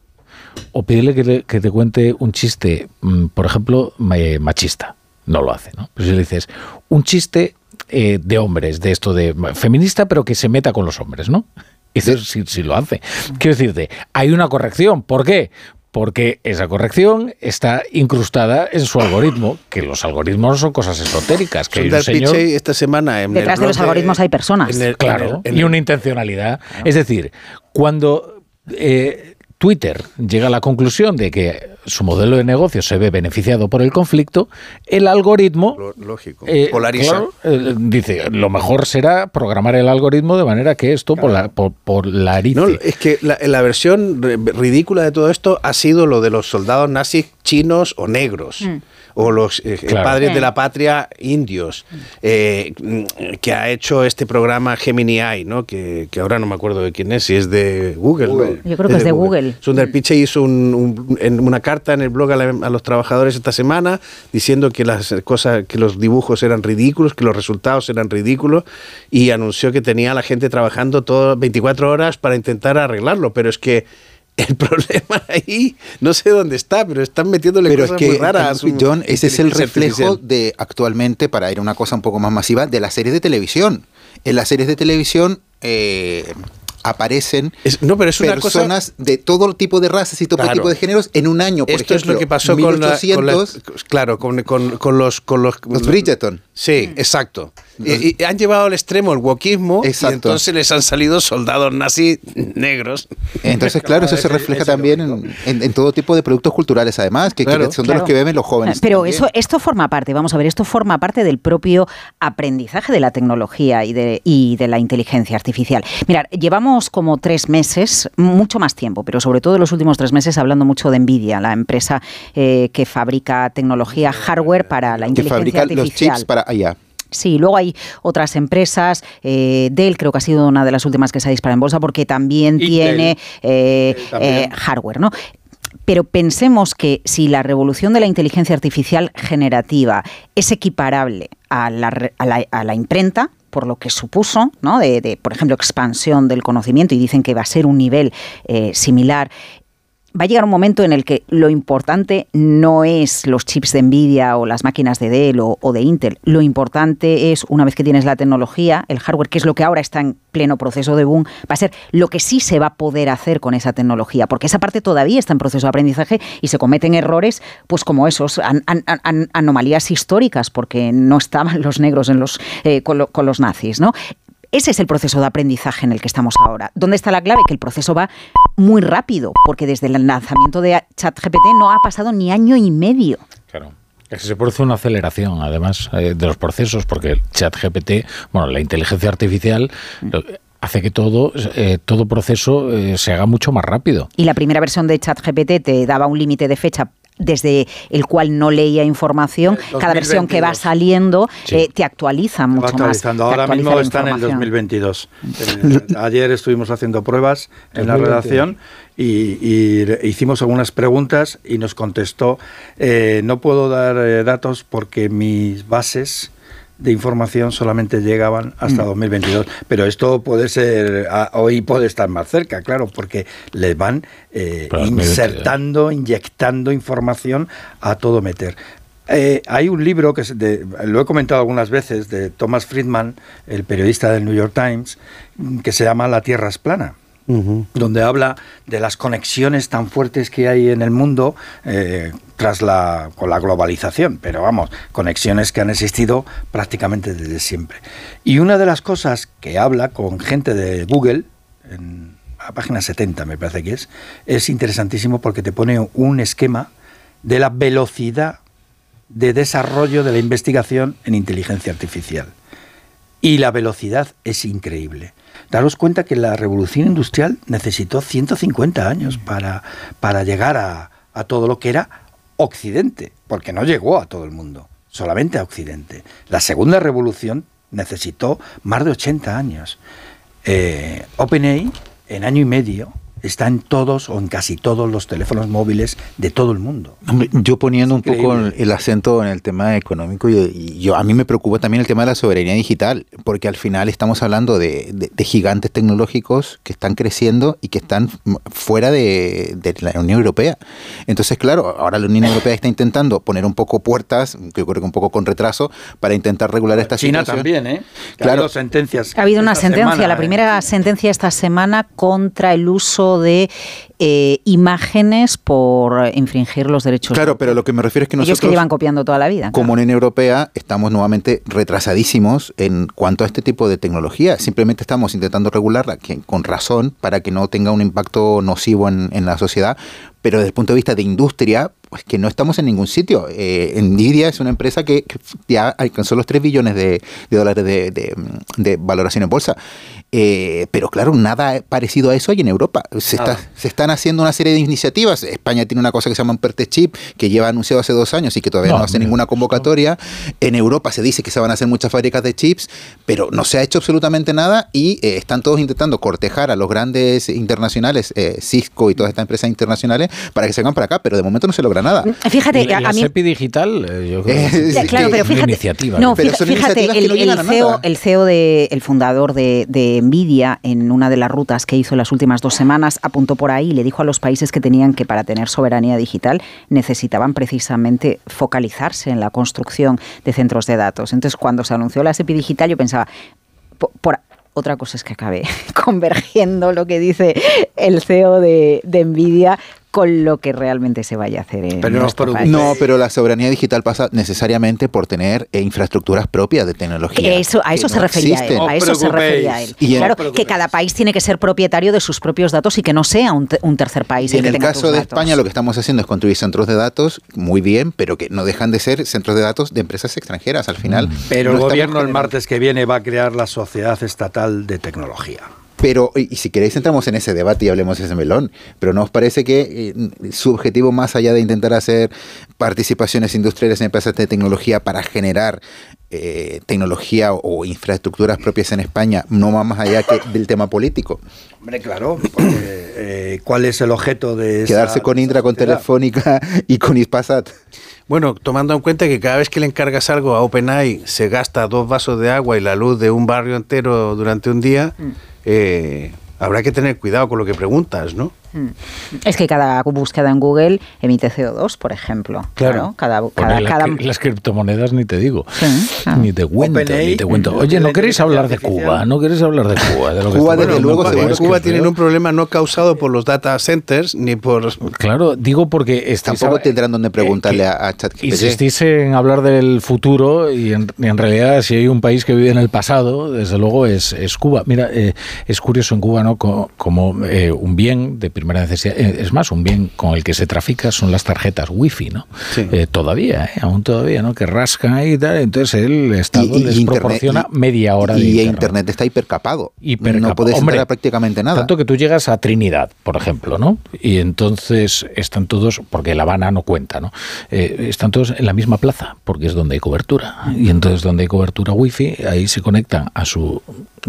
O pídele que, le- que te cuente un chiste, mm, por ejemplo, ma- machista. No lo hace, ¿no? Pero si le dices un chiste eh, de hombres, de esto de feminista, pero que se meta con los hombres, ¿no? Y dices, si, si lo hace. Quiero decirte, hay una corrección. ¿Por qué? Porque esa corrección está incrustada en su algoritmo, que los algoritmos no son cosas esotéricas. Que hay un señor esta semana en el Detrás de los algoritmos hay personas. el- Claro, en el- y una intencionalidad. Es decir, cuando eh, Twitter llega a la conclusión de que su modelo de negocio se ve beneficiado por el conflicto, el algoritmo Lógico. eh, Polariza. claro, eh, dice, lo mejor será programar el algoritmo de manera que esto pola- po- polarice. No, es que la, la versión ri- ridícula de todo esto ha sido lo de los soldados nazis chinos o negros. Mm. O los eh, Claro. padres Sí. de la patria indios, eh, mm, que ha hecho este programa Gemini AI, ¿no? que, que ahora no me acuerdo de quién es, si es de Google. ¿no? Yo creo que es de Google. Sundar Pichai hizo un- un- en una carta en el blog a, la- a los trabajadores esta semana diciendo que las cosas, que los dibujos eran ridículos, que los resultados eran ridículos y anunció que tenía a la gente trabajando todo 24 horas para intentar arreglarlo, pero es que el problema ahí no sé dónde está, pero están metiéndole Pero es cosas que, muy raras. su John, ese es el reflejo artificial. de actualmente, para ir a una cosa un poco más masiva, de las series de televisión. En las series de televisión eh, aparecen no, pero es una cosa- personas de todo tipo de razas y todo Claro. tipo de géneros en un año. Por Esto es lo que pasó con, la, con la- 1800, claro, con, con- con los, con los, los Bridgerton. Sí, exacto. Y, y han llevado al extremo el wokismo y entonces les han salido soldados nazis negros. Entonces, claro, eso se refleja también en, en- en todo tipo de productos culturales, además, que, que Claro. son de los que beben los jóvenes. Pero también. eso, esto forma parte, vamos a ver, esto forma parte del propio aprendizaje de la tecnología y de, y de la inteligencia artificial. Mirad, llevamos como tres meses, mucho más tiempo, pero sobre todo los últimos tres meses hablando mucho de Nvidia, la empresa eh, que fabrica tecnología hardware para la que inteligencia fabrican los artificial. chips para allá. Sí, luego hay otras empresas, eh, Dell creo que ha sido una de las últimas que se ha disparado en bolsa porque también tiene eh, también. eh, hardware, ¿no? Pero pensemos que si la revolución de la inteligencia artificial generativa es equiparable a la, re- a la- a la imprenta, por lo que supuso, ¿no? de, de, por ejemplo, expansión del conocimiento, y dicen que va a ser un nivel eh, similar, va a llegar un momento en el que lo importante no es los chips de Nvidia o las máquinas de Dell o, de Intel. Lo importante es, una vez que tienes la tecnología, el hardware, que es lo que ahora está en pleno proceso de boom, va a ser lo que sí se va a poder hacer con esa tecnología, porque esa parte todavía está en proceso de aprendizaje y se cometen errores, pues como esos, an- an- an- anomalías históricas, porque no estaban los negros eh, con los nazis, ¿no? Ese es el proceso de aprendizaje en el que estamos ahora. ¿Dónde está la clave? Que el proceso va muy rápido, porque desde el lanzamiento de ChatGPT no ha pasado ni año y medio. Claro. Es que se produce una aceleración, además, eh, de los procesos, porque el chat GPT, bueno, la inteligencia artificial lo- hace que todo, eh, todo proceso eh, se haga mucho más rápido. Y la primera versión de ChatGPT te daba un límite de fecha desde el cual no leía información. Cada versión que va 2022. saliendo Sí. eh, te actualiza mucho más. actualizando. te Ahora actualiza mismo está en el información. 2022. Eh, ayer estuvimos haciendo pruebas en la 2022. redacción y, hicimos algunas preguntas y nos contestó, eh, no puedo dar eh, datos porque mis bases de información solamente llegaban hasta Mm. 2022. Pero esto puede ser, a- hoy puede estar más cerca, claro, porque le van eh, Para 2022. insertando, inyectando información a todo meter. Eh, hay un libro que es de- lo he comentado algunas veces de Thomas Friedman, el periodista del New York Times, mm, que se llama La Tierra es plana donde habla de las conexiones tan fuertes que hay en el mundo eh, tras la con la globalización, pero vamos, conexiones que han existido prácticamente desde siempre. Y una de las cosas que habla con gente de Google en la página 70 me parece que es, es interesantísimo porque te pone un esquema de la velocidad de desarrollo de la investigación en inteligencia artificial. Y la velocidad es increíble. Daros cuenta que la revolución industrial necesitó 150 años para, para llegar a, a todo lo que era Occidente, porque no llegó a todo el mundo, solamente a Occidente. La segunda revolución necesitó más de 80 años. Eh, OpenAI, en año y medio, está en todos o en casi todos los teléfonos móviles de todo el mundo. Hombre, Yo poniendo un poco el acento en el tema económico, yo a mí me preocupa también el tema de la soberanía digital, porque al final estamos hablando de, de- de gigantes tecnológicos que están creciendo y que están fuera de, de la Unión Europea. Entonces, claro, ahora la Unión Europea está intentando poner un poco puertas, que yo creo que un poco con retraso, para intentar regular esta China situación. también, ¿eh? Que Claro. Ha habido sentencias. Ha habido una sentencia, semana, la ¿eh? primera sentencia esta semana contra el uso de eh, imágenes por infringir los derechos. Claro, pero lo que me refiero es que Ellos que nosotros... llevan copiando toda la vida. Como Unión Europea estamos nuevamente retrasadísimos en cuanto a este tipo de tecnología. Simplemente estamos intentando regularla que- con razón para que no tenga un impacto nocivo en, en la sociedad, pero desde el punto de vista de industria, pues que no estamos en ningún sitio. Eh, Nvidia es una empresa que, que ya alcanzó los 3 billones de, de dólares de, de- de valoración en bolsa. Eh, pero claro, nada parecido a eso hay en Europa. Se, está- Nada. se están haciendo una serie de iniciativas. España tiene una cosa que se llama un Chip, que lleva anunciado hace dos años y que todavía no, No, hace mira, ninguna convocatoria. En Europa se dice que se van a hacer muchas fábricas de chips, pero no se ha hecho absolutamente nada y eh, están todos intentando cortejar a los grandes internacionales, Cisco y todas estas empresas internacionales, para que se hagan para acá, pero de momento no se logra nada. Fíjate, Y la, a- la a mí- SEPI digital, eh, yo creo que es claro, pero una fíjate, iniciativa. no, Pero fija- son fíjate, iniciativas el, que no el llegan a CEO, nada. el CEO de, el fundador de, de Nvidia, en una de las rutas que hizo las últimas dos semanas, apuntó por ahí y le dijo a los países que tenían que para tener soberanía digital necesitaban precisamente focalizarse en la construcción de centros de datos. Entonces, cuando se anunció la SEPI digital, yo pensaba, por, por- otra cosa es que acabe convergiendo lo que dice el CEO de, de Nvidia con lo que realmente se vaya a hacer en Pero nuestro país. no, pero la soberanía digital pasa necesariamente por tener eh, infraestructuras propias de tecnología. Eso, a eso que se no refería él. A eso se refería él. Y claro, que cada país tiene que ser propietario de sus propios datos y que no sea un, te- un tercer país Y el en que el tenga caso de datos. España lo que estamos haciendo es construir centros de datos muy bien, pero que no dejan de ser centros de datos de empresas extranjeras al final. Pero No el gobierno el martes que viene va a crear la Sociedad Estatal de Tecnología. Pero, y y si queréis entramos en ese debate y hablemos de ese melón, pero ¿no os parece que eh, su objetivo más allá de intentar hacer participaciones industriales en empresas de tecnología para generar eh, tecnología o infraestructuras propias en España no va más allá que del tema político? Hombre, claro, porque, eh, ¿cuál es el objeto de esa- Quedarse con Indra, con? Telefónica y con Ispasat. Bueno, tomando en cuenta que cada vez que le encargas algo a OpenAI se gasta dos vasos de agua y la luz de un barrio entero durante un día, eh, habrá que tener cuidado con lo que preguntas, ¿no? Mm. Es que cada búsqueda en Google emite CO2, por ejemplo. Claro. Cada, Bueno, cada, y las, cada- las criptomonedas ni te digo. ah. Ni te cuento, OpenAI, ni te cuento. Oye, ¿no queréis hablar de Cuba? ¿No queréis hablar de Cuba? De lo que Cuba, desde luego, Es Cuba que tienen un problema no causado por los data centers ni por... Claro, digo porque estáis Tampoco a- tendrán donde preguntarle que- a, a ChatGPT. Insistís en hablar del futuro y en, en realidad si hay un país que vive en el pasado, desde luego es, es Cuba. Mira, eh, es curioso en Cuba, ¿no? Co- Como, eh, un bien de primera necesidad. Eh, Es más, un bien con el que se trafica son las tarjetas wifi, ¿no? Eh, todavía, ¿eh? aún todavía, ¿no? Que rascan ahí y tal. Entonces el Estado Y- y les internet- proporciona y- media hora de y internet. internet está hipercapado. Hipercapado. No puedes Hombre, entrar a prácticamente nada. Tanto que tú llegas a Trinidad, por ejemplo, ¿no? Y entonces están todos, porque La Habana no cuenta, ¿no? Eh, están todos en la misma plaza, porque es donde hay cobertura. Y entonces donde hay cobertura wifi, ahí se conectan a su...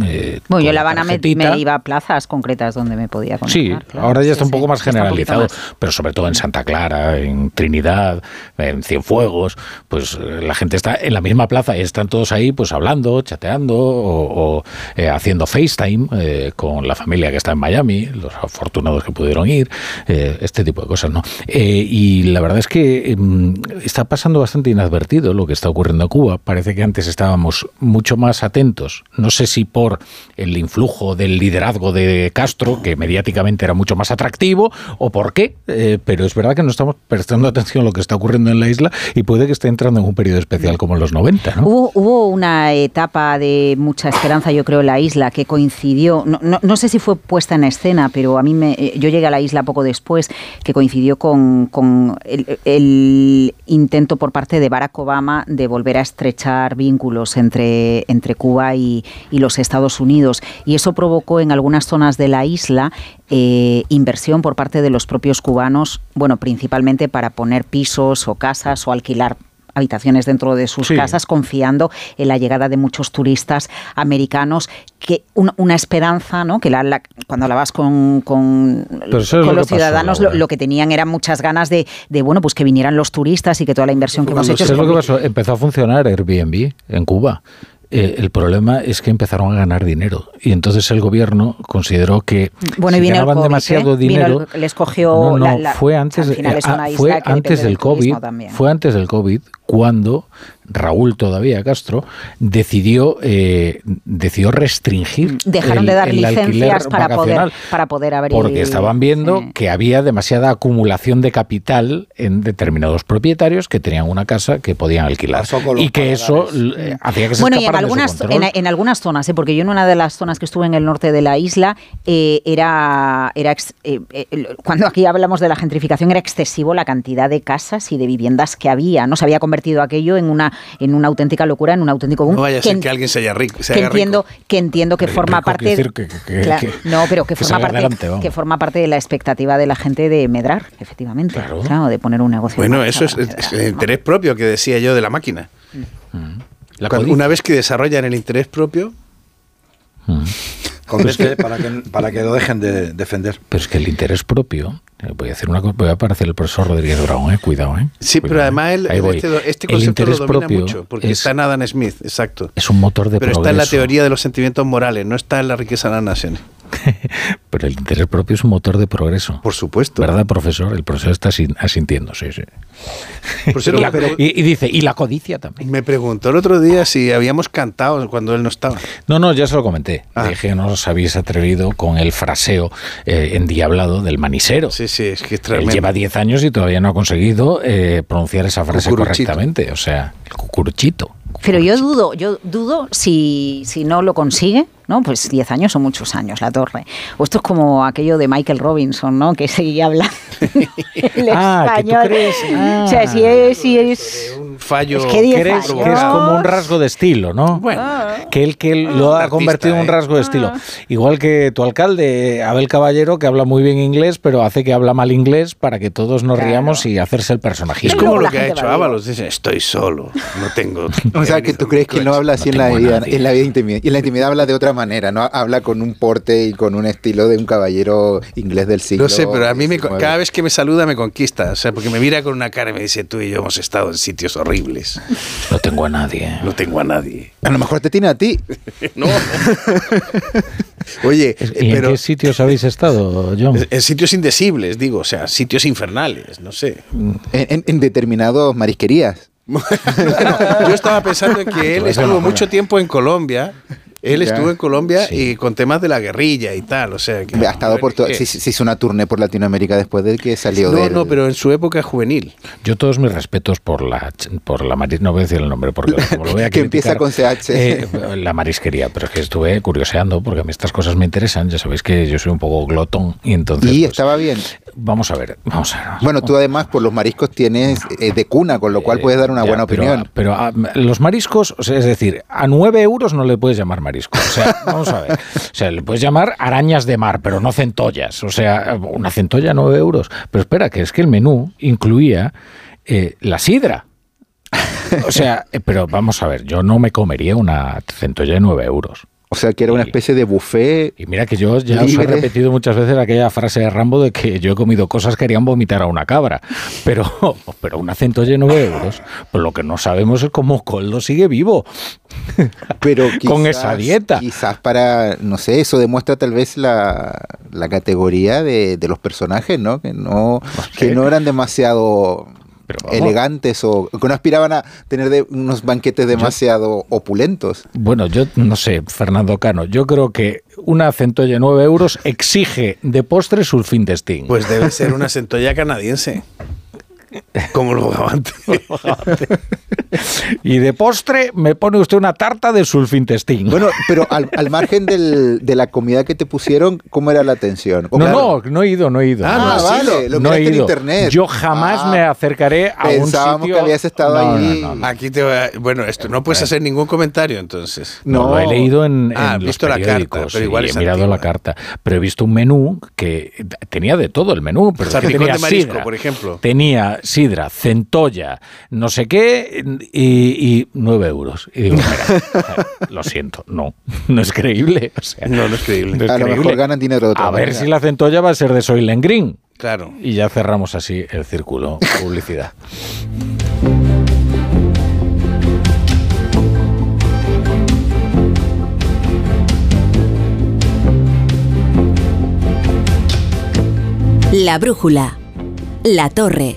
eh, Bueno, yo La Habana me, iba a plazas concretas donde me podía Sí, conectar. claro. ahora ya está Sí, un poco sí, más generalizado, más. pero sobre todo en Santa Clara, en Trinidad, en Cienfuegos, pues eh, la gente está en la misma plaza y están todos ahí pues hablando, chateando o, o, eh, haciendo FaceTime eh, con la familia que está en Miami, los afortunados que pudieron ir, eh, este tipo de cosas, ¿no? Eh, y la verdad es que mm, está pasando bastante inadvertido lo que está ocurriendo en Cuba. Parece que antes estábamos mucho más atentos, no sé si por el influjo del liderazgo de Castro, que mediáticamente era mucho más atractivo, o por qué, eh, pero es verdad que no estamos prestando atención a lo que está ocurriendo en la isla y puede que esté entrando en un periodo especial como en los 90, ¿no? Hubo, hubo una etapa de mucha esperanza, yo creo, en la isla que coincidió, no, no- sé si fue puesta en escena, pero a mí me, eh, yo llegué a la isla poco después, que coincidió con, con el, el intento por parte de Barack Obama de volver a estrechar vínculos entre, entre Cuba y, y los Estados Unidos. Y eso provocó en algunas zonas de la isla eh, inversión por parte de los propios cubanos, bueno, principalmente para poner pisos o casas o alquilar habitaciones dentro de sus Sí. casas, confiando en la llegada de muchos turistas americanos, que una, una esperanza, ¿no? Que la- la- cuando hablabas con, es lo los pasó, ciudadanos, lo, que tenían eran muchas ganas de, de, bueno, pues que vinieran los turistas y que toda la inversión que hemos hecho ¿Sabes se lo que pasó? Empezó a funcionar Airbnb en Cuba. Eh, el problema es que empezaron a ganar dinero y entonces el gobierno consideró que Bueno, si vino el ganaban COVID, demasiado ¿eh? Vino dinero el- les cogió no, no, la- la- fue antes eh, fue antes del COVID también. fue antes del COVID cuando Raúl todavía Castro decidió eh, decidió restringir Dejaron el- de dar el licencias para poder, para poder abrir. Porque estaban viendo que había demasiada acumulación de capital en determinados propietarios que tenían una casa que podían alquilar. Y que eso eh, hacía que se Bueno, y en escaparan de su algunas, en, en algunas zonas, ¿eh? porque yo en una de las zonas que estuve en el norte de la isla, eh, era, era ex- eh, eh, cuando aquí hablamos de la gentrificación, era excesivo la cantidad de casas y de viviendas que había. ¿no? Se había convertido aquello en una, en una auténtica locura, en un auténtico boom. No vaya a que ser en- que alguien se haya rico. Se que haga rico. entiendo que entiendo que forma parte decir que- que- Claro, no pero que que forma parte adelante, que forma parte de la expectativa de la gente de medrar efectivamente claro, de poner un negocio en Bueno, eso es, es el interés propio que decía yo de la máquina. La Cuando- una vez que desarrollan el interés propio, Convence para que, para que lo dejen de defender. Pero es que el interés propio, eh, voy a decir una cosa, voy a parecer el profesor Rodríguez Brown, eh, cuidado, eh. sí, pero además eh. Ahí voy. este, este El concepto lo interés domina propio mucho, porque es, está en Adam Smith, exacto. es un motor de Pero está en la teoría de los sentimientos morales, no está en la riqueza de las naciones. Pero el interés propio es un motor de progreso. Por supuesto. ¿Verdad, profesor? El profesor está asin- asintiendo, sí, sí. Por cierto, Y la- pero- y, y dice, y la codicia también. Me preguntó el otro día si habíamos cantado cuando él no estaba. No, no, ya se lo comenté. Ah. Dije que no os habéis atrevido con el fraseo eh, endiablado del manisero. Sí, sí, es que es Él tremendo. lleva 10 años y todavía no ha conseguido eh, pronunciar esa frase Cucuruchito. correctamente. O sea, el cucuruchito. Pero yo dudo, yo dudo si, si no lo consigue, ¿no? Pues 10 años son muchos años, la torre. O esto es como aquello de Michael Robinson, ¿no? Que seguía hablando el Ah, que tú español. crees- O sea, si es, si es Un fallo. Es que 10 ¿Crees que es como un rasgo de estilo, no? Bueno, Que él que él lo ha artista, convertido en un ¿eh? rasgo de estilo. Igual que tu alcalde, Abel Caballero, que habla muy bien inglés, pero hace que habla mal inglés para que todos nos riamos y hacerse el personaje. es como lo que ha hecho Ábalos. Dice, estoy solo, no tengo... O sea, que tú crees que no habla así en, la vida, en la vida intimida. Y en la intimidad habla de otra manera, ¿no? Habla con un porte y con un estilo de un caballero inglés del siglo No sé, pero a mí me, cada vez que me saluda me conquista. O sea, porque me mira con una cara y me dice, tú y yo hemos estado en sitios horribles. No tengo a nadie. No tengo a nadie. A lo mejor te tiene a ti. No. Oye, ¿Y en pero qué sitios habéis estado, John? en sitios indecibles, digo, o sea, sitios infernales, no sé. En, en- en determinados marisquerías. Yo estaba pensando en que él estuvo mucho tiempo en Colombia Él Ya. estuvo en Colombia y con temas de la guerrilla y tal, o sea que... Ha estado por todo. Se, se hizo una tournée por Latinoamérica después de que salió No, del- no, pero en su época juvenil. Yo todos mis respetos por la por la maris, no voy a decir el nombre porque como lo voy a Que empieza con CH. eh, la marisquería, pero es que estuve curioseando porque a mí estas cosas me interesan, ya sabéis que yo soy un poco glotón y entonces Y pues, estaba bien. Vamos a ver, vamos a ver. Bueno, tú además por los mariscos tienes eh, de cuna, con lo cual puedes dar una Ya, buena pero- opinión. Pero, a- los mariscos, o sea, es decir, a 9 euros no le puedes llamar marisco. O sea, vamos a ver. O sea, le puedes llamar arañas de mar, pero no centollas. O sea, una centolla a 9 euros. Pero espera, que es que el menú incluía eh, la sidra. O sea, eh, pero vamos a ver, yo no me comería una centolla de 9 euros. O sea, que era una especie de buffet. Y mira que yo ya os he libre. repetido muchas veces aquella frase de Rambo de que yo he comido cosas que harían vomitar a una cabra. Pero, pero una centolla de 9 euros, pues lo que no sabemos es cómo Coldo sigue vivo. Pero Con quizás- esa dieta. Quizás para, no sé, eso demuestra tal vez la, la categoría de, de los personajes, ¿no? Que no, que no eran demasiado. Elegantes o que no aspiraban a tener de- unos banquetes demasiado opulentos. Bueno, yo no sé, Fernando Cano, yo creo que una centolla de 9 euros exige de postre sulfintestín. Pues debe ser una centolla canadiense. Como lo bogavante. Y de postre me pone usted una tarta de sulfintestín. Bueno, pero al, al margen del- de la comida que te pusieron, ¿cómo era la atención? ¿O No, claro, no, no he ido, no he ido. Ah, No, vale, lo no he miraste en ido. internet. Yo jamás Ah, me acercaré a un pensábamos sitio... que habías estado No, ahí. no, no, no. Aquí te voy a- Bueno, esto no puedes hacer ningún comentario entonces. No, lo he leído en, en Ah, los visto la carta, pero y igual he mirado la carta. Pero he visto un menú que tenía de todo el menú. Pero es que Salpicón tenía de marisco, sidra, por ejemplo. Tenía sidra, centolla, no sé qué, y, y 9 euros. Y digo, mira, lo siento, no, no es creíble. O sea, No, no es creíble. es a lo mejor ganan dinero de otra A ver si la centolla va a ser de Soylent Green. Claro. Y ya cerramos así el círculo publicidad. La brújula. La torre.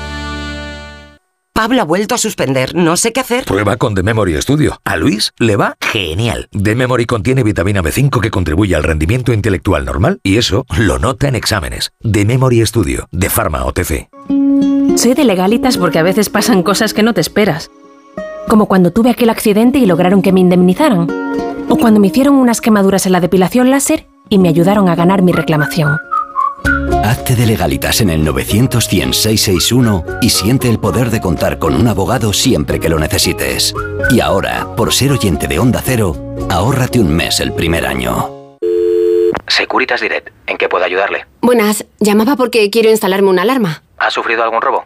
Pablo ha vuelto a suspender. No sé qué hacer. Prueba con The Memory Studio. A Luis le va genial. The Memory contiene vitamina B5 que contribuye al rendimiento intelectual normal y eso lo nota en exámenes. The Memory Studio, de Pharma OTC. Soy de legalitas porque a veces pasan cosas que no te esperas. Como cuando tuve aquel accidente y lograron que me indemnizaran. O cuando me hicieron unas quemaduras en la depilación láser y me ayudaron a ganar mi reclamación. Hazte de legalitas en el 900 100 661 y siente el poder de contar con un abogado siempre que lo necesites. Y ahora, por ser oyente de Onda Cero, ahórrate un mes el primer año. Securitas Direct, ¿en qué puedo ayudarle? Buenas, llamaba porque quiero instalarme una alarma. ¿Ha sufrido algún robo?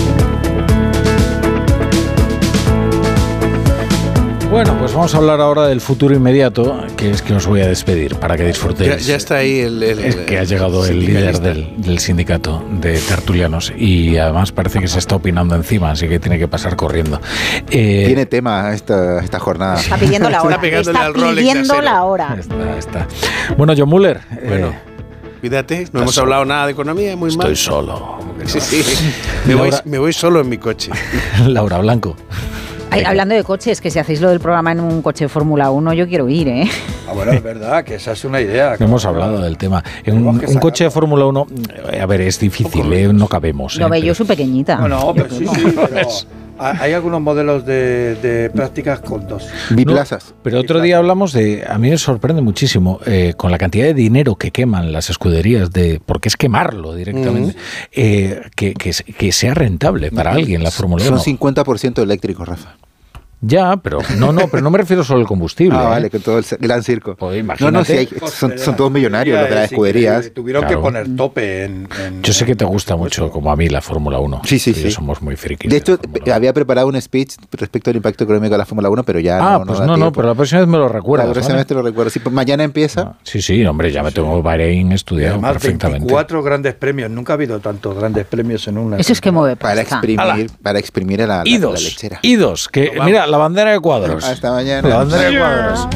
Bueno, pues vamos a hablar ahora del futuro inmediato, que es que os voy a despedir para que disfrutéis. Ya, ya está ahí el, el- Es que ha llegado el líder del, del sindicato de tertulianos y además parece que se está opinando encima, así que tiene que pasar corriendo. Eh, Tiene tema esta, esta jornada. Está pidiendo la hora. Está Está pidiendo la hora. Está, está. Bueno, John Muller. eh, Bueno, cuídate, no hemos hablado nada de economía, muy mal. Estoy solo. Sí, sí. Me, voy, me voy solo en mi coche. Laura Blanco. Ay, hablando de coches, que si hacéis lo del programa en un coche de Fórmula 1, yo quiero ir, ¿eh? Ah, bueno, es verdad, que esa es una idea. No hemos hablado del tema. En un, un coche de Fórmula 1, eh, a ver, es difícil, eh, no cabemos. No eh, pero- yo soy pequeñita. Bueno, pero sí, sí, pero Hay algunos modelos de, de prácticas con dos. Biplazas. Pero otro día hablamos de, a mí me sorprende muchísimo, eh, con la cantidad de dinero que queman las escuderías, de porque es quemarlo directamente, eh, que, que, se- que sea rentable para alguien la Fórmula Son 1. 50% eléctricos, Rafa. Ya, pero no, no, pero no me refiero solo al combustible. Ah, ¿eh? vale, con todo el gran circo. no, no, imagínate. sí, hay- son, son todos millonarios los de las Es escuderías. Tuvieron Claro. que poner tope en. en- Yo sé que te gusta mucho, como a mí, la Fórmula 1. Sí, sí, sí. Somos muy frikis. De hecho, pe- había preparado un speech respecto al impacto económico de la Fórmula 1, pero ya Ah, no, pues no, no, tiempo. pero la próxima vez me lo recuerdas. La próxima ¿vale? vez te lo recuerdo. Sí, pues mañana empieza. Sí, sí, hombre, ya me tengo Bahrein estudiado Además, perfectamente. 24 grandes premios. Nunca ha habido tantos grandes premios en una. Eso es que mueve Para exprimir, para exprimir a la, la- Y la dos, lechera. y dos, que mira, la bandera de cuadros. Hasta mañana. La bandera de cuadros.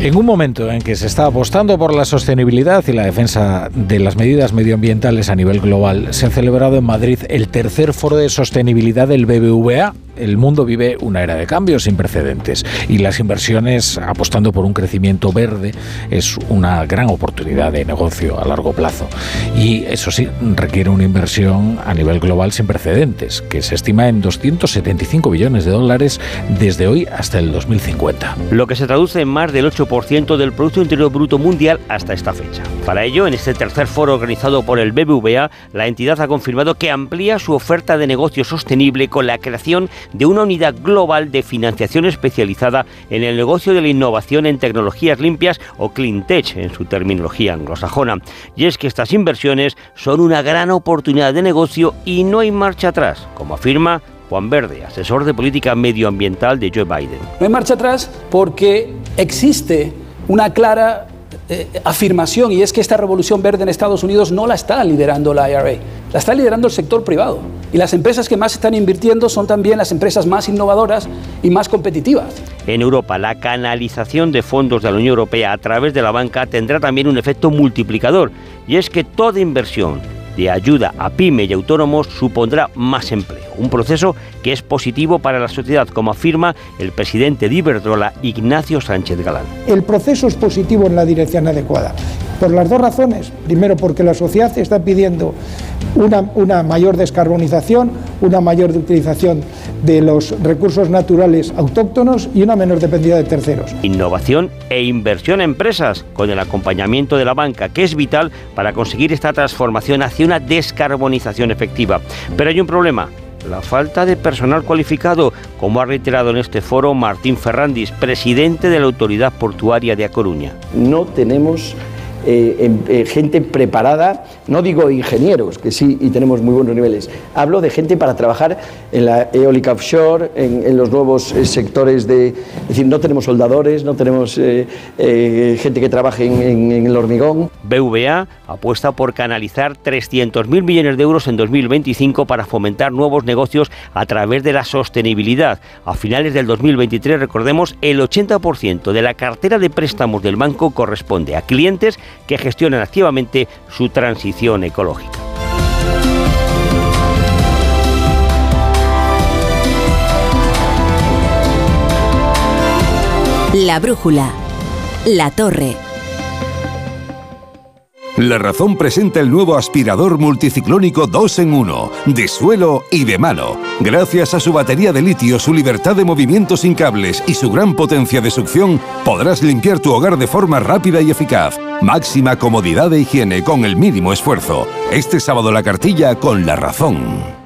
En un momento en que se está apostando por la sostenibilidad y la defensa de las medidas medioambientales a nivel global, se ha celebrado en Madrid el tercer foro de sostenibilidad del BBVA. El mundo vive una era de cambios sin precedentes y las inversiones apostando por un crecimiento verde es una gran oportunidad de negocio a largo plazo. Y eso sí, requiere una inversión a nivel global sin precedentes, que se estima en 275 billones de dólares desde hoy hasta el 2050. lo que se traduce en más del 8% del Producto Interior Bruto Mundial hasta esta fecha. Para ello, en este tercer foro organizado por el BBVA, la entidad ha confirmado que amplía su oferta de negocio sostenible con la creación de una unidad global de financiación especializada en el negocio de la innovación en tecnologías limpias o Clean Tech en su terminología anglosajona. Y es que estas inversiones son una gran oportunidad de negocio y no hay marcha atrás, como afirma Juan Verde, asesor de política medioambiental de Joe Biden. No hay marcha atrás porque existe una clara eh, afirmación y es que esta revolución verde en Estados Unidos no la está liderando la IRA, la está liderando el sector privado. Y las empresas que más están invirtiendo son también las empresas más innovadoras y más competitivas. En Europa, la canalización de fondos de la Unión Europea a través de la banca tendrá también un efecto multiplicador, y es que toda inversión de ayuda a pyme y autónomos supondrá más empleo, un proceso que es positivo para la sociedad, como afirma el presidente de Iberdrola, Ignacio Sánchez Galán. El proceso es positivo en la dirección adecuada. Por las dos razones. Primero, porque la sociedad está pidiendo una, una mayor descarbonización, una mayor utilización de los recursos naturales autóctonos y una menor dependencia de terceros. Innovación e inversión en empresas, con el acompañamiento de la banca, que es vital para conseguir esta transformación hacia una descarbonización efectiva. Pero hay un problema. La falta de personal cualificado, como ha reiterado en este foro Martín Ferrandis, presidente de la Autoridad Portuaria de A Coruña. no tenemos gente preparada, no digo ingenieros, que sí y tenemos muy buenos niveles, hablo de gente para trabajar en la eólica offshore, en, los nuevos eh, sectores de... Es decir, no tenemos soldadores, no tenemos eh, eh, gente que trabaje en- en el hormigón. BVA apuesta por canalizar 300.000 millones de euros en 2025 para fomentar nuevos negocios a través de la sostenibilidad. A finales del 2023, recordemos, el 80% de la cartera de préstamos del banco corresponde a clientes que gestionan activamente su transición ecológica. La brújula. La torre. La Razón presenta el nuevo aspirador multiciclónico 2 en 1, de suelo y de mano. Gracias a su batería de litio, su libertad de movimiento sin cables y su gran potencia de succión, podrás limpiar tu hogar de forma rápida y eficaz. Máxima comodidad e higiene con el mínimo esfuerzo. Este sábado la cartilla con La Razón.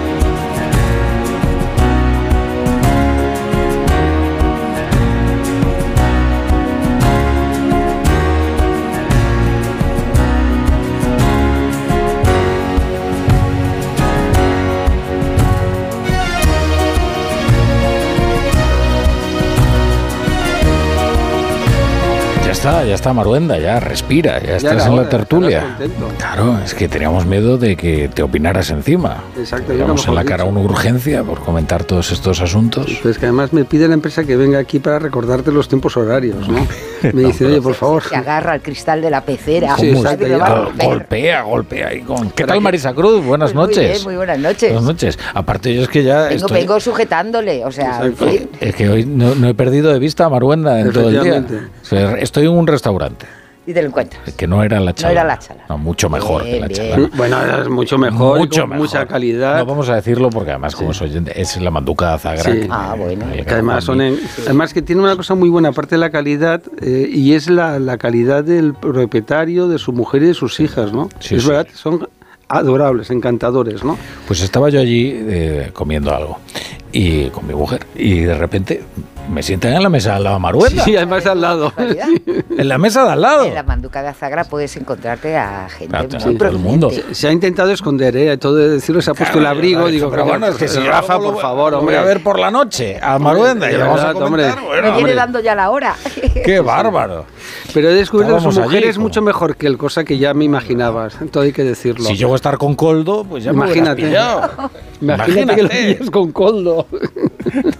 Está, ya está Maruenda, ya respira, ya, estás en la tertulia. Claro, es que teníamos miedo de que te opinaras encima. Exacto, yo en la cara una urgencia por comentar todos estos asuntos. Pues que además me pide la empresa que venga aquí para recordarte los tiempos horarios, ¿no? Me dice, oye, por favor. Se agarra al cristal de la pecera. Golpea, golpea ahí con. ¿Qué tal Marisa Cruz? Buenas Pues muy noches. bien, muy buenas noches. Buenas noches. Aparte yo es que ya Vengo, estoy, vengo sujetándole, o sea, en fin. es que hoy no, no he perdido de vista a Maruenda en todo el día. O sea, estoy un restaurante y te lo encuentras. que no era la No chala. era la chala. No, mucho mejor que la Bien, chala. Bueno, es mucho mejor, Mucho con mejor. mucha calidad. No vamos a decirlo porque además como soy oyente, es la manduca de Zagra. Sí. que- Ah, bueno. que- además, son en- además que tiene una cosa muy buena, aparte de la calidad, eh, y es la, la calidad del propietario, de su mujer y de sus hijas, ¿no? Sí, es sí. verdad, son adorables, encantadores, ¿no? Pues estaba yo allí eh, comiendo algo y con mi mujer y de repente me sientan en la mesa al lado de Maruenda. Sí, además al lado. En la mesa de al lado. En la manduca de Azagra puedes encontrarte a gente Ah, muy sí, todo el mundo. Se, se ha intentado esconder, ¿eh? Todo de decirlo, se ha puesto el abrigo, digo, pero bueno, es que si Rafa, por favor, hombre. voy a ver por la noche a Maruenda y vamos a comentar. hombre. Bueno, Me viene dando ya la hora. qué bárbaro. Pero he descubierto que su mujer allí, es como- mucho mejor que él, cosa que ya me imaginabas. Todo hay que decirlo. Si llego a estar con Coldo, pues ya me hubieras Imagínate. Imagínate que lo pillas con Coldo.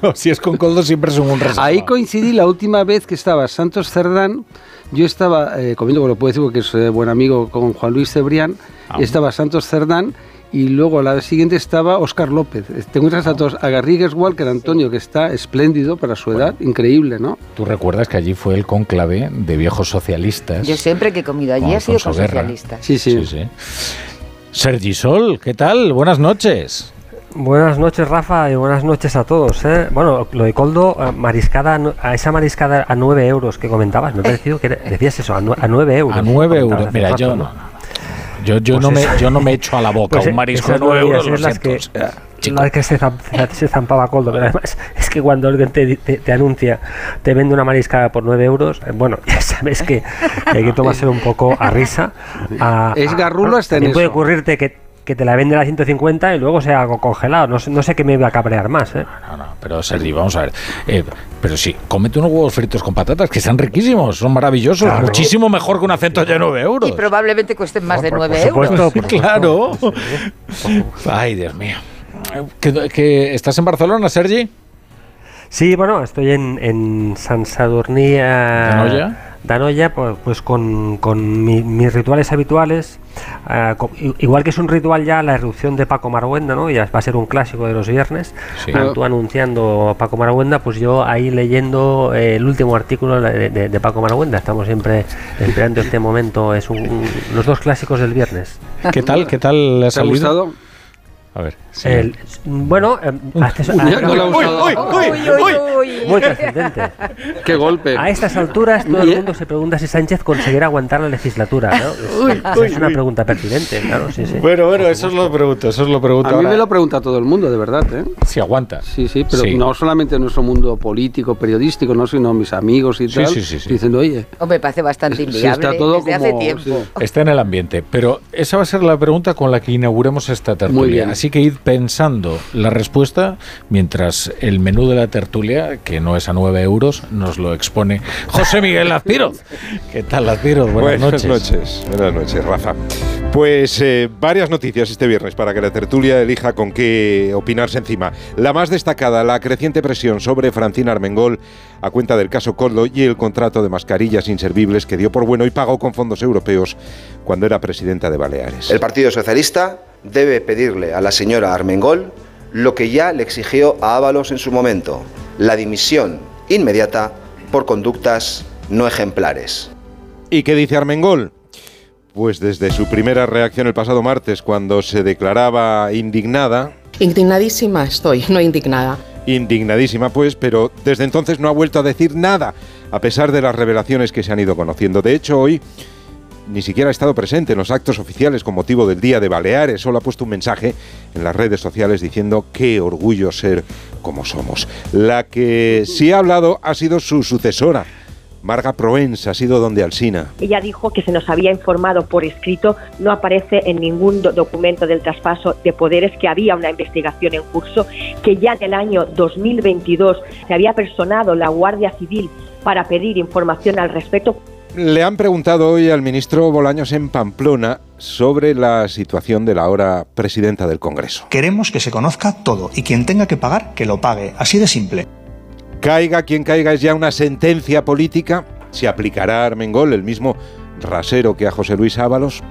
No, si es con Coldo siempre es un reservado. Ahí coincidí la última vez que estaba Santos Cerdán. Yo estaba eh, comiendo, bueno, lo puedo decir porque es eh, buen amigo con Juan Luis Cebrián. Ah. Estaba Santos Cerdán y luego la siguiente estaba Óscar López. Eh, Te encuentras a todos, a Garrigues Walker, Antonio, que está espléndido para su edad, increíble, ¿no? Tú recuerdas que allí fue el cónclave de viejos socialistas. Yo siempre que he comido allí he sido con socialistas. Sí, sí. Sí, sí. Sergi Sol, ¿qué tal? Buenas noches. Buenas noches, Rafa, y buenas noches a todos. ¿eh? Bueno, lo de Coldo, eh, mariscada, a esa mariscada a 9 euros que comentabas, me ha parecido que decías eso, a, nue- a 9 euros. A 9 Comentabas euros. Mira, rato, yo ¿no? Yo, yo, Pues no me, yo no me echo a la boca Pues, un marisco de esas 9 deberían euros. Lo las siento. que, O sea, chico. las que se, se zampaba Coldo, pero además es que cuando alguien te, te- te anuncia, te vende una mariscada por 9 euros, eh, bueno, ya sabes que hay que tomárselo un poco a risa. a- Es garrulo hasta en puede eso. ocurrirte que, que te la venden a 150 y luego sea algo congelado. No sé, no sé qué me va a cabrear más. ¿eh? No, no, pero Sergi, vamos a ver. Eh, pero sí, cómete unos huevos fritos con patatas, que están riquísimos, son maravillosos. Claro. Muchísimo mejor que una centolla de 9 euros. Y probablemente cuesten más de Por- por 9 supuesto, euros. por claro. Ay, Dios mío. ¿Que, que estás en Barcelona, Sergi? Sí, bueno, estoy en, en San Sadurní. eh, ¿Danoya? Pues, pues con, con mi- mis rituales habituales. eh, igual que es un ritual ya la erupción de Paco Marguenda, ¿no? Ya va a ser un clásico de los viernes. Sí. Tú anunciando Paco Marguenda, pues yo ahí leyendo eh, el último artículo de, de- de Paco Marguenda. Estamos siempre esperando este momento. Es un- un- los dos clásicos del viernes. ¿Qué tal? ¿Qué tal ¿Te ha salido? gustado? A ver. sí. El- bueno, Uy, no. Uy, uy, uy, uy. Muy trascendente. ¡Qué golpe! A estas alturas todo el mundo se pregunta si Sánchez conseguirá aguantar la legislatura. ¿no? Es, Uy, esa uy, es una pregunta pertinente, claro, sí, sí. Bueno, bueno, eso os lo pregunto, eso os lo pregunto. A mí ahora. me lo pregunta todo el mundo, de verdad, ¿eh? Si aguanta. Sí, sí, pero Sí. no solamente en nuestro mundo político, periodístico, no, sino mis amigos y tal, sí, sí, sí. diciendo, oye, Hombre, parece bastante inviable está todo desde hace como- tiempo. sí. Está en el ambiente, pero esa va a ser la pregunta con la que inauguremos esta tertulia. Muy bien. Así que id pensando la respuesta mientras el menú de la tertulia, que no es a 9 euros, nos lo expone José Miguel Azpiroz. ¿Qué tal, Azpiroz? Buenas, Buenas noches. noches. Buenas noches, Rafa. Pues eh, varias noticias este viernes para que la tertulia elija con qué opinarse encima. La más destacada, la creciente presión sobre Francina Armengol a cuenta del caso Coldo y el contrato de mascarillas inservibles que dio por bueno y pagó con fondos europeos cuando era presidenta de Baleares. El Partido Socialista debe pedirle a la señora Armengol lo que ya le exigió a Ábalos en su momento, la dimisión inmediata por conductas no ejemplares. ¿Y qué dice Armengol? Pues desde su primera reacción el pasado martes, cuando se declaraba indignada, Indignadísima estoy, no indignada. indignadísima pues, pero desde entonces no ha vuelto a decir nada, a pesar de las revelaciones que se han ido conociendo. De hecho, hoy ni siquiera ha estado presente en los actos oficiales con motivo del Día de Baleares, solo ha puesto un mensaje en las redes sociales diciendo qué orgullo ser como somos. La que sí ha hablado ha sido su sucesora. Marga Proens ha sido donde Alsina. Ella dijo que se nos había informado por escrito, no aparece en ningún do- documento del traspaso de poderes que había una investigación en curso, que ya en el año 2022 se había personado la Guardia Civil para pedir información al respecto. Le han preguntado hoy al ministro Bolaños en Pamplona sobre la situación de la ahora presidenta del Congreso. Queremos que se conozca todo y quien tenga que pagar, que lo pague. Así de simple. Caiga quien caiga es ya una sentencia política. Se aplicará a Armengol el mismo rasero que a José Luis Ábalos.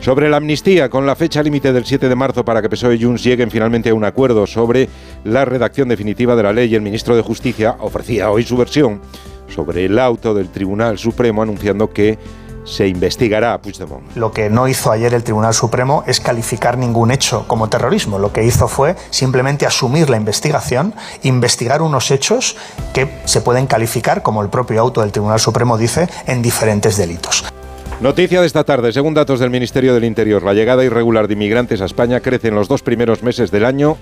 Sobre la amnistía, con la fecha límite del 7 de marzo para que PSOE y Junts lleguen finalmente a un acuerdo sobre la redacción definitiva de la ley, el ministro de Justicia ofrecía hoy su versión sobre el auto del Tribunal Supremo anunciando que se investigará a Puigdemont. Lo que no hizo ayer el Tribunal Supremo es calificar ningún hecho como terrorismo. Lo que hizo fue simplemente asumir la investigación, investigar unos hechos que se pueden calificar, como el propio auto del Tribunal Supremo dice, en diferentes delitos. Noticia de esta tarde, según datos del Ministerio del Interior, la llegada irregular de inmigrantes a España crece en los dos primeros meses del año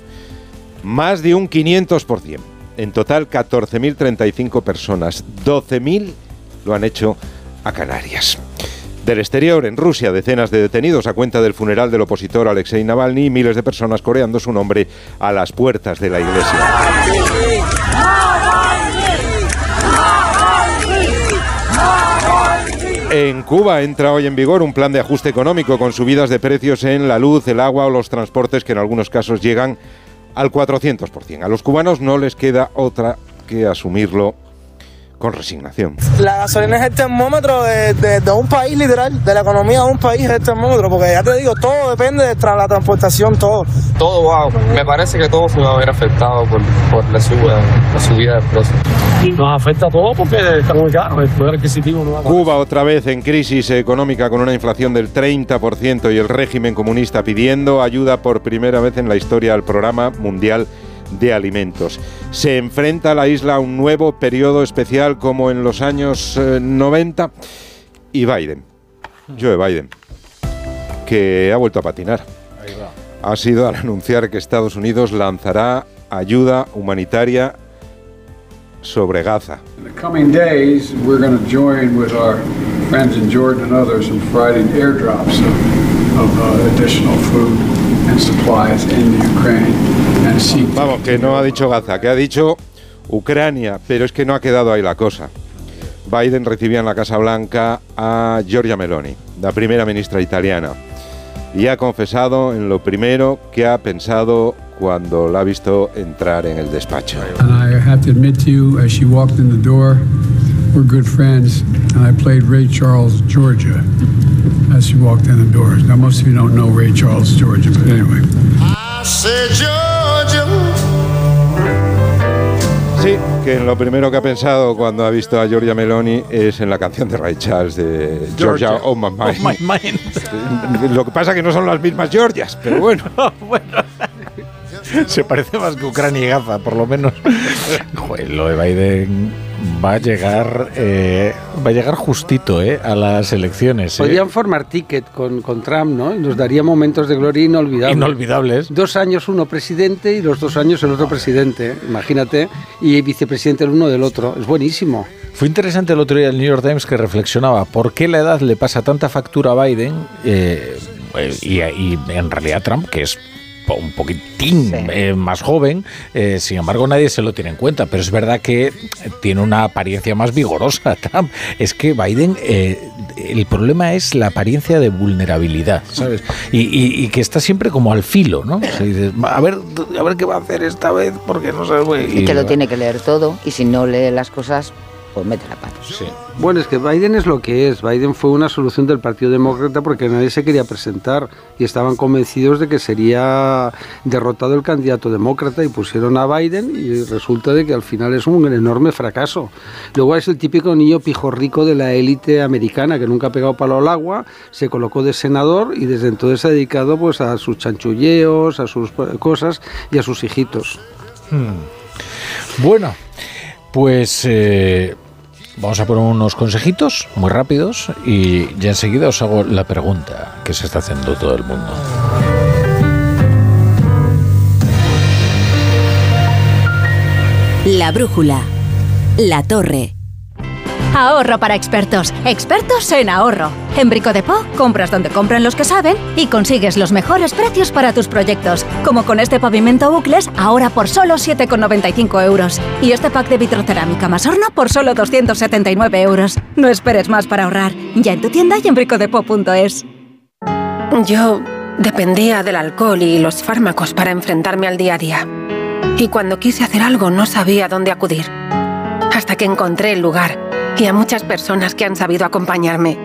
más de un 500%. En total, 14.035 personas. 12.000 lo han hecho a Canarias. Del exterior, en Rusia, decenas de detenidos a cuenta del funeral del opositor Alexei Navalny y miles de personas coreando su nombre a las puertas de la iglesia. En Cuba entra hoy en vigor un plan de ajuste económico con subidas de precios en la luz, el agua o los transportes que en algunos casos llegan al 400%. A los cubanos no les queda otra que asumirlo con resignación. La gasolina es el termómetro de, de, de, un país, literal, de la economía de un país es el termómetro, porque ya te digo, todo depende de tra la transportación, todo. Todo, wow. Me parece que todo se va a ver afectado por, por la, subida, la subida del precio. Nos afecta a todo porque está muy caro, el poder adquisitivo no va Cuba otra vez en crisis económica con una inflación del 30% y el régimen comunista pidiendo ayuda por primera vez en la historia al programa mundial de alimentos. Se enfrenta la isla a un nuevo periodo especial como en los años eh, 90 y Biden, Joe Biden, que ha vuelto a patinar. Ha sido al anunciar que Estados Unidos lanzará ayuda humanitaria sobre Gaza. In the coming days, we're going to join with our friends in Jordan and others in providing airdrops of, of uh, additional food and supplies in Ukraine and seek Vamos, que no ha dicho Gaza, que ha dicho Ucrania, pero es que no ha quedado ahí la cosa. Biden recibía en la Casa Blanca a Giorgia Meloni, la primera ministra italiana, y ha confesado en lo primero que ha pensado cuando la ha visto entrar en el despacho. And I have to admit to you, as she walked in the door, we're good friends, and I played Ray Charles, Georgia, as she walked in the door. Now, most of you don't know Ray Charles, Georgia, but anyway. Sí, que lo primero que ha pensado cuando ha visto a Giorgia Meloni es en la canción de Ray Charles de Georgia, Georgia, Oh My Mind. Oh My Mind. Lo que pasa que no son las mismas Georgias, pero bueno. Se parece más que Ucrania y Gaza, por lo menos. Joder, lo de Biden va a llegar eh, va a llegar justito eh, a las elecciones. eh. Podrían formar ticket con, con Trump, ¿no? Nos daría momentos de gloria inolvidables. Inolvidables. Dos años uno presidente y los dos años el otro presidente, imagínate, y vicepresidente el uno del otro. Es buenísimo. Fue interesante el otro día el New York Times que reflexionaba por qué la edad le pasa tanta factura a Biden eh, y, y en realidad Trump, que es un poquitín eh, más joven, eh, sin embargo nadie se lo tiene en cuenta, pero es verdad que tiene una apariencia más vigorosa Trump. Es que Biden, eh, el problema es la apariencia de vulnerabilidad, ¿sabes? Y, y- y que está siempre como al filo, ¿no? O sea, dices, a ver, a ver qué va a hacer esta vez, porque no sabe. Y que lo tiene que leer todo y si no lee las cosas, pues mete la pata. Bueno, es que Biden es lo que es. Biden fue una solución del Partido Demócrata porque nadie se quería presentar y estaban convencidos de que sería derrotado el candidato demócrata y pusieron a Biden y resulta de que al final es un enorme fracaso. Luego es el típico niño pijorrico de la élite americana que nunca ha pegado palo al agua, se colocó de senador y desde entonces se ha dedicado pues a sus chanchulleos, a sus eh, cosas y a sus hijitos. Hmm. Bueno, pues eh, vamos a poner unos consejitos muy rápidos y ya enseguida os hago la pregunta que se está haciendo todo el mundo. La brújula. La torre. Ahorro para expertos. Expertos en ahorro. En Brico de Po, compras donde compran los que saben y consigues los mejores precios para tus proyectos. Como con este pavimento bucles, ahora por solo 7,95 euros. Y este pack de vitrocerámica más horno por solo 279 euros. No esperes más para ahorrar. Ya en tu tienda y en bricodepo.es. Yo dependía del alcohol y los fármacos para enfrentarme al día a día. Y cuando quise hacer algo no sabía dónde acudir. Hasta que encontré el lugar y a muchas personas que han sabido acompañarme.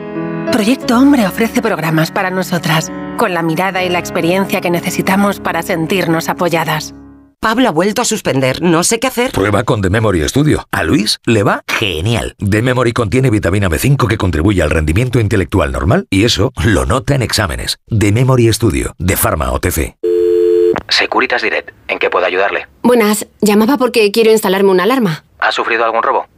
Proyecto Hombre ofrece programas para nosotras, con la mirada y la experiencia que necesitamos para sentirnos apoyadas. Pablo ha vuelto a suspender, no sé qué hacer. Prueba con The Memory Studio. A Luis le va genial. The Memory contiene vitamina B5 que contribuye al rendimiento intelectual normal y eso lo nota en exámenes. The Memory Studio, de Pharma OTC. Securitas Direct, ¿en qué puedo ayudarle? Buenas, llamaba porque quiero instalarme una alarma. ¿Ha sufrido algún robo?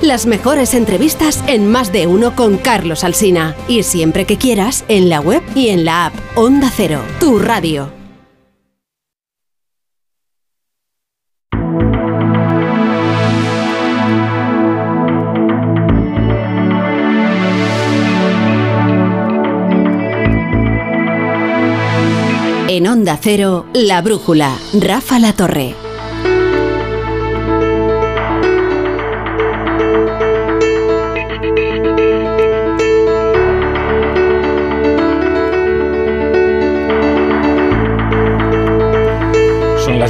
las mejores entrevistas en Más de uno con Carlos Alsina. Y siempre que quieras, en la web y en la app. Onda Cero, tu radio. En Onda Cero, La Brújula, Rafa La Torre.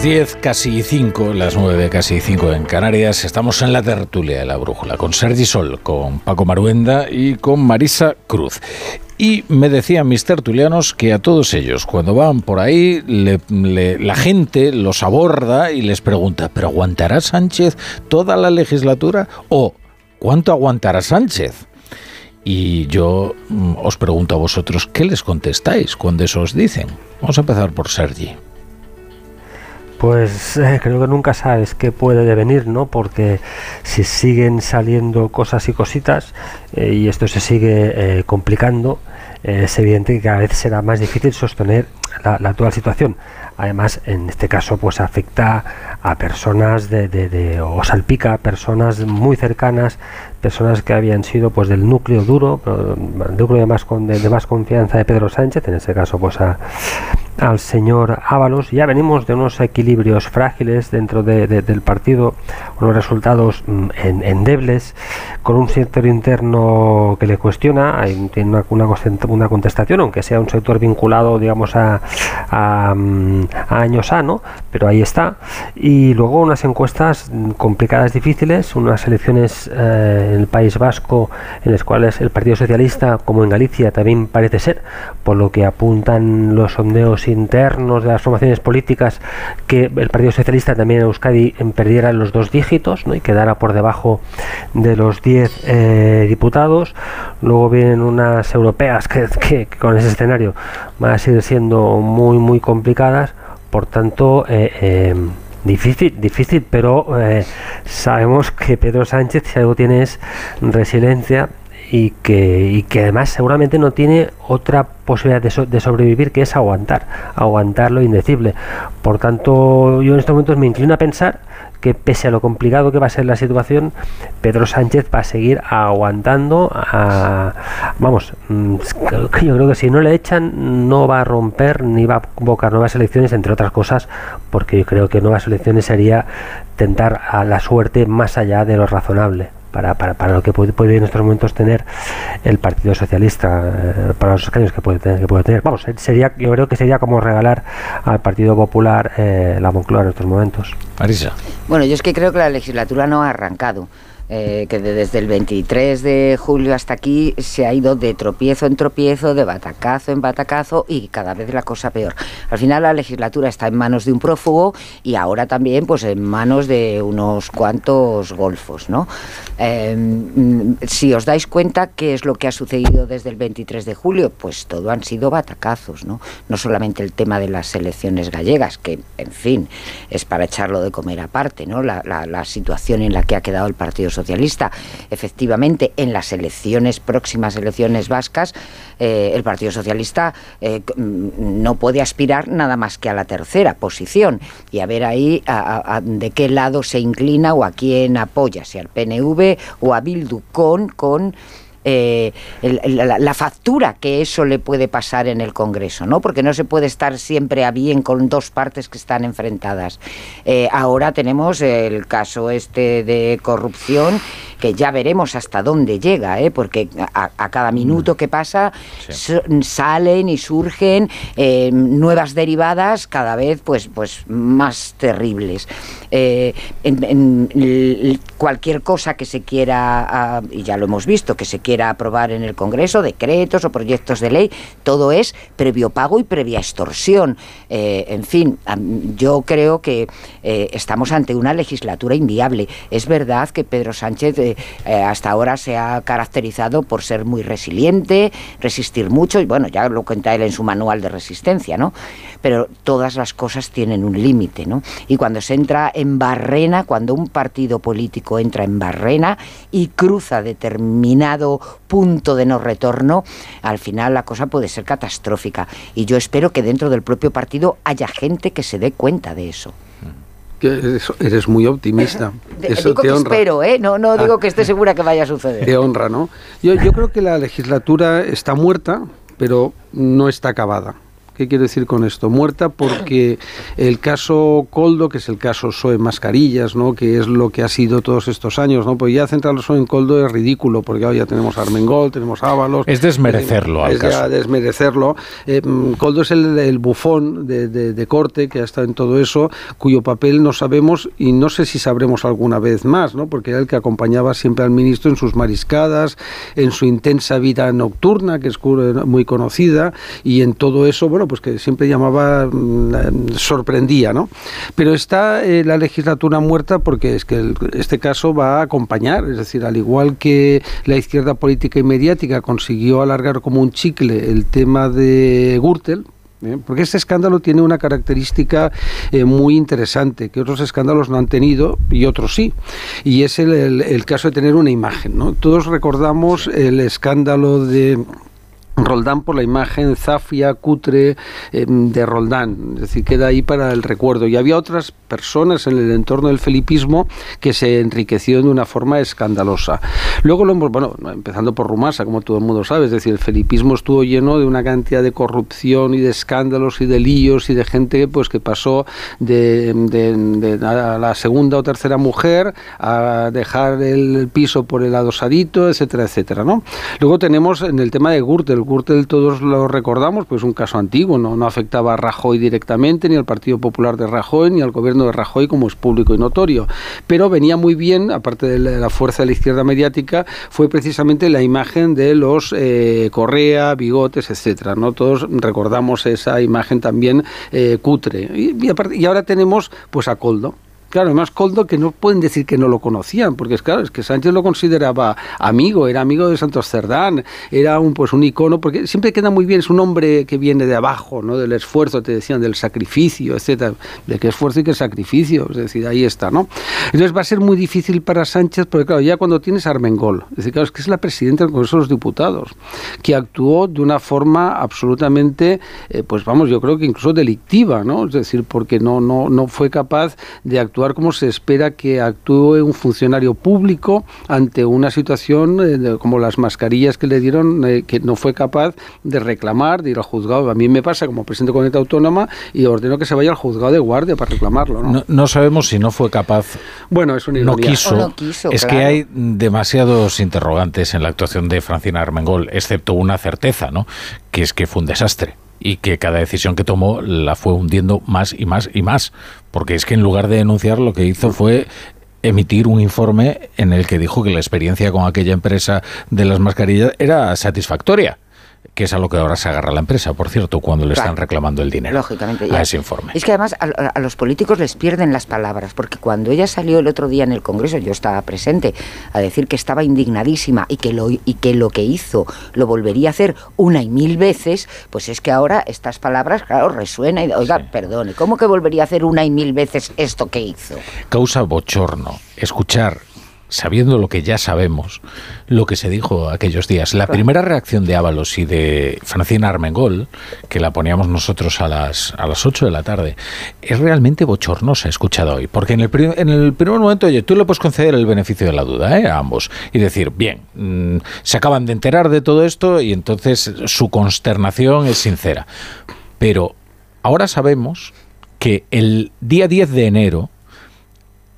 10, casi 5, las 9, casi 5 en Canarias. Estamos en la tertulia de la brújula con Sergi Sol, con Paco Maruenda y con Marisa Cruz. Y me decían mis tertulianos que a todos ellos, cuando van por ahí, la gente los aborda y les pregunta, ¿pero aguantará Sánchez toda la legislatura? ¿O cuánto aguantará Sánchez? Y yo mm, os pregunto a vosotros, ¿qué les contestáis cuando eso os dicen? Vamos a empezar por Sergi. Pues eh, creo que nunca sabes qué puede devenir, ¿no? Porque si siguen saliendo cosas y cositas eh, y esto se sigue eh, complicando, eh, es evidente que cada vez será más difícil sostener la, la actual situación. Además, en este caso, pues afecta a personas de, de- o salpica a personas muy cercanas, personas que habían sido pues del núcleo duro, el núcleo de más, con- de, más confianza de Pedro Sánchez, en este caso pues a, al señor Ábalos. Ya venimos de unos equilibrios frágiles dentro de- de- del partido, unos resultados mm, en- endebles, con un sector interno que le cuestiona, hay, tiene una, una, contestación, aunque sea un sector vinculado, digamos, a, a, mm, a años pero ahí está. Y luego unas encuestas mm, complicadas, difíciles, unas elecciones eh, en el País Vasco en las cuales el Partido Socialista, como en Galicia, también parece ser, por lo que apuntan los sondeos internos de las formaciones políticas, que el Partido Socialista también en Euskadi perdiera los dos dígitos ¿no? y quedara por debajo de los 10 eh, diputados. Luego vienen unas europeas que con ese escenario van a seguir siendo muy, muy complicadas. Por tanto, eh, eh, difícil, difícil, pero eh, sabemos que Pedro Sánchez, si algo tiene es resiliencia y que, y que además seguramente no tiene otra posibilidad de, so- de sobrevivir que es aguantar, aguantar lo indecible. Por tanto, yo en estos momentos me inclino a pensar que pese a lo complicado que va a ser la situación, Pedro Sánchez va a seguir aguantando. a- vamos, mm, yo creo que si no le echan, no va a romper ni va a convocar nuevas elecciones, entre otras cosas, porque yo creo que nuevas elecciones sería tentar a la suerte más allá de lo razonable. Para, para, para lo que puede, puede, en estos momentos tener el Partido Socialista, eh, para los escaños que puede tener. Que puede tener. Vamos, sería, yo creo que sería como regalar al Partido Popular eh, la Moncloa en estos momentos. Marisa. Bueno, yo es que creo que la legislatura no ha arrancado. Eh, que desde el 23 de julio hasta aquí se ha ido de tropiezo en tropiezo, de batacazo en batacazo y cada vez la cosa peor. Al final la legislatura está en manos de un prófugo y ahora también pues en manos de unos cuantos golfos, ¿no? Eh, si os dais cuenta qué es lo que ha sucedido desde el 23 de julio, pues todo han sido batacazos, ¿no? No solamente el tema de las elecciones gallegas, que en fin es para echarlo de comer aparte, ¿no? La, la situación en la que ha quedado el Partido Socialista. Efectivamente, en las elecciones, próximas elecciones vascas, eh, el Partido Socialista eh, no puede aspirar nada más que a la tercera posición y a ver ahí a, a, de qué lado se inclina o a quién apoya, si al PNV o a Bildu con... con eh, el, la, factura que eso le puede pasar en el Congreso, ¿no? Porque no se puede estar siempre a bien con dos partes que están enfrentadas. Eh, ahora tenemos el caso este de corrupción que ya veremos hasta dónde llega, ¿eh? porque a, a, cada minuto que pasa sí. salen y surgen eh, nuevas derivadas cada vez pues, pues más terribles. Eh, en, en, cualquier cosa que se quiera, uh, y ya lo hemos visto, que se quiera aprobar en el Congreso, decretos o proyectos de ley, todo es previo pago y previa extorsión. En fin, yo creo que estamos ante una legislatura inviable. Es verdad que Pedro Sánchez eh, hasta ahora se ha caracterizado por ser muy resiliente, resistir mucho, y bueno, ya lo cuenta él en su manual de resistencia, ¿no? Pero todas las cosas tienen un límite, ¿no? Y cuando se entra en barrena, cuando un partido político entra en barrena y cruza determinado punto de no retorno, al final la cosa puede ser catastrófica. Y yo espero que dentro del propio partido haya gente que se dé cuenta de eso. Eres muy optimista. Eso digo te honra. que espero, ¿eh? No, no digo ah. que esté segura que vaya a suceder. Te honra, ¿no? Yo, yo creo que la legislatura está muerta, pero no está acabada. ¿Qué quiero decir con esto? Muerta porque el caso Coldo, que es el caso SOE Mascarillas, ¿no? que es lo que ha sido todos estos años, ¿no? pues ya centrarlo en Coldo es ridículo, porque ahora ya tenemos Armengol, tenemos Ábalos. Es desmerecerlo eh, al es caso. Ya desmerecerlo. Eh, Coldo es el, el bufón de, de, de, corte que ha estado en todo eso, cuyo papel no sabemos y no sé si sabremos alguna vez más, ¿no? porque era el que acompañaba siempre al ministro en sus mariscadas, en su intensa vida nocturna, que es muy conocida, y en todo eso, bueno, pues que siempre llamaba, sorprendía, ¿no? Pero está eh, la legislatura muerta porque es que el, este caso va a acompañar, es decir, al igual que la izquierda política y mediática consiguió alargar como un chicle el tema de Gürtel, ¿eh? porque este escándalo tiene una característica eh, muy interesante que otros escándalos no han tenido y otros sí y es el, el, el caso de tener una imagen ¿no? todos recordamos el escándalo de Roldán por la imagen zafia, cutre eh, de Roldán, es decir, queda ahí para el recuerdo. Y había otras personas en el entorno del felipismo que se enriquecieron de una forma escandalosa. Luego lo bueno, empezando por Rumasa, como todo el mundo sabe, es decir, el felipismo estuvo lleno de una cantidad de corrupción y de escándalos y de líos y de gente pues que pasó de, de, de a la segunda o tercera mujer a dejar el piso por el adosadito, etcétera, etcétera, ¿no? Luego tenemos en el tema de Gürtel, Gürtel todos lo recordamos, pues un caso antiguo, no, no afectaba a Rajoy directamente, ni al Partido Popular de Rajoy, ni al gobierno de Rajoy, como es público y notorio. Pero venía muy bien, aparte de la fuerza de la izquierda mediática, fue precisamente la imagen de los eh, Correa, Bigotes, etcétera. ¿no? Todos recordamos esa imagen también eh, cutre. Y, y, ahora tenemos pues a Coldo. Claro, además Coldo que no pueden decir que no lo conocían, porque es claro, es que Sánchez lo consideraba amigo, era amigo de Santos Cerdán, era un pues un icono, porque siempre queda muy bien, es un hombre que viene de abajo, ¿no? Del esfuerzo, te decían, del sacrificio, etcétera. De qué esfuerzo y qué sacrificio, es decir, ahí está, ¿no? Entonces va a ser muy difícil para Sánchez, porque claro, ya cuando tienes a Armengol, es decir, claro, es que es la presidenta del Congreso de los Diputados, que actuó de una forma absolutamente, eh, pues vamos, yo creo que incluso delictiva, ¿no? Es decir, porque no, no, no fue capaz de actuar actuar como se espera que actúe un funcionario público ante una situación eh, como las mascarillas que le dieron, eh, que no fue capaz de reclamar, de ir al juzgado. A mí me pasa como presidente de comunidad autónoma y ordeno que se vaya al juzgado de guardia para reclamarlo. No, no, sabemos si no fue capaz. Bueno, es una no quiso. es que hay demasiados interrogantes en la actuación de Francina Armengol, excepto una certeza, ¿no? Que es que fue un desastre y que cada decisión que tomó la fue hundiendo más y más y más. Porque es que en lugar de denunciar lo que hizo fue emitir un informe en el que dijo que la experiencia con aquella empresa de las mascarillas era satisfactoria que es a lo que ahora se agarra la empresa, por cierto, cuando le están reclamando el dinero Lógicamente, a ese informe. Es que además a, los políticos les pierden las palabras, porque cuando ella salió el otro día en el Congreso, yo estaba presente, a decir que estaba indignadísima y que lo, y que, lo que hizo lo volvería a hacer una y mil veces, pues es que ahora estas palabras, claro, resuenan y, oiga, perdone, ¿cómo que volvería a hacer una y mil veces esto que hizo? Causa bochorno escuchar sabiendo lo que ya sabemos, lo que se dijo aquellos días. La primera reacción de Ábalos y de Francina Armengol, que la poníamos nosotros a las, a las 8 de la tarde, es realmente bochornosa escuchada hoy. Porque en el, en el primer momento, oye, tú le puedes conceder el beneficio de la duda ¿eh? a ambos y decir, bien, mm, se acaban de enterar de todo esto y entonces su consternación es sincera. Pero ahora sabemos que el día 10 de enero,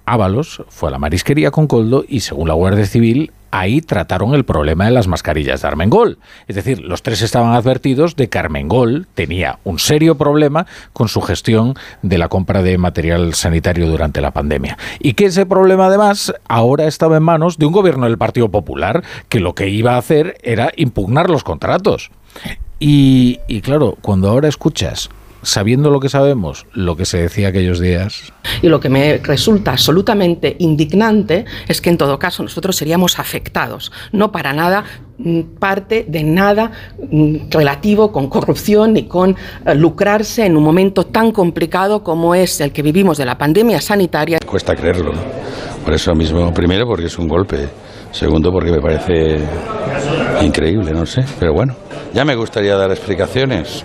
Ábalos fue a la marisquería con Coldo y según la Guardia Civil ahí trataron el problema de las mascarillas de Armengol. Es decir, los tres estaban advertidos de que Armengol tenía un serio problema con su gestión de la compra de material sanitario durante la pandemia. Y que ese problema además ahora estaba en manos de un gobierno del Partido Popular que lo que iba a hacer era impugnar los contratos. Y, y claro, cuando ahora escuchas sabiendo lo que sabemos, lo que se decía aquellos días. Y lo que me resulta absolutamente indignante es que en todo caso nosotros seríamos afectados, no para nada mm, parte de nada mm, relativo con corrupción ni con eh, lucrarse en un momento tan complicado como es el que vivimos de la pandemia sanitaria. Cuesta creerlo, ¿no? Por eso mismo, primero porque es un golpe, segundo porque me parece increíble, no sé, pero bueno, ya me gustaría dar explicaciones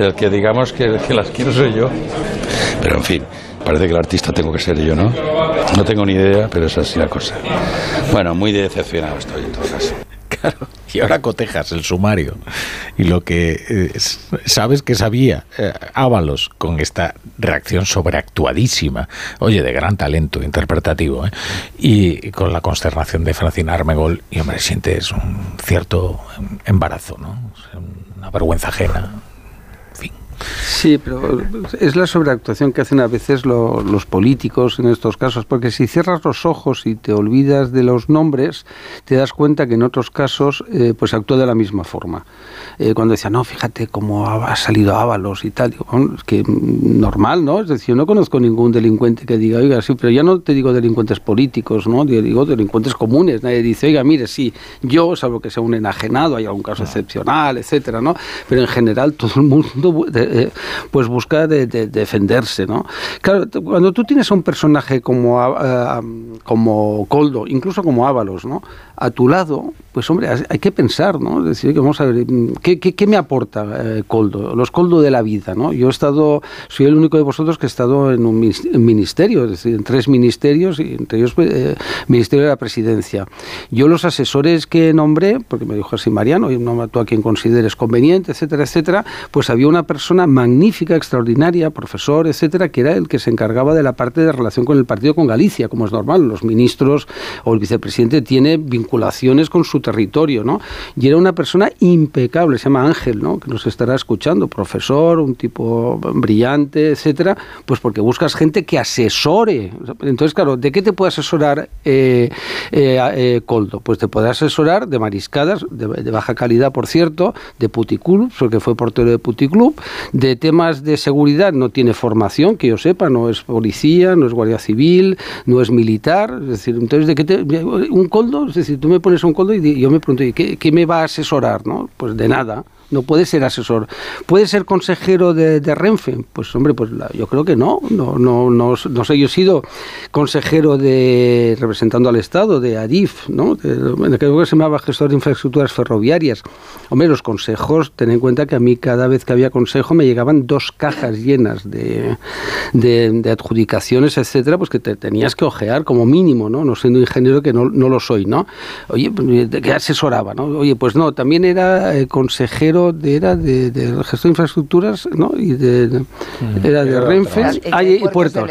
el que digamos que, que las quiero soy yo. Pero en fin, parece que el artista tengo que ser yo, ¿no? No tengo ni idea, pero es así la cosa. Bueno, muy decepcionado estoy en todo caso. Claro, y ahora cotejas el sumario y lo que eh, sabes que sabía eh, Ábalos con esta reacción sobreactuadísima, oye, de gran talento interpretativo, ¿eh? y con la consternación de Francina Armegol, y hombre, sientes un cierto embarazo, ¿no? Una vergüenza ajena. Sí, pero es la sobreactuación que hacen a veces los políticos en estos casos, porque si cierras los ojos y te olvidas de los nombres, te das cuenta que en otros casos eh, pues actúa de la misma forma. Eh, cuando decía, no, fíjate cómo ha, salido Ábalos y tal, digo, es que normal, ¿no? Es decir, yo no conozco ningún delincuente que diga, oiga, sí, pero ya no te digo delincuentes políticos, ¿no? Digo delincuentes comunes. Nadie dice, oiga, mire, sí, yo, salvo que sea un enajenado, hay algún caso excepcional, etcétera, ¿no? Pero en general todo el mundo eh, pues busca de, defenderse, ¿no? Claro, cuando tú tienes a un personaje como, como Coldo, incluso como Ábalos, ¿no? A tu lado, pues hombre, hay que pensar, ¿no? Es decir, que vamos a ver, ¿qué, qué, me aporta eh, Coldo? Los Coldo de la vida, ¿no? Yo he estado, soy el único de vosotros que he estado en un ministerio, es decir, en tres ministerios, y entre ellos el eh, Ministerio de la Presidencia. Yo los asesores que nombré, porque me dijo así Mariano, y no tú a quien consideres conveniente, etcétera, etcétera, pues había una persona magnífica, extraordinaria, profesor, etcétera, que era el que se encargaba de la parte de relación con el partido con Galicia, como es normal, los ministros o el vicepresidente tiene vinculaciones con su territorio, ¿no? Y era una persona impecable, se llama Ángel, ¿no? Que nos estará escuchando, profesor, un tipo brillante, etcétera, pues porque buscas gente que asesore. Entonces, claro, ¿de qué te puede asesorar eh, eh, eh, Coldo? Pues te puede asesorar de mariscadas, de, baja calidad, por cierto, de puticlub, porque fue portero de puticlub, de temas de seguridad no tiene formación, que yo sepa, no es policía, no es guardia civil, no es militar, es decir, entonces, ¿de qué te, un coldo? Es decir, tú me pones un coldo y yo me pregunto, ¿y qué, me va a asesorar? ¿no? Pues de nada. No puede ser asesor. ¿Puede ser consejero de, Renfe? Pues hombre, pues yo creo que no. No, no, no, no sé, yo he sido consejero de, representando al Estado, de ADIF, ¿no? creo que se llamaba gestor de infraestructuras ferroviarias. Hombre, los consejos, ten en cuenta que a mí cada vez que había consejo me llegaban dos cajas llenas de, de, adjudicaciones, etcétera, pues que te tenías que ojear como mínimo, ¿no? No siendo ingeniero que no, no lo soy, ¿no? Oye, pues, que asesoraba, ¿no? Oye, pues no, también era eh, consejero de, era de, de gestor de infraestructuras, ¿no? Y de, Mm. era de Renfe hay, y puertos.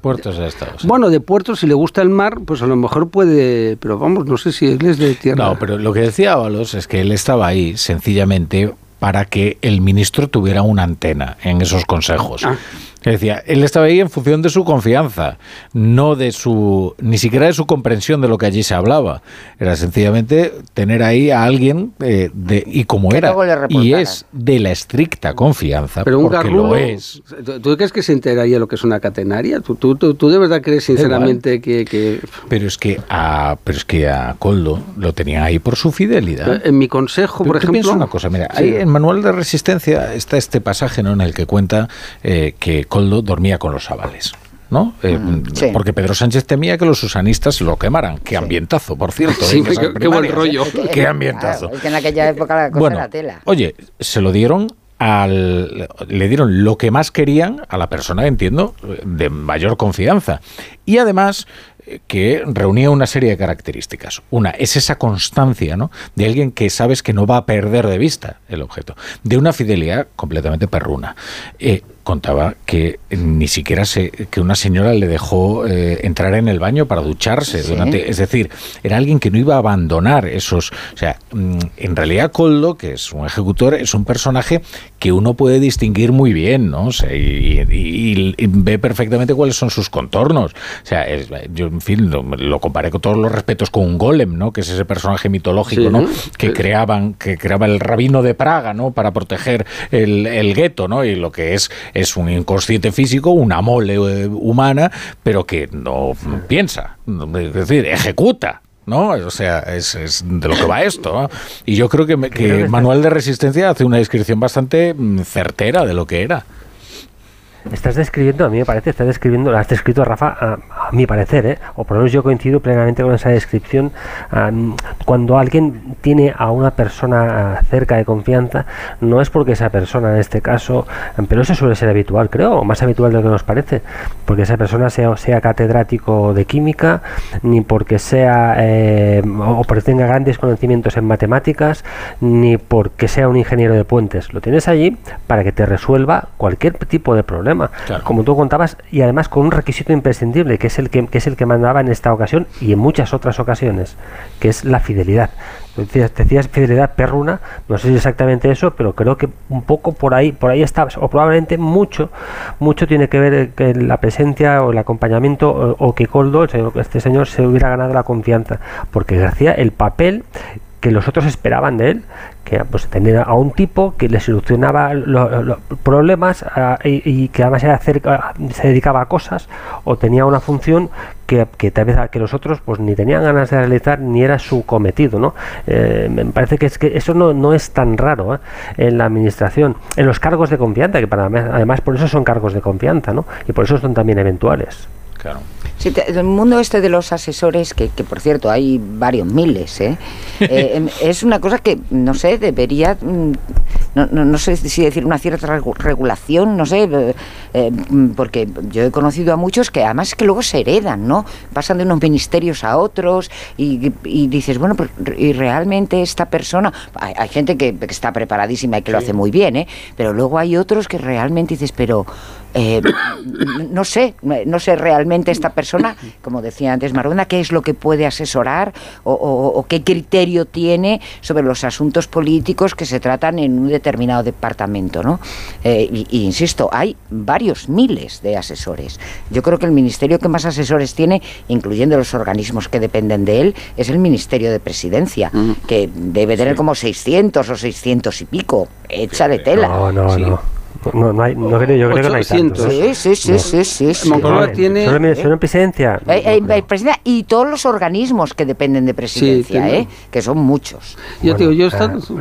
Puertos del Estado. sí. Bueno, de puertos, si le gusta el mar, pues a lo mejor puede, pero vamos, no sé si él es de tierra. No, pero lo que decía Ábalos es que él estaba ahí sencillamente para que el ministro tuviera una antena en esos consejos. Ah. Decía, él estaba ahí en función de su confianza, no de su, ni siquiera de su comprensión de lo que allí se hablaba. Era sencillamente tener ahí a alguien eh, de, y como Que era, y es de la estricta confianza, Pero un porque garrulo, lo es. ¿tú- ¿tú crees que se enteraría lo que es una catenaria? ¿Tú, tú, tú, tú de verdad crees sinceramente que, que- Pero es que a, pero es que a Coldo lo tenía ahí por su fidelidad. En mi consejo, por ejemplo... piensa una cosa, mira, Sí. ahí en Manual de Resistencia está este pasaje ¿no? en el que cuenta eh, que Coldo dormía con los avales. ¿no? Eh, sí. Porque Pedro Sánchez temía que los susanistas lo quemaran. Qué ambientazo, por cierto. Sí, esas qué- qué buen primarias, rollo. ¿eh? Qué ambientazo. Claro, es que en aquella época la cosa Bueno, era tela. oye, se lo dieron al le dieron lo que más querían a la persona entiendo de mayor confianza y además eh, que reunía una serie de características. Una es esa constancia, ¿no? De alguien que sabes que no va a perder de vista el objeto, de una fidelidad completamente perruna. Eh, contaba que ni siquiera se, que una señora le dejó eh, entrar en el baño para ducharse Sí. durante, es decir, era alguien que no iba a abandonar esos, o sea, mm, en realidad Coldo, que es un ejecutor, es un personaje que uno puede distinguir muy bien, ¿no? O sea, y, y- y ve perfectamente cuáles son sus contornos. O sea, es- yo en fin lo, lo comparé con todos los respetos con un golem, ¿no? Que es ese personaje mitológico, Sí. ¿no? Que creaban, que creaba el rabino de Praga, ¿no? Para proteger el, el gueto, ¿no? Y lo que es es un inconsciente físico, una mole eh, humana, pero que no piensa, es decir, ejecuta. ¿No? O sea, es, es de lo que va esto. ¿no? Y yo creo que, me- que Manual de Resistencia hace una descripción bastante mm, certera de lo que era. Estás describiendo, a mí me parece, estás describiendo, lo has descrito Rafa, a, a mi parecer, ¿eh? o por lo menos yo coincido plenamente con esa descripción. am, cuando alguien tiene a una persona ah, cerca de confianza, no es porque esa persona en este caso, am, pero eso suele ser habitual, creo, o más habitual de lo que nos parece, porque esa persona sea, sea catedrático de química, ni porque sea eh, o porque tenga grandes conocimientos en matemáticas, ni porque sea un ingeniero de puentes. Lo tienes allí para que te resuelva cualquier tipo de problema, como tú contabas, y además con un requisito imprescindible, que es el que, que es el que mandaba en esta ocasión y en muchas otras ocasiones, que es la fidelidad. Decías, decías fidelidad perruna, no sé si exactamente eso, pero creo que un poco por ahí, por ahí está, o probablemente mucho, mucho tiene que ver eh, que la presencia o el acompañamiento o, o que Coldo, este señor, se hubiera ganado la confianza, porque ejercía el papel que los otros esperaban de él, que pues tener a un tipo que le solucionaba lo- los problemas ah, y, y que además era cerca- se dedicaba a cosas o tenía una función que, que tal vez a- que los otros pues ni tenían ganas de realizar ni era su cometido, ¿no? Eh, me parece que es que eso no, no es tan raro ¿eh? en la administración, en los cargos de confianza, que para además por eso son cargos de confianza, ¿no? Y por eso son también eventuales. Claro. Sí, el mundo este de los asesores, que, que por cierto hay varios miles, ¿eh? Eh, em, es una cosa que, no sé, debería, mm, no, no, no sé si decir una cierta regu- regulación, no sé, eh, eh, porque yo he conocido a muchos que además es que luego se heredan, ¿no? Pasan de unos ministerios a otros y, y dices, bueno, pero, y realmente esta persona, hay, hay gente que, que está preparadísima y que lo hace muy bien, ¿eh? Pero luego hay otros que realmente dices, pero... eh, no sé, no sé realmente esta persona, como decía antes Maruna, qué es lo que puede asesorar o, o- o qué criterio tiene sobre los asuntos políticos que se tratan en un determinado departamento, ¿no? Eh, y, y insisto, hay varios miles de asesores. Yo creo que el ministerio que más asesores tiene, incluyendo los organismos que dependen de él, es el Ministerio de Presidencia, que debe tener como 600 o 600 y pico. Échale tela. No, no, no. No, no hay, no creo, yo creo que no hay tantos. ¿eh? Sí, sí, sí, No. sí, sí, sí. Moncloa tiene- Solo en- solo en presidencia. Eh, eh, eh, presidencia y todos los organismos que dependen de presidencia, tiene- ¿eh? que son muchos. Yo te digo, yo he Bueno, estado-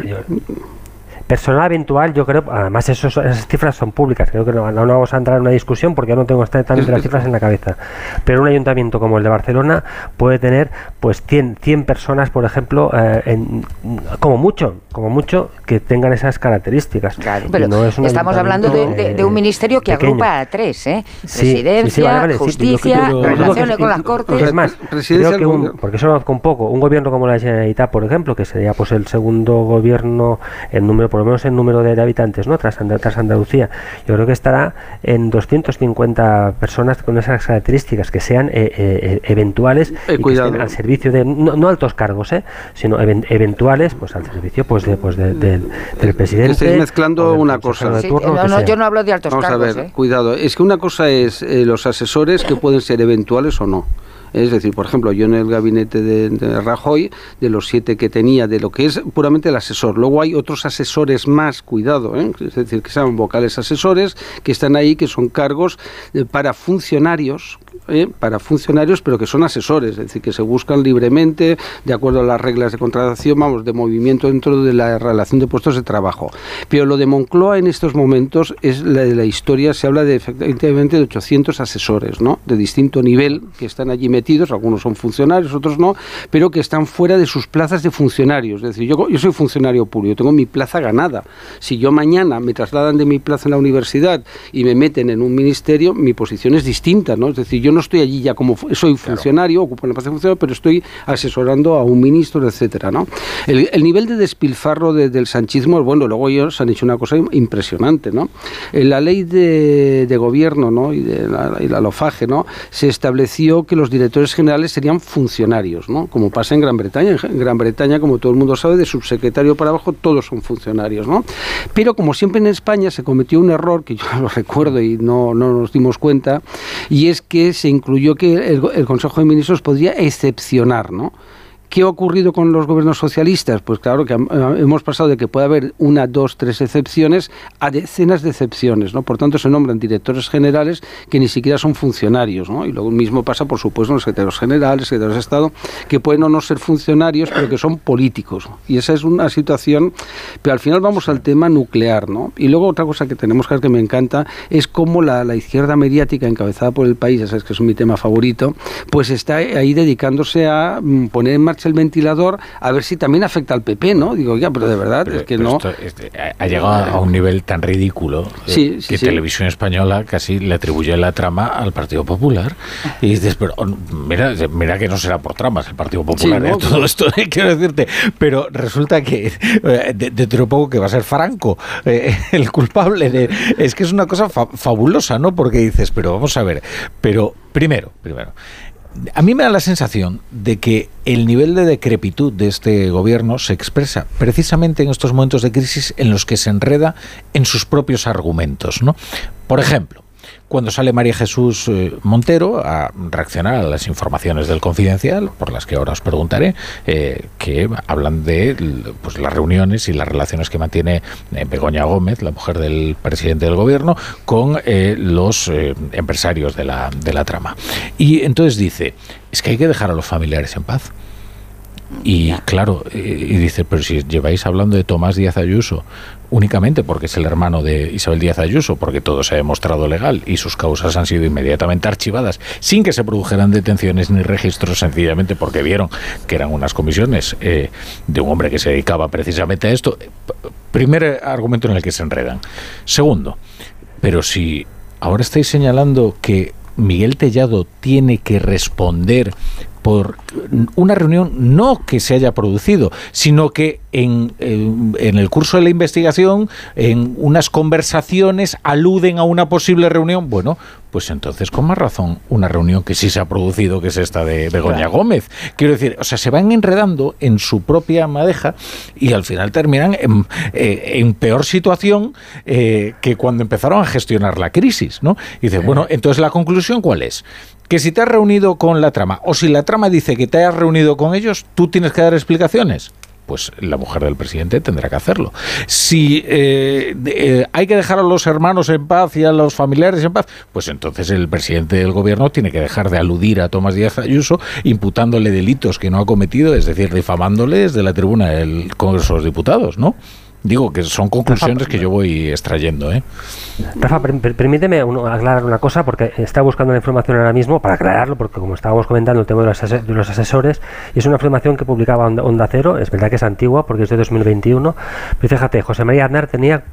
Personal eventual, yo creo, además esos, esas cifras son públicas, creo que no, no vamos a entrar en una discusión porque yo no tengo exactamente las cifras en la cabeza. Pero un ayuntamiento como el de Barcelona puede tener pues 100, 100 personas, por ejemplo, eh, en, como mucho, como mucho, que tengan esas características. Claro, pero estamos hablando de, de, un ministerio que pequeño. agrupa a tres, ¿eh? Sí, Presidencia, sí, sí, vale, vale, sí, justicia, relaciones con las cortes. Es más, creo que un, porque eso con poco, un gobierno como la Generalitat, por ejemplo, que sería pues el segundo gobierno en número, por lo menos en número de habitantes, ¿no? Tras, tras Andalucía, yo creo que estará en 250 personas con esas características que sean eh, eh, eventuales y que estén al servicio de no, no altos cargos, ¿eh? sino even- eventuales, pues al servicio pues de, pues de- del, del presidente. Estáis mezclando una cosa. de turno, no, yo no hablo de altos Vamos cargos, a ver, ¿eh? cuidado. Es que una cosa es eh, los asesores que pueden ser eventuales o no. Es decir, por ejemplo, yo en el gabinete de, Rajoy, de los siete que tenía, de lo que es puramente el asesor. Luego hay otros asesores más, cuidado, ¿eh? es decir, que sean vocales asesores, que están ahí, que son cargos eh, para funcionarios, ¿eh? para funcionarios, pero que son asesores, es decir, que se buscan libremente, de acuerdo a las reglas de contratación, vamos, de movimiento dentro de la relación de puestos de trabajo. Pero lo de Moncloa en estos momentos es la de la historia, se habla de efectivamente de 800 asesores, ¿no? De distinto nivel que están allí metidos, algunos son funcionarios, otros no, pero que están fuera de sus plazas de funcionarios. Es decir, yo, yo soy funcionario público, tengo mi plaza ganada. Si yo mañana me trasladan de mi plaza en la universidad y me meten en un ministerio, mi posición es distinta, ¿no? Es decir, yo no estoy allí ya como soy funcionario, ocupo la plaza de funcionario, pero estoy asesorando a un ministro, etcétera, ¿no? El, el nivel de despilfarro de- del sanchismo, bueno, luego ellos han hecho una cosa im- impresionante, ¿no? En la ley de, de gobierno, ¿no? Y, de la, y la LOFAGE, ¿no? Se estableció que los directores generales serían funcionarios, ¿no? Como pasa en Gran Bretaña. En Gran Bretaña, como todo el mundo sabe, de subsecretario para abajo todos son funcionarios, ¿no? Pero como siempre en España se cometió un error que yo lo recuerdo y no, no nos dimos cuenta, y es que se incluyó que el, Consejo de Ministros podría excepcionar, ¿no? ¿Qué ha ocurrido con los gobiernos socialistas? Pues claro que hemos pasado de que puede haber una, dos, tres excepciones a decenas de excepciones, ¿no? Por tanto, se nombran directores generales que ni siquiera son funcionarios, ¿no? Y lo mismo pasa, por supuesto, en los secretarios generales, secretarios de Estado, que pueden o no ser funcionarios, pero que son políticos. Y esa es una situación, pero al final vamos al tema nuclear, ¿no? Y luego otra cosa que tenemos que ver que me encanta es cómo la, la izquierda mediática encabezada por el país, ya sabes que es mi tema favorito, pues está ahí dedicándose a mm, poner en marcha el ventilador a ver si también afecta al PP, ¿no? Digo, ya, pero de verdad, es que no. esto, este, ha- llegado a un nivel tan ridículo eh, Sí, sí, que sí. Televisión Española casi le atribuye la trama al Partido Popular. Y dices, pero oh, mira, mira que no será por tramas el Partido Popular, Sí, ¿eh? ¿no? todo esto, eh, quiero decirte. Pero resulta que eh, de- dentro de poco que va a ser Franco eh, el culpable. De, es que es una cosa fa- fabulosa, ¿no? Porque dices, pero vamos a ver, pero primero, primero. A mí me da la sensación de que el nivel de decrepitud de este gobierno se expresa precisamente en estos momentos de crisis en los que se enreda en sus propios argumentos. ¿no? Por ejemplo, cuando sale María Jesús eh, Montero a reaccionar a las informaciones del Confidencial, por las que ahora os preguntaré, eh, que hablan de pues, las reuniones y las relaciones que mantiene eh, Begoña Gómez, la mujer del presidente del gobierno, con eh, los eh, empresarios de la, de la trama. Y entonces dice, es que hay que dejar a los familiares en paz. Y claro, y dice, pero si lleváis hablando de Tomás Díaz Ayuso únicamente porque es el hermano de Isabel Díaz Ayuso, porque todo se ha demostrado legal y sus causas han sido inmediatamente archivadas sin que se produjeran detenciones ni registros, sencillamente porque vieron que eran unas comisiones eh, de un hombre que se dedicaba precisamente a esto. Primer argumento en el que se enredan. Segundo, pero si ahora estáis señalando que Miguel Tellado tiene que responder por una reunión no que se haya producido, sino que en, en- en el curso de la investigación, en unas conversaciones, aluden a una posible reunión. Bueno, pues entonces con más razón una reunión que sí se ha producido, que es esta de Begoña Claro. Gómez. Quiero decir, o sea, se van enredando en su propia madeja y al final terminan en, eh, en peor situación eh, que cuando empezaron a gestionar la crisis, ¿no? Y dices, bueno, entonces la conclusión cuál es? Que si te has reunido con la trama o si la trama dice que te hayas reunido con ellos, tú tienes que dar explicaciones. Pues la mujer del presidente tendrá que hacerlo. Si eh, eh, hay que dejar a los hermanos en paz y a los familiares en paz, pues entonces el presidente del gobierno tiene que dejar de aludir a Tomás Díaz Ayuso imputándole delitos que no ha cometido, es decir, difamándole desde la tribuna del Congreso de los Diputados, ¿no? Digo que son conclusiones que yo voy extrayendo. ¿eh? Rafa, permíteme aclarar una cosa, porque está buscando la información ahora mismo para aclararlo, porque como estábamos comentando el tema de los, asesores, y es una información que publicaba Onda, Cero, es verdad que es antigua porque es de 2021, pero fíjate, José María Aznar tenía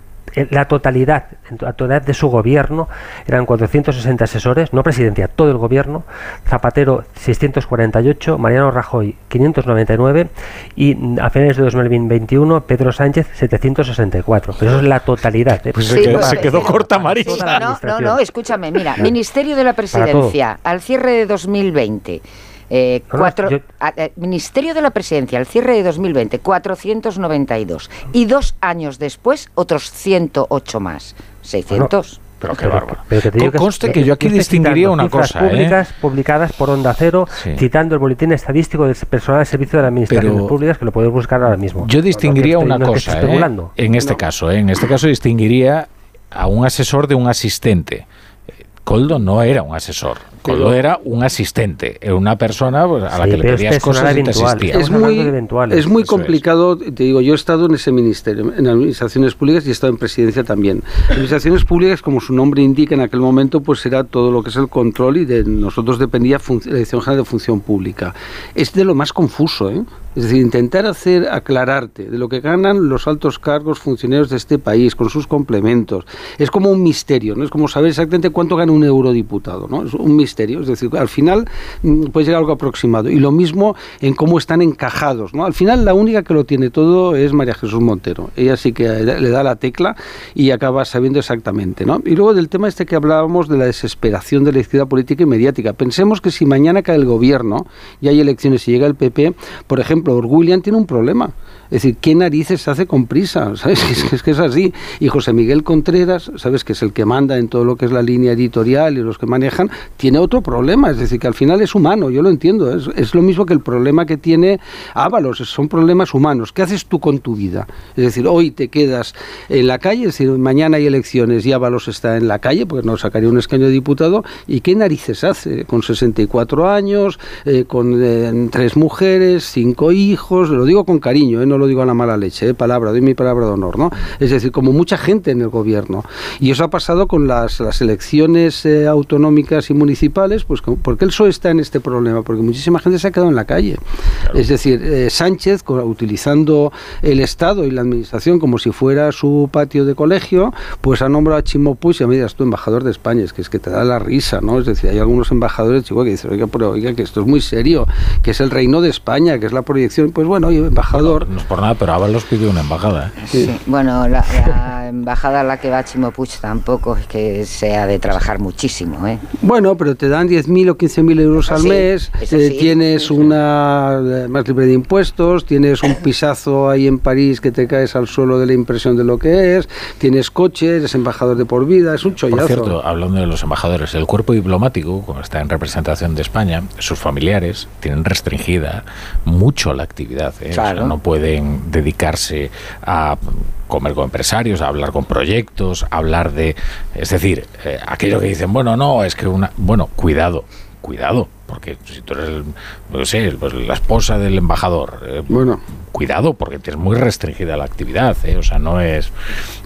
la totalidad, la totalidad de su gobierno eran 460 asesores, no presidencia, todo el gobierno, Zapatero 648, Mariano Rajoy 599 y a finales de 2021 Pedro Sánchez 764. Pero eso es la totalidad. ¿eh? Pues se, quedó, corta Marisa. No, no, no, escúchame, mira, Ministerio de la Presidencia, al cierre de 2020 eh, eh, Ministerio de la Presidencia, al cierre de 2020, 492. Y dos años después, otros 108 más. 600. pero qué bárbaro. que conste que, yo aquí distinguiría una cosa. ¿eh? Públicas publicadas por Onda Cero, citando el boletín estadístico del personal de servicio de las administraciones públicas, que lo puedes buscar ahora mismo. Yo distinguiría una cosa. En este caso, en este caso distinguiría a un asesor de un asistente. Coldo no era un asesor. Coldo era un asistente, era una persona pues, a la que le pedías cosas y te asistía. Es muy, es muy complicado, te digo, yo he estado en ese ministerio, en administraciones públicas y he estado en presidencia también. Administraciones públicas, como su nombre indica en aquel momento, pues era todo lo que es el control y de nosotros dependía la Dirección General de Función Pública. Es de lo más confuso, ¿eh? Es decir, intentar hacer aclararte de lo que ganan los altos cargos funcionarios de este país con sus complementos. Es como un misterio, ¿no? Es como saber exactamente cuánto gana un eurodiputado, ¿no? Es un misterio, es decir, al final mm, puede llegar algo aproximado. Y lo mismo en cómo están encajados, ¿no? Al final la única que lo tiene todo es María Jesús Montero. Ella sí que le da la tecla y acaba sabiendo exactamente, ¿no? Y luego del tema este que hablábamos de la desesperación de la izquierda política y mediática. Pensemos que si mañana cae el gobierno y hay elecciones y llega el PP, por ejemplo, ejemplo, William tiene un problema. Es decir, ¿qué narices hace con prisa? ¿Sabes? Es que, es así. Y José Miguel Contreras, ¿sabes? Que es el que manda en todo lo que es la línea editorial y los que manejan, tiene otro problema. Es decir, que al final es humano, yo lo entiendo. Es, lo mismo que el problema que tiene Ábalos, son problemas humanos. ¿Qué haces tú con tu vida? Es decir, hoy te quedas en la calle, es mañana hay elecciones y Ábalos está en la calle, porque no sacaría un escaño de diputado. ¿Y qué narices hace? Con 64 años, eh, con eh, tres mujeres, cinco hijos, lo digo con cariño, ¿eh? no lo digo a la mala leche, ¿eh? palabra, doy mi palabra de honor, ¿no? Es decir, como mucha gente en el gobierno. Y eso ha pasado con las, las elecciones eh, autonómicas y municipales, pues porque el PSOE está en este problema, porque muchísima gente se ha quedado en la calle. Es decir, eh, Sánchez, utilizando el Estado y la Administración como si fuera su patio de colegio, pues ha nombrado a Chimo Puig y a dices tú embajador de España, es que es que te da la risa, ¿no? Es decir, hay algunos embajadores, chico, que dicen, oiga, pero oiga, que esto es muy serio, que es el reino de España, que es la proyección, pues bueno, oye, embajador por nada, pero Ábalos pidió una embajada. ¿eh? Sí. Bueno, la, embajada a la que va Chimo Puig tampoco es que sea de trabajar muchísimo. ¿eh? Bueno, pero te dan 10.000 o 15.000 euros al mes, eh, tienes una eh, más libre de impuestos, tienes un pisazo ahí en París que te caes al suelo de la impresión de lo que es, tienes coche, eres embajador de por vida, es un chollazo. Por cierto, hablando de los embajadores, el cuerpo diplomático, como está en representación de España, sus familiares tienen restringida mucho la actividad. Claro. no pueden dedicarse a comer con empresarios, a hablar con proyectos, a hablar de, es decir, eh, aquello que dicen, bueno, no, es que una, bueno, cuidado, cuidado, porque si tú eres, no sé, pues la esposa del embajador, eh, bueno, cuidado, porque tienes muy restringida la actividad, eh, o sea, no es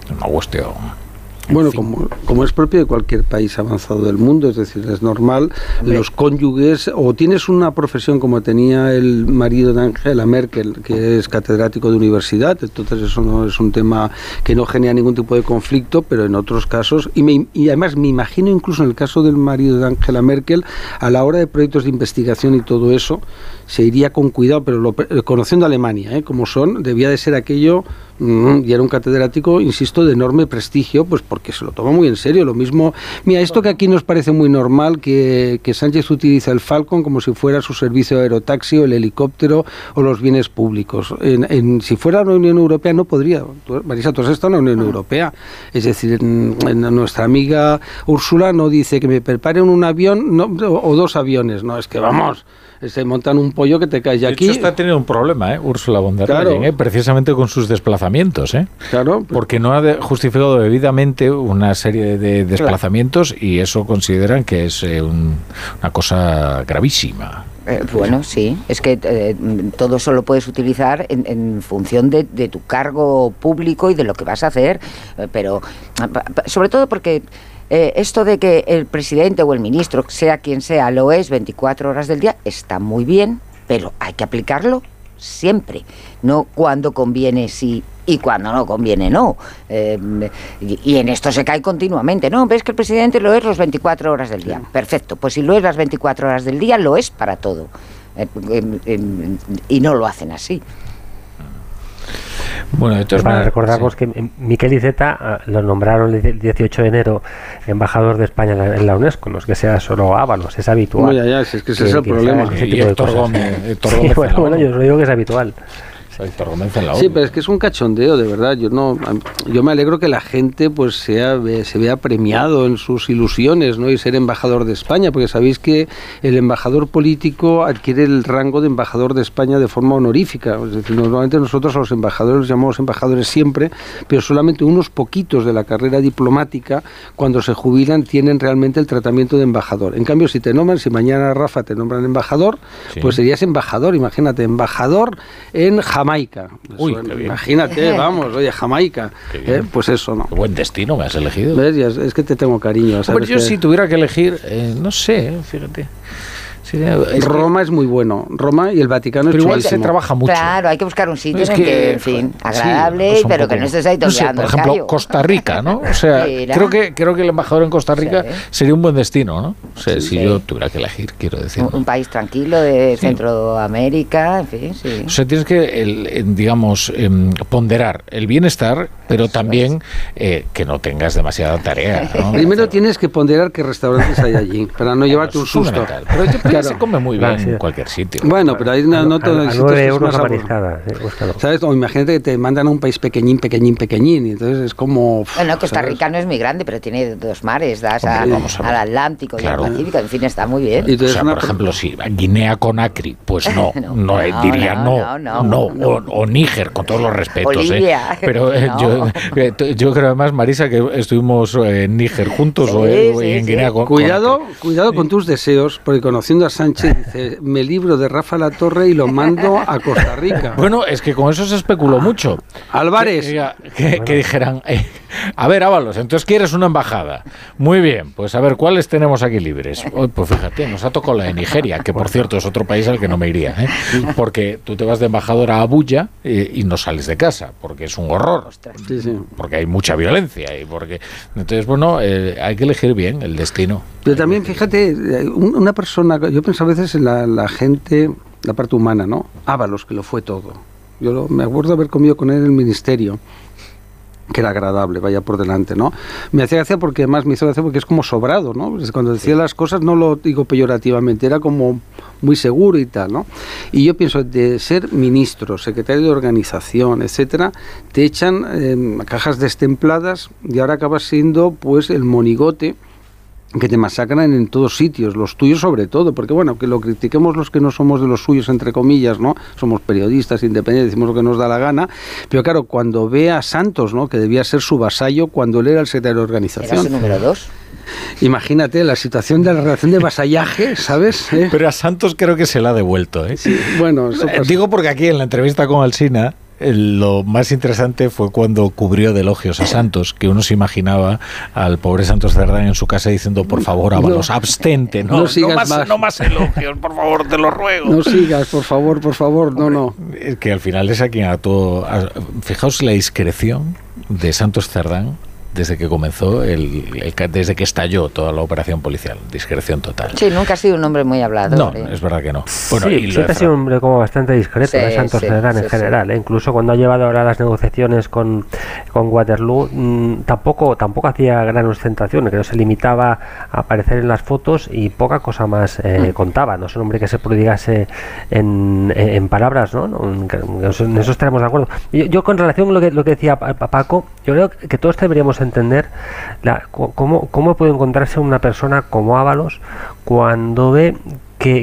una cuestión bueno, como, como, es propio de cualquier país avanzado del mundo, es decir, es normal, los cónyuges, o tienes una profesión como tenía el marido de Angela Merkel, que es catedrático de universidad, entonces eso no es un tema que no genera ningún tipo de conflicto, pero en otros casos, y, y además me imagino incluso en el caso del marido de Angela Merkel, a la hora de proyectos de investigación y todo eso, se iría con cuidado, pero lo, conociendo Alemania, ¿eh? como son, debía de ser aquello y era un catedrático, insisto, de enorme prestigio, pues porque se lo toma muy en serio. Lo mismo, mira, esto que aquí nos parece muy normal, que, que Sánchez utiliza el Falcon como si fuera su servicio de aerotaxi o el helicóptero o los bienes públicos. En, si fuera la Unión Europea no podría. Marisa, tú has estado en la Unión Europea. Es decir, nuestra amiga Úrsula no dice que me preparen un avión o dos aviones. No, es que vamos se montan un pollo que te cae de aquí. Hecho, está teniendo un problema, ¿eh? Úrsula von der Leyen, ¿eh? precisamente con sus desplazamientos, ¿eh? Claro. Porque no ha justificado debidamente una serie de desplazamientos y eso consideran que es eh, una cosa gravísima. Eh, bueno, sí, es que eh, todo eso lo puedes utilizar en, en función de, de tu cargo público y de lo que vas a hacer, eh, pero pa- sobre todo porque eh, esto de que el presidente o el ministro, sea quien sea, lo es 24 horas del día, está muy bien, pero hay que aplicarlo siempre, no cuando conviene sí y cuando no conviene no. Eh, y, y en esto se cae continuamente, ¿no? Ves que el presidente lo es los 24 horas del día. Perfecto, pues si lo es las 24 horas del día, lo es para todo. Eh, y no lo hacen así. Bueno, de todas Para maneras- recordaros que eh, Miquel Iceta ah, lo nombraron el 18 de enero embajador de España en la, en la UNESCO, no es que sea solo Ábalos, es habitual. Bueno, ya, ya, si es que ese es el problema. hagan ese Y tipo de Héctor cosas. Gómez- Héctor Sí, Gómez bueno, bueno, yo os lo digo que es habitual. En la Sí, pero es que es un cachondeo, de verdad. Yo no, yo me alegro que la gente pues sea, se vea premiado en sus ilusiones, ¿no? Y ser embajador de España, porque sabéis que el embajador político adquiere el rango de embajador de España de forma honorífica. Es decir, normalmente nosotros a los embajadores los llamamos embajadores siempre, pero solamente unos poquitos de la carrera diplomática, cuando se jubilan, tienen realmente el tratamiento de embajador. En cambio, si te nombran, si mañana Rafa te nombran embajador, Sí. pues serías embajador, imagínate, embajador en Jamaica. Uy, Eso, qué bien. Imagínate, vamos, oye, Jamaica. Eh, pues eso, ¿no? Qué buen destino me has elegido. Es, que te tengo cariño. Hombre, ¿sabes? yo que si tuviera que elegir, eh, no sé, fíjate. Es que- Roma es muy bueno. Roma y el Vaticano Pero es igual se trabaja mucho. Claro, hay que buscar un sitio Es en que, que, en fin, sí, agradable, pues un pero poco- que no estés ahí no sé, por el ejemplo. Costa Rica, ¿no? O sea, Mira. creo que creo que el embajador en Costa Rica Sí. sería un buen destino, ¿no? O sea, si Sí. yo tuviera que elegir, quiero decir. Un, un país tranquilo de Centroamérica, en fin, sí. O sea, tienes que, el- eh, digamos, em, ponderar el bienestar, pero también eh, que no tengas demasiada tarea. ¿no? Primero tienes que ponderar qué restaurantes hay allí, para no llevarte un susto. Pero yo Claro. se come muy bien en cualquier sitio. Bueno, pero ahí no, no a, a el sitio 9 es euros más la mariscada, eh, búscalo. ¿Sabes? O imagínate que te mandan a un país pequeñín, pequeñín, pequeñín, y entonces es como... Bueno, Costa ¿sabes? Rica no es muy grande, pero tiene dos mares, das Hombre, a al Atlántico Claro. y al Pacífico, en fin, está muy bien. Y O entonces sea, una por ejemplo, si Guinea con Acri, pues no, no, No, eh, no, diría no, no, no, no, no. O, o Níger, con todos los respetos. eh. Pero eh, no. yo, yo creo además, Marisa, que estuvimos en Níger juntos o, Sí, o sí, en sí. Guinea con Cuidado, con Acri. cuidado con tus deseos, porque conociendo Sánchez dice, me libro de Rafa La Torre y lo mando a Costa Rica. Bueno, es que con eso se especuló mucho. Álvarez. Que, que- que dijeran, eh, a ver, Ábalos, entonces quieres una embajada. Muy bien, pues a ver, ¿cuáles tenemos aquí libres? Oh, pues fíjate, nos ha tocado la de Nigeria, que por cierto es otro país al que no me iría, ¿eh? porque tú te vas de embajador a Abuya eh, y no sales de casa, porque es un horror, Sí, sí. porque hay mucha violencia y porque... Entonces, bueno, eh, hay que elegir bien el destino. Pero también, fíjate, un- una persona, yo pienso a veces en la, la gente, la parte humana, ¿no? Ábalos, que lo fue todo. Yo lo- me acuerdo haber comido con él en el ministerio, que era agradable, vaya por delante, ¿no? Me hacía gracia porque además me hizo gracia porque es como sobrado, ¿no? Cuando decía las cosas no lo digo peyorativamente, era como muy seguro y tal, ¿no? Y yo pienso, de ser ministro, secretario de organización, etcétera, te echan eh, cajas destempladas y ahora acabas siendo, pues, el monigote que te masacran en todos sitios, los tuyos sobre todo, porque bueno, que lo critiquemos los que no somos de los suyos, entre comillas, ¿no? Somos periodistas independientes, decimos lo que nos da la gana, pero claro, cuando ve a Santos, ¿no? Que debía ser su vasallo cuando él era el secretario de Era organización. su número dos. Imagínate la situación de la relación de vasallaje, ¿sabes? ¿Eh? Pero a Santos creo que se la ha devuelto, ¿eh? Bueno, eso Eh, pasa. Digo porque aquí en la entrevista con Alsina lo más interesante fue cuando cubrió de elogios a Santos, que uno se imaginaba al pobre Santos Cerdán en su casa diciendo, por favor, Ábalos, No. abstente, no, No sigas más, más. no más elogios, por favor, te lo ruego. No sigas, por favor, por favor, no, no. Es que al final es a quien actuó. Fijaos la discreción de Santos Cerdán desde que comenzó, el, el desde que estalló toda la operación policial. Discreción total. Sí, nunca ha sido un hombre muy hablado. No, es verdad que no. Bueno, sí, y siempre ha sido un hombre como bastante discreto, Sí, ¿eh? Santos sí, Cerdán en sí, general. ¿eh? Incluso cuando ha llevado ahora las negociaciones con, con Waterloo, mm, tampoco tampoco hacía gran ostentación, creo que se limitaba a aparecer en las fotos y poca cosa más eh, contaba. No es un hombre que se prodigase en, en- en palabras, ¿no? No, En en eso, en eso estaremos de acuerdo. Yo, yo con relación a lo que, lo que decía Pa- Pa- Paco, yo creo que todos deberíamos entender la, cómo, cómo puede encontrarse una persona como Ábalos cuando ve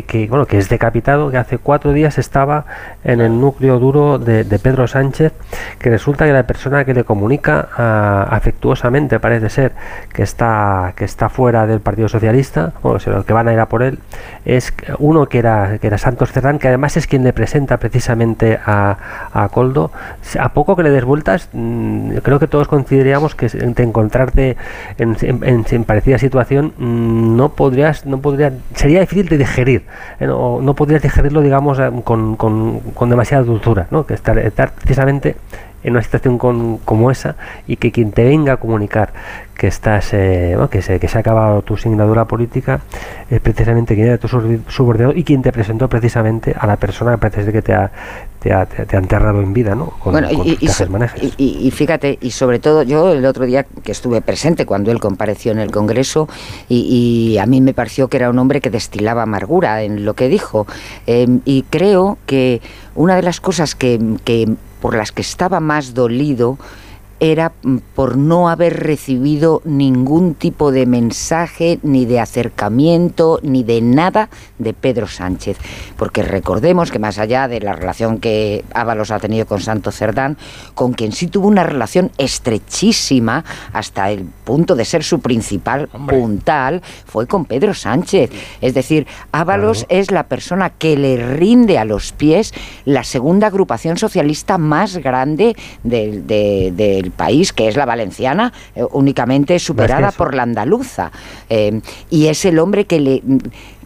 que, bueno, que es decapitado, que hace cuatro días estaba en el núcleo duro de, Pedro Sánchez, que resulta que la persona que le comunica ah, afectuosamente, parece ser, que está, que está fuera del Partido Socialista, o sea, que van a ir a por él, es uno que era, que era Santos Cerdán, que además es quien le presenta precisamente a, a Coldo. A poco que le des vueltas, mm, creo que todos consideraríamos que de encontrarte en, en- parecida situación mm, no podrías, no podría, sería difícil de digerir, eh, no, no podrías digerirlo, digamos, eh, con, con, con demasiada dulzura, ¿no? que estar, estar precisamente en una situación con- como esa y que quien te venga a comunicar que estás eh, bueno, que, se, que se ha acabado tu singladura política es precisamente quien era tu subor- subordinado y quien te presentó precisamente a la persona que parece que te ha, te ha, te ha- te ha enterrado en vida ¿no? con, Bueno, con y, tus y cajes so- manejes. y- y- y fíjate, y sobre todo yo el otro día que estuve presente cuando él compareció en el Congreso y, y a mí me pareció que era un hombre que destilaba amargura en lo que dijo Eh, y creo que una de las cosas que, que por las que estaba más dolido era mm, por no haber recibido ningún tipo de mensaje, ni de acercamiento, ni de nada de Pedro Sánchez. Porque recordemos que más allá de la relación que Ábalos ha tenido con Santo Cerdán, con quien sí tuvo una relación estrechísima hasta el punto de ser su principal puntal, fue con Pedro Sánchez. Es decir, Ábalos es la persona que le rinde a los pies la segunda agrupación socialista más grande del, de- del país, que es la valenciana, eh, únicamente superada por la andaluza. Eh, y es el hombre que le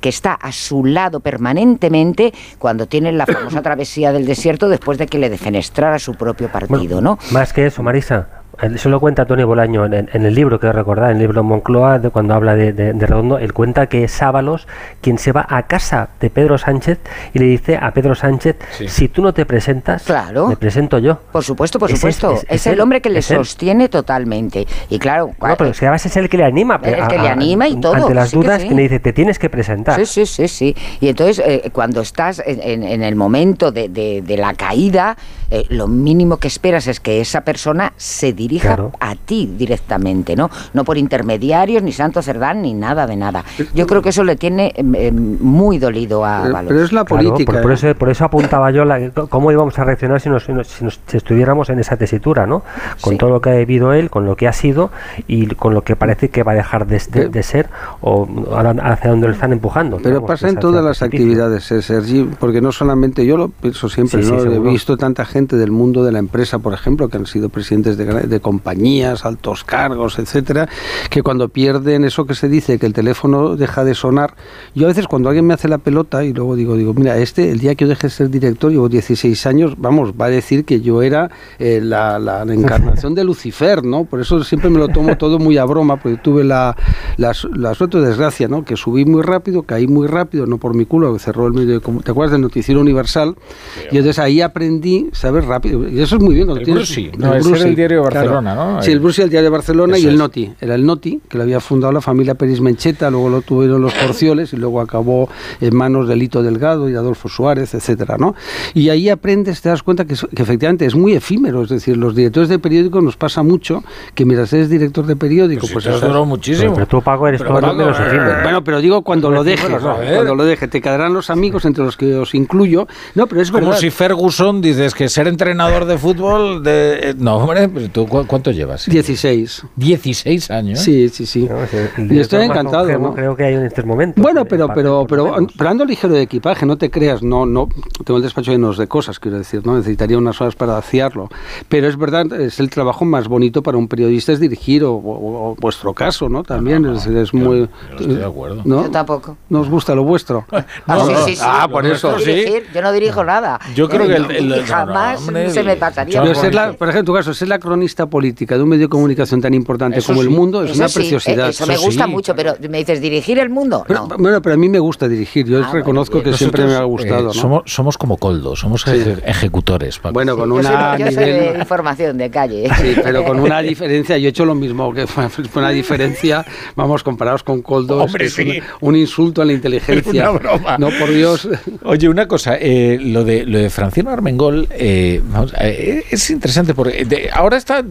que está a su lado permanentemente cuando tienen la famosa travesía del desierto después de que le defenestrara su propio partido, ¿no? Más que eso, Marisa, eso lo cuenta Tony Bolaño en, el libro que recordar, en el libro Moncloa, de cuando habla de, de- de Redondo, él cuenta que es Ábalos quien se va a casa de Pedro Sánchez y le dice a Pedro Sánchez, si tú no te presentas, Claro. me presento yo. Por supuesto, por Es- supuesto. es- Es, es el él, hombre que le él. sostiene totalmente. Y claro, No, pero es que además es el que le anima. El a- que le anima y todo, Ante las sí que dudas sí. que le dice, te tienes que presentar. Sí, sí, sí, sí. Y entonces, eh, cuando estás en, en- en el momento de, de- de la caída, eh, lo mínimo que esperas es que esa persona se dirija Claro. a ti directamente, ¿no? No por intermediarios, ni Santo Cerdán, ni nada de nada. Yo creo que eso le tiene eh, eh, muy dolido a Pero- Ábalos. pero es la Claro, política. por, por ¿eh? eso, por eso apuntaba yo la- cómo íbamos a reaccionar si, nos, si, nos- si nos- si estuviéramos en esa tesitura, ¿no? Con Sí. todo lo que ha vivido él, con lo que ha sido y con lo que parece que va a dejar de, de- de ser o ahora hacia donde lo están empujando. Pero digamos, pasa en todas las actividades, eh, Sergi, porque no solamente yo lo pienso siempre, Sí, sí, ¿no? He visto tanta gente del mundo de la empresa, por ejemplo, que han sido presidentes de, de compañías, altos cargos, etcétera, que cuando pierden eso que se dice, que el teléfono deja de sonar, yo a veces cuando alguien me hace la pelota y luego digo, digo, mira, este, el día que yo deje de ser director, llevo 16 años, vamos, va a decir que yo era eh, la, la- la encarnación de Lucifer, ¿no? Por eso siempre me lo tomo todo muy a broma, porque tuve la, la, su- la suerte o desgracia, ¿no? Que subí muy rápido, caí muy rápido, no por mi culo, que cerró el medio de ¿Te acuerdas del Noticiero Universal? Y entonces ahí aprendí, ¿sabes? Rápido. Y eso es muy bien. cuando El tienes- Brusi, no, era el diario de claro. Barcelona, ¿no? Sí, el Brusi, el diario de Barcelona y Eso el es. Noti. Era el Noti, que lo había fundado la familia Peris Mencheta, luego lo tuvieron los Porcioles y luego acabó en manos de Lito Delgado y Adolfo Suárez, etcétera, ¿no? Y ahí aprendes, te das cuenta que, es- que efectivamente es muy efímero, es decir, los directores de periódico nos pasa mucho que mientras eres director de periódico, Pues si pues te has durado muchísimo. Pero tú, Paco, eres Pero, todo Paco, menos eh, efímero. bueno, pero digo cuando lo dejes, cuando lo dejes, te quedarán los amigos entre los que os incluyo. No, pero es Como verdad. si Ferguson dices que ser entrenador de fútbol de eh, no hombre pero tú ¿cu- cuánto llevas 16. 16 años Sí, sí, sí. Y estoy encantado. Creo, ¿no? creo que hay en estos momentos. Bueno, pero, pero, pero, pero ando ligero de equipaje, no te creas, no, no, tengo el despacho lleno de cosas, quiero decir, no necesitaría unas horas para vaciarlo. Pero es verdad, es el trabajo más bonito para un periodista es dirigir, o, o- o vuestro caso, ¿no? También es, decir, es muy. estoy de acuerdo. ¿no? Yo tampoco. ¿No os gusta lo vuestro? Ah, sí, sí, sí. Ah, por eso. Dirigir, Yo no dirijo nada. Yo creo Eh, que el- el- y no, hombre, se me pasaría. Pero por ser la, por ejemplo, en tu caso, ser la cronista política de un medio de comunicación tan importante Eso como sí. el mundo es una sí, preciosidad. eh, Eso me gusta mucho, pero me dices dirigir el mundo. Pero, no. bueno, pero a mí me gusta dirigir, yo Ah, reconozco bueno, que siempre me ha gustado. eh, ¿no? somos somos como Coldo somos eje- ejecutores Paco. Bueno, con Yo soy, una yo soy de información de calle. Sí, pero con una diferencia, yo he hecho lo mismo, que fue, una diferencia, vamos, comparados con Coldo, Hombre, es un insulto a la inteligencia. Una broma. No, por Dios. Oye, una cosa, eh, lo de lo de Francino Armengol eh, eh, es interesante porque ahora está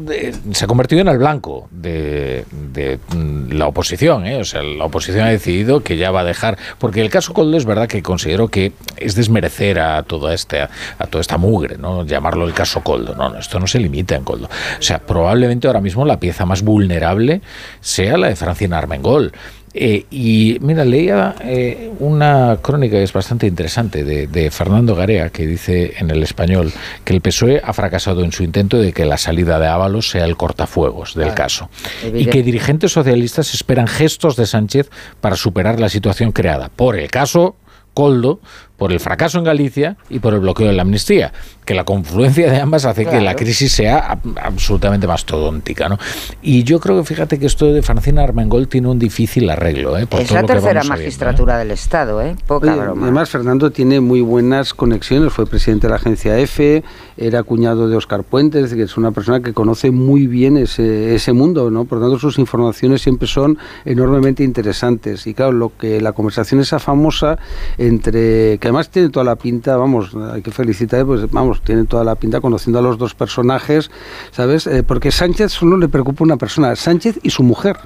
se ha convertido en el blanco de, de, mm, la oposición, eh, o sea, la oposición ha decidido que ya va a dejar, porque el caso Coldo es verdad que considero que es desmerecer a toda esta a toda esta mugre, no llamarlo el caso Coldo, no, no, esto no se limita en Coldo, o sea, probablemente ahora mismo la pieza más vulnerable sea la de Francina Armengol. Eh, y mira, leía eh, una crónica que es bastante interesante de, de Fernando Garea, que dice en el español que el PSOE ha fracasado en su intento de que la salida de Ábalos sea el cortafuegos del caso. Y que dirigentes socialistas esperan gestos de Sánchez para superar la situación creada por el caso Coldo, por el fracaso en Galicia y por el bloqueo de la amnistía. Que la confluencia de ambas hace que la crisis sea ab- absolutamente mastodóntica. ¿no? Y yo creo que fíjate que esto de Francina Armengol tiene un difícil arreglo. ¿eh? Por Es todo la lo que tercera ¿eh? magistratura del Estado, ¿eh? Poca Oye, broma. Además, Fernando tiene muy buenas conexiones. Fue presidente de la agencia EFE, era cuñado de Oscar Puente, es decir, que es una persona que conoce muy bien ese, ese mundo, ¿no? Por tanto, sus informaciones siempre son enormemente interesantes. Y claro, lo que la conversación esa famosa entre que además tiene toda la pinta, vamos, hay que felicitar, pues vamos, tiene toda la pinta conociendo a los dos personajes, ¿sabes? Eh, porque Sánchez solo le preocupa una persona, Sánchez y su mujer.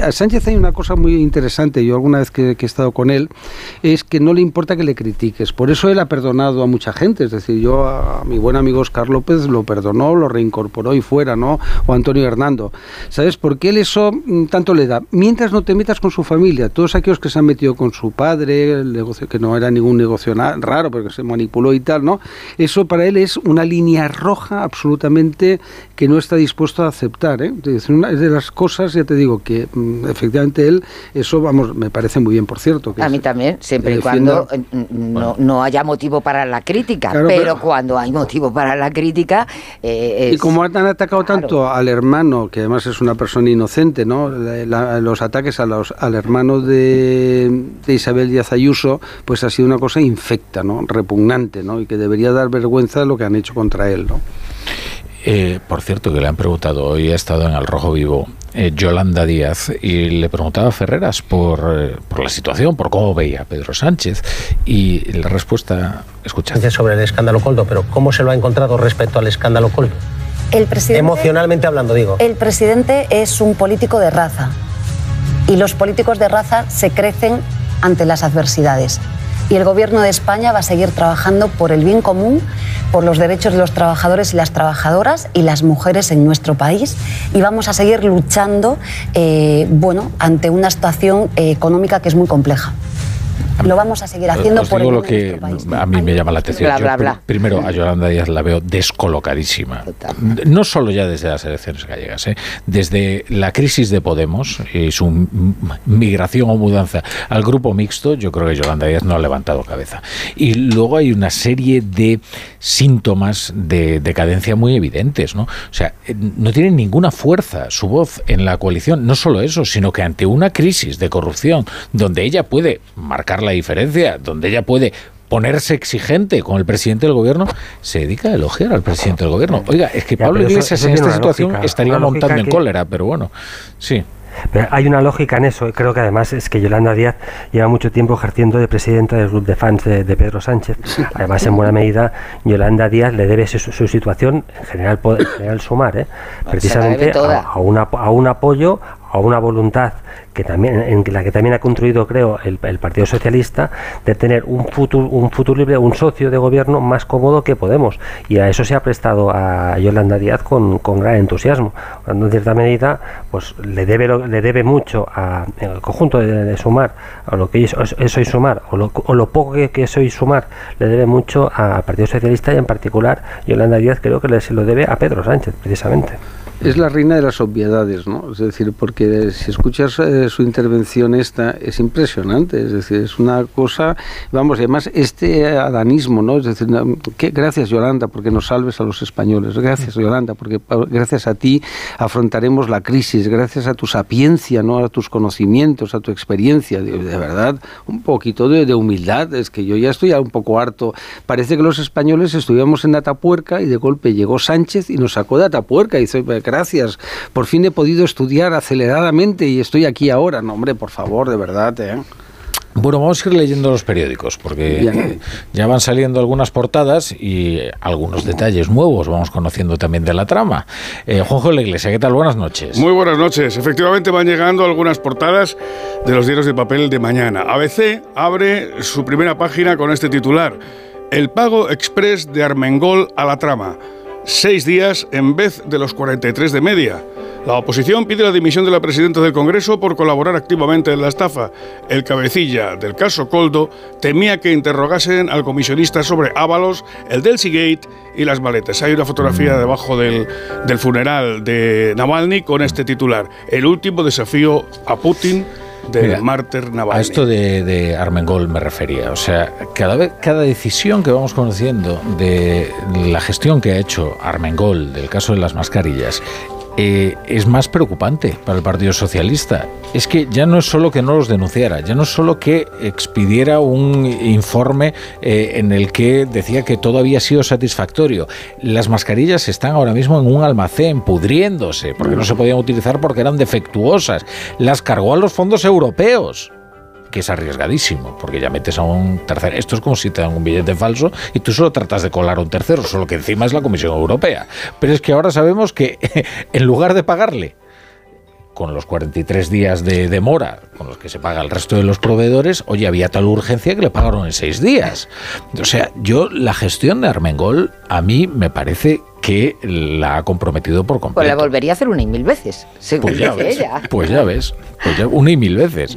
A Sánchez hay una cosa muy interesante, yo alguna vez que, he estado con él, es que no le importa que le critiques. Por eso él ha perdonado a mucha gente. Es decir, yo a mi buen amigo Oscar López lo perdonó, lo reincorporó y fuera, ¿no? O Antonio Hernando. ¿Sabes? Porque él eso mm, tanto le da. Mientras no te metas con su familia, todos aquellos que se han metido con su padre, el negocio que no era ningún negocio raro, porque se manipuló y tal, ¿no? Eso para él es una línea roja absolutamente que no está dispuesto a aceptar. ¿eh? Es de las cosas, ya te digo, que efectivamente él, eso, vamos, me parece muy bien, por cierto. Que A mí también, siempre y que cuando eh, no, no haya motivo para la crítica. Claro, pero, pero- cuando hay motivo para la crítica. eh, Y es- como han atacado tanto al hermano, que además es una persona inocente, ¿no? La- la- los ataques a los, al hermano de, de Isabel Díaz Ayuso, pues ha sido una cosa infecta, ¿no? Repugnante, ¿no? Y que debería dar vergüenza lo que han hecho contra él, ¿no? Eh, por cierto, que le han preguntado, hoy ha estado en el Rojo Vivo eh, Yolanda Díaz y le preguntaba a Ferreras por, eh, por la situación, por cómo veía a Pedro Sánchez y la respuesta, escuchad. sobre el escándalo Coldo, pero ¿cómo se lo ha encontrado respecto al escándalo Coldo? El presidente, Emocionalmente hablando, digo. el presidente es un político de raza y los políticos de raza se crecen ante las adversidades. Y el Gobierno de España va a seguir trabajando por el bien común, por los derechos de los trabajadores y las trabajadoras y las mujeres en nuestro país. Y vamos a seguir luchando eh, bueno, ante una situación eh, económica que es muy compleja. Lo vamos a seguir haciendo Os por el digo bien lo que país. a mí me llama la atención. Bla, bla. Primero, a Yolanda Díaz la veo descolocadísima. No solo ya desde las elecciones gallegas, ¿eh? desde la crisis de Podemos y su migración o mudanza al grupo mixto, yo creo que Yolanda Díaz no ha levantado cabeza. Y luego hay una serie de síntomas de decadencia muy evidentes. ¿no? O sea, eh, no tiene ninguna fuerza su voz en la coalición. No solo eso, sino que ante una crisis de corrupción donde ella puede marcar la diferencia, donde ella puede ponerse exigente con el presidente del gobierno, se dedica a elogiar al presidente del gobierno. Oiga, es que Ya, Pablo eso- Iglesias eso en esta una situación lógica, estaría una montando en cólera, pero bueno, sí. Pero Hay una lógica en eso, y creo que además es que Yolanda Díaz lleva mucho tiempo ejerciendo de presidenta del club de fans de, de Pedro Sánchez. Además, en buena medida, Yolanda Díaz le debe su, su situación, en general, en general sumar, ¿eh? precisamente a, a un apo- a un apoyo, a una voluntad que también en la que también ha construido, creo, el, el Partido Socialista de tener un futuro, un futuro libre, un socio de gobierno más cómodo que Podemos. Y a eso se ha prestado a Yolanda Díaz con, con gran entusiasmo. En cierta medida, pues le debe le debe mucho a conjunto de, de sumar, a lo que es, es hoy sumar, o lo, o lo poco que, es hoy sumar, le debe mucho al Partido Socialista y en particular Yolanda Díaz creo que se lo debe a Pedro Sánchez, precisamente. Es la reina de las obviedades, ¿no? Es decir, porque si escuchas eh, su intervención esta, es impresionante, es decir, es una cosa, vamos, además este adanismo, ¿no? Es decir, que- gracias Yolanda porque nos salves a los españoles, gracias Yolanda porque gracias a ti afrontaremos la crisis, gracias a tu sapiencia, ¿no? A tus conocimientos, a tu experiencia, de, de verdad, un poquito de, de humildad, es que yo ya estoy un poco harto, parece que los españoles estuvimos en Atapuerca y de golpe llegó Sánchez y nos sacó de Atapuerca, y dice, gracias. Por fin he podido estudiar aceleradamente y estoy aquí ahora. No, hombre, por favor, de verdad, ¿eh? Bueno, vamos a ir leyendo los periódicos porque ya van saliendo algunas portadas y algunos detalles nuevos vamos conociendo también de la trama. Eh, Juanjo de la Iglesia, ¿qué tal? Buenas noches. Muy buenas noches. Efectivamente van llegando algunas portadas de los diarios de papel de mañana. ABC abre su primera página con este titular. El pago express de Armengol a la trama. Seis días en vez de los 43 de media. La oposición pide la dimisión de la presidenta del Congreso por colaborar activamente en la estafa. El cabecilla del caso Coldo temía que interrogasen al comisionista sobre Ábalos, el del Seagate y las maletas. Hay una fotografía debajo del, del funeral de Navalny con este titular. El último desafío a Putin del Mira, mártir Navalny. A esto de, de Armengol me refería. O sea, cada vez, cada decisión que vamos conociendo de la gestión que ha hecho Armengol del caso de las mascarillas eh, es más preocupante para el Partido Socialista. Es que ya no es solo que no los denunciara, ya no es solo que expidiera un informe eh, en el que decía que todo había sido satisfactorio. Las mascarillas están ahora mismo en un almacén pudriéndose porque no se podían utilizar porque eran defectuosas. Las cargó a los fondos europeos que es arriesgadísimo, porque ya metes a un tercero. Esto es como si te dan un billete falso y tú solo tratas de colar a un tercero, solo que encima es la Comisión Europea. Pero es que ahora sabemos que en lugar de pagarle con los 43 días de demora con los que se paga el resto de los proveedores, oye, había tal urgencia que le pagaron en seis días. O sea, yo la gestión de Armengol a mí me parece que la ha comprometido por completo. Pues la volvería a hacer una y mil veces, según Pues ya dice ves, ella. pues ya ves, pues ya una y mil veces.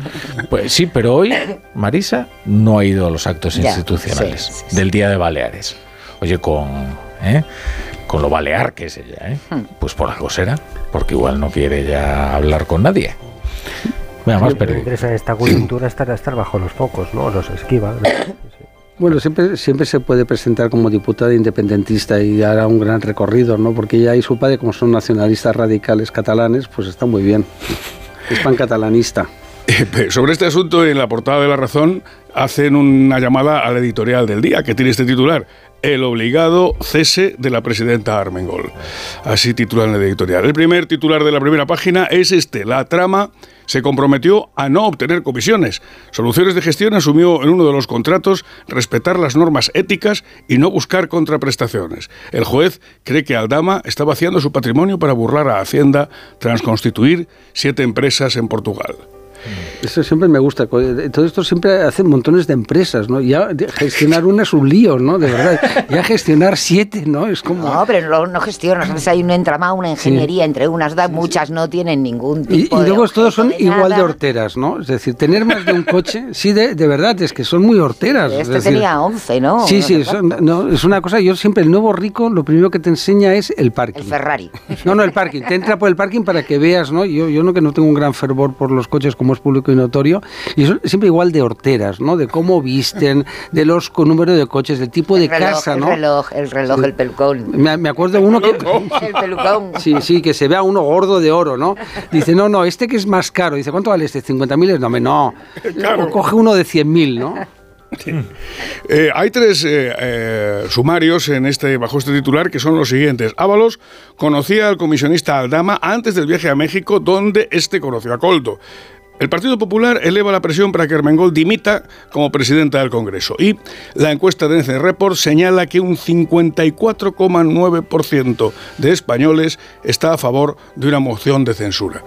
Pues sí, pero hoy Marisa no ha ido a los actos Ya, institucionales sí, sí, del Día de Baleares. Oye, con, ¿eh? con lo balear que es ella, ¿eh? Hmm. pues por algo será, porque igual no quiere ya hablar con nadie. Venga, más periódicos. interesa esta coyuntura estar, estar bajo los focos, ¿no? Los esquiva. Bueno, siempre, siempre se puede presentar como diputada independentista y hará un gran recorrido, ¿no? Porque ella y su padre, como son nacionalistas radicales catalanes, pues está muy bien. Es pancatalanista. Eh, Sobre este asunto, en la portada de La Razón, hacen una llamada al editorial del día, que tiene este titular. El obligado cese de la presidenta Armengol. Así titulan el editorial. El primer titular de la primera página es este. La trama se comprometió a no obtener comisiones. Soluciones de Gestión asumió en uno de los contratos respetar las normas éticas y no buscar contraprestaciones. El juez cree que Aldama está vaciando su patrimonio para burlar a Hacienda tras constituir siete empresas en Portugal. Eso siempre me gusta. co- Todo esto siempre hace montones de empresas, ¿no? Ya gestionar una es un lío, ¿no? De verdad. Ya gestionar siete, ¿no? Es como... No, pero no, no gestionas. Entonces hay un entramado, una ingeniería entre unas, da- muchas no tienen ningún Y, tipo y luego de todos son igual de horteras, ¿no? Es decir, tener más de un coche, sí, de, de verdad, es que son muy horteras. es Este decir, tenía 11, ¿no? Sí, sí, son- no, es una cosa, yo siempre, el nuevo rico, lo primero que te enseña es el parking. El Ferrari. No, no, el parking. Te entra por el parking para que veas, ¿no? Yo, yo no que no tengo un gran fervor por los coches como es público y notorio. Y son siempre igual de horteras, ¿no? De cómo visten, de los con número de coches, del tipo de el reloj, casa, el ¿no? reloj, el reloj, el pelucón. Me, me acuerdo de uno que... El pelucón. Sí, sí, que se vea uno gordo de oro, ¿no? Dice, no, no, este que es más caro. Dice, ¿cuánto vale este? ¿50.000? No, hombre, no. O coge uno de 100.000, ¿no? Eh, hay tres eh, eh, sumarios en este, bajo este titular que son los siguientes. Ábalos conocía al comisionista Aldama antes del viaje a México, donde este conoció a Coldo. El Partido Popular eleva la presión para que Armengol dimita como presidenta del Congreso. Y la encuesta de NC Report señala que un 54,9% de españoles está a favor de una moción de censura.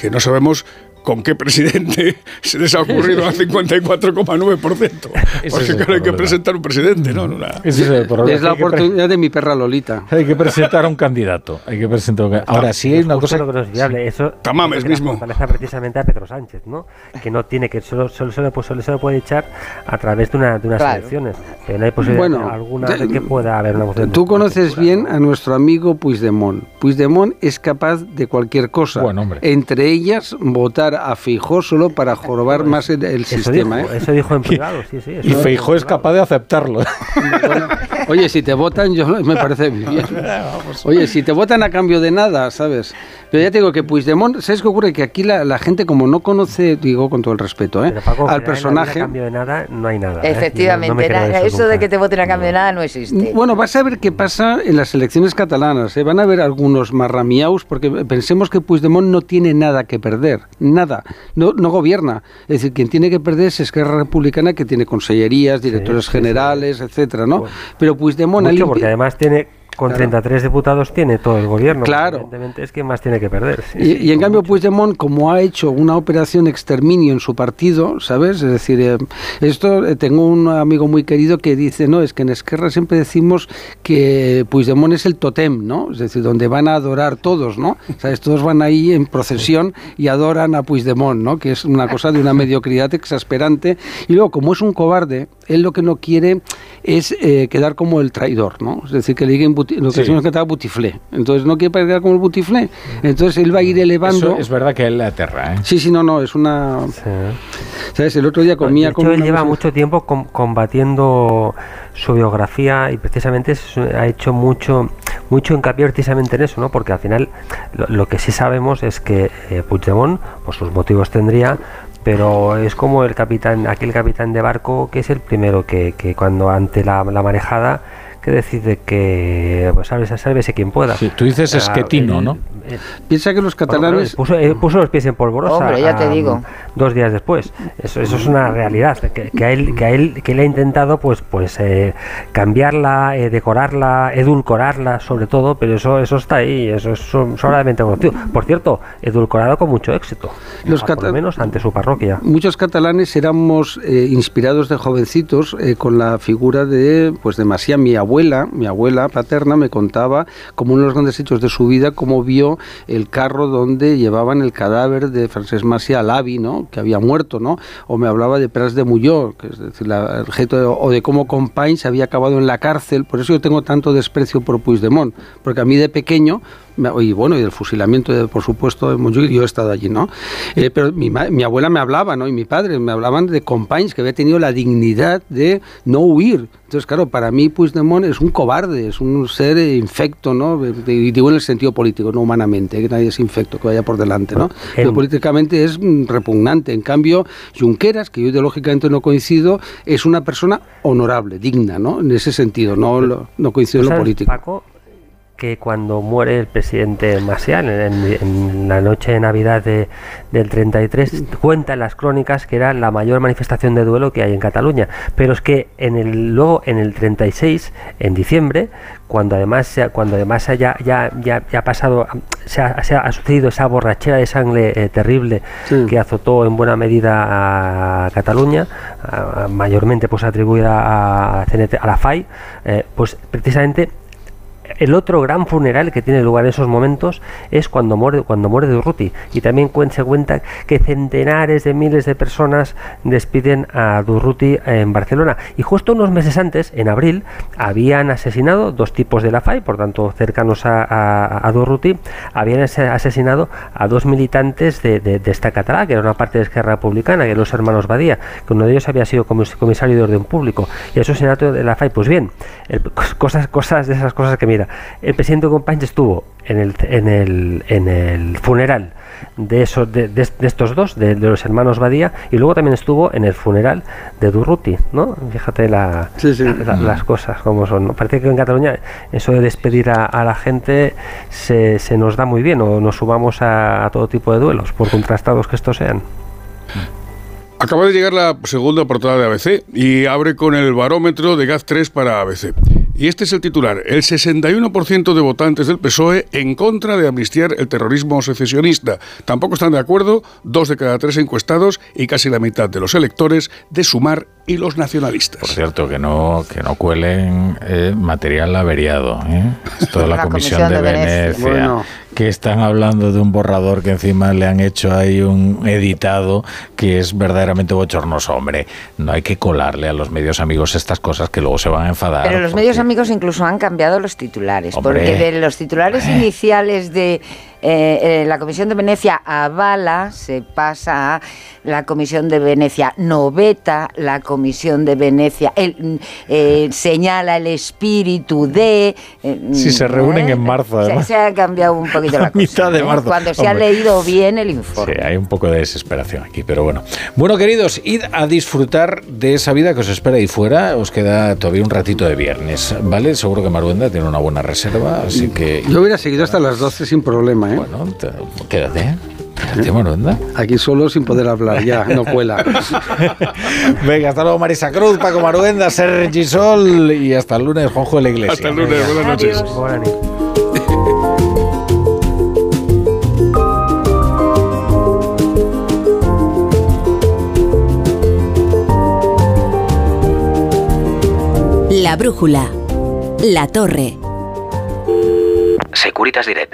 Que no sabemos con qué presidente se les ha ocurrido al 54,9%. Ese es Porque claro, hay que presentar un presidente, ¿no? no una- Ese es el problema. Es la oportunidad de mi perra Lolita. Hay que presentar a un candidato. Hay que presentar un Ahora sí hay una cosa. lo que no es viable. Eso Tamames mismo. fortaleza precisamente a Pedro Sánchez, ¿no? Que no tiene que solo solo, solo, pues, solo se lo puede echar a través de, una, de unas Claro. elecciones. Pero no hay posibilidad Bueno, alguna de- que pueda haber una de- Tú conoces bien a nuestro amigo Puigdemont. Puigdemont es capaz de cualquier cosa. Buen hombre. Entre ellas, votar para a Feijó solo para jorobar más el, el Eso sistema. dijo, ¿eh? eso dijo en privado, sí, sí. eso Y Feijó es capaz de aceptarlo. Oye, si te votan, yo me parece bien. Oye, si te votan a cambio de nada, ¿sabes? Pero ya te digo que Puigdemont, ¿sabes qué ocurre? Que aquí la, la gente, como no conoce, digo con todo el respeto, ¿eh? Pero, Paco, al personaje. A cambio de nada no hay nada. ¿eh? Efectivamente, No- no eso, de que te voten a cambio de nada no existe. Bueno, vas a ver qué pasa en las elecciones catalanas. ¿eh? Van a haber algunos marramiaus porque pensemos que Puigdemont no tiene nada que perder. Nada. No, no gobierna. Es decir, quien tiene que perder es Esquerra Republicana que tiene consellerías, directores sí, sí. generales, etcétera, ¿no? Pero Puigdemont... Mucho, porque además tiene, con Claro. 33 diputados tiene todo el gobierno. Claro. Evidentemente es que más tiene que perder. sí, Y, sí, y en cambio mucho. Puigdemont, como ha hecho una operación exterminio en su partido, ¿sabes? Es decir, eh, esto eh, tengo un amigo muy querido que dice, no, es que en Esquerra siempre decimos que Puigdemont es el totem, ¿no? Es decir, donde van a adorar todos, ¿no? ¿Sabes? Todos van ahí en procesión y adoran a Puigdemont, ¿no? Que es una cosa de una mediocridad exasperante. Y luego, como es un cobarde, él lo que no quiere es eh, quedar como el traidor, ¿no? Es decir, que le digan buti- lo que Sí. decimos que estaba butiflé. Entonces no quiere quedar como el butiflé. Entonces él va a ir elevando. Eso es verdad que él le aterra, ¿eh? Sí, sí, no, no, es una... ¿Sabes? El otro día comía con él lleva cosa- mucho tiempo com- combatiendo su biografía y precisamente ha hecho mucho mucho hincapié precisamente en eso, ¿no? Porque al final lo, lo que sí sabemos es que eh, Puigdemont, por sus motivos tendría, pero es como el capitán, aquel capitán de barco que es el primero que, que cuando ante la, la marejada que decide que pues sálvese, sálvese quien pueda. Sí, tú dices Ah, esquetino, ¿no? Piensa que los bueno, catalanes... puso, eh, puso los pies en polvorosa. Hombre, ya te digo. Dos días después. Eso, eso es una realidad. Que, que a él, que a él, que él ha intentado, pues, pues eh, cambiarla, eh, decorarla, edulcorarla, sobre todo. Pero eso, eso está ahí. Eso es sobradamente conocido. Por cierto, edulcorado con mucho éxito. Los por lo menos ante su parroquia. Muchos catalanes éramos eh, inspirados de jovencitos eh, con la figura de, pues, de Masía. Mi mi abuela paterna me contaba como uno de los grandes hechos de su vida, cómo vio el carro donde llevaban el cadáver de Francesc Masía al Avi, ¿no? Que había muerto, ¿no? O me hablaba de Pras de Mulló, que es decir, la- el gesto de- o de cómo Companys se había acabado en la cárcel. Por eso yo tengo tanto desprecio por Puigdemont, porque a mí de pequeño y bueno, y del fusilamiento, de, por supuesto, de Montjuic, yo he estado allí, ¿no? Eh, pero mi, mi abuela me hablaba, ¿no? Y mi padre me hablaban de Companys, que había tenido la dignidad de no huir. Entonces, claro, para mí Puigdemont es un cobarde, es un ser infecto, ¿no? Y digo en el sentido político, no humanamente, que nadie es infecto, que vaya por delante, ¿no? Pero políticamente es mm, repugnante. En cambio, Junqueras, que yo ideológicamente no coincido, es una persona honorable, digna, ¿no? En ese sentido, no, no coincido en lo ¿Sabes, político. Paco, que cuando muere el presidente Macián en, la noche de Navidad de- del 33, cuenta en las crónicas que era la mayor manifestación de duelo que hay en Cataluña. Pero es que en el, luego en el 36, en diciembre, cuando además cuando además ya, ya, ya, ya ha pasado, se ha, se ha sucedido esa borrachera de sangre eh, terrible que azotó en buena medida a Cataluña, a- mayormente pues atribuida a, CNT, a la FAI, eh, pues precisamente el otro gran funeral que tiene lugar en esos momentos es cuando muere cuando muere Durruti. Y también se cuenta que centenares de miles de personas despiden a Durruti en Barcelona. Y justo unos meses antes en abril habían asesinado dos tipos de la FAI por tanto cercanos a, a, Durruti habían ase- asesinado a dos militantes de, de, de esta catalá que era una parte de Esquerra Republicana que eran los hermanos Badía que uno de ellos había sido comis- comisario de orden público. Y el asesinato de la FAI pues bien cosas cosas de esas cosas que mira el presidente Companys estuvo en el, en el, en el funeral de esos de, de- de estos dos, de, de los hermanos Badía, y luego también estuvo en el funeral de Durruti, ¿no? Fíjate la, la- las cosas como son. ¿no? Parece que en Cataluña eso de despedir a, a la gente se, se nos da muy bien, o nos sumamos a, a todo tipo de duelos, por contrastados que estos sean. Acaba de llegar la segunda portada de ABC y abre con el barómetro de GAZ3 para ABC. Y este es el titular. El 61% de votantes del PSOE en contra de amnistiar el terrorismo secesionista. Tampoco están de acuerdo dos de cada tres encuestados y casi la mitad de los electores de Sumar y los nacionalistas. Por cierto, que no, que no cuelen eh, material averiado. ¿eh? Esto de la, La Comisión, Comisión de, de Venecia. Venecia, Bueno. que están hablando de un borrador que encima le han hecho ahí un editado que es verdaderamente bochornoso. Hombre, no hay que colarle a los medios amigos estas cosas que luego se van a enfadar. Pero los porque- medios amigos incluso han cambiado los titulares, Hombre. porque de los titulares iniciales de eh, eh, la Comisión de Venecia avala, se pasa a la Comisión de Venecia noveta, la Comisión de Venecia el, eh, señala el espíritu de... eh, Si se reúnen ¿eh? en marzo, Se, además. se ha cambiado un poquito la cosa. mitad de ¿eh? marzo. Cuando se ha leído bien el informe. Sí, hay un poco de desesperación aquí, pero bueno. Bueno, queridos, id a disfrutar de esa vida que os espera ahí fuera. Os queda todavía un ratito de viernes, ¿vale? Seguro que Maruenda tiene una buena reserva, así que... Yo hubiera seguido hasta las 12 sin problema, ¿eh? Bueno, quédate. Quédate, Maruenda. Aquí solo sin poder hablar, ya, no cuela. Venga, hasta luego Marisa Cruz, Paco Maruenda, Sergi Sol y hasta el lunes, Juanjo de la Iglesia. Hasta el lunes, buenas noches. La brújula. La torre. Securitas Direct,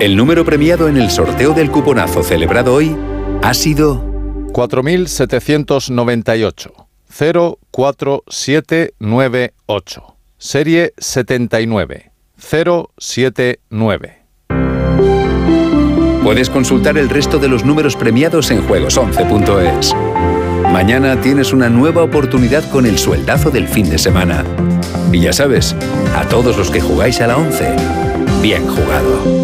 El número premiado en el sorteo del cuponazo celebrado hoy ha sido 4798 04798 Serie 79 079 Puedes consultar el resto de los números premiados en juegos11.es. Mañana tienes una nueva oportunidad con el sueldazo del fin de semana. Y ya sabes, a todos los que jugáis a la 11, bien jugado.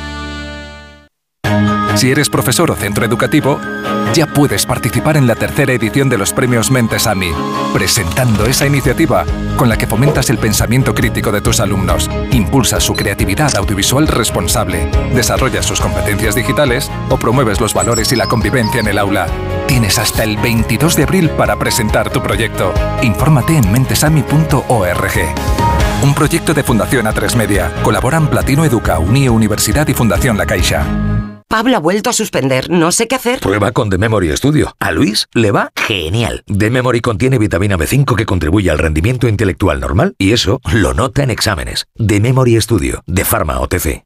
Si eres profesor o centro educativo, ya puedes participar en la tercera edición de los premios Mentes AMI, presentando esa iniciativa con la que fomentas el pensamiento crítico de tus alumnos, impulsas su creatividad audiovisual responsable, desarrollas sus competencias digitales o promueves los valores y la convivencia en el aula. Tienes hasta el 22 de abril para presentar tu proyecto. Infórmate en mentesami.org. Un proyecto de Fundación A3 Media. Colaboran Platino Educa, Unie Universidad y Fundación La Caixa. Pablo ha vuelto a suspender. No sé qué hacer. Prueba con The Memory Studio. A Luis le va genial. The Memory contiene vitamina B5 que contribuye al rendimiento intelectual normal y eso lo nota en exámenes. The Memory Studio, de Pharma OTC.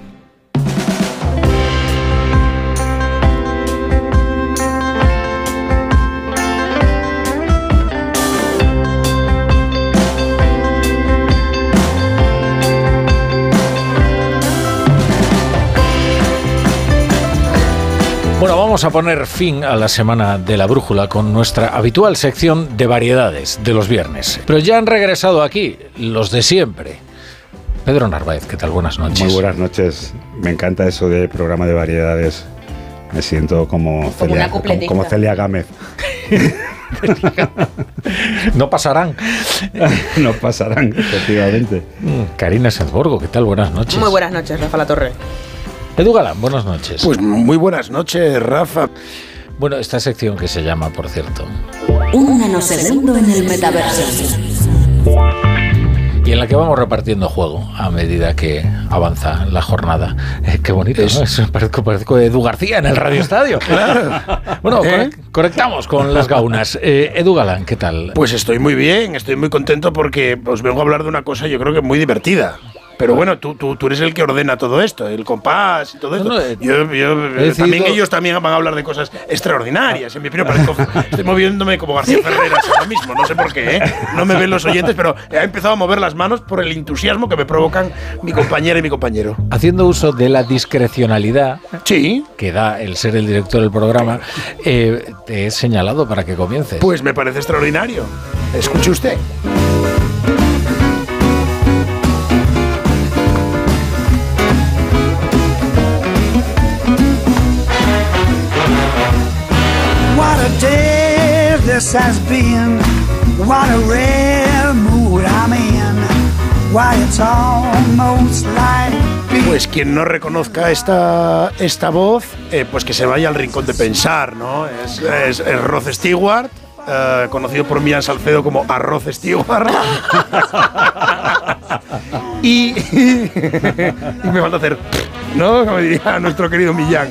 Vamos a poner fin a la semana de la brújula con nuestra habitual sección de variedades de los viernes. Pero ya han regresado aquí los de siempre. Pedro Narváez, ¿qué tal? Buenas noches. Muy buenas noches. Me encanta eso de programa de variedades. Me siento como Celia, una como, como Celia Gámez. no pasarán. no pasarán, efectivamente. Karina Sanzborgo, ¿qué tal? Buenas noches. Muy buenas noches, Rafa La Torre. Edu Galán, buenas noches. Pues muy buenas noches, Rafa. Bueno, esta sección que se llama, por cierto, Un nanosegundo en el metaverso. y en la que vamos repartiendo juego a medida que avanza la jornada. Eh, qué bonito, ¿no? Es- parezco, parezco Edu García en el Radio Estadio. Bueno, ¿Eh? conec- conectamos con las gaunas. Eh, Edu Galán, ¿qué tal? Pues estoy muy bien, estoy muy contento porque os vengo a hablar de una cosa yo creo que muy divertida. Pero bueno, tú, tú, tú eres el que ordena todo esto, el compás y todo esto. No, no, eh, yo, yo- decidido- también ellos también van a hablar de cosas extraordinarias. En mi opinión, parezco- estoy moviéndome como García Ferreras ahora mismo. No sé por qué, ¿eh? no me ven los oyentes, pero he empezado a mover las manos por el entusiasmo que me provocan mi compañera y mi compañero. Haciendo uso de la discrecionalidad sí. que da el ser el director del programa, eh, te he señalado para que comiences. Pues me parece extraordinario. Escuche usted. A Pues quien no reconozca esta, esta voz, eh, pues que se vaya al rincón de pensar, ¿no? Es, es, Rod Stewart, eh, conocido por Millán Salcedo como Arroz Stewart. y, y me falta hacer, ¿no? Como diría nuestro querido Millán.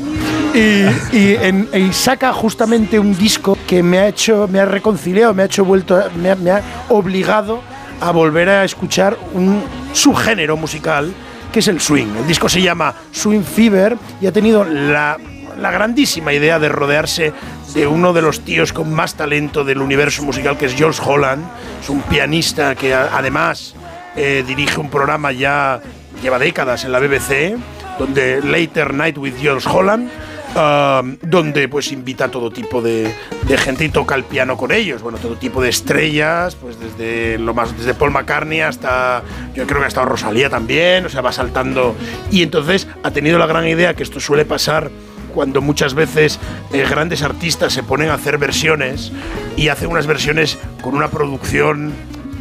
Y, saca justamente un disco que me ha hecho, me ha reconciliado, me ha hecho vuelto, me ha, obligado a volver a escuchar un subgénero musical que es el swing. El disco se llama Swing Fever y ha tenido la, grandísima idea de rodearse de uno de los tíos con más talento del universo musical que es George Holland. Es un pianista que además eh, dirige un programa ya lleva décadas en la BBC, donde Later Night with George Holland, donde pues invita a todo tipo de, de gente y toca el piano con ellos, bueno, todo tipo de estrellas, pues desde lo más desde Paul McCartney hasta yo creo que ha estado Rosalía también, o sea, va saltando. Y entonces ha tenido la gran idea que esto suele pasar cuando muchas veces eh, grandes artistas se ponen a hacer versiones y hacen unas versiones con una producción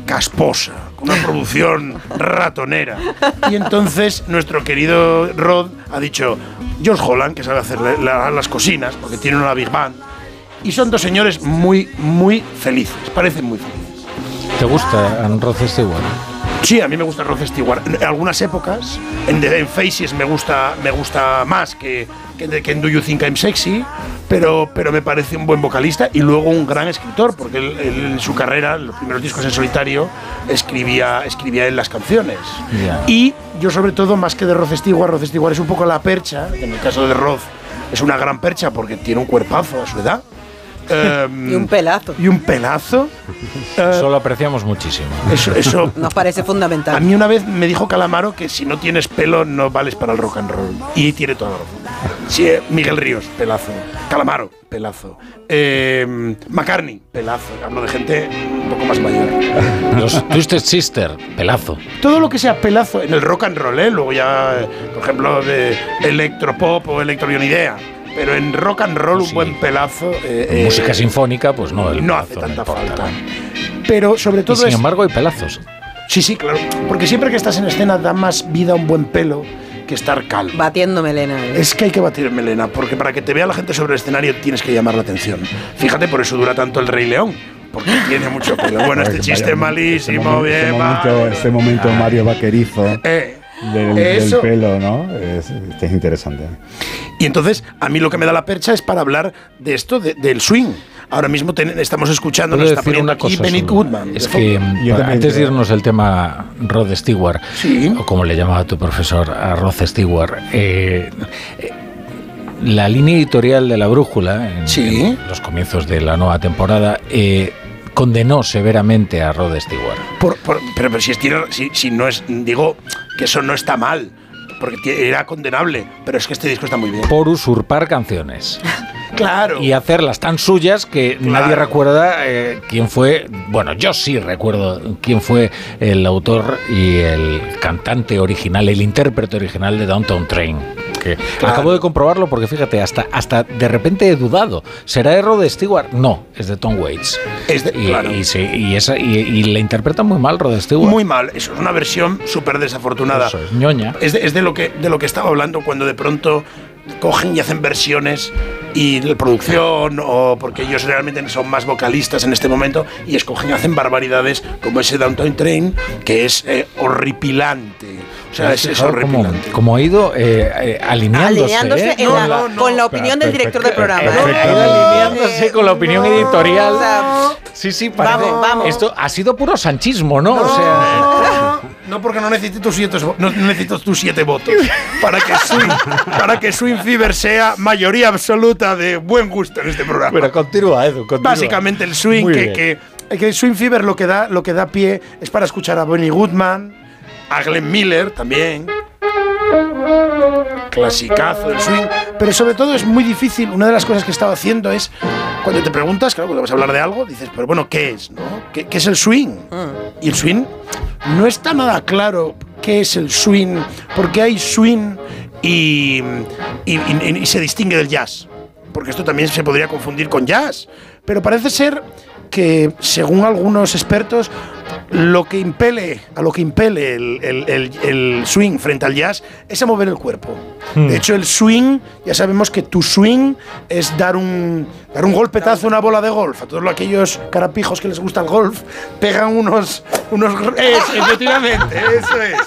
casposa, con una producción ratonera. Y entonces nuestro querido Rod ha dicho, George Holland, que sabe hacer la- la- las cocinas, porque tiene una Big Band, y son dos señores muy, muy felices, parecen muy felices. ¿Te gusta Rod Stewart? Sí, a mí me gusta Rod Stewart. En algunas épocas, en, en Faces me gusta, me gusta más que, que, de- que en Do You Think I'm Sexy, pero, pero me parece un buen vocalista y luego un gran escritor, porque él, él en su carrera, en los primeros discos en solitario, escribía, escribía él las canciones. Ya. Y yo sobre todo, más que de Rod Stewart, Rod Stewart es un poco la percha, en el caso de Rod es una gran percha porque tiene un cuerpazo a su edad. Em, Y un pelazo. y un pelazo. Eh, Eso lo apreciamos muchísimo. Eso, eso Nos parece fundamental. a mí una vez me dijo Calamaro que si no tienes pelo no vales para el rock and roll. Y tiene toda la razón. Sí, eh, Miguel Ríos, pelazo. Calamaro, pelazo. Eh, McCartney, pelazo. Hablo de gente un poco más mayor. Los Twisted Sister, pelazo. Todo lo que sea pelazo en el rock and roll, ¿eh? luego ya, eh, por ejemplo, de electropop o electroionidea. Pero en rock and roll un buen pelazo. eh, Música sinfónica, pues no. el no hace tanta falta. Pero sobre Y todo sin es- embargo hay pelazos. Sí, sí, claro. Porque siempre que estás en escena da más vida a un buen pelo que estar calvo. Batiendo melena. ¿eh? Es que hay que batir melena, porque para que te vea la gente sobre el escenario tienes que llamar la atención. Fíjate, por eso dura tanto el Rey León, porque tiene mucho pelo. Bueno, este chiste vaya, malísimo, este bien, momento, este momento Mario Vaquerizo Eh, del, pelo, ¿no? Es, este es interesante. Y entonces, a mí lo que me da la percha es para hablar de esto, de- del swing. Ahora mismo ten- estamos escuchando, nos está decir poniendo una aquí cosa. Benny. Goodman. Es que antes de irnos al tema Rod Stewart, o como le llamaba tu profesor a Rod Stewart, eh, eh, la línea editorial de la brújula, en, en los comienzos de la nueva temporada, eh, condenó severamente a Rod Stewart. Por- por- pero, pero si, es, tiene- si, si no es, digo que eso no está mal, porque era condenable, pero es que este disco está muy bien. Por usurpar canciones. Claro. Y hacerlas tan suyas que Claro. nadie recuerda eh, quién fue. Bueno, yo sí recuerdo quién fue el autor y el cantante original, el intérprete original de Downtown Train. Porque acabo de comprobarlo porque fíjate, hasta, hasta de repente he dudado. ¿Será error de Stewart? No, es de Tom Waits. Es de- y, claro. y, sí, y esa, y, y la interpreta muy mal Rod Stewart. Muy mal, eso es una versión súper desafortunada. Eso es, ñoña. Es de, es de lo que, de lo que estaba hablando cuando de pronto cogen y hacen versiones y la producción o porque ellos realmente son más vocalistas en este momento y escogen y hacen barbaridades como ese Downtown Train que es eh, horripilante. O sea, es, es horripilante. cómo ha ido eh, eh, alineándose. Alineándose ¿eh? en la- con la opinión del director del programa. ¿eh? Alineándose con la opinión editorial. O sea, Sí, sí, parece. Vamos, vamos. Esto ha sido puro sanchismo, ¿no? O sea, No, porque no necesito tus siete, no necesito tus siete votos para que Swing, para que Swing Fever sea mayoría absoluta de buen gusto en este programa. pero continúa, Edu, continúa. Básicamente el swing que, que, que el swing fever lo que da lo que da pie es para escuchar a Benny Goodman, a Glenn Miller también. Clasicazo del swing, pero sobre todo es muy difícil. Una de las cosas que he estado haciendo es cuando te preguntas, claro, cuando vas a hablar de algo, dices, pero bueno, ¿qué es? ¿no? ¿Qué, qué es el swing? Y el swing no está nada claro qué es el swing, porque hay swing y, y- y- y se distingue del jazz porque esto también se podría confundir con jazz. Pero parece ser que, según algunos expertos, lo que impele, a lo que impele el, el- el- el swing frente al jazz es a mover el cuerpo. Hmm. De hecho, el swing, ya sabemos que tu swing es dar un, dar un golpetazo a una bola de golf. A todos aquellos carapijos que les gusta el golf, pegan unos. unos es, efectivamente, eso es.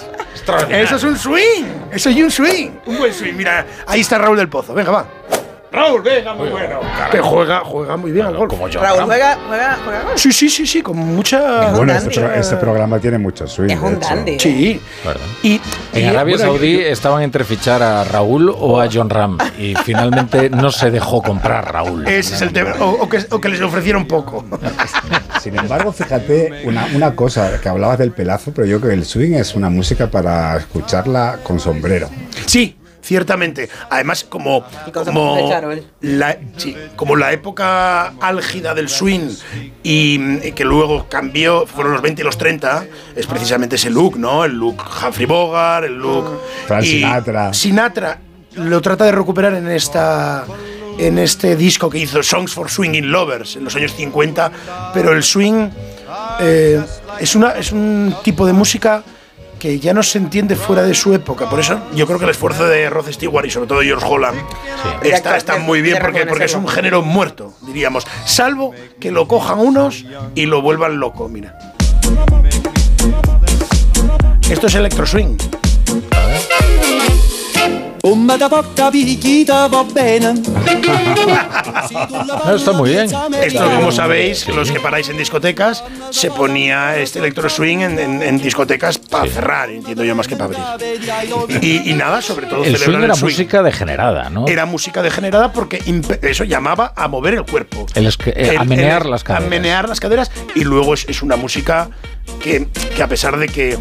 Eso es un swing. Eso es un swing. Un buen swing. Mira, ahí está Raúl del Pozo. Venga, va. Raúl, venga, muy bueno. Que juega, juega muy bien al golf. Como Raúl juega, juega, juega golf. Sí, sí, sí, sí, con mucha. Bueno, este, pro- este programa tiene mucho swing. Es un dandy. Sí. Y, En y- Arabia bueno, Saudí yo- estaban entre fichar a Raúl o a John Ram y finalmente no se dejó comprar Raúl. Ese es el tema. O, o que, o que les ofrecieron poco. Sin embargo, fíjate, una, una cosa, que hablabas del pelazo, pero yo creo que el swing es una música para escucharla con sombrero. Sí, ciertamente. Además, como, como, la, sí, como la época álgida del swing y que luego cambió, fueron los 20 y los 30, es precisamente ese look, ¿no? El look Humphrey Bogart, el look. Frank y Sinatra. Sinatra lo trata de recuperar en esta. En este disco que hizo Songs for Swinging Lovers en los años 50, pero el swing eh, es, una, es un tipo de música que ya no se entiende fuera de su época. Por eso yo creo que el esfuerzo de Rod Stewart y sobre todo George Holland está, está muy bien porque, porque es un género muerto, diríamos. Salvo que lo cojan unos y lo vuelvan loco, mira. Esto es electro swing. Come da porta va bene. Está muy bien. Esto, como sabéis, los que paráis en discotecas, se ponía este electro swing en, en- en discotecas para cerrar, entiendo yo más que para abrir. Y, y nada, sobre todo El swing era el swing. música degenerada, ¿no? Era música degenerada porque eso llamaba a mover el cuerpo. El eh, El- a menear el- las caderas. A menear las caderas y luego es, es una música que, que a pesar de que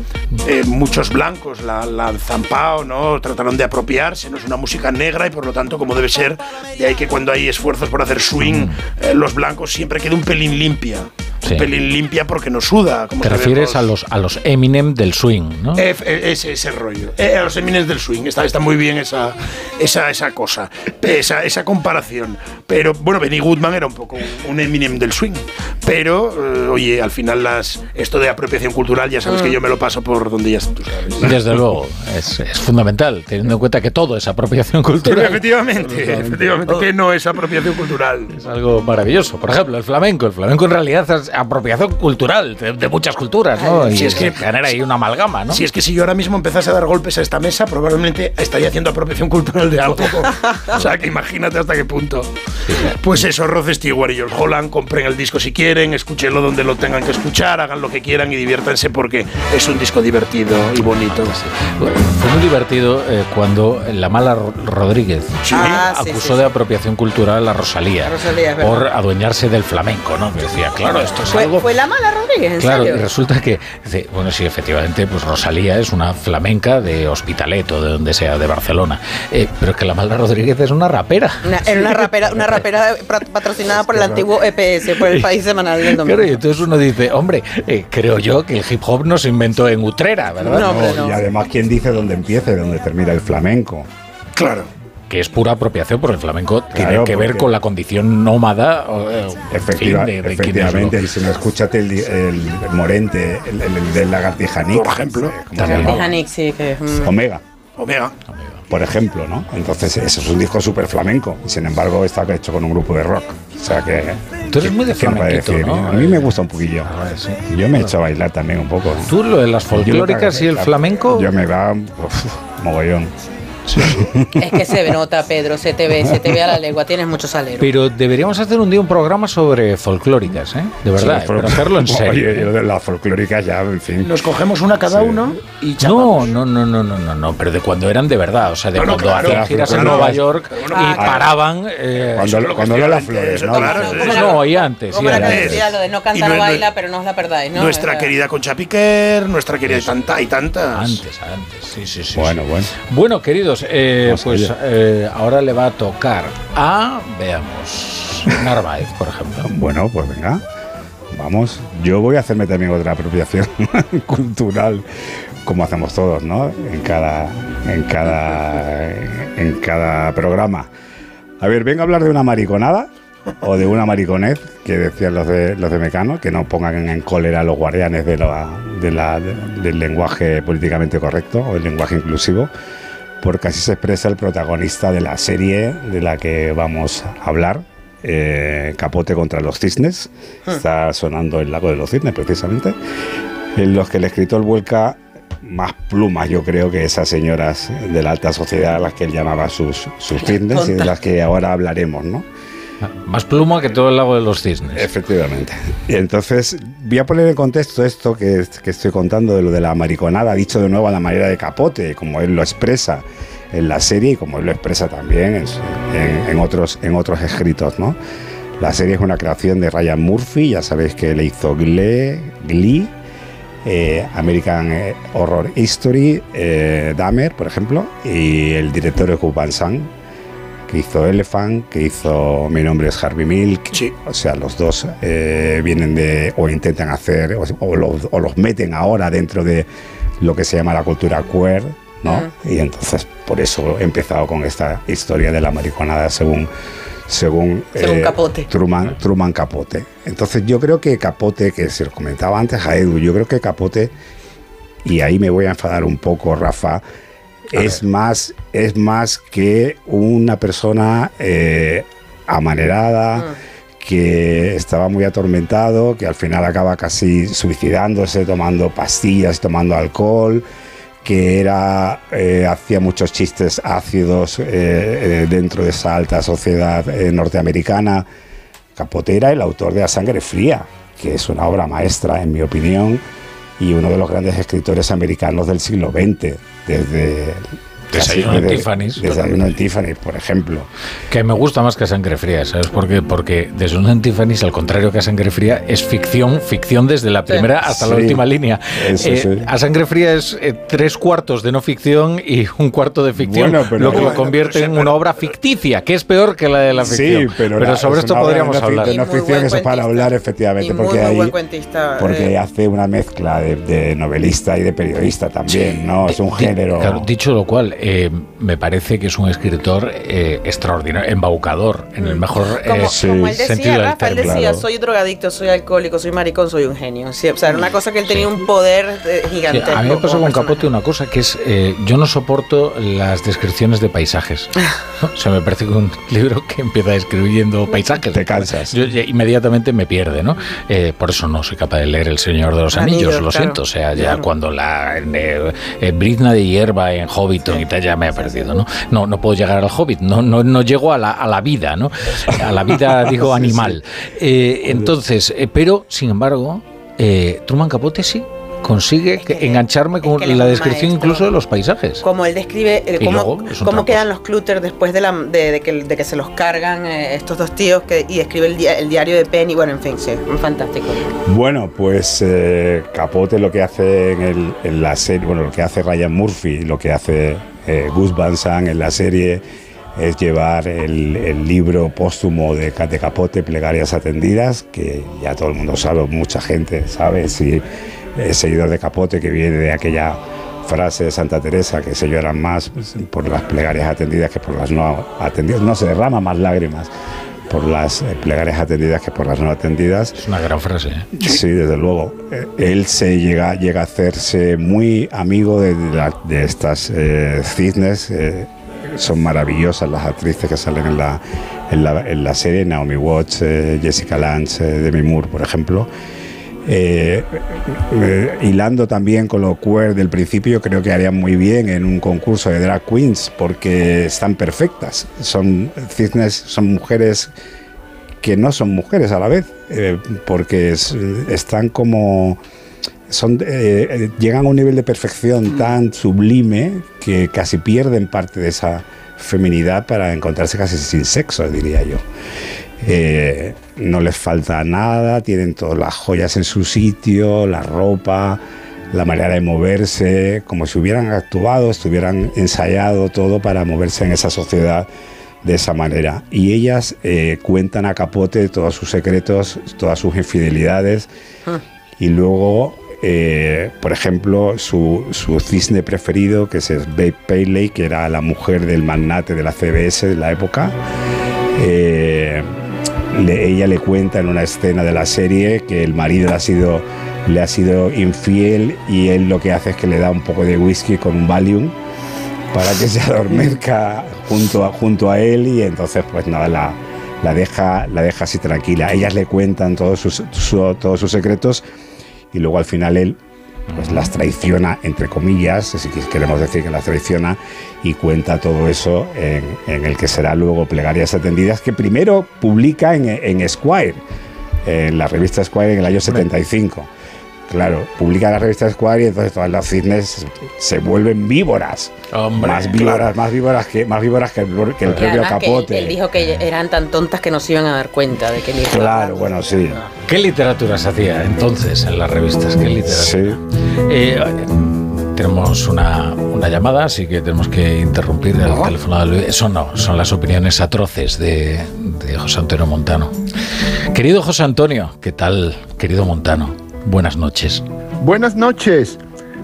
eh, muchos blancos la, la han zampado, ¿no? trataron de apropiarse, no es una música negra y por lo tanto como debe ser, de ahí que cuando hay esfuerzos por hacer swing, eh, los blancos siempre queda un pelín limpia. Sí. Un pelín limpia porque no suda. Como Te refieres a los, a los Eminem del swing, ¿no? Eh, eh, ese, ese rollo. Eh, a los Eminens del swing. Está, está muy bien esa, esa, esa cosa. Esa, esa comparación. Pero bueno, Benny Goodman era un poco un, un Eminem del swing. Pero, eh, oye, al final las, esto de apropiación cultural, ya sabes Mm. que yo me lo paso por donde ya tú sabes. Desde luego, es, es fundamental, teniendo en cuenta que todo es apropiación cultural. Efectivamente, efectivamente, que no es apropiación cultural. Es algo maravilloso. Por ejemplo, el flamenco. El flamenco en realidad es apropiación cultural de, de muchas culturas, ¿no? Ay, y si es que- genera ahí una amalgama, ¿no? Si es que si yo ahora mismo empezase a dar golpes a esta mesa, probablemente estaría haciendo apropiación cultural de algo. o sea, que imagínate hasta qué punto. Pues eso, Rod Stewart y George Holland, compren el disco si quieren, escúchenlo donde lo tengan que escuchar, hagan lo que quieran y diviértanse porque es un disco divertido y bonito. Fue muy divertido eh, cuando la mala Ro- Rodríguez Ah, acusó sí, sí. de apropiación cultural a Rosalía, es por adueñarse del flamenco, ¿no? Que decía, claro, esto es ¿Fue, algo fue la mala Rodríguez, en Claro, y resulta que, bueno, sí, efectivamente, pues Rosalía es una flamenca de Hospitalet o de donde sea, de Barcelona. Eh, pero que la Malda Rodríguez es una rapera. Una, era una rapera, una rapera patrocinada por el antiguo EPS, por el país semanal del domingo. Claro, y entonces uno dice, hombre, eh, creo yo que el hip hop no se inventó en Utrera, ¿verdad? No. Y además, ¿quién dice dónde empieza y dónde termina el flamenco? Claro. Que es pura apropiación, porque el flamenco tiene que ver con la condición nómada. eh, Efectiva- fin, de- de efectivamente, lo- si no escúchate el, el Morente, el, el, el de Lagartija Nick, Por ejemplo. ¿cómo se llamaba? Lagartija Nick, sí, que es mm, Omega, Omega. Por ejemplo, ¿no? Entonces, eso es un disco súper flamenco, y sin embargo está hecho con un grupo de rock. O sea que. Tú eres muy de ¿quién puede flamenquito, ¿no? A mí me gusta un poquillo. Yo me he hecho a bailar también un poco. ¿no? Tú lo de las folclóricas y el la- flamenco. Yo me va uf, mogollón. Es que se nota, Pedro, se te ve, se te ve a la lengua, tienes mucho salero. Pero deberíamos hacer un día un programa sobre folclóricas, ¿eh? De verdad, Sí, pero hacerlo en serio. Oye, yo de las folclóricas ya, en fin. Nos cogemos una cada uno y No, chapamos. no, no, no, no, no, no, pero de cuando eran de verdad, o sea, de No, no, cuando claro, hacían giras en. Nueva York y ah, paraban. eh, Cuando, cuando Lola Flores, ¿no? no, y antes, y lo de no Y canta no- no no- baila, pero no os la perdáis, ¿no? Nuestra querida Concha Piquer, nuestra querida y tanta y tantas. Antes, antes, sí, sí, sí. Bueno, bueno. Bueno, eh, pues eh, ahora le va a tocar a, veamos, Narváez, por ejemplo. Bueno, pues venga. Vamos. Yo voy a hacerme también otra apropiación cultural, como hacemos todos, ¿no? En cada, en cada, en cada programa. A ver, vengo a hablar de una mariconada o de una mariconez que decían los de los de Mecano, que no pongan en cólera a los guardianes de la, de la- de- del lenguaje políticamente correcto o el lenguaje inclusivo, porque así se expresa el protagonista de la serie de la que vamos a hablar, eh, Capote contra los cisnes. Está sonando el lago de los cisnes, precisamente, en los que el escritor vuelca más plumas, yo creo, que esas señoras de la alta sociedad a las que él llamaba sus, sus cisnes y de las que ahora hablaremos, ¿no? Más pluma que todo el lago de los cisnes. Efectivamente. Y entonces voy a poner en contexto esto que, que estoy contando de lo de la mariconada, dicho de nuevo a la manera de Capote, como él lo expresa en la serie y como él lo expresa también en, en- otros, escritos. La serie es una creación de Ryan Murphy, ya sabéis que le hizo Glee, eh, American eh, Horror History, eh, Dahmer, por ejemplo, y el director es Gus Van Sant, que hizo Elephant, que hizo Mi nombre es Harvey Milk. O sea, los dos eh, vienen de, o intentan hacer, o, o los, o los meten ahora dentro de lo que se llama la cultura queer, ¿no? Y entonces, por eso he empezado con esta historia de la mariconada según según, Según eh, Capote. Truman, Truman Capote. Entonces yo creo que Capote, que se lo comentaba antes a Edu, yo creo que Capote, y ahí me voy a enfadar un poco, Rafa, es más, es más que una persona eh, amanerada, que estaba muy atormentado, que al final acaba casi suicidándose, tomando pastillas, tomando alcohol, que era eh, hacía muchos chistes ácidos eh, eh, dentro de esa alta sociedad eh, norteamericana. Capote era el autor de La sangre fría, que es una obra maestra, en mi opinión, y uno de los grandes escritores americanos del siglo XX, desde Desayuno en desde- Tiffany's. Desayuno en por ejemplo. Que me gusta más que Sangre Fría, ¿sabes por qué? Porque Desayuno en Tiffany's, al contrario que a Sangre Fría, es ficción, ficción desde la primera hasta la última línea. eso Eh, sí. A Sangre Fría es eh, tres cuartos de no ficción y un cuarto de ficción, Bueno, pero- lo que lo convierte en una obra ficticia, que es peor que la de la ficción. Sí, pero, sobre es esto podríamos de hablar. De no ficción, eso para hablar, efectivamente, Y muy, porque muy ahí buen cuentista. porque eh. hace una mezcla de, de novelista y de periodista también, ¿no? Es un género. claro, dicho lo cual, eh, me parece que es un escritor eh, extraordinario, embaucador, en el mejor eh, Como, como él sentido decía, del Rafa, él decía, soy drogadicto, soy alcohólico, soy maricón, soy un genio. Sí, o sea, era una cosa que él tenía un poder eh, Sí, gigantesco. a mí me como con personaje. Capote una cosa que es, eh, yo no soporto las descripciones de paisajes. O sea, me parece que un libro que empieza describiendo paisajes. Te cansas. Yo, inmediatamente me pierde, ¿no? Eh, por eso no soy capaz de leer El Señor de los Anillos, Anillos, lo claro. siento. O sea, ya Claro. cuando la eh, eh, brizna de hierba en Hobbiton y ya me ha perdido, ¿no? No, no puedo llegar al Hobbit, no, no, no llego a la, a la vida, ¿no? A la vida, digo, animal. Eh, entonces, eh, pero, sin embargo, eh, Truman Capote sí consigue que- engancharme con es la un descripción maestro. incluso de los paisajes. Como él describe eh, Y cómo, quedan los Clutter después de, la, de, de que, de que se los cargan eh, estos dos tíos que, y escribe el, dia- el diario de Penny. Bueno, en fin, sí, fantástico. Bueno, pues eh, Capote lo que hace en, el- en la serie, bueno, lo que hace Ryan Murphy, lo que hace eh, Gus Van Sant en la serie es llevar el, el libro póstumo de, de Capote, Plegarias Atendidas, que ya todo el mundo sabe, mucha gente sabe, si es seguidor de Capote, que viene de aquella frase de Santa Teresa, que se lloran más por las plegarias atendidas que por las no atendidas. No se derrama más lágrimas por las eh, plegarias atendidas que por las no atendidas. Es una gran frase. ¿eh? Sí, desde luego. Eh, Él se llega, llega a hacerse muy amigo de, la- de estas eh, cisnes. eh, son maravillosas las actrices que salen en la, en la, en la serie, Naomi Watts, eh, Jessica Lange, eh, Demi Moore, por ejemplo. Eh, eh, hilando también con lo queer del principio, creo que harían muy bien en un concurso de drag queens porque están perfectas. Son cisnes, son mujeres que no son mujeres a la vez, eh, porque es- están como llegan a un nivel de perfección tan sublime que casi pierden parte de esa feminidad para encontrarse casi sin sexo, diría yo. Eh, no les falta nada, tienen todas las joyas en su sitio, la ropa, la manera de moverse, como si hubieran actuado, estuvieran ensayado todo para moverse en esa sociedad de esa manera. Y ellas eh, cuentan a capote todos sus secretos, todas sus infidelidades. Y luego, eh, por ejemplo, su, su cisne preferido, que es Babe Paley, que era la mujer del magnate de la CBS de la época. eh, ella le cuenta en una escena de la serie que el marido ha sido, le ha sido infiel y él lo que hace es que le da un poco de whisky con un Valium para que se adormezca junto a, junto a él y entonces pues nada, la, la, deja, la deja así tranquila. Ellas le cuentan todos sus, su- todos sus secretos y luego al final él pues las traiciona, entre comillas, si queremos decir que las traiciona, y cuenta todo eso en, en el que será luego Plegarias Atendidas, que primero publica en, en Esquire, en la revista Esquire en el año 75. Claro, publica la revista Esquire y entonces todas las cisnes se vuelven víboras. más víboras, más víboras que más víboras que el, que el Y propio además que capote. él dijo que eran tan tontas que no se iban a dar cuenta de que Claro, bueno, sí. ¿Qué literatura se hacía entonces en las revistas? ¿Qué literatura? Eh, tenemos una, una llamada, así que tenemos que interrumpir el teléfono de Luis. Eso no, son las opiniones atroces de, de José Antonio Montano. Querido José Antonio, ¿qué tal, querido Montano? Buenas noches. Buenas noches.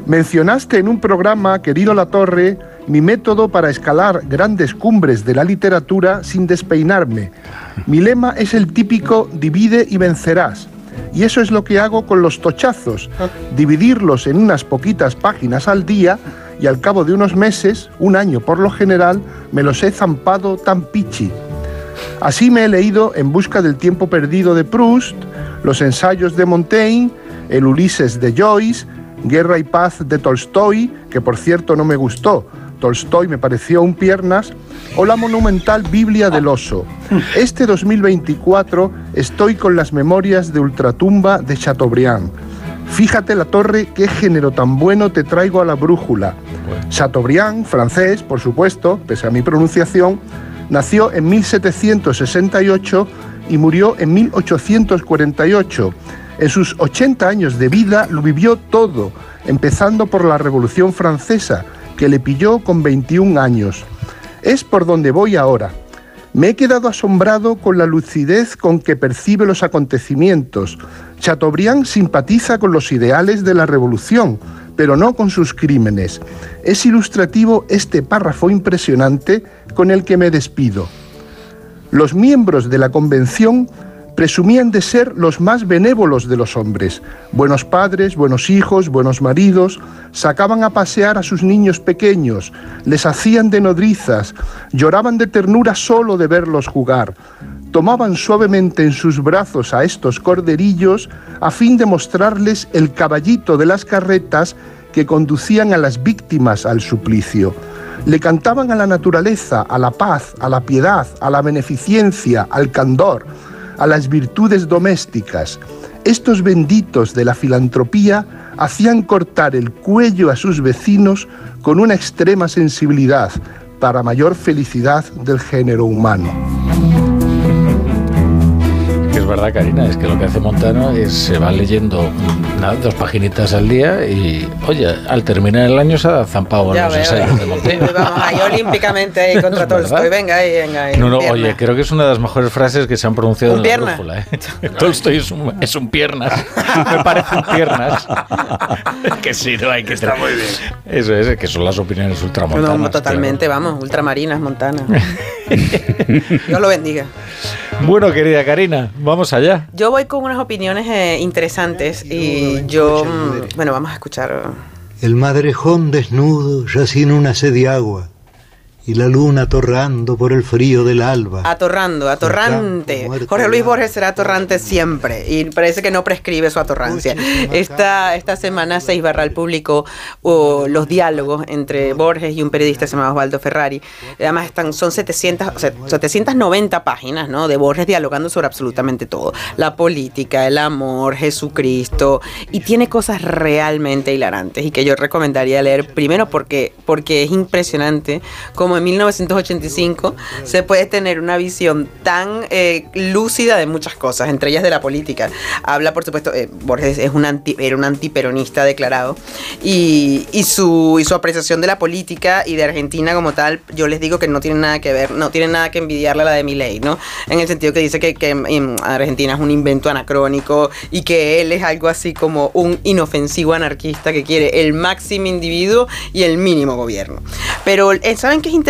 Mencionaste en un programa, querido La Torre, mi método para escalar grandes cumbres de la literatura sin despeinarme. Mi lema es el típico divide y vencerás. Y eso es lo que hago con los tochazos, dividirlos en unas poquitas páginas al día y al cabo de unos meses, un año por lo general, me los he zampado tan pichi. Así me he leído En busca del tiempo perdido de Proust, los ensayos de Montaigne, el Ulises de Joyce, Guerra y paz de Tolstoy, que por cierto no me gustó, Tolstoy me pareció un piernas, o la monumental Biblia del oso. Este 2024 estoy con las memorias de Ultratumba de Chateaubriand. Fíjate la torre, qué género tan bueno te traigo a la brújula. Chateaubriand, francés, por supuesto, pese a mi pronunciación, nació en 1768 y murió en 1848. En sus 80 años de vida lo vivió todo, empezando por la Revolución Francesa, que le pilló con 21 años. Es por donde voy ahora. Me he quedado asombrado con la lucidez con que percibe los acontecimientos. Chateaubriand simpatiza con los ideales de la revolución, pero no con sus crímenes. Es ilustrativo este párrafo impresionante con el que me despido. Los miembros de la convención presumían de ser los más benévolos de los hombres, buenos padres, buenos hijos, buenos maridos, sacaban a pasear a sus niños pequeños, les hacían de nodrizas, lloraban de ternura solo de verlos jugar, tomaban suavemente en sus brazos a estos corderillos a fin de mostrarles el caballito de las carretas que conducían a las víctimas al suplicio. Le cantaban a la naturaleza, a la paz, a la piedad, a la beneficencia, al candor, a las virtudes domésticas. Estos benditos de la filantropía hacían cortar el cuello a sus vecinos con una extrema sensibilidad para mayor felicidad del género humano. Es verdad, Karina, es que lo que hace Montano es se va leyendo nada, dos paginitas al día y, oye, al terminar el año se ha zampado Ya los veo, ensayos de. Montaigne. Vamos ahí olímpicamente ahí contra. Tolstoy. Venga ahí, venga ahí. No, no, pierna. oye, creo que es una de las mejores frases que se han pronunciado Un en pierna. la brújula. ¿eh? Tolstoy es un, es un piernas. Me parece un piernas. que sí, no hay que estar muy bien. Eso es, que son las opiniones ultramontanas. No, totalmente, vamos, ultramarinas, montanas. Dios lo bendiga. Bueno, querida Karina, vamos allá. Yo voy con unas opiniones eh, interesantes y yo, mm, bueno, vamos a escuchar. El madrejón desnudo yací en una sed de agua y la luna atorrando por el frío del alba. Atorrando, atorrante. Jorge Luis Borges será atorrante siempre y parece que no prescribe su atorrancia. Esta, esta semana Seis Barral publicó uh, los diálogos entre Borges y un periodista que se llama Osvaldo Ferrari. Además están, son 700, o sea, 790 páginas ¿no? de Borges dialogando sobre absolutamente todo. La política, el amor, Jesucristo y tiene cosas realmente hilarantes y que yo recomendaría leer primero porque, porque es impresionante como en 1985 se puede tener una visión tan eh, lúcida de muchas cosas, entre ellas de la política. Habla, por supuesto, eh, Borges es un anti, era un antiperonista declarado y, y su, y su apreciación de la política y de Argentina como tal, yo les digo que no tiene nada que ver, no tiene nada que envidiarle a la de Milei, ¿no? En el sentido que dice que, que em, Argentina es un invento anacrónico y que él es algo así como un inofensivo anarquista que quiere el máximo individuo y el mínimo gobierno. Pero eh, ¿saben qué es interesante?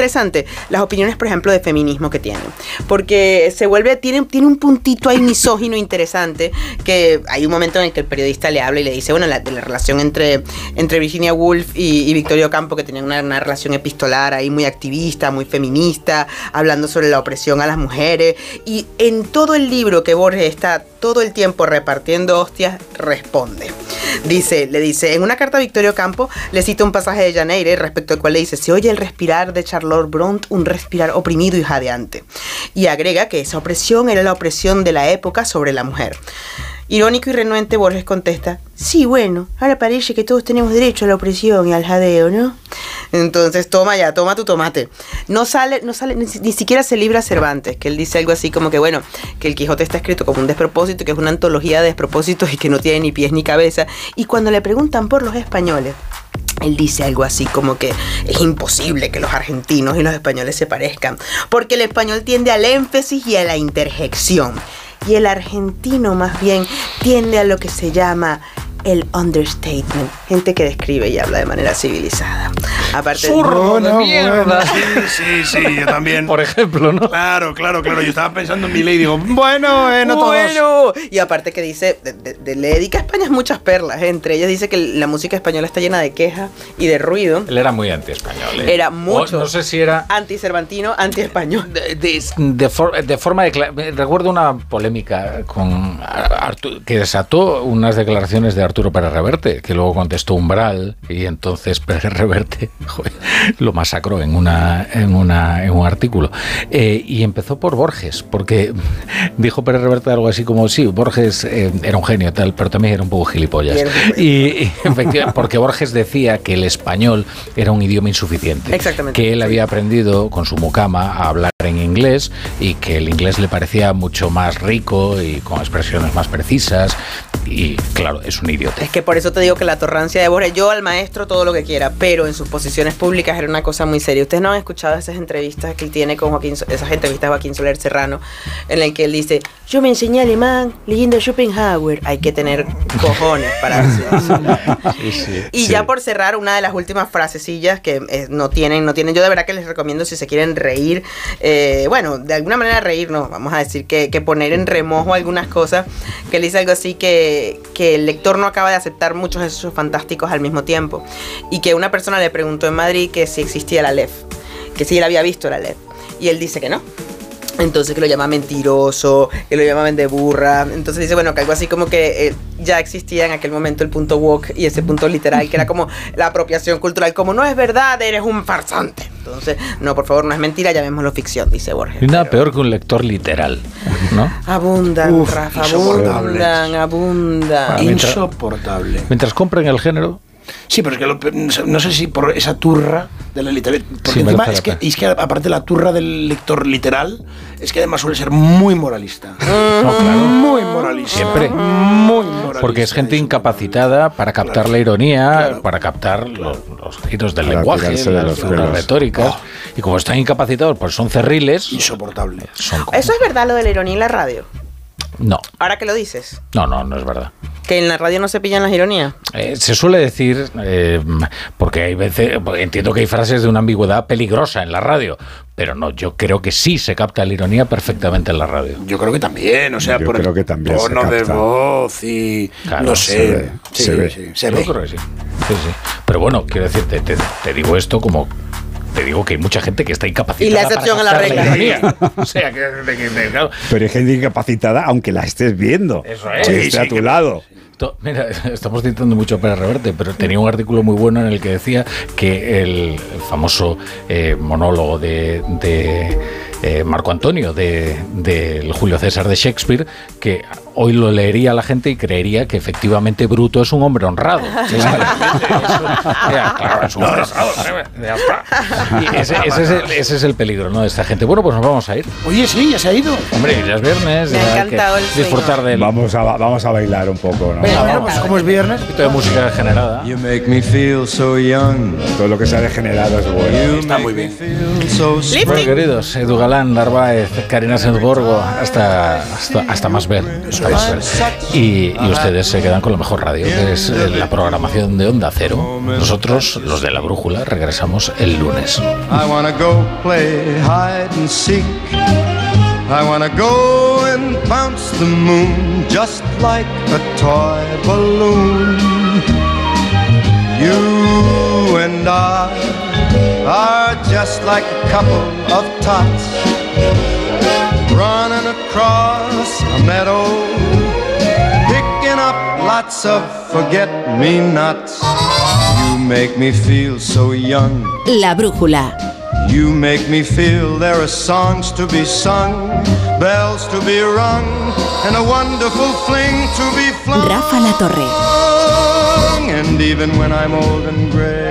Las opiniones, por ejemplo, de feminismo que tiene. Porque se vuelve, tiene, tiene un puntito ahí misógino interesante, que hay un momento en el que el periodista le habla y le dice, bueno, la, de la relación entre, entre Virginia Woolf y, y Victoria Ocampo, que tenían una, una relación epistolar ahí muy activista, muy feminista, hablando sobre la opresión a las mujeres. Y en todo el libro que Borges está todo el tiempo repartiendo hostias, responde. Dice, le dice, en una carta a Victorio Campo le cita un pasaje de Janeire respecto al cual le dice, se oye el respirar de Charlotte Bront, un respirar oprimido y jadeante. Y agrega que esa opresión era la opresión de la época sobre la mujer. Irónico y renuente, Borges contesta, sí, bueno, ahora parece que todos tenemos derecho a la opresión y al jadeo, ¿no? Entonces, toma ya, toma tu tomate. No sale, no sale, ni, ni siquiera se libra Cervantes, que él dice algo así como que, bueno, que el Quijote está escrito como un despropósito, que es una antología de despropósitos y que no tiene ni pies ni cabeza. Y cuando le preguntan por los españoles, él dice algo así como que es imposible que los argentinos y los españoles se parezcan, porque el español tiende al énfasis y a la interjección, y el argentino más bien tiende a lo que se llama el understatement, gente que describe y habla de manera civilizada. Aparte Zurro de mierda. Sí, sí, sí, yo también. Por ejemplo, ¿no? Claro, claro, claro. Yo estaba pensando en mi ley y digo, bueno, eh, no todos. bueno. Y aparte que dice, de, de- de- le dedica a España muchas perlas. ¿eh? Entre ellas dice que la música española está llena de quejas y de ruido. Él era muy anti-español. ¿eh? Era O mucho. no sé si era Anti-cervantino, anti-español. de, de for- de forma de recuerdo una polémica con Artu- que desató unas declaraciones de Arturo Pérez Reverte que luego contestó Umbral y entonces Pérez Reverte joder, lo masacró en una en una en un artículo. Eh, y empezó por Borges porque dijo Pérez Reverte algo así como sí Borges eh, era un genio tal pero también era un poco gilipollas y, y, efectivamente, porque Borges decía que el español era un idioma insuficiente Exactamente. que él había aprendido con su mucama a hablar en inglés y que el inglés le parecía mucho más rico y con expresiones más precisas y claro, es un idiota. Es que por eso te digo que la torrancia de Borges, yo al maestro todo lo que quiera, pero en sus posiciones públicas era una cosa muy seria. Ustedes no han escuchado esas entrevistas que él tiene con Joaquín, esas entrevistas de Joaquín Soler Serrano, en las que él dice, yo me enseñé alemán leyendo Schopenhauer. Hay que tener cojones para decir eso. Y ya por cerrar, una de las últimas frasecillas que eh, no tienen, no tienen, yo de verdad que les recomiendo si se quieren reír, eh, bueno, de alguna manera reír, no, vamos a decir que, que poner en remojo algunas cosas, que él dice algo así que, que el lector no acaba de aceptar muchos de esos fantásticos al mismo tiempo, y que una persona le preguntó en Madrid que si existía la LEF, que si él había visto la LEF, y él dice que no, entonces que lo llama mentiroso, que lo llamaban de burra. Entonces dice, bueno, que algo así como que eh, ya existía en aquel momento el punto woke y ese punto literal, que era como la apropiación cultural, como no es verdad, eres un farsante. Entonces, no, por favor, no es mentira, llamémoslo ficción, dice Borges. Y nada peor que un lector literal, ¿no? Abundan, Uf, Rafa, abundan, abundan. Mientras- Insoportable. Mientras compren el género, Sí, pero es que lo- no sé si por esa turra de la literatura. Porque Sí, encima es que, es que aparte la turra del lector literal, es que además suele ser muy moralista. Muy moralista. Siempre. Muy moralista. Porque es gente incapacitada para captar la ironía, para captar los, los giros del Para lenguaje, tirarse de las los figuras pelos. retóricas. Y como están incapacitados, pues son cerriles. Insoportable. Son Eso es verdad lo de la ironía en la radio. No, Ahora que lo dices. no, no, no es verdad. Que en la radio no se pillan las ironías. Eh, se suele decir, eh, porque hay veces, entiendo que hay frases de una ambigüedad peligrosa en la radio, pero no, yo creo que sí se capta la ironía perfectamente en la radio. Yo creo que también, o sea, Yo por creo el que también se tono de voz y Claro, no se sé. ve, Sí, se ve. sí, se Yo creo que sí. Sí, sí. Pero bueno, quiero decirte, te, te digo esto como te digo que hay mucha gente que está incapacitada. Y la excepción para a la regla. o sea, que, que- que- claro. Pero hay gente incapacitada aunque la estés viendo. Eso es. Que Sí, esté sí, a tu que- lado. Mira, estamos citando mucho para Reverte, pero tenía un artículo muy bueno en el que decía que el famoso eh, monólogo de, de, eh, Marco Antonio, de, del Julio César de Shakespeare, que hoy lo leería la gente y creería que efectivamente Bruto es un hombre honrado. Y ese, es el, peligro ¿no? de esta gente. Bueno, pues nos vamos a ir. Oye, sí, ya se ha ido. Hombre, ya es viernes. Me ha ya el disfrutar del Vamos a, vamos a bailar un poco, ¿no? Venga, bueno, pues como es viernes. poquito de música generada. You make me feel so young. Todo lo que sea degenerado es bueno. Está muy bien. Feel so Bueno, queridos, Edu Galán, Narváez, Karina Sensborgo, hasta, hasta, hasta más ver. Y, y ustedes se quedan con la mejor radio, que es la programación de Onda Cero. Nosotros, los de la Brújula, regresamos el lunes. I wanna go play hide and seek. I wanna go and bounce the moon just like a toy balloon. You and I are just like a couple of tots running across a meadow, lots of forget me nots. You make me feel so young. La brújula. You make me feel there are songs to be sung, bells to be rung, and a wonderful fling to be flung. Rafa La Torre. And even when I'm old and gray.